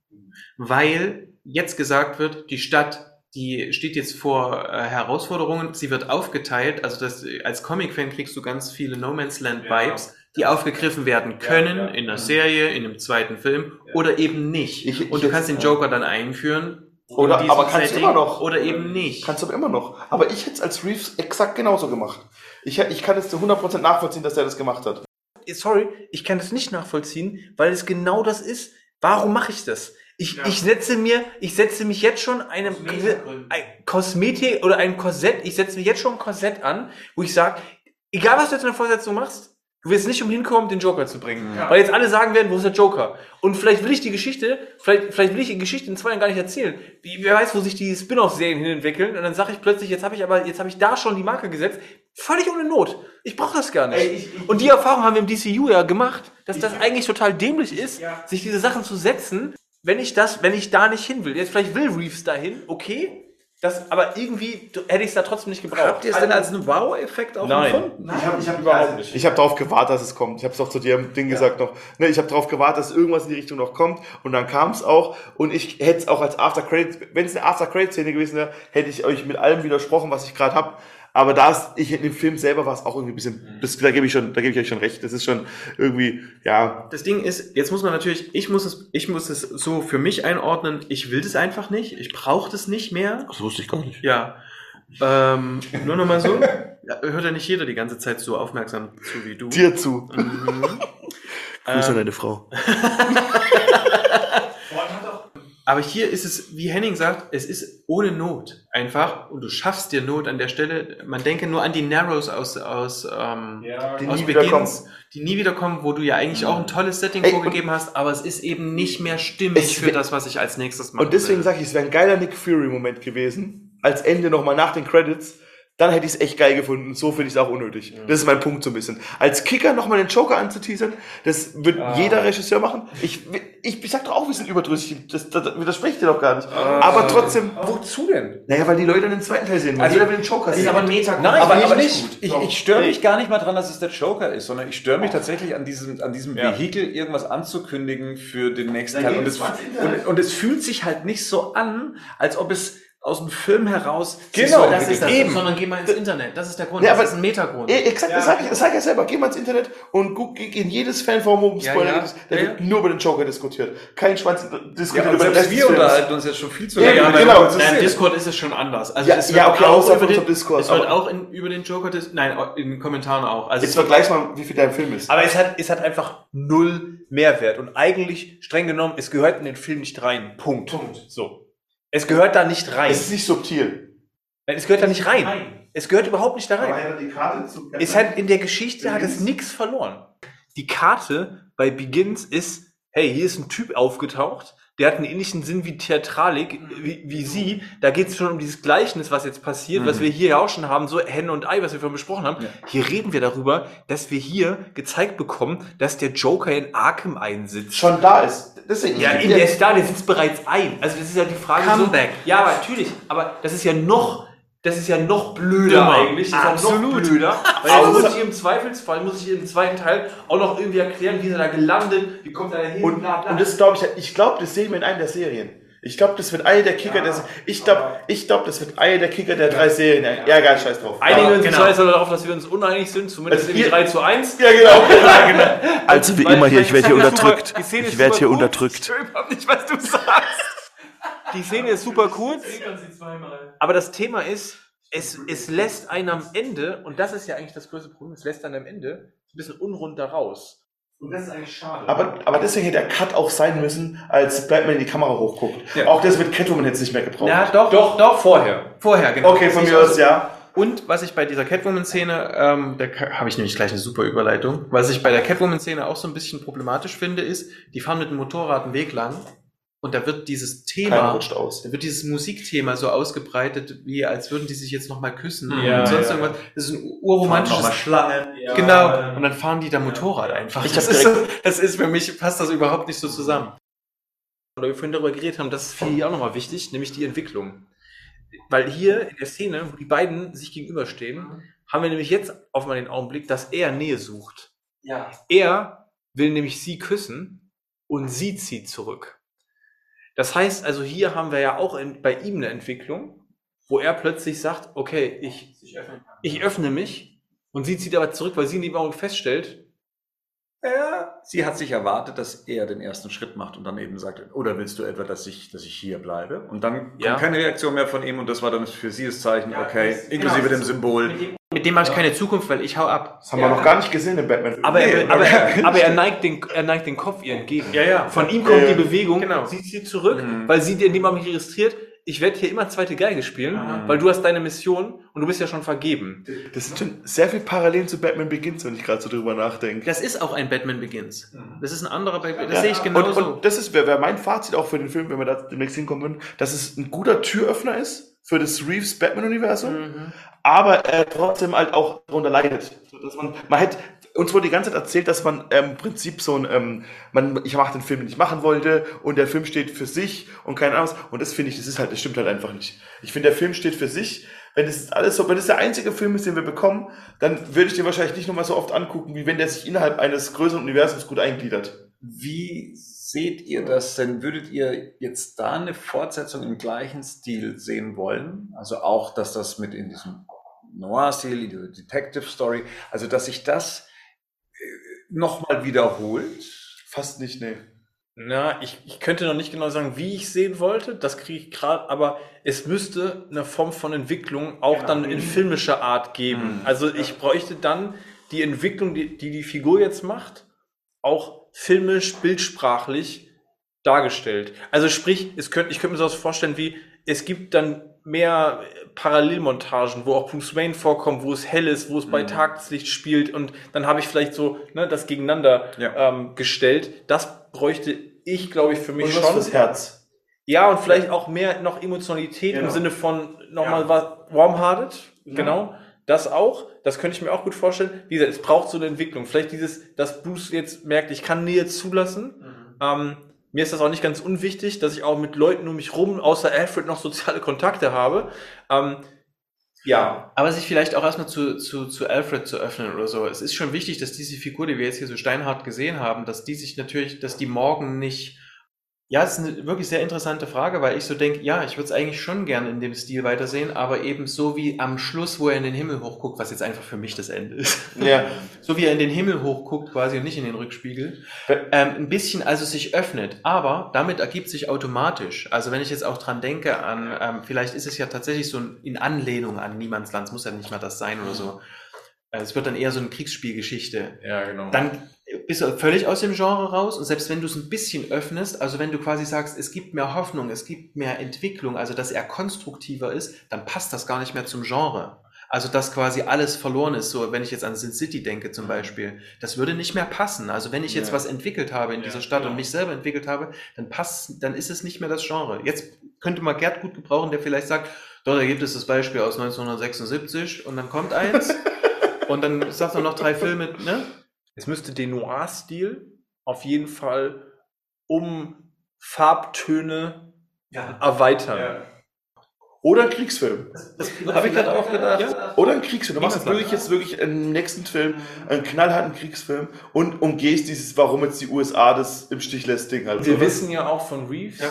weil jetzt gesagt wird, die Stadt, die steht jetzt vor äh, Herausforderungen, sie wird aufgeteilt, also das, als Comic-Fan kriegst du ganz viele No Man's Land-Vibes, die aufgegriffen werden können ja. in einer Serie, in einem zweiten Film oder eben nicht. Ich- ich Und du kannst den Joker dann einführen. in Oder- aber kannst du immer noch. Oder eben nicht. Kannst du aber immer noch. Aber ich hätte es als Reeves exakt genauso gemacht. Ich, ich kann es zu 100% nachvollziehen, dass er das gemacht hat. Sorry, ich kann das nicht nachvollziehen, weil es genau das ist. Warum mache ich das? Ich, ich setze mir, ich setze mich jetzt schon einem Kosmetikgründen. ein Kosmetik oder ein Korsett, ich setze mir jetzt schon ein Korsett an, wo ich sage, egal was du jetzt in der Vorsetzung machst, du wirst nicht umhin kommen, den Joker zu bringen. Weil jetzt alle sagen werden, wo ist der Joker? Und vielleicht will ich die Geschichte, vielleicht, vielleicht will ich die Geschichte in zwei Jahren gar nicht erzählen. Wie, wer weiß, wo sich die Spin-off-Serien hin entwickeln. Und dann sage ich plötzlich, jetzt habe ich aber, jetzt habe ich da schon die Marke gesetzt. Völlig ohne Not. Ich brauche das gar nicht. Ey, ich- ich- und die Erfahrung haben wir im DCU ja gemacht, dass das eigentlich total dämlich ist, Ja. sich diese Sachen zu setzen, wenn ich das, wenn ich da nicht hin will. Jetzt vielleicht will Reeves dahin, okay. Das, aber irgendwie hätte ich es da trotzdem nicht gebraucht. Habt ihr es denn als einen Wow-Effekt auch Nein. empfunden? Ich habe ich hab überhaupt nicht. Ich habe darauf gewartet, dass es kommt. Ich habe es auch zu dir im Ding gesagt noch. Ne, ich habe darauf gewartet, dass irgendwas in die Richtung noch kommt. Und dann kam es auch. Und ich hätte es auch als After Credit, wenn es eine After Credit Szene gewesen wäre, hätte ich euch mit allem widersprochen, was ich gerade habe. Aber da ist, ich in dem Film selber war es auch irgendwie ein bisschen, das, da gebe ich schon, da gebe ich euch schon recht. Das ist schon irgendwie, ja, Das Ding ist, jetzt muss man natürlich, ich muss es, ich muss es so für mich einordnen. Ich will das einfach nicht. Ich brauche das nicht mehr. das wusste ich gar nicht. Ja. Ähm, nur noch mal so. Hört ja nicht jeder die ganze Zeit so aufmerksam zu wie du. Dir zu. Mhm. Grüße an Ähm, deine Frau. Aber hier ist es, wie Henning sagt, es ist ohne Not einfach und du schaffst dir Not an der Stelle. Man denke nur an die Narrows aus, aus, ähm, Die aus nie wieder Begins, die nie wiederkommen, wo du ja eigentlich auch ein tolles Setting Ey, vorgegeben hast, aber es ist eben nicht mehr stimmig für das, was ich als nächstes mache. Und deswegen sage ich, es wäre ein geiler Nick Fury-Moment gewesen. Als Ende nochmal nach den Credits. Dann hätte ich es echt geil gefunden. So finde ich es auch unnötig. Das ist mein Punkt so ein bisschen. Als Kicker nochmal den Joker anzuteasern, das wird jeder Regisseur machen. Ich, ich, ich sag doch auch, wir sind überdrüssig. Das, das, das widerspricht dir doch gar nicht. Aber trotzdem, Wozu denn? naja, weil die Leute den zweiten Teil sehen wollen. Also- jeder will den Joker das ist sehen. aber ein Meta. Nein, Aber- aber, nicht. Ich, ich störe mich gar nicht mal dran, dass es der Joker ist, sondern ich störe mich tatsächlich an diesem, an diesem Ja. Vehikel, irgendwas anzukündigen für den nächsten Dann Teil. Und es, und, und es fühlt sich halt nicht so an, als ob es aus dem Film heraus Genau, so das ist das, entwickelt. sondern geh mal ins Internet. Das ist der Grund. Ja, das aber- ist ein Metagrund. Eh, Exakt, das sag ich, das sag ich ja selber. Geh mal ins Internet und guck in jedes Fanforum, wo Ja, Spoiler ja. gibt, da Ja, wird ja. nur über den Joker diskutiert. Kein Schwanz diskutiert Ja, über den wir unterhalten uns jetzt schon viel zu Ja, lange. genau, genau. über Nein, Discord ist es schon anders. Also Ja, es ja, okay, auch über den, Discord, Es wird auch in, über den Joker, nein, in den Kommentaren auch. Also Jetzt vergleich mal, wie viel dein Film ist. Aber es hat, es hat einfach null Mehrwert. Und eigentlich, streng genommen, es gehört in den Film nicht rein. Punkt. So. Es gehört da nicht rein. Es ist nicht subtil. Nein, es gehört da nicht rein. Nein. Es gehört überhaupt nicht da rein. Es hat in der Geschichte hat es nichts verloren. Die Karte bei Begins ist, hey, hier ist ein Typ aufgetaucht, der hat einen ähnlichen Sinn wie Theatralik, wie, wie sie. Da geht es schon um dieses Gleichnis, was jetzt passiert, was wir hier ja auch schon haben, so Henne und Ei, was wir vorhin besprochen haben. Ja. Hier reden wir darüber, dass wir hier gezeigt bekommen, dass der Joker in Arkham einsitzt. schon da ist. Deswegen. Ja, in der Star, der sitzt bereits ein. Also das ist ja die Frage. Comeback. So, ja, aber natürlich. Aber das ist ja noch das ist ja noch blöder Dümmer. eigentlich. Das ist ja noch Absolut. blöder. Weil jetzt muss ich im Zweifelsfall, muss ich im zweiten Teil auch noch irgendwie erklären, wie ist er da gelandet, wie kommt er da hin, Und, bla bla. und das glaube ich, ich glaube, das sehen wir in einer der Serien. Ich glaube, das wird eine der Kicker der, ich glaube, ich glaube, das wird eine der Kicker der drei Serien. Ja, geil, scheiß drauf. Einigen wir uns genau. genau. scheiße darauf, dass wir uns uneinig sind, zumindest Also in ihr- 3 zu 1. Ja, genau. Also wie immer hier, ich werde hier unterdrückt. Ich werde hier unterdrückt. Ich überhaupt nicht, was du sagst. Die Szene ist super kurz. Aber das Thema ist, es, es lässt einen am Ende, und das ist ja eigentlich das größte Problem, es lässt einen am Ende ein bisschen unrund da raus. Und das ist eigentlich schade. Aber, aber deswegen hätte der Cut auch sein müssen, als Batman in die Kamera hochguckt. Auch das mit Catwoman hätte es nicht mehr gebraucht. Ja, doch, doch, doch. vorher. Vorher, genau. Okay, von mir aus, so. ja. Und was ich bei dieser Catwoman-Szene, ähm, da habe ich nämlich gleich eine super Überleitung, was ich bei der Catwoman-Szene auch so ein bisschen problematisch finde, ist, die fahren mit dem Motorrad einen Weg lang und da wird dieses Thema, da wird dieses Musikthema so ausgebreitet, wie als würden die sich jetzt nochmal küssen Ja, und sonst ja. irgendwas. Das ist ein urromantisches Schlangen. Genau. Und dann fahren die da Motorrad einfach. Ich das, ist so, das ist für mich, passt das überhaupt nicht so zusammen. Oder wir vorhin darüber geredet haben, das ist für die auch nochmal wichtig, nämlich die Entwicklung. Weil hier in der Szene, wo die beiden sich gegenüberstehen, haben wir nämlich jetzt auf mal den Augenblick, dass er Nähe sucht. Ja. Er will nämlich sie küssen und sie zieht zurück. Das heißt also, hier haben wir ja auch in, bei ihm eine Entwicklung, wo er plötzlich sagt, okay, ich, ich öffne mich und sie zieht aber zurück, weil sie in dem Augenblick feststellt, Ja, sie hat sich erwartet, dass er den ersten Schritt macht und dann eben sagt, oder willst du etwa, dass ich, dass ich hier bleibe? Und dann kommt Ja. keine Reaktion mehr von ihm und das war dann für sie das Zeichen, okay, inklusive dem Symbol. Mit dem habe ich keine Zukunft, weil ich hau ab. Das haben wir noch gar nicht gesehen im Batman. aber, Nee, er, aber, okay. er, aber er, neigt den, er neigt den Kopf ihr entgegen. Ja, ja. Von ihm kommt Ja, ja. die Bewegung, Genau. sie zieht zurück, Mhm. weil sie in dem Augenblick registriert, ich werde hier immer zweite Geige spielen, Mhm. weil du hast deine Mission und du bist ja schon vergeben. Das sind schon sehr viel Parallelen zu Batman Begins, wenn ich gerade so drüber nachdenke. Das ist auch ein Batman Begins. Das ist ein anderer Batman. Das Ja. sehe ich genauso. Und, und das ist wäre wär mein Fazit auch für den Film, wenn wir da demnächst hinkommen würden, dass es ein guter Türöffner ist für das Reeves Batman-Universum, Mhm. aber er trotzdem halt auch darunter leidet. Dass man, man hätte, uns wurde die ganze Zeit erzählt, dass man ähm, im Prinzip so ein, ähm, man, ich mache den Film, den ich machen wollte, und der Film steht für sich und kein anderes. Und das finde ich, das ist halt, das stimmt halt einfach nicht. Ich finde, der Film steht für sich. Wenn das alles so, wenn das der einzige Film ist, den wir bekommen, dann würde ich den wahrscheinlich nicht nochmal so oft angucken, wie wenn der sich innerhalb eines größeren Universums gut eingliedert. Wie seht ihr das denn? Würdet ihr jetzt da eine Fortsetzung im gleichen Stil sehen wollen? Also auch, dass das mit in diesem Noir-Stil, die Detective Story, also dass sich das nochmal wiederholt? Fast nicht, nee. Na, ich, ich könnte noch nicht genau sagen, wie ich sehen wollte. Das kriege ich gerade, aber es müsste eine Form von Entwicklung auch dann in filmischer Art geben. Mhm. Also ich bräuchte dann die Entwicklung, die, die die Figur jetzt macht, auch filmisch, bildsprachlich dargestellt. Also sprich, es könnte, ich könnte mir sowas vorstellen wie, es gibt dann mehr Parallelmontagen, wo auch Bruce Wayne vorkommt, wo es hell ist, wo es bei Mhm. Tageslicht spielt und dann habe ich vielleicht so ne, das gegeneinander Ja. ähm, gestellt. Das bräuchte ich, glaube ich, für mich Und was schon. fürs Herz. Ja, und vielleicht auch mehr noch Emotionalität Genau. im Sinne von nochmal Ja. was warm-hearted. Ja. Genau. Das auch. Das könnte ich mir auch gut vorstellen. Wie gesagt, es braucht so eine Entwicklung. Vielleicht dieses, dass Bruce jetzt merkt, ich kann Nähe zulassen. Ähm, mir ist das auch nicht ganz unwichtig, dass ich auch mit Leuten um mich rum, außer Alfred, noch soziale Kontakte habe. Ähm, ja. Aber sich vielleicht auch erstmal zu, zu, zu Alfred zu öffnen oder so. Es ist schon wichtig, dass diese Figur, die wir jetzt hier so steinhart gesehen haben, dass die sich natürlich, dass die morgen nicht. Ja, es ist eine wirklich sehr interessante Frage, weil ich so denke, ja, ich würde es eigentlich schon gern in dem Stil weitersehen, aber eben so wie am Schluss, wo er in den Himmel hochguckt, was jetzt einfach für mich das Ende ist. Ja. so wie er in den Himmel hochguckt quasi und nicht in den Rückspiegel, ähm, ein bisschen also sich öffnet, aber damit ergibt sich automatisch, also wenn ich jetzt auch dran denke an, ähm, vielleicht ist es ja tatsächlich so ein, in Anlehnung an Niemandsland, es muss ja nicht mal das sein oder so, Äh, es wird dann eher so eine Kriegsspielgeschichte, Ja, genau. dann bist du völlig aus dem Genre raus und selbst wenn du es ein bisschen öffnest, also wenn du quasi sagst, es gibt mehr Hoffnung, es gibt mehr Entwicklung, also dass er konstruktiver ist, dann passt das gar nicht mehr zum Genre. Also dass quasi alles verloren ist, so wenn ich jetzt an Sin City denke zum Beispiel, das würde nicht mehr passen. Also wenn ich jetzt Ja. was entwickelt habe in Ja, dieser Stadt genau. und mich selber entwickelt habe, dann passt, dann ist es nicht mehr das Genre. Jetzt könnte man Gerd gut gebrauchen, der vielleicht sagt, dort da gibt es das Beispiel aus 1976 und dann kommt eins und dann sagt er noch drei Filme, ne? Es müsste den Noir-Stil auf jeden Fall um Farbtöne erweitern. Oder ein Kriegsfilm. Habe ich gerade auch gedacht. Ja. Oder ein Kriegsfilm. Du machst wirklich jetzt wirklich im nächsten Film einen knallharten Kriegsfilm und umgehst dieses, warum jetzt die USA das im Stich lässt, Ding halt. Wir So, wissen ja auch von Reeves, Ja.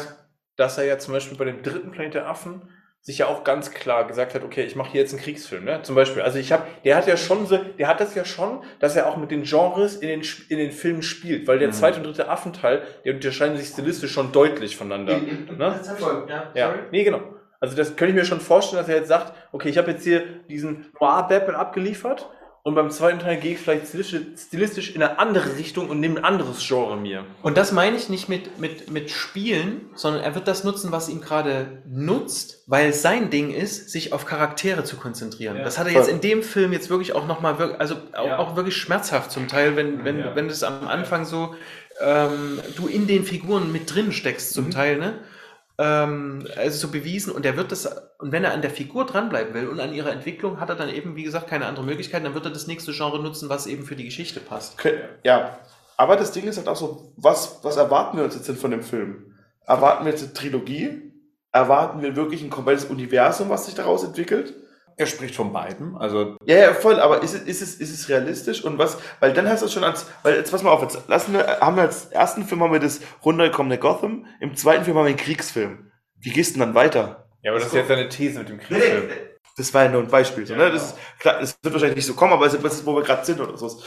dass er ja zum Beispiel bei dem dritten Planet der Affen sich ja auch ganz klar gesagt hat, okay, ich mache hier jetzt einen Kriegsfilm, ne? Zum Beispiel. Also ich habe, der hat ja schon so, der hat das ja schon, dass er auch mit den Genres in den in den Filmen spielt, weil der zweite und dritte Affenteil, die unterscheiden sich stilistisch schon deutlich voneinander. ne? Ja, Ja, nee, genau. Also das könnte ich mir schon vorstellen, dass er jetzt sagt, okay, ich habe jetzt hier diesen Noir-Batman abgeliefert und beim zweiten Teil gehe ich vielleicht stilistisch, stilistisch in eine andere Richtung und nehme ein anderes Genre mir. Und das meine ich nicht mit, mit, mit Spielen, sondern er wird das nutzen, was ihm gerade nutzt, weil sein Ding ist, sich auf Charaktere zu konzentrieren. Ja. das hat er jetzt in dem Film jetzt wirklich auch nochmal, also auch, Ja. auch wirklich schmerzhaft zum Teil, wenn, wenn, Ja. wenn es am Anfang so, ähm, du in den Figuren mit drin steckst zum Teil, ne? Ähm, also so bewiesen und er wird das, und wenn er an der Figur dranbleiben will und an ihrer Entwicklung, hat er dann eben, wie gesagt, keine andere Möglichkeit, dann wird er das nächste Genre nutzen, was eben für die Geschichte passt. Ja, aber das Ding ist halt auch so, was, was erwarten wir uns jetzt denn von dem Film? Erwarten wir jetzt eine Trilogie? Erwarten wir wirklich ein komplettes Universum, was sich daraus entwickelt? Er spricht von beiden. Also Ja, ja, voll, aber ist es, ist es, ist es realistisch und was, weil dann hast du es schon als, weil jetzt pass mal auf, jetzt lassen wir, haben wir als ersten Film haben wir das runtergekommene Gotham, im zweiten Film haben wir einen Kriegsfilm. Wie gehst du denn dann weiter? Ja, aber das ist jetzt seine These mit dem Kriegsfilm. Das war ja nur ein Beispiel, so, ne? Das ist, klar, das wird wahrscheinlich nicht so kommen, aber es ist, wo wir gerade sind oder so.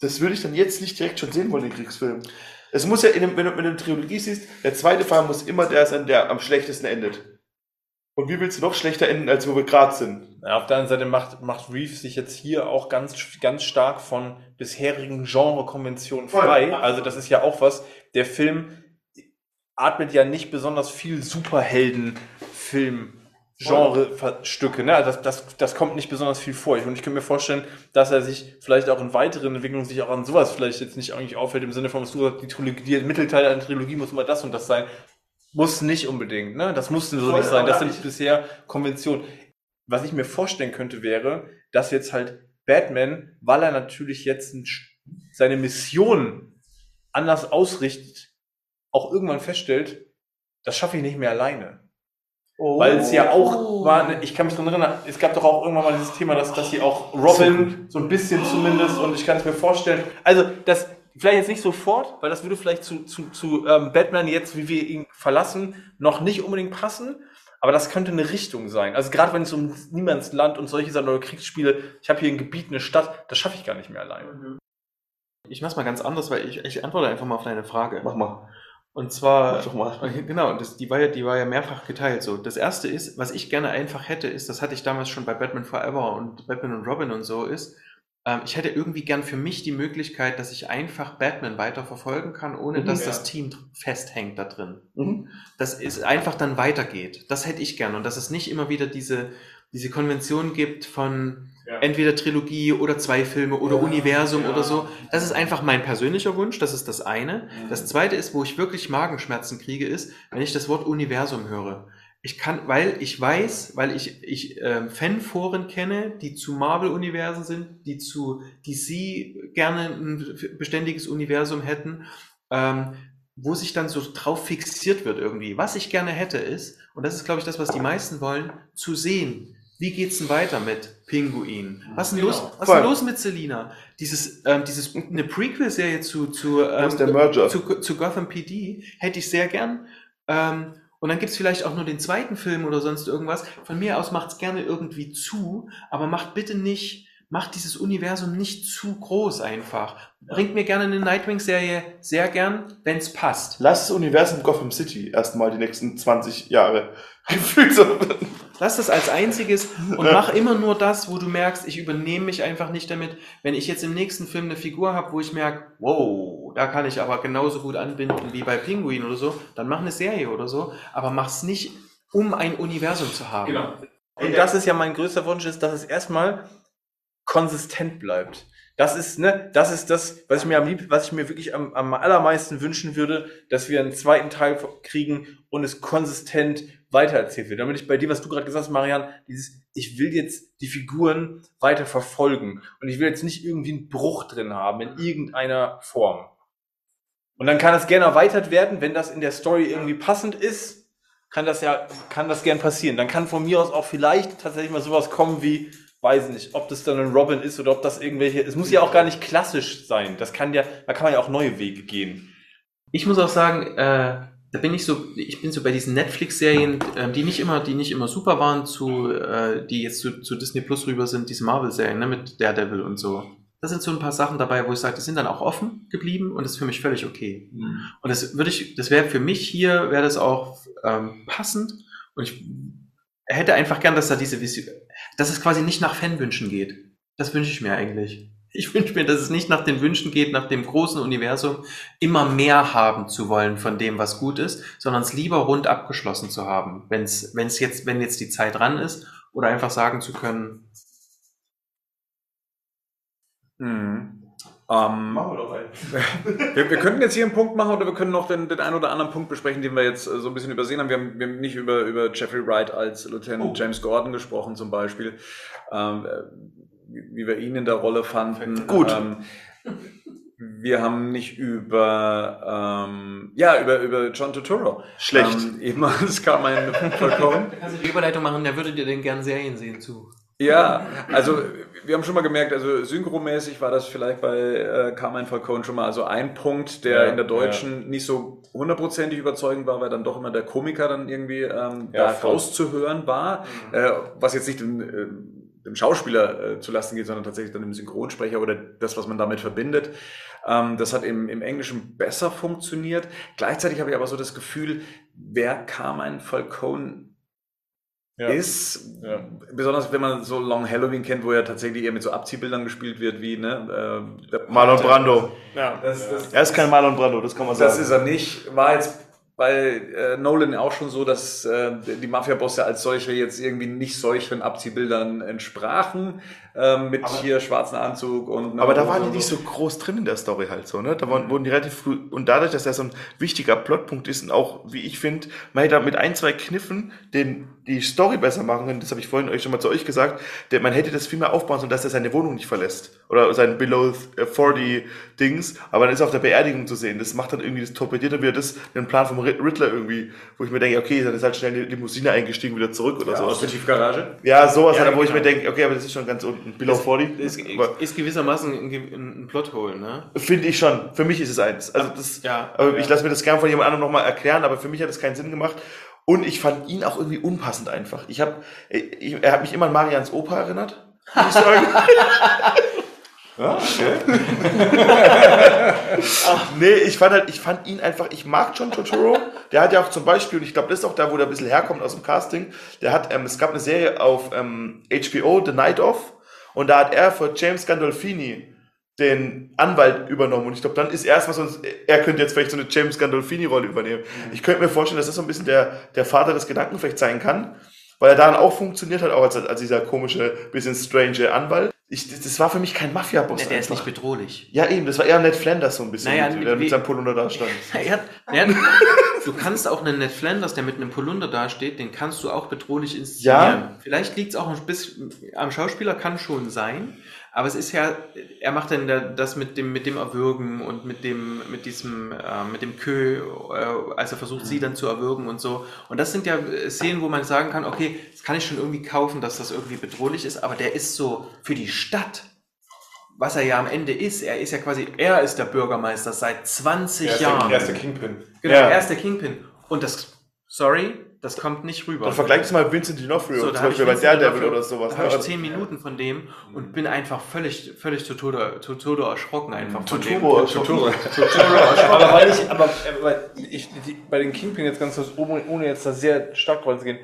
Das würde ich dann jetzt nicht direkt schon sehen wollen, den Kriegsfilm. Es muss ja, in dem, wenn du wenn du eine Trilogie siehst, der zweite Fall muss immer der sein, der am schlechtesten endet. Und wie willst du noch schlechter enden, als wo wir gerade sind? Ja, auf der anderen Seite macht, macht Reeves sich jetzt hier auch ganz, ganz stark von bisherigen Genrekonventionen frei. Also das ist ja auch was, der Film atmet ja nicht besonders viel Superhelden-Film. Genre-Stücke, ne? Also Das, das, das kommt nicht besonders viel vor. Und ich könnte mir vorstellen, dass er sich vielleicht auch in weiteren Entwicklungen sich auch an sowas vielleicht jetzt nicht eigentlich auffällt, im Sinne von, was du sagst, die Trilogie, der Mittelteil einer Trilogie muss immer das und das sein. Muss nicht unbedingt, ne? Das musste so nicht sein. Das sind bisher Konventionen. Was ich mir vorstellen könnte, wäre, dass jetzt halt Batman, weil er natürlich jetzt ein, seine Mission anders ausrichtet, auch irgendwann feststellt, das schaffe ich nicht mehr alleine. Weil es ja auch war, ne, ich kann mich daran erinnern, es gab doch auch irgendwann mal dieses Thema, dass, dass hier auch Robin, so ein bisschen zumindest, und ich kann es mir vorstellen, also das, vielleicht jetzt nicht sofort, weil das würde vielleicht zu, zu, zu ähm, Batman jetzt, wie wir ihn verlassen, noch nicht unbedingt passen, aber das könnte eine Richtung sein. Also gerade wenn es um Niemandsland und solche Sachen oder Kriegsspiele, ich habe hier ein Gebiet, eine Stadt, das schaffe ich gar nicht mehr alleine. Ich mach's mal ganz anders, weil ich, ich antworte einfach mal auf deine Frage. Mach mal. Und zwar, Mach doch mal. genau, das, die, war ja, die war ja mehrfach geteilt. So, das erste ist, was ich gerne einfach hätte, ist, das hatte ich damals schon bei Batman Forever und Batman und Robin und so, ist, ähm, ich hätte irgendwie gern für mich die Möglichkeit, dass ich einfach Batman weiter verfolgen kann, ohne Mhm, dass ja. das Team festhängt da drin. Mhm. Dass es einfach dann weitergeht. Das hätte ich gern. Und dass es nicht immer wieder diese, diese Konvention gibt von Ja. entweder Trilogie oder zwei Filme oder Ja, Universum ja. oder so. Das ist einfach mein persönlicher Wunsch. Das ist das eine. Das zweite ist, wo ich wirklich Magenschmerzen kriege, ist, wenn ich das Wort Universum höre. Ich kann, weil ich weiß, weil ich, ich ähm, Fanforen kenne, die zu Marvel-Universen sind, die zu DC gerne ein beständiges Universum hätten, ähm, wo sich dann so drauf fixiert wird irgendwie. Was ich gerne hätte ist, und das ist, glaube ich, das, was die meisten wollen, zu sehen, wie geht's denn weiter mit Pinguin? Was ist denn los, was ist los mit Selina? Dieses, ähm, dieses, eine Prequel-Serie zu, zu, ähm, zu, zu Gotham PD hätte ich sehr gern. Ähm, und dann gibt's vielleicht auch nur den zweiten Film oder sonst irgendwas. Von mir aus macht's gerne irgendwie zu, aber macht bitte nicht, macht dieses Universum nicht zu groß einfach. Bringt mir gerne eine Nightwing-Serie sehr gern, wenn's passt. Lass das Universum Gotham City erstmal die nächsten 20 Jahre. Gefühlt so. Lass das als einziges und mach immer nur das, wo du merkst, ich übernehme mich einfach nicht damit. Wenn ich jetzt im nächsten Film eine Figur habe, wo ich merke, wow, da kann ich aber genauso gut anbinden wie bei Pinguin oder so, dann mach eine Serie oder so, aber mach's nicht, um ein Universum zu haben. Genau. Und das ist ja mein größter Wunsch, ist, dass es erstmal konsistent bleibt. Das ist, ne, das ist das, was ich mir am lieb, was ich mir wirklich am, am allermeisten wünschen würde, dass wir einen zweiten Teil kriegen und es konsistent weitererzählt wird. Damit ich bei dir, was du gerade gesagt hast, Marian, dieses, ich will jetzt die Figuren weiter verfolgen und ich will jetzt nicht irgendwie einen Bruch drin haben in irgendeiner Form. Und dann kann es gerne erweitert werden, wenn das in der Story irgendwie passend ist. kann das ja, kann das gern passieren. Dann kann von mir aus auch vielleicht tatsächlich mal sowas kommen wie, weiß nicht, ob das dann ein Robin ist oder ob das irgendwelche, es muss ja auch gar nicht klassisch sein. Das kann ja, da kann man ja auch neue Wege gehen. Ich muss auch sagen, äh, da bin ich so, ich bin so bei diesen Netflix-Serien, äh, die nicht immer, die nicht immer super waren, zu, äh, die jetzt zu, zu Disney Plus rüber sind, diese Marvel-Serien, ne, mit Daredevil und so. Da sind so ein paar Sachen dabei, wo ich sage, die sind dann auch offen geblieben und das ist für mich völlig okay. Und das würde ich, das wäre für mich hier, wäre das auch ähm, passend. Und ich hätte einfach gern, dass da diese Vision, dass es quasi nicht nach Fanwünschen geht. Das wünsche ich mir eigentlich. Ich wünsche mir, dass es nicht nach den Wünschen geht, nach dem großen Universum, immer mehr haben zu wollen von dem, was gut ist, sondern es lieber rund abgeschlossen zu haben, wenn es, wenn es jetzt, wenn jetzt die Zeit dran ist, oder einfach sagen zu können, Mhm. Ähm, Machen wir doch einen. wir, wir könnten jetzt hier einen Punkt machen oder wir können noch den, den einen oder anderen Punkt besprechen, den wir jetzt äh, so ein bisschen übersehen haben. Wir haben, wir haben nicht über, über Jeffrey Wright als Lieutenant Oh. James Gordon gesprochen zum Beispiel, ähm, äh, wie wie wir ihn in der Rolle fanden. Gut. Ähm, wir haben nicht über, ähm, ja, über, über John Turturro. Schlecht. Ähm, ehemals kam ein Falcone. da kannst du die Überleitung machen, der würde dir den gern Serien sehen zu. Ja, also wir haben schon mal gemerkt, also synchromäßig war das vielleicht bei äh, Carmine Falcone schon mal also ein Punkt, der Ja, in der deutschen nicht so hundertprozentig überzeugend war, weil dann doch immer der Komiker dann irgendwie ähm, Ja, da voll. rauszuhören war, äh, was jetzt nicht den, äh, dem Schauspieler äh, zu Lasten geht, sondern tatsächlich dann dem Synchronsprecher oder das, was man damit verbindet. Ähm, das hat im, im Englischen besser funktioniert. Gleichzeitig habe ich aber so das Gefühl, wer Carmine Falcone Ja. ist, Ja. besonders wenn man so Long Halloween kennt, wo ja tatsächlich eher mit so Abziehbildern gespielt wird, wie ne, äh, Marlon. Brando. Ja, das, das, Er ist kein Marlon Brando, das kann man sagen. das ist er nicht. War jetzt bei äh, Nolan auch schon so, dass äh, die Mafia-Bosse als solche jetzt irgendwie nicht solchen Abziehbildern entsprachen, ähm, mit hier schwarzen Anzug und. Aber da waren die nicht so groß drin in der Story halt so, ne? Da Mhm. waren, wurden die relativ früh, und dadurch, dass er so ein wichtiger Plotpunkt ist und auch, wie ich finde, man hätte mit ein, zwei Kniffen den, die Story besser machen können, das habe ich vorhin euch schon mal zu euch gesagt, der, man hätte das viel mehr aufbauen sollen, dass er seine Wohnung nicht verlässt. Oder sein Below 40 Dings, aber dann ist er auf der Beerdigung zu sehen. Das macht dann irgendwie, das torpediert dann wieder das, den Plan vom Rid- Riddler irgendwie, wo ich mir denke, okay, dann ist halt schnell in die Limousine eingestiegen, wieder zurück oder ja, aus so. der Tiefgarage. Ja, sowas Ja, halt, wo ich genau. mir denke, okay, aber das ist schon ganz unten. Below 40. Ist, ist gewissermaßen ein, ein, Plothole, ne? Finde ich schon. Für mich ist es eins. Also das, Ja, aber ich ja. lasse mir das gern von jemand anderem nochmal erklären, aber für mich hat es keinen Sinn gemacht. Und ich fand ihn auch irgendwie unpassend einfach. Ich habe, ich, er hat mich immer an Marians Opa erinnert. Muss ich sagen. Ja, okay. nee, ich fand halt, ich fand ihn einfach, ich mag John Turturro. Der hat ja auch zum Beispiel, und ich glaube, das ist auch da, wo der ein bisschen herkommt aus dem Casting, der hat, ähm, es gab eine Serie auf ähm, HBO, The Night Of, und da hat er für James Gandolfini den Anwalt übernommen. Und ich glaube, dann ist erstmal so, er könnte jetzt vielleicht so eine James Gandolfini-Rolle übernehmen. Ich könnte mir vorstellen, dass das so ein bisschen der, der Vater des Gedanken vielleicht sein kann, weil er dann auch funktioniert hat, auch als, als dieser komische, bisschen strange Anwalt. Ich, das, war für mich kein Mafia-Boss. Der, der ist einfach. nicht bedrohlich. Ja, eben, das war eher Ned Flanders so ein bisschen, Naja, mit, der wie- mit seinem Polunder da stand. Ja, ja, du kannst auch einen Ned Flanders, der mit einem Polunder dasteht, den kannst du auch bedrohlich inszenieren. Ja. Vielleicht liegt es auch ein bisschen am Schauspieler, kann schon sein. Aber es ist ja, er macht dann da- das mit dem, mit dem Erwürgen und mit dem, mit diesem, äh, mit dem Kö, äh, als er versucht, sie dann zu erwürgen und so. Und das sind ja äh, Szenen, wo man sagen kann, okay, das kann ich schon irgendwie kaufen, dass das irgendwie bedrohlich ist, aber der ist so für die Stadt, was er ja am Ende ist. Er ist ja quasi, er ist der Bürgermeister seit 20 Er Jahren. der, er ist der Kingpin. Genau, Ja. er ist der Kingpin. Und das, sorry, das kommt nicht rüber. Dann vergleich das mal mit Vincent D'Onofrio, So, zum da hab ich Beispiel bei Daredevil oder sowas. Da habe ich Also- zehn Minuten von dem und bin einfach völlig, völlig zu Tode, zu Tode erschrocken einfach von Totoro, dem. Totoro. aber weil ich, aber, aber ich, die, bei den Kingpin jetzt ganz kurz, ohne, ohne jetzt da sehr stark zu gehen,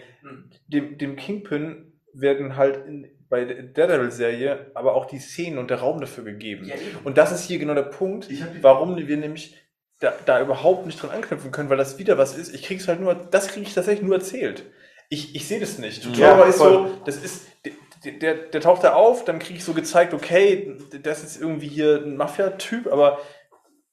dem, dem Kingpin werden halt in, bei der Daredevil-Serie aber auch die Szenen und der Raum dafür gegeben. Ja, und das ist hier genau der Punkt, warum wir nämlich da, da überhaupt nicht dran anknüpfen können, weil das wieder was ist. Ich krieg's halt nur, das kriege ich tatsächlich nur erzählt. Ich, ich sehe das nicht. Ja, Tutora ist voll. so, das ist, der, der, der taucht da auf, dann kriege ich so gezeigt, okay, das ist irgendwie hier ein Mafia-Typ, aber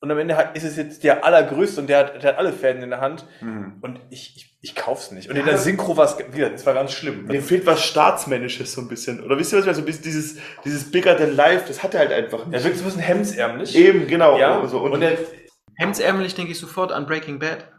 und am Ende hat, ist es jetzt der allergrößte und der hat, der hat alle Fäden in der Hand Mhm. und ich, ich, ich kauf's nicht. Und in der Synchro war es, wieder, es war ganz schlimm. Dem fehlt was Staatsmännisches so ein bisschen. Oder wisst ihr, was ich meine? So ein bisschen dieses, dieses Bigger than life, das hat er halt einfach Er nicht. wirkt so ein bisschen hemsärmlich. Eben, genau. Ja, So, und, und, der, Hemdsärmelig denke ich sofort an Breaking Bad.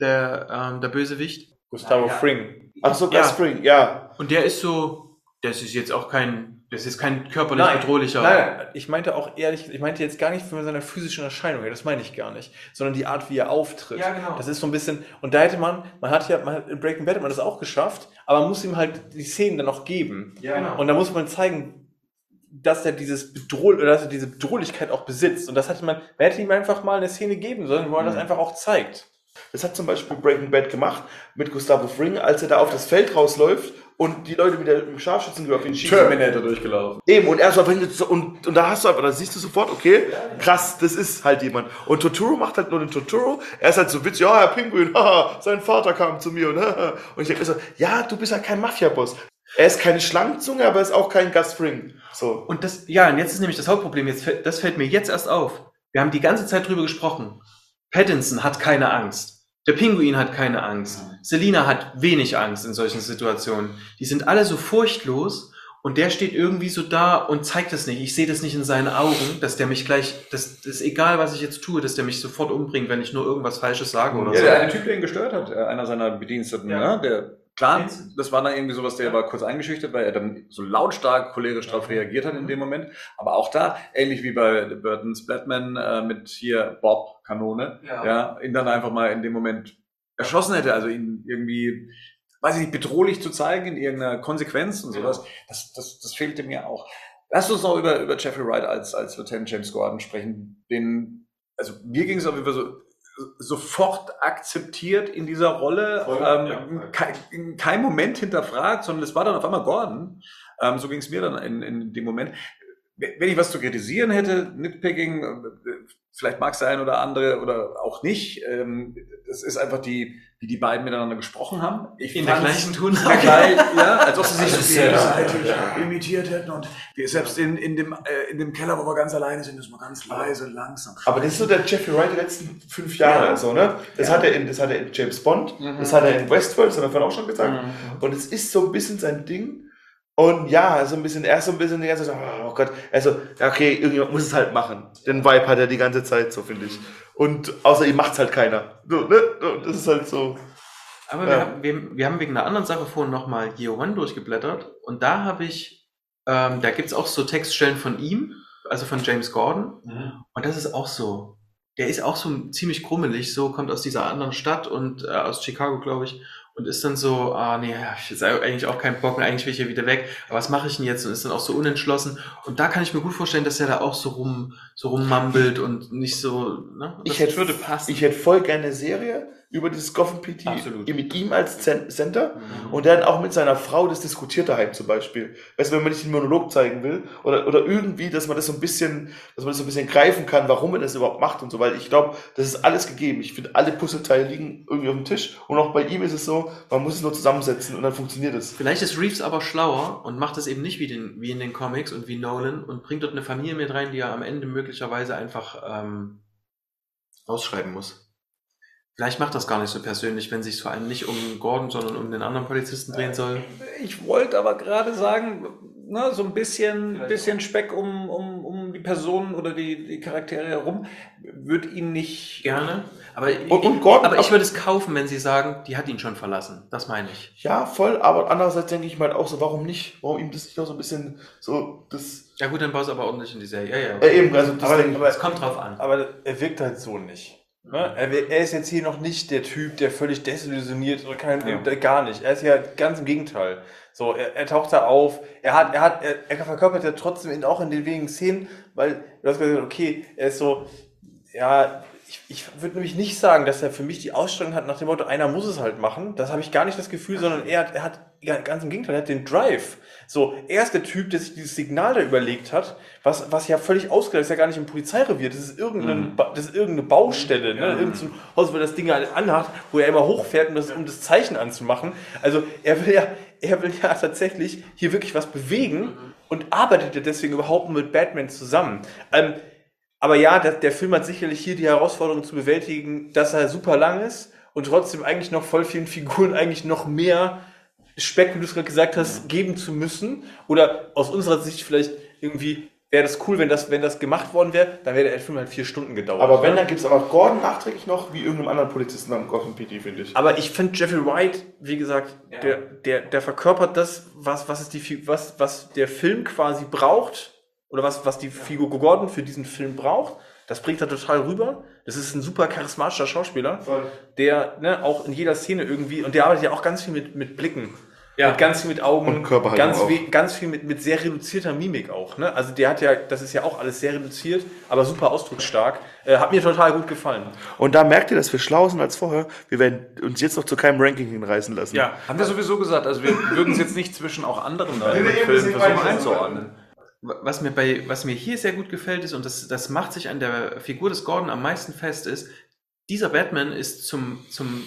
Der, ähm, der Bösewicht. Gustavo Ja, ja. Fring. Ach so, Ja. Spring, ja. Und der ist so, das ist jetzt auch kein, das ist kein körperlich bedrohlicher. Nein, ich meinte auch ehrlich, ich meinte jetzt gar nicht von seiner physischen Erscheinung her, das meine ich gar nicht, sondern die Art, wie er auftritt. Ja, genau. Das ist so ein bisschen, und da hätte man, man hat ja, man hat, in Breaking Bad hat man das auch geschafft, aber man muss ihm halt die Szenen dann noch geben. Ja, genau. Und da muss man zeigen, dass er dieses Bedrohl oder dass er diese Bedrohlichkeit auch besitzt. Und das hätte man, man hätte ihm einfach mal eine Szene geben sollen, wo er das einfach auch zeigt. Das hat zum Beispiel Breaking Bad gemacht mit Gustavo Fring, als er da auf das Feld rausläuft und die Leute mit dem Scharfschützengewehr auf ihn schießen. Terminator durchgelaufen. Eben, und er so und, und da hast du einfach, da siehst du sofort, okay, krass, das ist halt jemand. Und Totoro macht halt nur den Totoro, er ist halt so witzig, ja, Herr Pinguin, haha, sein Vater kam zu mir und haha. Und ich denke mir so, ja, du bist halt kein Mafia-Boss. Er ist keine Schlangenzunge, aber er ist auch kein Gus Fring. So. Und das, ja, und jetzt ist nämlich das Hauptproblem, jetzt, fällt- das fällt mir jetzt erst auf. Wir haben die ganze Zeit drüber gesprochen. Pattinson hat keine Angst. Der Pinguin hat keine Angst. Selina hat wenig Angst in solchen Situationen. Die sind alle so furchtlos und der steht irgendwie so da und zeigt das nicht. Ich sehe das nicht in seinen Augen, dass der mich gleich, das, das ist egal, was ich jetzt tue, dass der mich sofort umbringt, wenn ich nur irgendwas Falsches sage oder Ja, so. der eine Typ, der ihn gestört hat, äh, einer seiner Bediensteten, Ja. ne? der klar, das war dann irgendwie sowas, der war kurz eingeschüchtert, weil er dann so lautstark cholerisch darauf reagiert hat in dem Moment. Aber auch da, ähnlich wie bei Burton's Batman äh, mit hier Bob Kanone, Ja. ja. ihn dann einfach mal in dem Moment erschossen hätte, also ihn irgendwie, weiß ich nicht, bedrohlich zu zeigen in irgendeiner Konsequenz und sowas. Das, das, das fehlte mir auch. Lass uns noch über, über Jeffrey Wright als, als Lieutenant James Gordon sprechen. Den, also mir ging es auf jeden Fall so, sofort akzeptiert in dieser Rolle, Voll, ähm, ja. kein, in keinem Moment hinterfragt, sondern es war dann auf einmal Gordon. Ähm, so ging es mir dann in, in dem Moment. Wenn ich was zu kritisieren hätte, Nitpicking, äh, vielleicht mag es der ein oder andere oder auch nicht, ähm, das ist einfach die, wie die beiden miteinander gesprochen haben. Ich In der gleichen Tonlage. Ja, geil, ja, als ob sie sich so Das ist ja- gegenseitig imitiert hätten und wir selbst in, in, dem, äh, in dem Keller, wo wir ganz alleine sind, ist mal ganz leise, langsam. Aber das ist so der Jeffrey Wright der letzten fünf Jahre, Ja. so, ne? Das, Ja. hat er in, das hat er in James Bond, Mhm. das hat er in Westworld, das hat er vorhin auch schon gesagt. Mhm. Und es ist so ein bisschen sein Ding. Und ja, so ein bisschen, er ist so ein bisschen die ganze Zeit, so, oh Gott, also, ja, okay, irgendjemand muss es halt machen. Den Vibe hat er die ganze Zeit, so finde ich. Und außer ihm macht's halt keiner. So, ne? Und Das ist halt so. Aber Ja. wir, haben, wir, wir haben wegen einer anderen Sache vorhin nochmal Year One durchgeblättert und da habe ich, ähm, da gibt's auch so Textstellen von ihm, also von James Gordon und das ist auch so. Der ist auch so ziemlich krummelig, so kommt aus dieser anderen Stadt und äh, aus Chicago, glaube ich, und ist dann so, ah nee, ich sei eigentlich auch kein Bock eigentlich will ich hier wieder weg, aber was mache ich denn jetzt? Und ist dann auch so unentschlossen. Und da kann ich mir gut vorstellen, dass er da auch so rum, so rummambelt und nicht so, ne? Ich hätte- würde passen. Ich hätte voll gerne eine Serie über dieses Gotham PT mit ihm als Center Mhm. und dann auch mit seiner Frau das diskutiert daheim zum Beispiel. Weißt du, wenn man nicht den Monolog zeigen will oder, oder irgendwie, dass man das so ein bisschen, dass man das so ein bisschen greifen kann, warum er das überhaupt macht und so, weil ich glaube, das ist alles gegeben. Ich finde, alle Puzzleteile liegen irgendwie auf dem Tisch und auch bei ihm ist es so, man muss es nur zusammensetzen und dann funktioniert es. Vielleicht ist Reeves aber schlauer und macht es eben nicht wie, den, wie in den Comics und wie Nolan und bringt dort eine Familie mit rein, die er am Ende möglicherweise einfach ähm, ausschreiben muss. Vielleicht macht das gar nicht so persönlich, wenn sich vor allem nicht um Gordon, sondern um den anderen Polizisten drehen soll. Ich wollte aber gerade sagen, ne, so ein bisschen, bisschen Speck um, um, um die Personen oder die, die Charaktere herum wird ihn nicht. Gerne. Aber, Und- und Gordon aber ich würde es kaufen, wenn sie sagen, die hat ihn schon verlassen. Das meine ich. Ja, voll, aber andererseits denke ich mal auch so, warum nicht? Warum ihm das nicht auch so ein bisschen so, das, Ja gut, dann baust du aber ordentlich in die Serie. Ja, ja. äh, eben, also das Aber- denke ich. Es kommt drauf an. Aber er wirkt halt so nicht. Ne? Er, er ist jetzt hier noch nicht der Typ, der völlig desillusioniert oder kein, Ja. gar nicht. Er ist ja ganz im Gegenteil. So, er, er taucht da auf. Er hat, er hat, er, er verkörpert ja trotzdem in, auch in den wenigen Szenen, weil du hast gesagt, okay, er ist so, ja, ich, ich würde nämlich nicht sagen, dass er für mich die Ausstellung hat nach dem Motto, einer muss es halt machen. Das habe ich gar nicht das Gefühl, sondern er hat, er hat ganz im Gegenteil, er hat den Drive. So, er ist der Typ, der sich dieses Signal da überlegt hat, was, was ja völlig ausgedacht ist, ja gar nicht im Polizeirevier. Das ist irgendein, Ba- das ist irgendeine Baustelle, ne? Irgend so ein Haus, wo das Ding halt anhat, wo er immer hochfährt, um das, um das Zeichen anzumachen. Also, er will ja, er will ja tatsächlich hier wirklich was bewegen und arbeitet ja deswegen überhaupt nur mit Batman zusammen. Ähm, aber ja, der, der Film hat sicherlich hier die Herausforderung zu bewältigen, dass er super lang ist und trotzdem eigentlich noch voll vielen Figuren eigentlich noch mehr Speck, wie du es gerade gesagt hast, geben zu müssen. Oder aus unserer Sicht vielleicht irgendwie wäre das cool, wenn das, wenn das gemacht worden wäre, dann wäre der Film halt vier Stunden gedauert. Aber wenn, dann gibt es aber Gordon nachträglich noch, wie irgendeinem anderen Polizisten am Gotham PD, finde ich. Aber ich finde Jeffrey White, wie gesagt, der, der, der verkörpert das, was, was, ist die, was, was der Film quasi braucht, oder was, was die Figur Gordon für diesen Film braucht. Das bringt er total rüber. Das ist ein super charismatischer Schauspieler, der ne, auch in jeder Szene irgendwie, und der arbeitet ja auch ganz viel mit, mit Blicken. Ja. Mit ganz viel mit Augen, Und Körperhaltung ganz, auch. we- ganz viel mit, mit sehr reduzierter Mimik auch. Ne? Also der hat ja, das ist ja auch alles sehr reduziert, aber super ausdrucksstark. Äh, hat mir total gut gefallen. Und da merkt ihr, dass wir schlau sind als vorher. Wir werden uns jetzt noch zu keinem Ranking hinreißen lassen. Haben wir sowieso gesagt, also wir würden es jetzt nicht zwischen auch anderen Filmen versuchen einzuordnen. Was mir, bei, was mir hier sehr gut gefällt ist, und das, das macht sich an der Figur des Gordon am meisten fest, ist, dieser Batman ist zum, zum,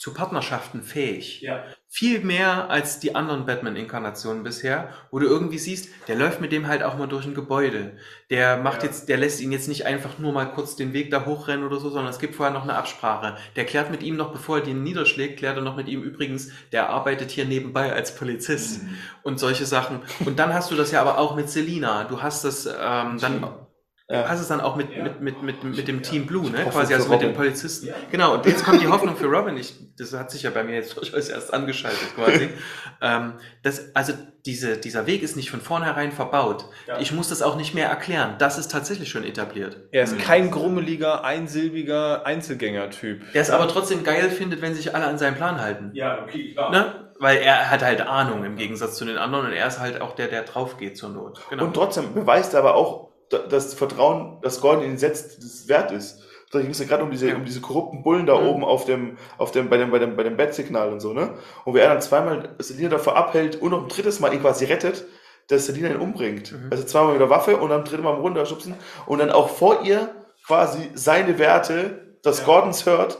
zu Partnerschaften fähig. Ja. Viel mehr als die anderen Batman-Inkarnationen bisher, wo du irgendwie siehst, der läuft mit dem halt auch mal durch ein Gebäude. Der macht jetzt, der lässt ihn jetzt nicht einfach nur mal kurz den Weg da hochrennen oder so, sondern es gibt vorher noch eine Absprache. Der klärt mit ihm noch, bevor er den niederschlägt, klärt er noch mit ihm übrigens, der arbeitet hier nebenbei als Polizist und solche Sachen. Und dann hast du das ja aber auch mit Selina. Du hast das ähm, dann. Ja. Hast es dann auch mit, mit, mit, mit, mit dem Team Blue, ne? Quasi also mit den. Polizisten. Genau, und jetzt kommt die Hoffnung für Robin. Ich, das hat sich ja bei mir jetzt durchaus erst angeschaltet quasi. ähm, das, also diese, dieser Weg ist nicht von vornherein verbaut. Ich muss das auch nicht mehr erklären. Das ist tatsächlich schon etabliert. Er ist kein grummeliger, einsilbiger Einzelgänger-Typ. Der es aber trotzdem geil findet, wenn sich alle an seinen Plan halten. Ja, okay, klar. Ne? Weil er hat halt Ahnung im Gegensatz zu den anderen und er ist halt auch der, der drauf geht zur Not. Genau. Und trotzdem beweist er aber auch, das Vertrauen, das Gordon ihn setzt, das wert ist. Da ging es ja gerade um diese, Ja. um diese korrupten Bullen da Mhm. oben auf dem, auf dem, bei dem, bei dem, bei dem Bettsignal und so, ne? Und wie er dann zweimal Selina davor abhält und noch ein drittes Mal ihn quasi rettet, dass Selina ihn umbringt. Mhm. Also zweimal mit der Waffe und dann dritte Mal runterschubsen und dann auch vor ihr quasi seine Werte, das Gordons hört,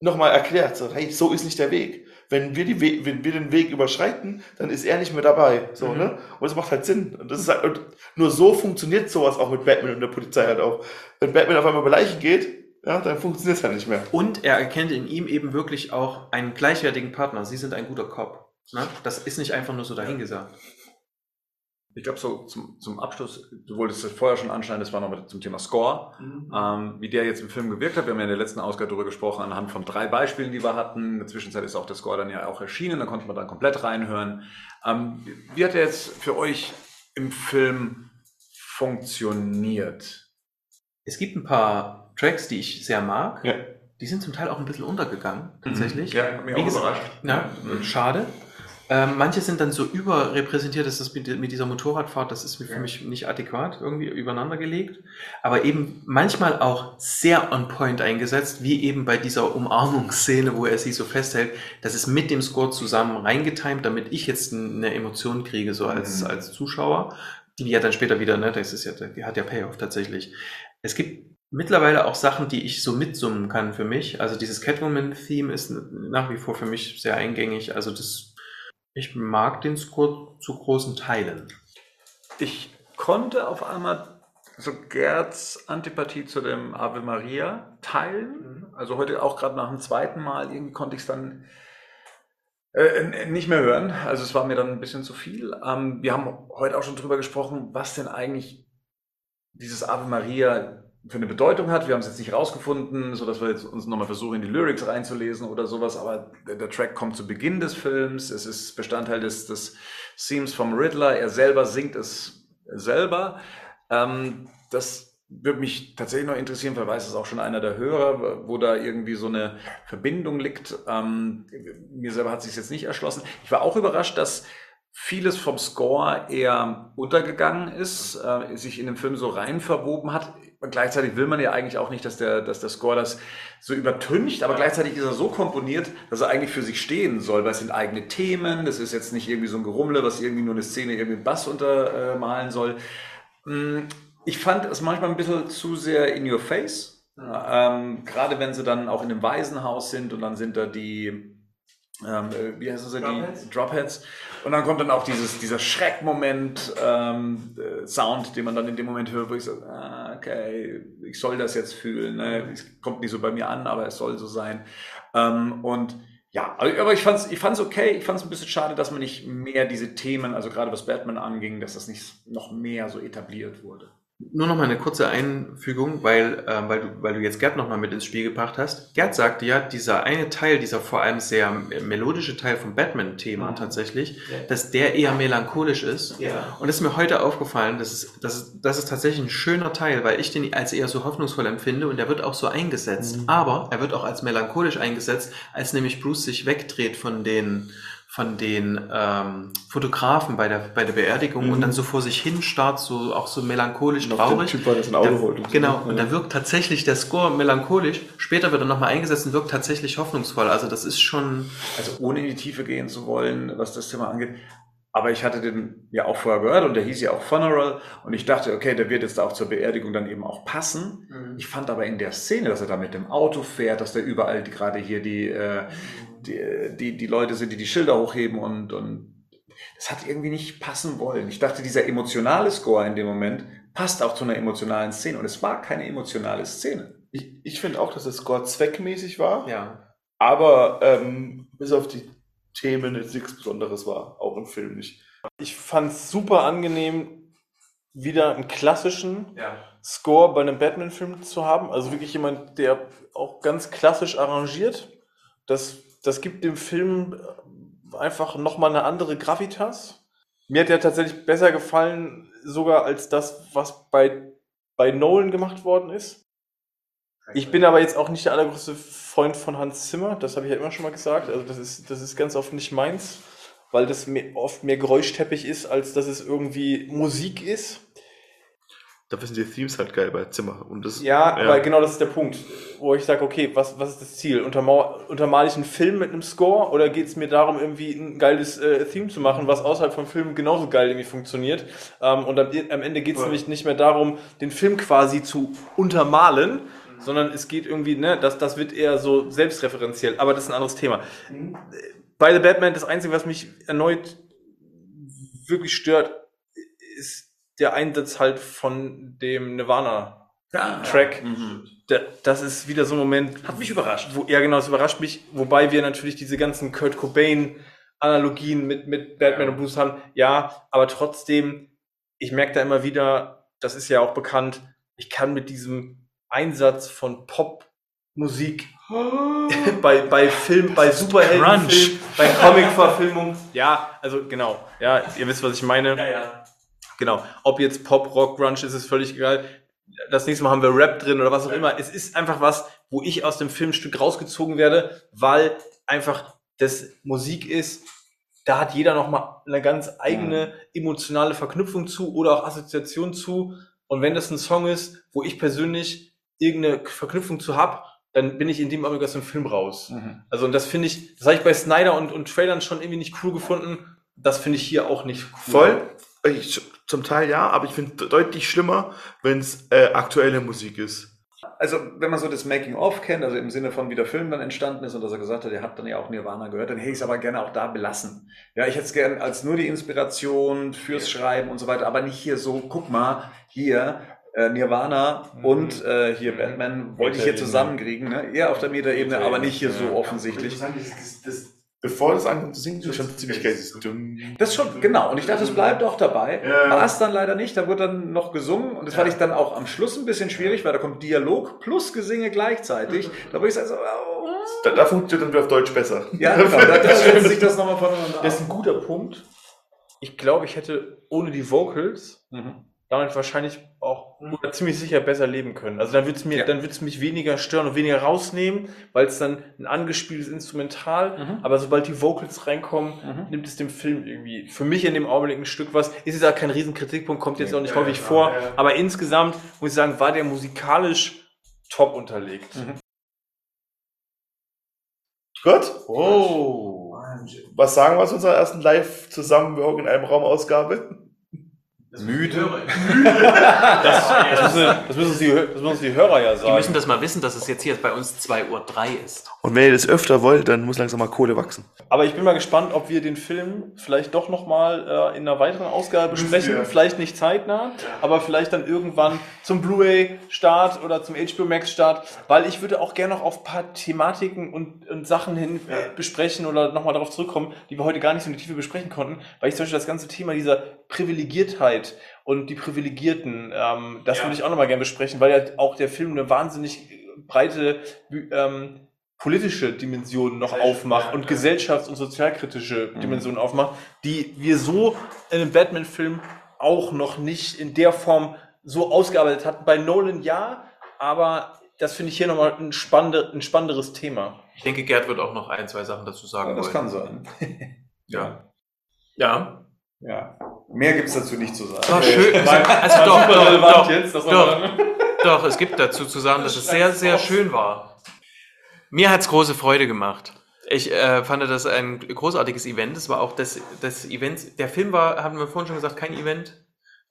nochmal erklärt. So, hey, so ist nicht der Weg. Wenn wir, die We wenn wir den Weg überschreiten, dann ist er nicht mehr dabei. So, Mhm. ne? Und das macht halt Sinn. Und das ist halt, und nur so funktioniert sowas auch mit Batman und der Polizei halt auch. Wenn Batman auf einmal über Leichen geht, ja, dann funktioniert es halt nicht mehr. Und er erkennt in ihm eben wirklich auch einen gleichwertigen Partner. Sie sind ein guter Cop. Ne? Das ist nicht einfach nur so dahingesagt. Ich glaube, so zum, zum Abschluss, du wolltest es vorher schon anschneiden, das war noch mit zum Thema Score, ähm, wie der jetzt im Film gewirkt hat. Wir haben ja in der letzten Ausgabe darüber gesprochen, anhand von drei Beispielen, die wir hatten. In der Zwischenzeit ist auch der Score dann ja auch erschienen, da konnte man dann komplett reinhören. Ähm, wie hat der jetzt für euch im Film funktioniert? Es gibt ein paar Tracks, die ich sehr mag. Ja. Die sind zum Teil auch ein bisschen untergegangen, tatsächlich. Ja, hat mich Wie auch gesagt, überrascht. Ja, schade. Ähm, manche sind dann so überrepräsentiert, dass das mit, mit dieser Motorradfahrt, das ist für mich nicht adäquat irgendwie übereinander gelegt. Aber eben manchmal auch sehr on point eingesetzt, wie eben bei dieser Umarmungsszene, wo er sie so festhält. Das ist mit dem Score zusammen reingetimt, damit ich jetzt eine Emotion kriege, so als, Mhm. als Zuschauer. Die ja dann später wieder, ne, das ist ja, die hat ja Payoff tatsächlich. Es gibt mittlerweile auch Sachen, die ich so mitsummen kann für mich. Also dieses Catwoman-Theme ist nach wie vor für mich sehr eingängig. Also das, ich mag den Score zu großen Teilen. Ich konnte auf einmal so Gerds Antipathie zu dem Ave Maria teilen. Also heute auch gerade nach dem zweiten Mal irgendwie konnte ich es dann äh, nicht mehr hören. Also es war mir dann ein bisschen zu viel. Ähm, wir haben heute auch schon drüber gesprochen, was denn eigentlich dieses Ave Maria für eine Bedeutung hat. Wir haben es jetzt nicht rausgefunden, sodass wir jetzt uns nochmal versuchen, in die Lyrics reinzulesen oder sowas. Aber der, der Track kommt zu Beginn des Films. Es ist Bestandteil des, des Themes vom Riddler. Er selber singt es selber. Ähm, das würde mich tatsächlich noch interessieren, weil weiß es auch schon einer der Hörer, wo da irgendwie so eine Verbindung liegt. Ähm, mir selber hat sich jetzt nicht erschlossen. Ich war auch überrascht, dass vieles vom Score eher untergegangen ist, äh, sich in den Film so rein verwoben hat. Gleichzeitig will man ja eigentlich auch nicht, dass der, dass der Score das so übertüncht, aber gleichzeitig ist er so komponiert, dass er eigentlich für sich stehen soll, weil es sind eigene Themen, das ist jetzt nicht irgendwie so ein Gerummle, was irgendwie nur eine Szene irgendwie mit Bass untermalen soll. Mm, Ich fand es manchmal ein bisschen zu sehr in your face, ähm, gerade wenn sie dann auch in einem Waisenhaus sind und dann sind da die, ähm, äh, wie heißen sie, Dropheads? die Dropheads. Und dann kommt dann auch dieses, dieser Schreckmoment, ähm, äh, den man dann in dem Moment hört, wo ich so, ah, okay, ich soll das jetzt fühlen. Ne? Es kommt nicht so bei mir an, aber es soll so sein. Ähm, und ja, aber ich fand's, ich fand's okay. Ich fand's ein bisschen schade, dass man nicht mehr diese Themen, also gerade was Batman anging, dass das nicht noch mehr so etabliert wurde. Nur noch mal eine kurze Einfügung, weil, äh, weil, du, weil du jetzt Gerd noch mal mit ins Spiel gebracht hast. Gerd sagte ja, dieser eine Teil, dieser vor allem sehr melodische Teil vom Batman-Thema Mhm. tatsächlich, dass der eher melancholisch ist. Ja. Und es ist mir heute aufgefallen, das ist, das, ist, das ist tatsächlich ein schöner Teil, weil ich den als eher so hoffnungsvoll empfinde und der wird auch so eingesetzt. Mhm. Aber er wird auch als melancholisch eingesetzt, als nämlich Bruce sich wegdreht von den, von den ähm, Fotografen bei der, bei der Beerdigung Mhm. und dann so vor sich hin starrt, so auch so melancholisch der traurig. Typ der sein Auto Da- wollte. Genau, Ja. und da wirkt tatsächlich der Score melancholisch. Später wird er nochmal eingesetzt und wirkt tatsächlich hoffnungsvoll. Also das ist schon. Also ohne in die Tiefe gehen zu wollen, was das Thema angeht. Aber ich hatte den ja auch vorher gehört und der hieß ja auch Funeral und ich dachte, okay, der wird jetzt auch zur Beerdigung dann eben auch passen. Ich fand aber in der Szene, dass er da mit dem Auto fährt, dass da überall gerade hier die, äh, die, die, die Leute sind, die die Schilder hochheben und, und das hat irgendwie nicht passen wollen. Ich dachte, dieser emotionale Score in dem Moment passt auch zu einer emotionalen Szene und es war keine emotionale Szene. Ich, ich finde auch, dass der Score zweckmäßig war, Ja. aber ähm, bis auf die Themen jetzt nichts Besonderes war, auch im Film nicht. Ich fand es super angenehm, wieder einen klassischen Ja. Score bei einem Batman-Film zu haben. Also wirklich jemand, der auch ganz klassisch arrangiert. Das, das gibt dem Film einfach nochmal eine andere Gravitas. Mir hat der tatsächlich besser gefallen, sogar als das, was bei, bei Nolan gemacht worden ist. Ich bin aber jetzt auch nicht der allergrößte Freund von Hans Zimmer, das habe ich ja immer schon mal gesagt. Also das ist, das ist ganz oft nicht meins, weil das mehr, oft mehr Geräuschteppich ist, als dass es irgendwie Musik ist. Dafür sind die Themes halt geil bei Zimmer. Und das, Ja, aber genau das ist der Punkt, wo ich sage, okay, was, was ist das Ziel? Untermau untermale ich einen Film mit einem Score oder geht es mir darum, irgendwie ein geiles äh, Theme zu machen, was außerhalb vom Film genauso geil irgendwie funktioniert? Ähm, und am, am Ende geht es Ja. nämlich nicht mehr darum, den Film quasi zu untermalen, sondern es geht irgendwie, ne, das, das wird eher so selbstreferenziell, aber das ist ein anderes Thema. Bei The Batman, das Einzige, was mich erneut wirklich stört, der Einsatz halt von dem Nirvana Track. Mhm. Da- Das ist wieder so ein Moment. Hat mich überrascht. Wo, ja, genau, das überrascht mich. Wobei wir natürlich diese ganzen Kurt Cobain-Analogien mit, mit Batman und Bruce haben. Ja, aber trotzdem, ich merke da immer wieder, das ist ja auch bekannt, ich kann mit diesem Einsatz von Popmusik bei, bei Film, bei Superheldenfilmen, bei Comic-Verfilmungen. Ja, also genau. Ja, ihr wisst, was ich meine. ja. Genau. Ob jetzt Pop, Rock, Grunge ist, ist völlig egal. Das nächste Mal haben wir Rap drin oder was auch immer. Es ist einfach was, wo ich aus dem Filmstück rausgezogen werde, weil einfach das Musik ist. Da hat jeder nochmal eine ganz eigene emotionale Verknüpfung zu oder auch Assoziation zu. Und wenn das ein Song ist, wo ich persönlich irgendeine Verknüpfung zu hab, dann bin ich in dem Augenblick aus dem Film raus. Mhm. Also und das finde ich, das habe ich bei Snyder und, und Trailern schon irgendwie nicht cool gefunden. Das finde ich hier auch nicht cool. Voll. Ich, zum Teil ja, aber ich finde deutlich schlimmer, wenn es äh, aktuelle Musik ist. Also, wenn man so das Making-of kennt, also im Sinne von, wie der Film dann entstanden ist und dass er gesagt hat, er hat dann ja auch Nirvana gehört, dann hätte ich es aber gerne auch da belassen. Ja, ich hätte es gerne als nur die Inspiration fürs Schreiben und so weiter, aber nicht hier so, guck mal, hier äh, Nirvana Mhm. und äh, hier Batman wollte ich hier zusammenkriegen, ne? eher auf der Metaebene, aber nicht hier so Ja. offensichtlich. Bevor das ankommt zu singen, ist schon ziemlich geil. Das schon, genau. Und ich dachte, es bleibt auch dabei. Ja. War es dann leider nicht. Da wurde dann noch gesungen. Und das fand ich dann auch am Schluss ein bisschen schwierig, weil da kommt Dialog plus Gesinge gleichzeitig. Da wurde ich so, oh, Da, da funktioniert dann wieder auf Deutsch besser. ja, genau. Da, da stellt sich das nochmal voneinander Das ist ein guter Punkt. Ich glaube, ich hätte ohne die Vocals Mhm. Damit wahrscheinlich auch oder ziemlich sicher besser leben können. Also dann würde es mir, Ja. dann würde es mich weniger stören und weniger rausnehmen, weil es dann ein angespieltes Instrumental. Mhm. Aber sobald die Vocals reinkommen, Mhm. nimmt es dem Film irgendwie für mich in dem Augenblick ein Stück was. Ist jetzt auch kein Riesenkritikpunkt, kommt jetzt auch nicht Ja, häufig ja, vor. Aber insgesamt muss ich sagen, war der musikalisch top unterlegt. Mhm. Gut. Oh. Was sagen wir zu unserer ersten live zusammen in einem Raum Ausgabe? Müde. Das, das, müssen, das, müssen die, das müssen uns die Hörer ja Die sagen. müssen das mal wissen, dass es jetzt hier bei uns 2.03 Uhr ist. Und wenn ihr das öfter wollt, dann muss langsam mal Kohle wachsen. Aber ich bin mal gespannt, ob wir den Film vielleicht doch nochmal äh, in einer weiteren Ausgabe besprechen. wir. Vielleicht nicht zeitnah, aber vielleicht dann irgendwann zum Blu-ray-Start oder zum HBO Max-Start, weil ich würde auch gerne noch auf ein paar Thematiken und, und Sachen hin äh, besprechen oder nochmal darauf zurückkommen, die wir heute gar nicht so in die Tiefe besprechen konnten, weil ich zum Beispiel das ganze Thema dieser Privilegiertheit und die Privilegierten, ähm, das Ja. würde ich auch nochmal gerne besprechen, weil ja auch der Film eine wahnsinnig breite ähm, politische Dimension noch aufmacht ja, und ja. gesellschafts- und sozialkritische Dimensionen aufmacht, die wir so in einem Batman-Film auch noch nicht in der Form so ausgearbeitet hatten. Bei Nolan ja, aber das finde ich hier nochmal ein, spannende, ein spannenderes Thema. Ich denke, Gerd wird auch noch ein, zwei Sachen dazu sagen Ja, das wollen. kann sein. Ja. Ja. Ja. Mehr gibt es dazu nicht zu sagen. War schön. War- Also war doch, super doch, relevant doch, jetzt, das doch. Doch, es gibt dazu zu sagen, dass es sehr, sehr schön war. Mir hat's große Freude gemacht. Ich äh, fand das ein großartiges Event. Es war auch das, das Event. Der Film war, haben wir vorhin schon gesagt, kein Event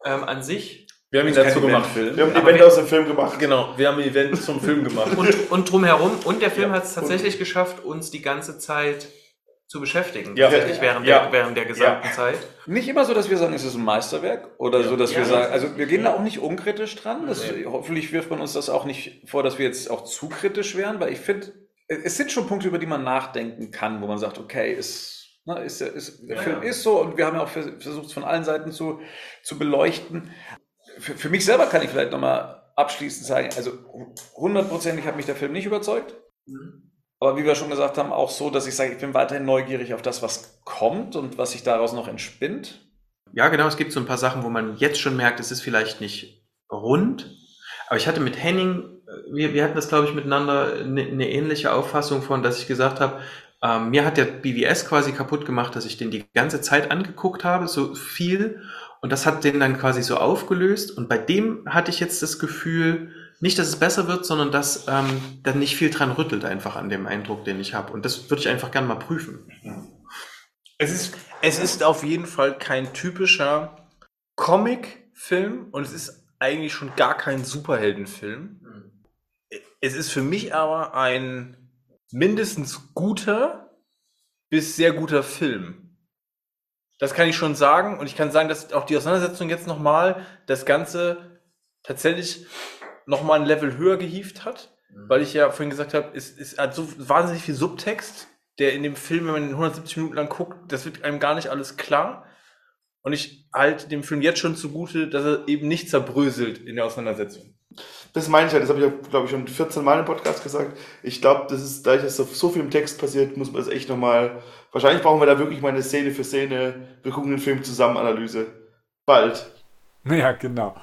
ähm, an sich. Wir haben ihn dazu gemacht. Eventfilm. Wir haben ein Aber Event wir- aus dem Film gemacht. Genau, wir haben ein Event zum Film gemacht. Und, und drumherum. Und der Film Ja, hat es tatsächlich geschafft, uns die ganze Zeit zu beschäftigen. Ja. tatsächlich während, Ja. der, während der gesamten Zeit. Nicht immer so, dass wir sagen, es ist ein Meisterwerk oder so, dass Ja. wir sagen, also wir gehen da auch nicht unkritisch dran. Das, Hoffentlich wirft man uns das auch nicht vor, dass wir jetzt auch zu kritisch wären, weil ich finde, es sind schon Punkte, über die man nachdenken kann, wo man sagt, okay, ist, ne, ist, der- ist, der Ja, Film ja. ist so und wir haben ja auch vers- versucht, es von allen Seiten zu, zu beleuchten. Für, für mich selber kann ich vielleicht nochmal abschließend sagen, also hundertprozentig hat mich der Film nicht überzeugt. Aber wie wir schon gesagt haben, auch so, dass ich sage, ich bin weiterhin neugierig auf das, was kommt und was sich daraus noch entspinnt. Ja, genau. Es gibt so ein paar Sachen, wo man jetzt schon merkt, es ist vielleicht nicht rund. Aber ich hatte mit Henning, äh, wir, wir hatten das, glaube ich, miteinander eine, eine ähnliche Auffassung von, dass ich gesagt habe, ähm, mir hat der BWS quasi kaputt gemacht, dass ich den die ganze Zeit angeguckt habe, so viel. Und das hat den dann quasi so aufgelöst. Und bei dem hatte ich jetzt das Gefühl, nicht, dass es besser wird, sondern dass ähm, dann nicht viel dran rüttelt einfach an dem Eindruck, den ich habe. Und das würde ich einfach gerne mal prüfen. Es ist, es ist auf jeden Fall kein typischer Comic-Film und es ist eigentlich schon gar kein Superheldenfilm. Es ist für mich aber ein mindestens guter bis sehr guter Film. Das kann ich schon sagen und ich kann sagen, dass auch die Auseinandersetzung jetzt nochmal das Ganze tatsächlich nochmal ein Level höher gehievt hat, weil ich ja vorhin gesagt habe, es, es hat so wahnsinnig viel Subtext, der in dem Film, wenn man ihn 170 Minuten lang guckt, das wird einem gar nicht alles klar. Und ich halte dem Film jetzt schon zugute, dass er eben nicht zerbröselt in der Auseinandersetzung. Das meine ich ja, das habe ich, ja, glaube ich, schon 14 Mal im Podcast gesagt. Ich glaube, das ist, dadurch, dass so, so viel im Text passiert, muss man das echt nochmal. Wahrscheinlich brauchen wir da wirklich mal eine Szene für Szene. Wir gucken den Film zusammen, Analyse. Bald. Ja, genau.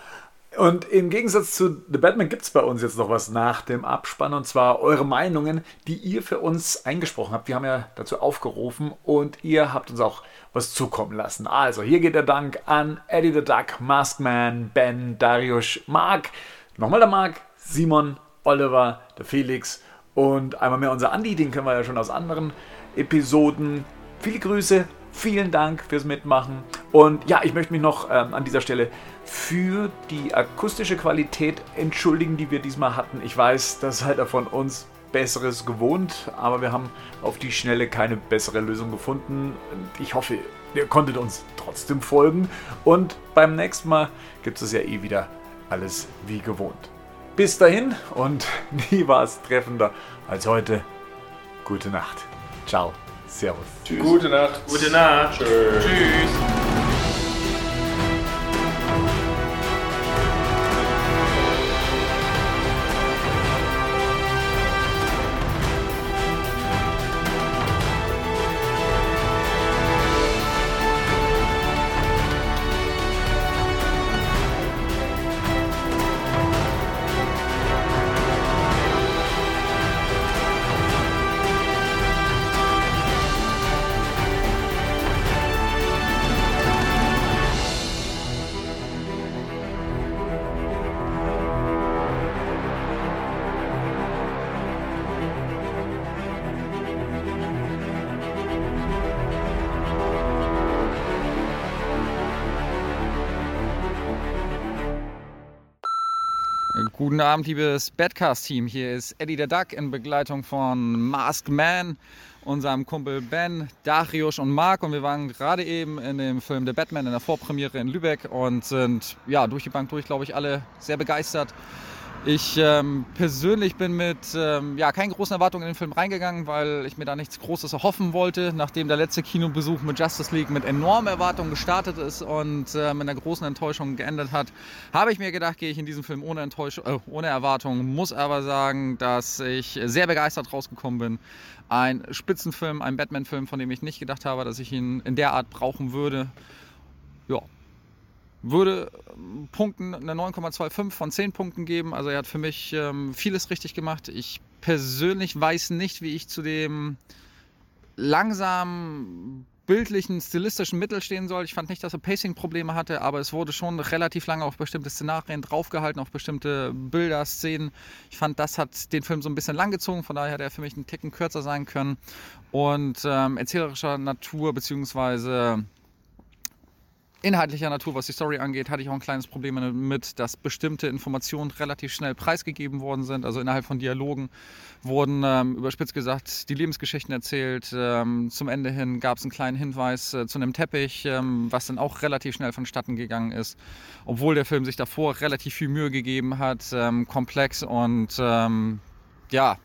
Und im Gegensatz zu The Batman gibt es bei uns jetzt noch was nach dem Abspann und zwar eure Meinungen, die ihr für uns eingesprochen habt. Wir haben ja dazu aufgerufen und ihr habt uns auch was zukommen lassen. Also hier geht der Dank an Eddie the Duck, Maskman, Ben, Darius, Mark, nochmal der Mark, Simon, Oliver, der Felix und einmal mehr unser Andi, den kennen wir ja schon aus anderen Episoden. Viele Grüße, vielen Dank fürs Mitmachen. Und ja, ich möchte mich noch ähm, an dieser Stelle für die akustische Qualität entschuldigen, die wir diesmal hatten. Ich weiß, das seid ihr von uns Besseres gewohnt, aber wir haben auf die Schnelle keine bessere Lösung gefunden. Und Ich hoffe, ihr konntet uns trotzdem folgen. Und beim nächsten Mal gibt es ja eh wieder alles wie gewohnt. Bis dahin und nie war es treffender als heute. Gute Nacht. Ciao. Servus. Tschüss. Gute Nacht. Gute Nacht. Tschüss. Tschüss. Guten Abend, liebes Badcast-Team. Hier ist Eddie der Duck in Begleitung von Masked Man, unserem Kumpel Ben, Darius und Marc. Und wir waren gerade eben in dem Film The Batman in der Vorpremiere in Lübeck und sind ja durch die Bank durch, glaube ich, alle sehr begeistert. Ich ähm, persönlich bin mit ähm, ja, keinen großen Erwartungen in den Film reingegangen, weil ich mir da nichts Großes erhoffen wollte, nachdem der letzte Kinobesuch mit Justice League mit enormen Erwartungen gestartet ist und äh, mit einer großen Enttäuschung geendet hat, habe ich mir gedacht, gehe ich in diesen Film ohne, Enttäuschung, äh, ohne Erwartung, muss aber sagen, dass ich sehr begeistert rausgekommen bin. Ein Spitzenfilm, ein Batman-Film, von dem ich nicht gedacht habe, dass ich ihn in der Art brauchen würde. Ja, würde ähm, Punkten eine 9,25 von 10 Punkten geben. Also er hat für mich ähm, vieles richtig gemacht. Ich persönlich weiß nicht, wie ich zu dem langsam bildlichen, stilistischen Mittel stehen soll. Ich fand nicht, dass er Pacing-Probleme hatte, aber es wurde schon relativ lange auf bestimmte Szenarien draufgehalten, auf bestimmte Bilder, Szenen. Ich fand, das hat den Film so ein bisschen langgezogen, von daher hätte er für mich einen Ticken kürzer sein können. Und ähm, erzählerischer Natur, beziehungsweise inhaltlicher Natur, was die Story angeht, hatte ich auch ein kleines Problem damit, dass bestimmte Informationen relativ schnell preisgegeben worden sind. Also innerhalb von Dialogen wurden ähm, überspitzt gesagt die Lebensgeschichten erzählt. Ähm, zum Ende hin gab es einen kleinen Hinweis äh, zu einem Teppich, ähm, was dann auch relativ schnell vonstatten gegangen ist. Obwohl der Film sich davor relativ viel Mühe gegeben hat, ähm, komplex und ähm, ja,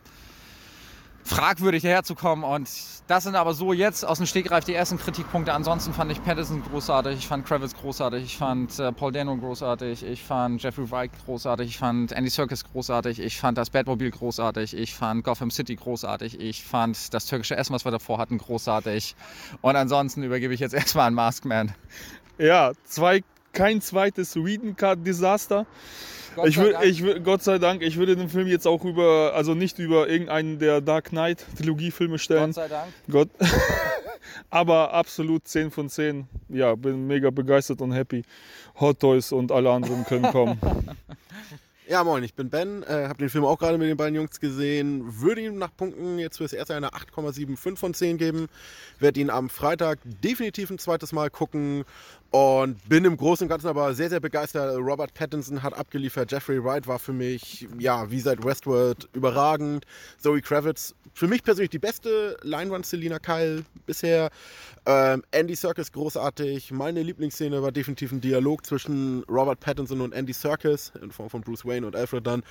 fragwürdig daherzukommen. Und das sind aber so jetzt aus dem Stegreif die ersten Kritikpunkte. Ansonsten fand ich Patterson großartig, ich fand Kravitz großartig, ich fand äh, Paul Dano großartig, ich fand Jeffrey Wright großartig, ich fand Andy Serkis großartig, ich fand das Batmobile großartig, ich fand Gotham City großartig, ich fand das türkische Essen, was wir davor hatten, großartig. Und ansonsten übergebe ich jetzt erstmal an Maskman. Ja, zwei, kein zweites Sweden Card Desaster. Gott ich Dank. ich Gott sei Dank, ich würde den Film jetzt auch über, also nicht über irgendeinen der Dark Knight Trilogiefilme stellen. Gott sei Dank. Gott. Aber absolut 10 von 10. Ja, bin mega begeistert und happy. Hot Toys und alle anderen können kommen. Ja, moin, ich bin Ben, äh, habe den Film auch gerade mit den beiden Jungs gesehen. Würde ihm nach Punkten jetzt fürs erste eine 8,75 von 10 geben. Werde ihn am Freitag definitiv ein zweites Mal gucken und bin im Großen und Ganzen aber sehr, sehr begeistert. Robert Pattinson hat abgeliefert. Jeffrey Wright war für mich, ja, wie seit Westworld überragend. Zoe Kravitz, für mich persönlich die beste Leinwand Selina Kyle bisher. Ähm, Andy Serkis großartig. Meine Lieblingsszene war definitiv ein Dialog zwischen Robert Pattinson und Andy Serkis in Form von Bruce Wayne und Alfred Dunn.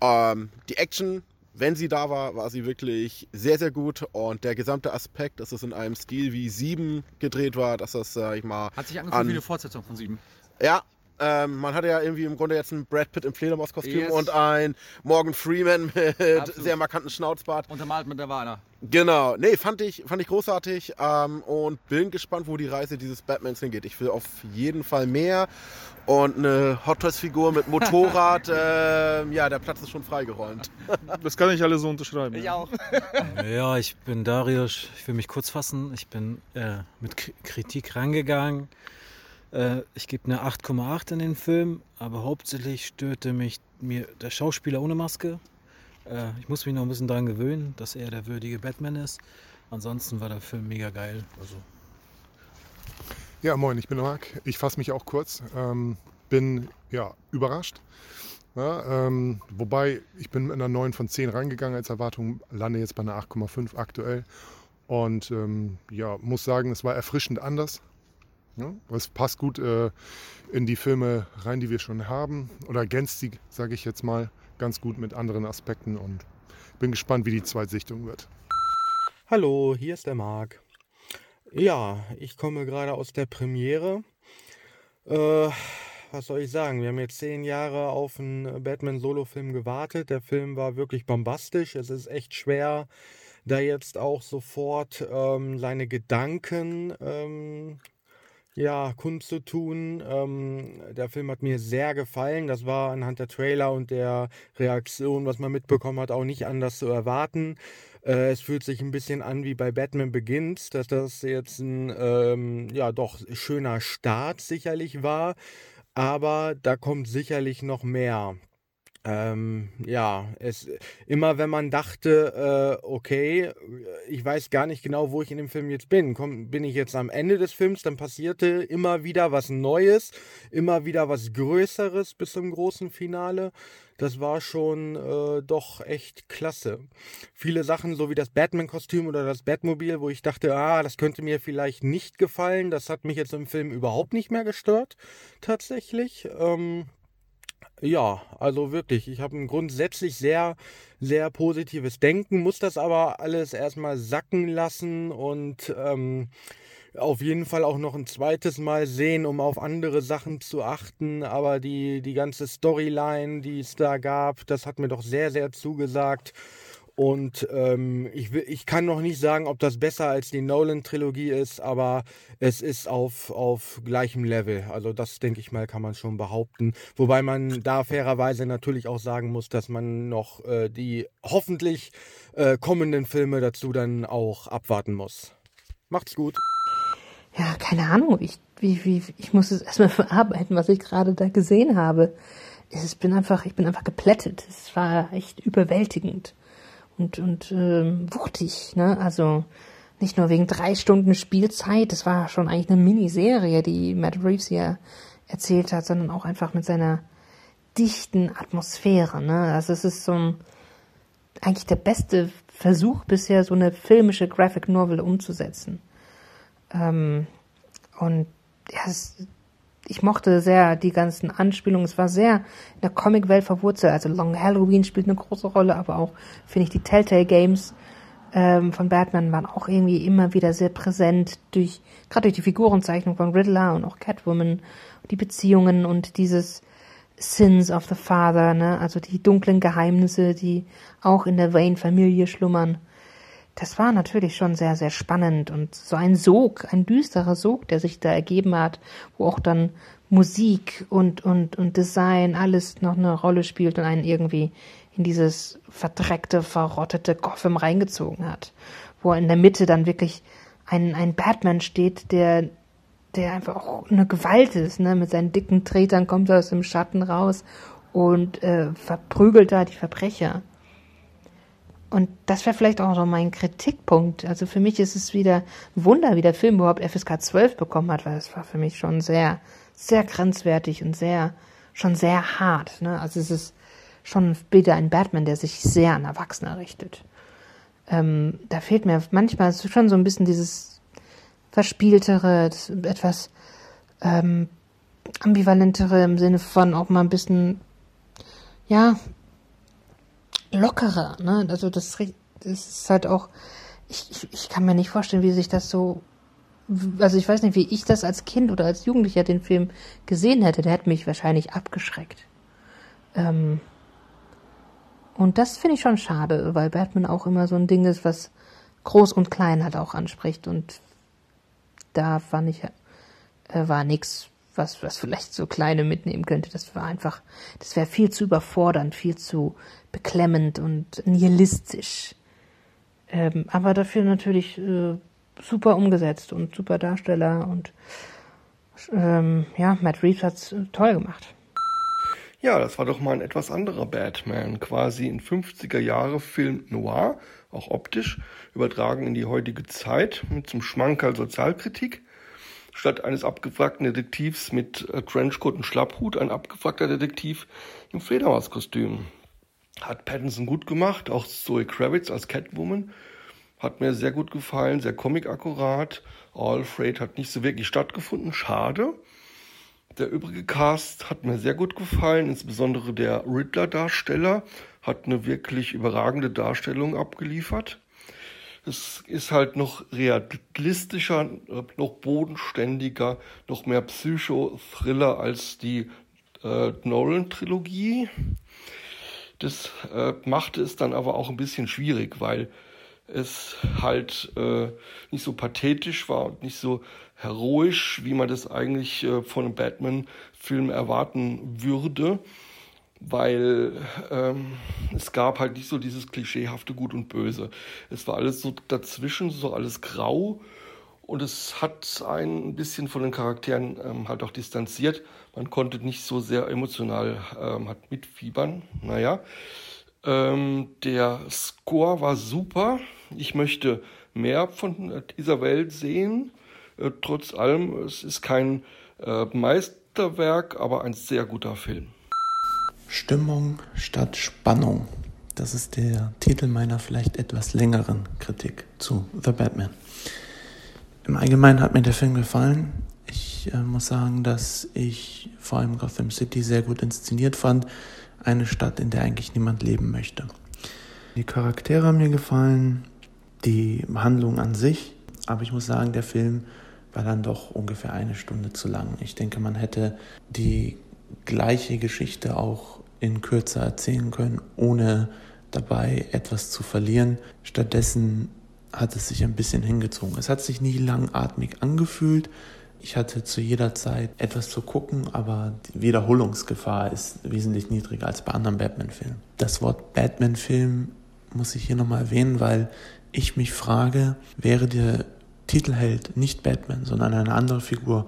Ähm, die Action, wenn sie da war, war sie wirklich sehr, sehr gut. Und der gesamte Aspekt, dass es in einem Stil wie 7 gedreht war, dass das, sag ich mal, Hat sich angefühlt An- wie eine Fortsetzung von sieben. ja, ähm, man hatte ja irgendwie im Grunde jetzt einen Brad Pitt im Fledermauskostüm Yes. und ein Morgan Freeman mit Absolut. sehr markanten Schnauzbart. Untermalt mit Nirvana. Genau, nee, fand ich, fand ich großartig ähm, und bin gespannt, wo die Reise dieses Batmans hingeht. Ich will auf jeden Fall mehr und eine Hot Toys Figur mit Motorrad, ähm, ja, der Platz ist schon freigeräumt. Das kann ich alles so unterschreiben. Ich ja. auch. Ja, ich bin Darius. Ich will mich kurz fassen. Ich bin äh, mit K Kritik rangegangen. Äh, ich gebe eine 8,8 in den Film, aber hauptsächlich störte mich mir der Schauspieler ohne Maske. Äh, ich muss mich noch ein bisschen daran gewöhnen, dass er der würdige Batman ist. Ansonsten war der Film mega geil. Also Ja, moin, ich bin Marc. Ich fasse mich auch kurz. Ähm, bin ja überrascht. Ja, ähm, wobei ich bin mit einer 9 von 10 reingegangen als Erwartung, lande jetzt bei einer 8,5 aktuell. Und ähm, ja, muss sagen, es war erfrischend anders. Ja, es passt gut äh, in die Filme rein, die wir schon haben. Oder ergänzt sie, sage ich jetzt mal, ganz gut mit anderen Aspekten. Und bin gespannt, wie die Zweitsichtung wird. Hallo, hier ist der Marc. Ja, ich komme gerade aus der Premiere. Äh, was soll ich sagen? Wir haben jetzt zehn Jahre auf einen Batman-Solo-Film gewartet. Der Film war wirklich bombastisch. Es ist echt schwer, da jetzt auch sofort ähm, seine Gedanken ähm, ja, kundzutun. Ähm, der Film hat mir sehr gefallen. Das war anhand der Trailer und der Reaktion, was man mitbekommen hat, auch nicht anders zu erwarten. Äh, es fühlt sich ein bisschen an wie bei Batman Begins, dass das jetzt ein ähm, ja doch schöner Start sicherlich war. Aber da kommt sicherlich noch mehr. Ähm, ja, es immer wenn man dachte, äh, okay, ich weiß gar nicht genau, wo ich in dem Film jetzt bin. Komm, bin ich jetzt am Ende des Films, dann passierte immer wieder was Neues, immer wieder was Größeres bis zum großen Finale. Das war schon äh, doch echt klasse. Viele Sachen, so wie das Batman-Kostüm oder das Batmobil, wo ich dachte, ah, das könnte mir vielleicht nicht gefallen. Das hat mich jetzt im Film überhaupt nicht mehr gestört, tatsächlich. Ähm, Ja, also wirklich. Ich habe ein grundsätzlich sehr, sehr positives Denken, muss das aber alles erstmal sacken lassen und ähm, auf jeden Fall auch noch ein zweites Mal sehen, um auf andere Sachen zu achten. Aber die, die ganze Storyline, die es da gab, das hat mir doch sehr, sehr zugesagt. Und ähm, ich, ich kann noch nicht sagen, ob das besser als die Nolan-Trilogie ist, aber es ist auf, auf gleichem Level. Also das, denke ich mal, kann man schon behaupten. Wobei man da fairerweise natürlich auch sagen muss, dass man noch äh, die hoffentlich äh, kommenden Filme dazu dann auch abwarten muss. Macht's gut. Ja, keine Ahnung. Ich, wie, wie, ich muss es erstmal verarbeiten, was ich gerade da gesehen habe. Ich bin einfach, ich bin einfach geplättet. Es war echt überwältigend und, und ähm, wuchtig. Ne? Also nicht nur wegen drei Stunden Spielzeit, das war schon eigentlich eine Miniserie, die Matt Reeves hier erzählt hat, sondern auch einfach mit seiner dichten Atmosphäre. Ne? Also es ist so ein, eigentlich der beste Versuch bisher, so eine filmische Graphic Novel umzusetzen. Ähm, und ja, es, ich mochte sehr die ganzen Anspielungen. Es war sehr in der Comicwelt verwurzelt. Also Long Halloween spielt eine große Rolle, aber auch, finde ich, die Telltale Games ähm, von Batman waren auch irgendwie immer wieder sehr präsent durch, gerade durch die Figurenzeichnung von Riddler und auch Catwoman, die Beziehungen und dieses Sins of the Father, ne, also die dunklen Geheimnisse, die auch in der Wayne-Familie schlummern. Das war natürlich schon sehr, sehr spannend und so ein Sog, ein düsterer Sog, der sich da ergeben hat, wo auch dann Musik und, und, und Design alles noch eine Rolle spielt und einen irgendwie in dieses verdreckte, verrottete Gotham reingezogen hat. Wo in der Mitte dann wirklich ein, ein Batman steht, der, der einfach auch eine Gewalt ist, ne? Mit seinen dicken Tretern kommt er aus dem Schatten raus und äh, verprügelt da die Verbrecher. Und das wäre vielleicht auch so mein Kritikpunkt. Also für mich ist es wieder ein Wunder, wie der Film überhaupt FSK 12 bekommen hat, weil es war für mich schon sehr, sehr grenzwertig und sehr, schon sehr hart. Ne? Also es ist schon wieder ein Batman, der sich sehr an Erwachsene richtet. Ähm, da fehlt mir manchmal schon so ein bisschen dieses verspieltere, etwas ähm, ambivalentere im Sinne von auch mal ein bisschen, ja, lockerer. Ne? Also das, das ist halt auch, ich, ich, ich kann mir nicht vorstellen, wie sich das so, also ich weiß nicht, wie ich das als Kind oder als Jugendlicher den Film gesehen hätte. Der hätte mich wahrscheinlich abgeschreckt. Ähm, und das finde ich schon schade, weil Batman auch immer so ein Ding ist, was groß und klein halt auch anspricht. Und da fand ich, äh, war nichts was, was vielleicht so kleine mitnehmen könnte. Das war einfach, das wäre viel zu überfordernd, viel zu beklemmend und nihilistisch. Ähm, aber dafür natürlich äh, super umgesetzt und super Darsteller und ähm, ja, Matt Reeves hat's äh, toll gemacht. Ja, das war doch mal ein etwas anderer Batman, quasi ein 50er Jahre Film noir, auch optisch, übertragen in die heutige Zeit mit zum Schmankerl Sozialkritik. Statt eines abgefragten Detektivs mit äh, Trenchcoat und Schlapphut ein abgefragter Detektiv im Fledermauskostüm. Hat Pattinson gut gemacht, auch Zoe Kravitz als Catwoman. Hat mir sehr gut gefallen, sehr comic-akkurat. Alfred hat nicht so wirklich stattgefunden, schade. Der übrige Cast hat mir sehr gut gefallen, insbesondere der Riddler-Darsteller hat eine wirklich überragende Darstellung abgeliefert. Es ist halt noch realistischer, noch bodenständiger, noch mehr Psycho-Thriller als die äh, Nolan-Trilogie. Das äh, machte es dann aber auch ein bisschen schwierig, weil es halt äh, nicht so pathetisch war und nicht so heroisch, wie man das eigentlich äh, von einem Batman-Film erwarten würde weil ähm, es gab halt nicht so dieses klischeehafte Gut und Böse. Es war alles so dazwischen, so alles grau und es hat ein bisschen von den Charakteren ähm, halt auch distanziert. Man konnte nicht so sehr emotional ähm, hat mitfiebern. Naja, ähm, der Score war super. Ich möchte mehr von dieser Welt sehen. Äh, trotz allem, es ist kein äh, Meisterwerk, aber ein sehr guter Film. Stimmung statt Spannung. Das ist der Titel meiner vielleicht etwas längeren Kritik zu The Batman. Im Allgemeinen hat mir der Film gefallen. Ich äh, muss sagen, dass ich vor allem Gotham City sehr gut inszeniert fand. Eine Stadt, in der eigentlich niemand leben möchte. Die Charaktere haben mir gefallen, die Handlung an sich, aber ich muss sagen, der Film war dann doch ungefähr eine Stunde zu lang. Ich denke, man hätte die gleiche Geschichte auch in kürzer erzählen können, ohne dabei etwas zu verlieren. Stattdessen hat es sich ein bisschen hingezogen. Es hat sich nie langatmig angefühlt. Ich hatte zu jeder Zeit etwas zu gucken, aber die Wiederholungsgefahr ist wesentlich niedriger als bei anderen Batman-Filmen. Das Wort Batman-Film muss ich hier nochmal erwähnen, weil ich mich frage, wäre der Titelheld nicht Batman, sondern eine andere Figur,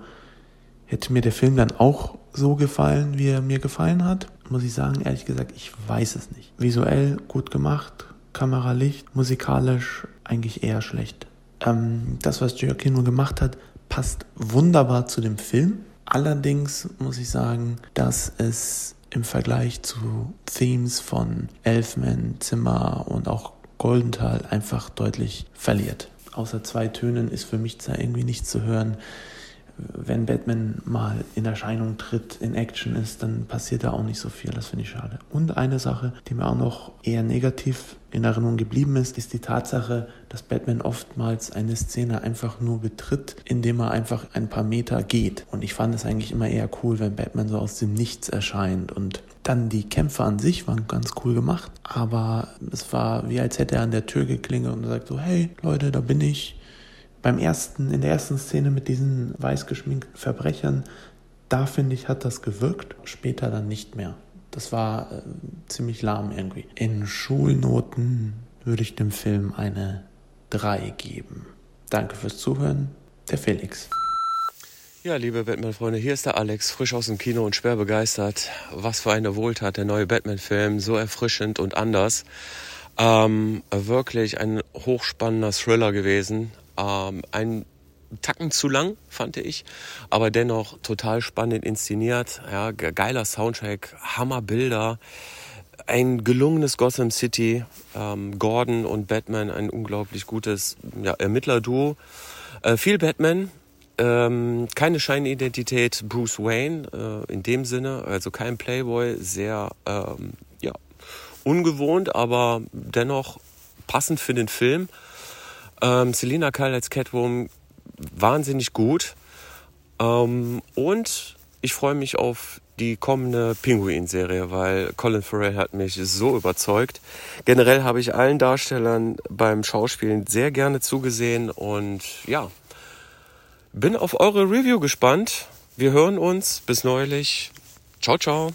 hätte mir der Film dann auch so gefallen, wie er mir gefallen hat? Muss ich sagen, ehrlich gesagt, ich weiß es nicht. Visuell gut gemacht, Kameralicht, musikalisch eigentlich eher schlecht. Ähm, das, was Giacchino gemacht hat, passt wunderbar zu dem Film. Allerdings muss ich sagen, dass es im Vergleich zu Themes von Elfman, Zimmer und auch Goldenthal einfach deutlich verliert. Außer zwei Tönen ist für mich da irgendwie nichts zu hören wenn Batman mal in Erscheinung tritt, in Action ist, dann passiert da auch nicht so viel. Das finde ich schade. Und eine Sache, die mir auch noch eher negativ in Erinnerung geblieben ist, ist die Tatsache, dass Batman oftmals eine Szene einfach nur betritt, indem er einfach ein paar Meter geht. Und ich fand es eigentlich immer eher cool, wenn Batman so aus dem Nichts erscheint. Und dann die Kämpfe an sich waren ganz cool gemacht, aber es war wie als hätte er an der Tür geklingelt und sagt so, hey Leute, da bin ich beim ersten, in der ersten Szene mit diesen weiß geschminkten Verbrechern, da finde ich, hat das gewirkt, später dann nicht mehr. Das war äh, ziemlich lahm irgendwie. In Schulnoten würde ich dem Film eine 3 geben. Danke fürs Zuhören, der Felix. Ja, liebe Batman-Freunde, hier ist der Alex, frisch aus dem Kino und schwer begeistert. Was für eine Wohltat, der neue Batman-Film, so erfrischend und anders. Ähm, wirklich ein hochspannender Thriller gewesen. Ähm, ein Tacken zu lang, fand ich, aber dennoch total spannend inszeniert. Ja, geiler Soundtrack, Hammerbilder, ein gelungenes Gotham City, ähm, Gordon und Batman, ein unglaublich gutes ja, Ermittlerduo. Äh, viel Batman, ähm, keine Scheinidentität Bruce Wayne äh, in dem Sinne, also kein Playboy, sehr ähm, ja, ungewohnt, aber dennoch passend für den Film. Ähm, Selina Kyle als Catwoman wahnsinnig gut. Ähm, und ich freue mich auf die kommende Pinguin-Serie, weil Colin Farrell hat mich so überzeugt. Generell habe ich allen Darstellern beim Schauspielen sehr gerne zugesehen und ja, bin auf eure Review gespannt. Wir hören uns. Bis neulich. Ciao, ciao.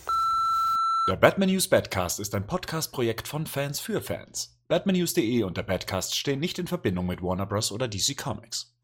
Der Batman News Badcast ist ein Podcast-Projekt von Fans für Fans. Batmannews.de und der Badcast stehen nicht in Verbindung mit Warner Bros. oder DC Comics.